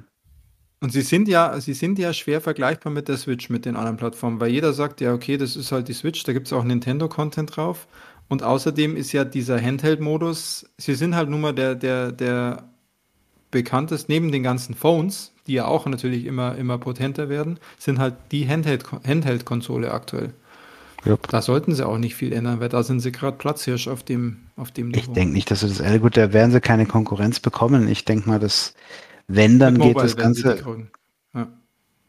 Speaker 3: und sie sind ja, sie sind ja schwer vergleichbar mit der Switch, mit den anderen Plattformen, weil jeder sagt, ja, okay, das ist halt die Switch, da gibt es auch Nintendo-Content drauf. Und außerdem ist ja dieser Handheld-Modus, sie sind halt nun mal der, der, der bekannteste, neben den ganzen Phones, die ja auch natürlich immer, immer potenter werden, sind halt die Handheld-Konsole aktuell. Yep. Da sollten sie auch nicht viel ändern, weil da sind sie gerade Platzhirsch auf dem, auf dem
Speaker 2: Niveau. Ich denke nicht, dass sie das, gut, da werden sie keine Konkurrenz bekommen. Ich denke mal, dass wenn, dann geht das Ganze. Ja.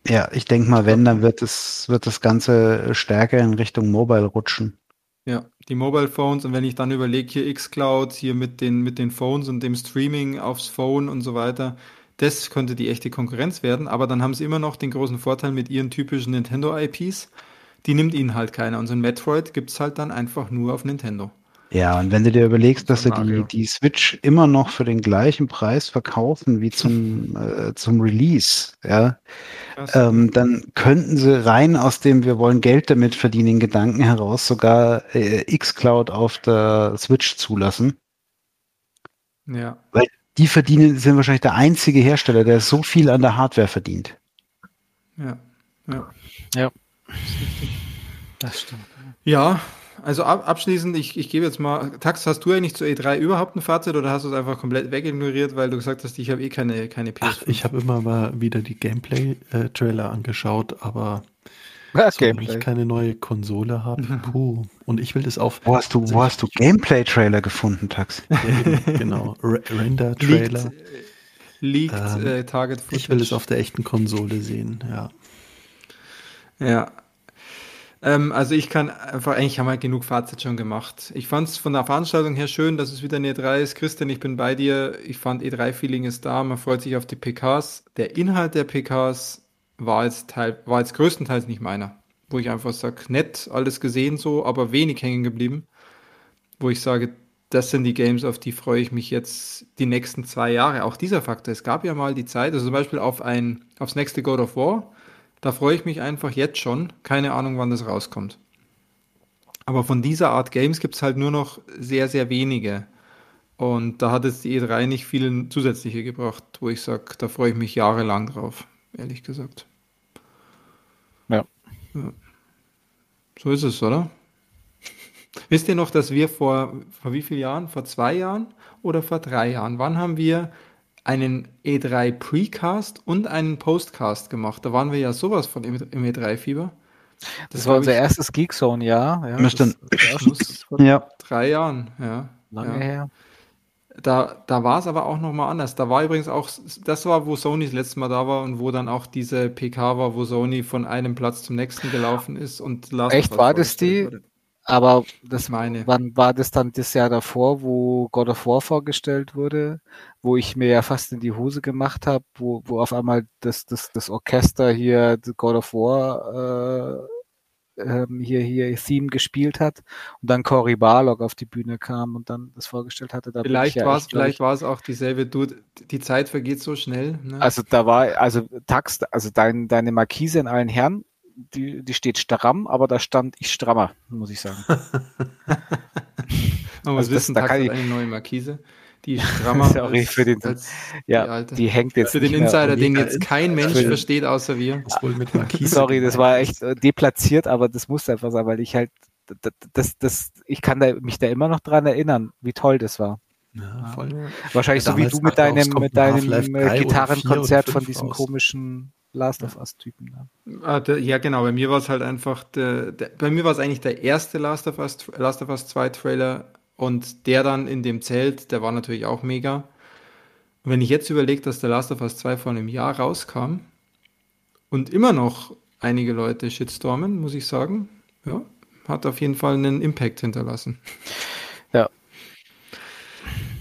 Speaker 2: ja, ich denke mal, wenn, dann wird es, wird das Ganze stärker in Richtung Mobile rutschen.
Speaker 3: Ja, die Mobile Phones und wenn ich dann überlege, hier Xcloud, hier mit den, mit den Phones und dem Streaming aufs Phone und so weiter, das könnte die echte Konkurrenz werden, aber dann haben sie immer noch den großen Vorteil mit ihren typischen Nintendo-IPs, die nimmt ihnen halt keiner. Und so ein Metroid gibt es halt dann einfach nur auf Nintendo.
Speaker 2: Ja, und wenn du dir überlegst, dass sie die, die Switch immer noch für den gleichen Preis verkaufen wie zum, äh, zum Release, ja, ähm, dann könnten sie rein aus dem Wir wollen Geld damit verdienen Gedanken heraus sogar äh, Xcloud auf der Switch zulassen. Ja. Weil die verdienen, sind wahrscheinlich der einzige Hersteller, der so viel an der Hardware verdient.
Speaker 3: Ja, ja. Ja. Das stimmt. Ja, also ab, abschließend, ich, ich gebe jetzt mal, Tax, hast du eigentlich zur E3 überhaupt ein Fazit oder hast du es einfach komplett wegignoriert, weil du gesagt hast, ich habe eh keine, keine PS5? Ach,
Speaker 4: ich habe immer mal wieder die Gameplay-Trailer angeschaut, aber so, wenn ich keine neue Konsole habe, mhm. puh. Und ich will das auf.
Speaker 2: Wo hast du, wo hast du Gameplay-Trailer gefunden, Tax?
Speaker 4: genau, Render-Trailer.
Speaker 3: Liegt, ähm, äh, Target
Speaker 4: Footage. Ich will es auf der echten Konsole sehen, ja.
Speaker 3: Ja, ähm, also ich kann einfach, eigentlich haben wir genug Fazit schon gemacht. Ich fand es von der Veranstaltung her schön, dass es wieder eine E3 ist. Christian, ich bin bei dir. Ich fand E3-Feeling ist da. Man freut sich auf die PKs. Der Inhalt der PKs war jetzt, teil, war jetzt größtenteils nicht meiner. Wo ich einfach sage, nett, alles gesehen so, aber wenig hängen geblieben. Wo ich sage, das sind die Games, auf die freue ich mich jetzt die nächsten zwei Jahre. Auch dieser Faktor. Es gab ja mal die Zeit, also zum Beispiel auf ein, aufs nächste God of War da freue ich mich einfach jetzt schon. Keine Ahnung, wann das rauskommt. Aber von dieser Art Games gibt es halt nur noch sehr, sehr wenige. Und da hat jetzt die E3 nicht viele zusätzliche gebracht, wo ich sage, da freue ich mich jahrelang drauf, ehrlich gesagt. Ja. ja. So ist es, oder? Wisst ihr noch, dass wir vor, vor wie vielen Jahren? Vor zwei Jahren oder vor drei Jahren? Wann haben wir einen E3 Precast und einen Postcast gemacht. Da waren wir ja sowas von im, im E3-Fieber.
Speaker 1: Das, das war unser ich, erstes Geekzone-Jahr.
Speaker 2: Ja, das, das,
Speaker 3: das vor ja. drei Jahren, ja. Lange ja. her. Da, da war es aber auch nochmal anders. Da war übrigens auch, das war, wo Sony das letzte Mal da war und wo dann auch diese PK war, wo Sony von einem Platz zum nächsten gelaufen ist und
Speaker 1: Last Echt, war das die? Wurde. Aber das meine. Wann war das dann das Jahr davor, wo God of War vorgestellt wurde, wo ich mir ja fast in die Hose gemacht habe, wo, wo auf einmal das, das, das Orchester hier God of War äh, ähm, hier, hier Theme gespielt hat und dann Cory Barlog auf die Bühne kam und dann das vorgestellt hatte. Da
Speaker 3: vielleicht ja war es, vielleicht war es auch dieselbe, du, die Zeit vergeht so schnell.
Speaker 1: Ne? Also da war, also Tax, also dein, deine Markise in allen Herren die, die steht stramm, aber da stand ich strammer, muss ich sagen.
Speaker 3: Man muss also wissen, das, da kann ich eine neue Markise. Die strammer
Speaker 1: Sorry, als, für den, als ja, die, die, hängt jetzt
Speaker 3: Für den Insider, den jetzt kein Mensch den, versteht, außer wir.
Speaker 1: Das wohl mit Markise Sorry, das war echt äh, deplatziert, aber das musste einfach sein, weil ich halt, das, das, das ich kann da, mich da immer noch dran erinnern, wie toll das war. Ja, voll. Wahrscheinlich ja, so wie du mit deinem, mit deinem Gitarrenkonzert von diesem raus. komischen Last of Us-Typen.
Speaker 3: Ne? Ah, ja, genau. Bei mir war es halt einfach, der, der, bei mir war es eigentlich der erste Last of Us, Last of Us 2 Trailer und der dann in dem Zelt, der war natürlich auch mega. Und wenn ich jetzt überlege, dass der Last of Us 2 vor einem Jahr rauskam und immer noch einige Leute shitstormen, muss ich sagen, ja, hat auf jeden Fall einen Impact hinterlassen.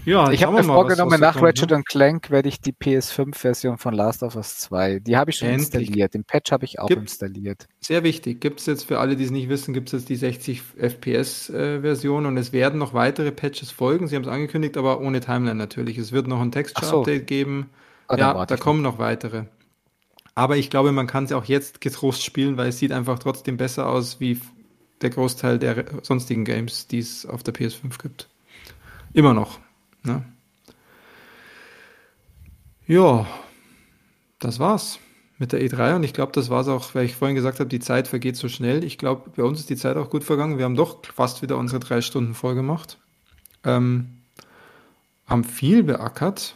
Speaker 1: Ja, ich habe mir vorgenommen, nach kommt, Ratchet ne? Clank werde ich die PS5-Version von Last of Us 2, die habe ich schon Endlich. installiert. Den Patch habe ich auch gibt, installiert.
Speaker 3: Sehr wichtig. Gibt es jetzt für alle, die es nicht wissen, gibt es jetzt die 60 FPS-Version äh, und es werden noch weitere Patches folgen. Sie haben es angekündigt, aber ohne Timeline natürlich. Es wird noch ein Texture-Update so. geben. Ah, ja, da kommen noch weitere. Aber ich glaube, man kann es auch jetzt getrost spielen, weil es sieht einfach trotzdem besser aus wie der Großteil der sonstigen Games, die es auf der PS5 gibt. Immer noch. Ne? Ja, das war's mit der E3 und ich glaube, das war's auch, weil ich vorhin gesagt habe, die Zeit vergeht so schnell. Ich glaube, bei uns ist die Zeit auch gut vergangen. Wir haben doch fast wieder unsere drei Stunden voll gemacht. Ähm, haben viel beackert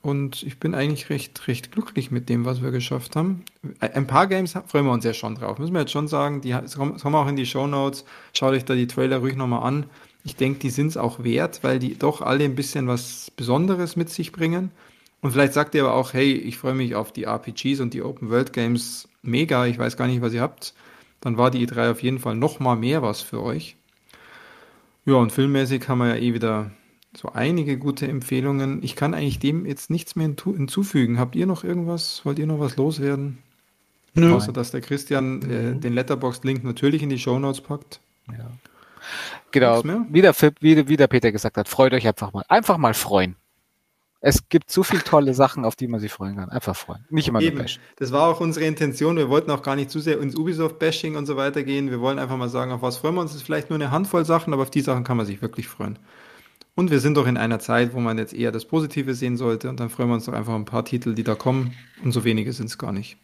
Speaker 3: und ich bin eigentlich recht, recht glücklich mit dem, was wir geschafft haben. Ein paar Games freuen wir uns ja schon drauf, müssen wir jetzt schon sagen. Die kommen auch in die Show Notes. Schaut euch da die Trailer ruhig nochmal an. Ich denke, die sind es auch wert, weil die doch alle ein bisschen was Besonderes mit sich bringen. Und vielleicht sagt ihr aber auch, hey, ich freue mich auf die RPGs und die Open World Games mega, ich weiß gar nicht, was ihr habt. Dann war die E3 auf jeden Fall noch mal mehr was für euch. Ja, und filmmäßig haben wir ja eh wieder so einige gute Empfehlungen. Ich kann eigentlich dem jetzt nichts mehr hinzufügen. Habt ihr noch irgendwas? Wollt ihr noch was loswerden? Nö. Außer, dass der Christian äh, den Letterboxd-Link natürlich in die Show Notes packt.
Speaker 1: Ja. Genau, wie der, wie, wie der Peter gesagt hat, freut euch einfach mal. Einfach mal freuen. Es gibt so viele tolle Sachen, auf die man sich freuen kann. Einfach freuen. Nicht immer
Speaker 3: Eben. nur bashen. Das war auch unsere Intention. Wir wollten auch gar nicht zu sehr ins Ubisoft-Bashing und so weiter gehen. Wir wollen einfach mal sagen, auf was freuen wir uns. Es ist vielleicht nur eine Handvoll Sachen, aber auf die Sachen kann man sich wirklich freuen. Und wir sind doch in einer Zeit, wo man jetzt eher das Positive sehen sollte. Und dann freuen wir uns doch einfach ein paar Titel, die da kommen. Und so wenige sind es gar nicht.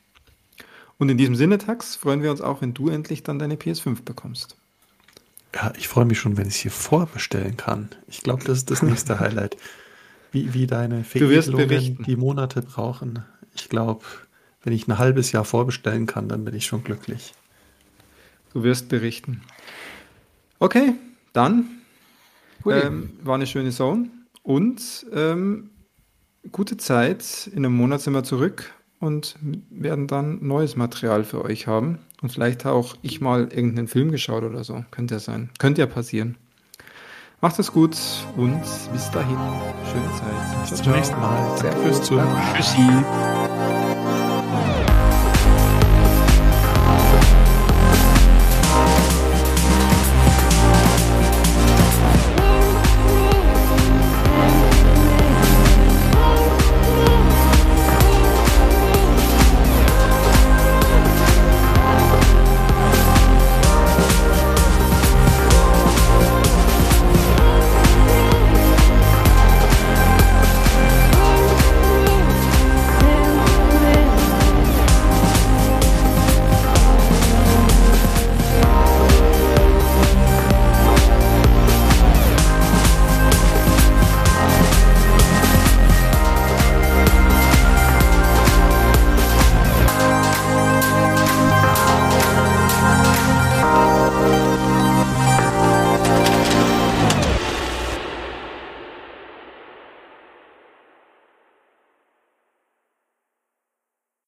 Speaker 3: Und in diesem Sinne, Tax, freuen wir uns auch, wenn du endlich dann deine PS5 bekommst.
Speaker 4: Ja, ich freue mich schon, wenn ich es hier vorbestellen kann. Ich glaube, das ist das nächste Highlight. Wie, wie deine
Speaker 3: Veredelungen
Speaker 4: die Monate brauchen. Ich glaube, wenn ich ein halbes Jahr vorbestellen kann, dann bin ich schon glücklich.
Speaker 3: Du wirst berichten. Okay, dann ähm, war eine schöne Zone und ähm, gute Zeit. In einem Monat sind wir zurück und werden dann neues Material für euch haben. Und vielleicht auch ich mal irgendeinen Film geschaut oder so. Könnte ja sein. Könnte ja passieren. Macht es gut und bis dahin. Schöne Zeit.
Speaker 4: Bis zum nächsten Mal. Zuhören. Tschüssi.